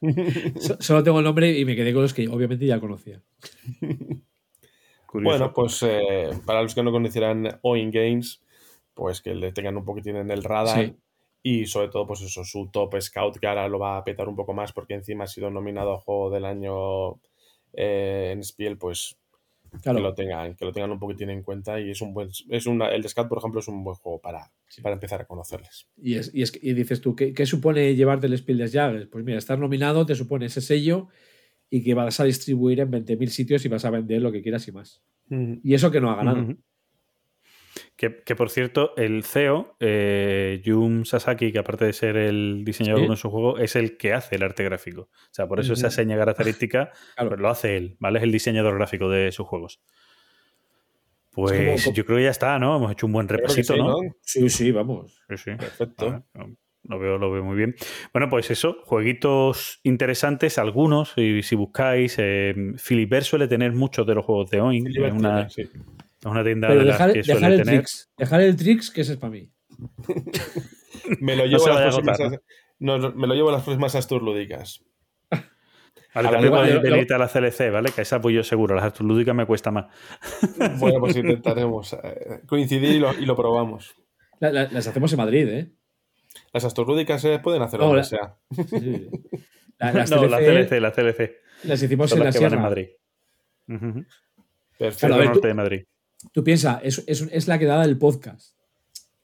[SPEAKER 3] So- solo tengo el nombre y me quedé con los que obviamente ya conocía.
[SPEAKER 2] Curioso.
[SPEAKER 4] Bueno, pues eh, para los que no conocieran Oin Games, pues que le tengan un poquitín en el radar.
[SPEAKER 3] Sí.
[SPEAKER 4] Y sobre todo, pues eso, su top scout, que ahora lo va a petar un poco más porque encima ha sido nominado a juego del año eh, en Spiel, pues
[SPEAKER 3] Claro.
[SPEAKER 4] que lo tengan, que lo tengan un poquitín en cuenta. Y es un buen, es una, el Scout, por ejemplo, es un buen juego para, para empezar a conocerles.
[SPEAKER 3] Y, es, y, es y dices tú, ¿qué, qué supone llevarte el Spiel des Jahres? Pues mira, estar nominado te supone ese sello y que vas a distribuir en 20.000 sitios y vas a vender lo que quieras y más. Y eso que no ha ganado.
[SPEAKER 2] Que, que, por cierto, el CEO, eh, Jun Sasaki, que aparte de ser el diseñador
[SPEAKER 3] Sí.
[SPEAKER 2] de uno de sus juegos, es el que hace el arte gráfico. O sea, por eso esa seña característica pues lo hace él, ¿vale? Es el diseñador gráfico de sus juegos. Pues
[SPEAKER 3] como-
[SPEAKER 2] yo creo que ya está, ¿no? Hemos hecho un buen repasito,
[SPEAKER 4] sí,
[SPEAKER 2] ¿no?
[SPEAKER 4] ¿no?
[SPEAKER 3] Sí, sí, vamos.
[SPEAKER 2] Sí, sí.
[SPEAKER 4] Perfecto.
[SPEAKER 2] Vale, Lo veo, lo veo muy bien. Bueno, pues eso, jueguitos interesantes, algunos, y si buscáis, eh, suele tener muchos de los juegos de una,
[SPEAKER 4] tiene, sí.
[SPEAKER 2] Es una tienda
[SPEAKER 3] Pero
[SPEAKER 2] de las
[SPEAKER 3] dejar,
[SPEAKER 2] que suele
[SPEAKER 3] dejar el
[SPEAKER 2] tener.
[SPEAKER 3] tricks. Dejar el tricks, que ese es para mí.
[SPEAKER 4] Me lo
[SPEAKER 2] No
[SPEAKER 4] llevo,
[SPEAKER 2] se
[SPEAKER 4] a las
[SPEAKER 2] a
[SPEAKER 4] próximas,
[SPEAKER 2] agotar,
[SPEAKER 4] no, no, me lo llevo a las próximas Astur lúdicas.
[SPEAKER 2] Vale,
[SPEAKER 3] A
[SPEAKER 2] también podéis venirte a la CLC, ¿vale? Que esa apoyo seguro. Las astrolúdicas me cuesta más.
[SPEAKER 4] Bueno, pues intentaremos eh, coincidir y lo, y lo probamos.
[SPEAKER 3] La- la- las hacemos en Madrid, ¿eh?
[SPEAKER 4] Las astrolúdicas se pueden hacer
[SPEAKER 3] No,
[SPEAKER 4] donde
[SPEAKER 3] la-
[SPEAKER 4] sea.
[SPEAKER 3] Sí. La- las
[SPEAKER 2] no, la
[SPEAKER 3] CLC
[SPEAKER 2] la CLC.
[SPEAKER 3] Las hicimos
[SPEAKER 2] Son
[SPEAKER 3] en
[SPEAKER 2] las
[SPEAKER 3] la
[SPEAKER 2] que van
[SPEAKER 3] sierra.
[SPEAKER 2] en Madrid.
[SPEAKER 4] Perfecto.
[SPEAKER 3] Claro, a
[SPEAKER 2] Centro
[SPEAKER 3] ver,
[SPEAKER 2] norte
[SPEAKER 3] tú-
[SPEAKER 2] de Madrid.
[SPEAKER 3] Tú piensas, es, es, es la quedada del podcast.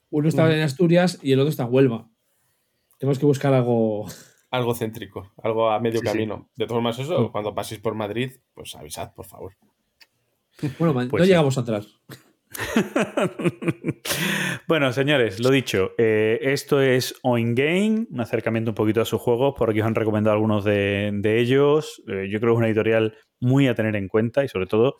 [SPEAKER 3] Uno está
[SPEAKER 4] Mm.
[SPEAKER 3] en Asturias y el otro está en Huelva. Tenemos que buscar algo.
[SPEAKER 4] Algo céntrico, algo a medio
[SPEAKER 3] Sí, sí.
[SPEAKER 4] camino. De todas formas, eso, cuando paséis por Madrid, pues avisad, por favor.
[SPEAKER 3] Bueno,
[SPEAKER 2] Pues
[SPEAKER 3] no
[SPEAKER 2] sí.
[SPEAKER 3] llegamos a entrar.
[SPEAKER 2] Bueno, señores, lo dicho, eh, esto es On Game, un acercamiento un poquito a sus juegos. Por aquí os han recomendado algunos de, de ellos. Eh, yo creo que es una editorial muy a tener en cuenta y sobre todo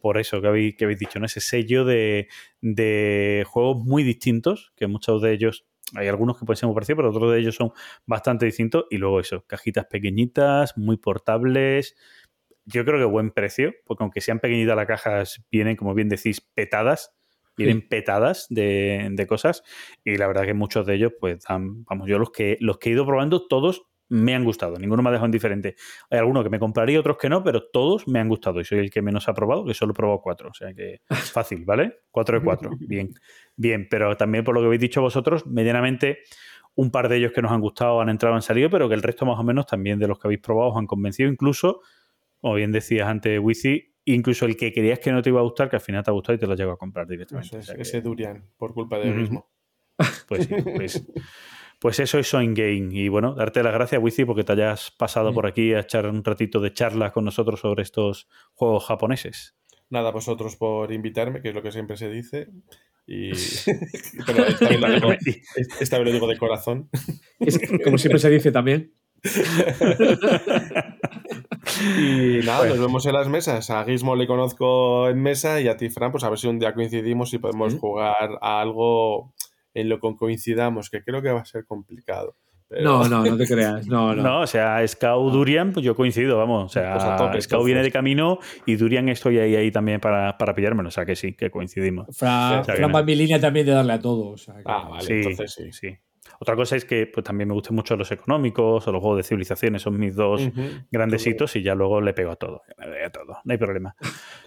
[SPEAKER 2] por eso que habéis, que habéis dicho, ¿no? ese sello de, de juegos muy distintos, que muchos de ellos, hay algunos que pueden ser muy parecidos, pero otros de ellos son bastante distintos. Y luego eso, cajitas pequeñitas, muy portables. Yo creo que buen precio, porque aunque sean pequeñitas las cajas, vienen, como bien decís, petadas vienen
[SPEAKER 3] Sí.
[SPEAKER 2] petadas de, de cosas y la verdad que muchos de ellos pues dan, vamos, yo los que los que he ido probando todos me han gustado, ninguno me ha dejado indiferente. Hay algunos que me compraría, otros que no, pero todos me han gustado y soy el que menos ha probado, que solo he probado cuatro, o sea que fácil, ¿vale? Cuatro de cuatro, bien, bien, pero también por lo que habéis dicho vosotros, medianamente un par de ellos que nos han gustado han entrado, han salido, pero que el resto más o menos también de los que habéis probado os han convencido, incluso, como bien decías antes, Wizi, incluso el que creías que no te iba a gustar, que al final te ha gustado y te lo llegado a comprar directamente.
[SPEAKER 4] Eso
[SPEAKER 2] O
[SPEAKER 4] es,
[SPEAKER 2] sea que-
[SPEAKER 4] ese Durian, por culpa de
[SPEAKER 2] Ujú.
[SPEAKER 4] mismo.
[SPEAKER 2] pues sí, pues, pues eso es Soin Game. Y bueno, darte las gracias, Wizi, porque te hayas pasado por aquí a echar un ratito de charla con nosotros sobre estos juegos japoneses.
[SPEAKER 4] Nada, vosotros por invitarme, que es lo que siempre se dice. Y pero esta vez, lo digo, esta vez lo digo de corazón.
[SPEAKER 3] Es como siempre se dice también.
[SPEAKER 4] Y nada,
[SPEAKER 3] Bueno.
[SPEAKER 4] nos vemos en las mesas. A Gizmo le conozco en mesa y a ti, Fran, pues a ver si un día coincidimos y podemos jugar a algo en lo que coincidamos, que creo que va a ser complicado. Pero-
[SPEAKER 3] No, no, no te creas. No, no.
[SPEAKER 2] No, o sea, Scout Durian, pues yo coincido, vamos. O sea,
[SPEAKER 4] Pues tope,
[SPEAKER 2] Scout viene de camino y Durian estoy ahí, ahí también para, para pillármelo. O sea que sí, que coincidimos.
[SPEAKER 3] Fran,
[SPEAKER 2] O sea que
[SPEAKER 3] Fran va en mi línea también de darle a todo. o sea que-
[SPEAKER 4] Ah, vale,
[SPEAKER 2] sí,
[SPEAKER 4] entonces sí.
[SPEAKER 2] Otra cosa es que pues, también me gustan mucho los económicos o los juegos de civilizaciones, son mis dos
[SPEAKER 4] Ujú.
[SPEAKER 2] grandes hitos y ya luego le pego a todo. A todo, no hay problema.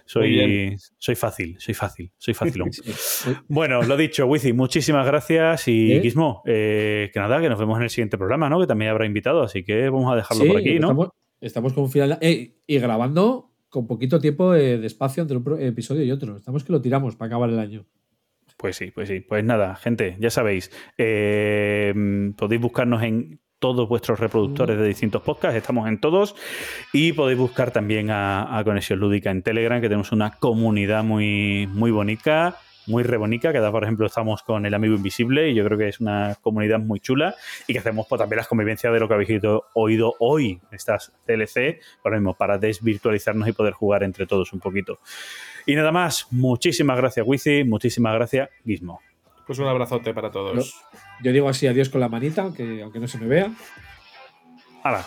[SPEAKER 2] Soy, soy fácil, soy fácil, soy facilón. bueno, lo dicho, Wizi, muchísimas gracias y
[SPEAKER 3] ¿Eh?
[SPEAKER 2] Gizmo, eh, que nada, que nos vemos en el siguiente programa, ¿no? Que también habrá invitado, así que vamos a dejarlo
[SPEAKER 3] Sí,
[SPEAKER 2] por aquí, ¿no?
[SPEAKER 3] Estamos, estamos con un final. eh, y grabando con poquito tiempo eh, de espacio entre un episodio y otro. Estamos que lo tiramos para acabar el año.
[SPEAKER 2] Pues sí, pues sí. Pues nada, gente, ya sabéis, eh, podéis buscarnos en todos vuestros reproductores de distintos podcasts, estamos en todos, y podéis buscar también a, Conexión Lúdica en Telegram, que tenemos una comunidad muy, muy bonita, muy re bonita, que ahora, por ejemplo estamos con el amigo invisible, y yo creo que es una comunidad muy chula, y que hacemos pues, también las convivencias de lo que habéis oído hoy, estas CLC, por lo mismo, para desvirtualizarnos y poder jugar entre todos un poquito. Y nada más, muchísimas gracias, Wizi, muchísimas gracias, Gizmo.
[SPEAKER 4] Pues un abrazote para todos.
[SPEAKER 3] Yo digo así adiós con la manita, que aunque no se me vea.
[SPEAKER 2] ¡Hala!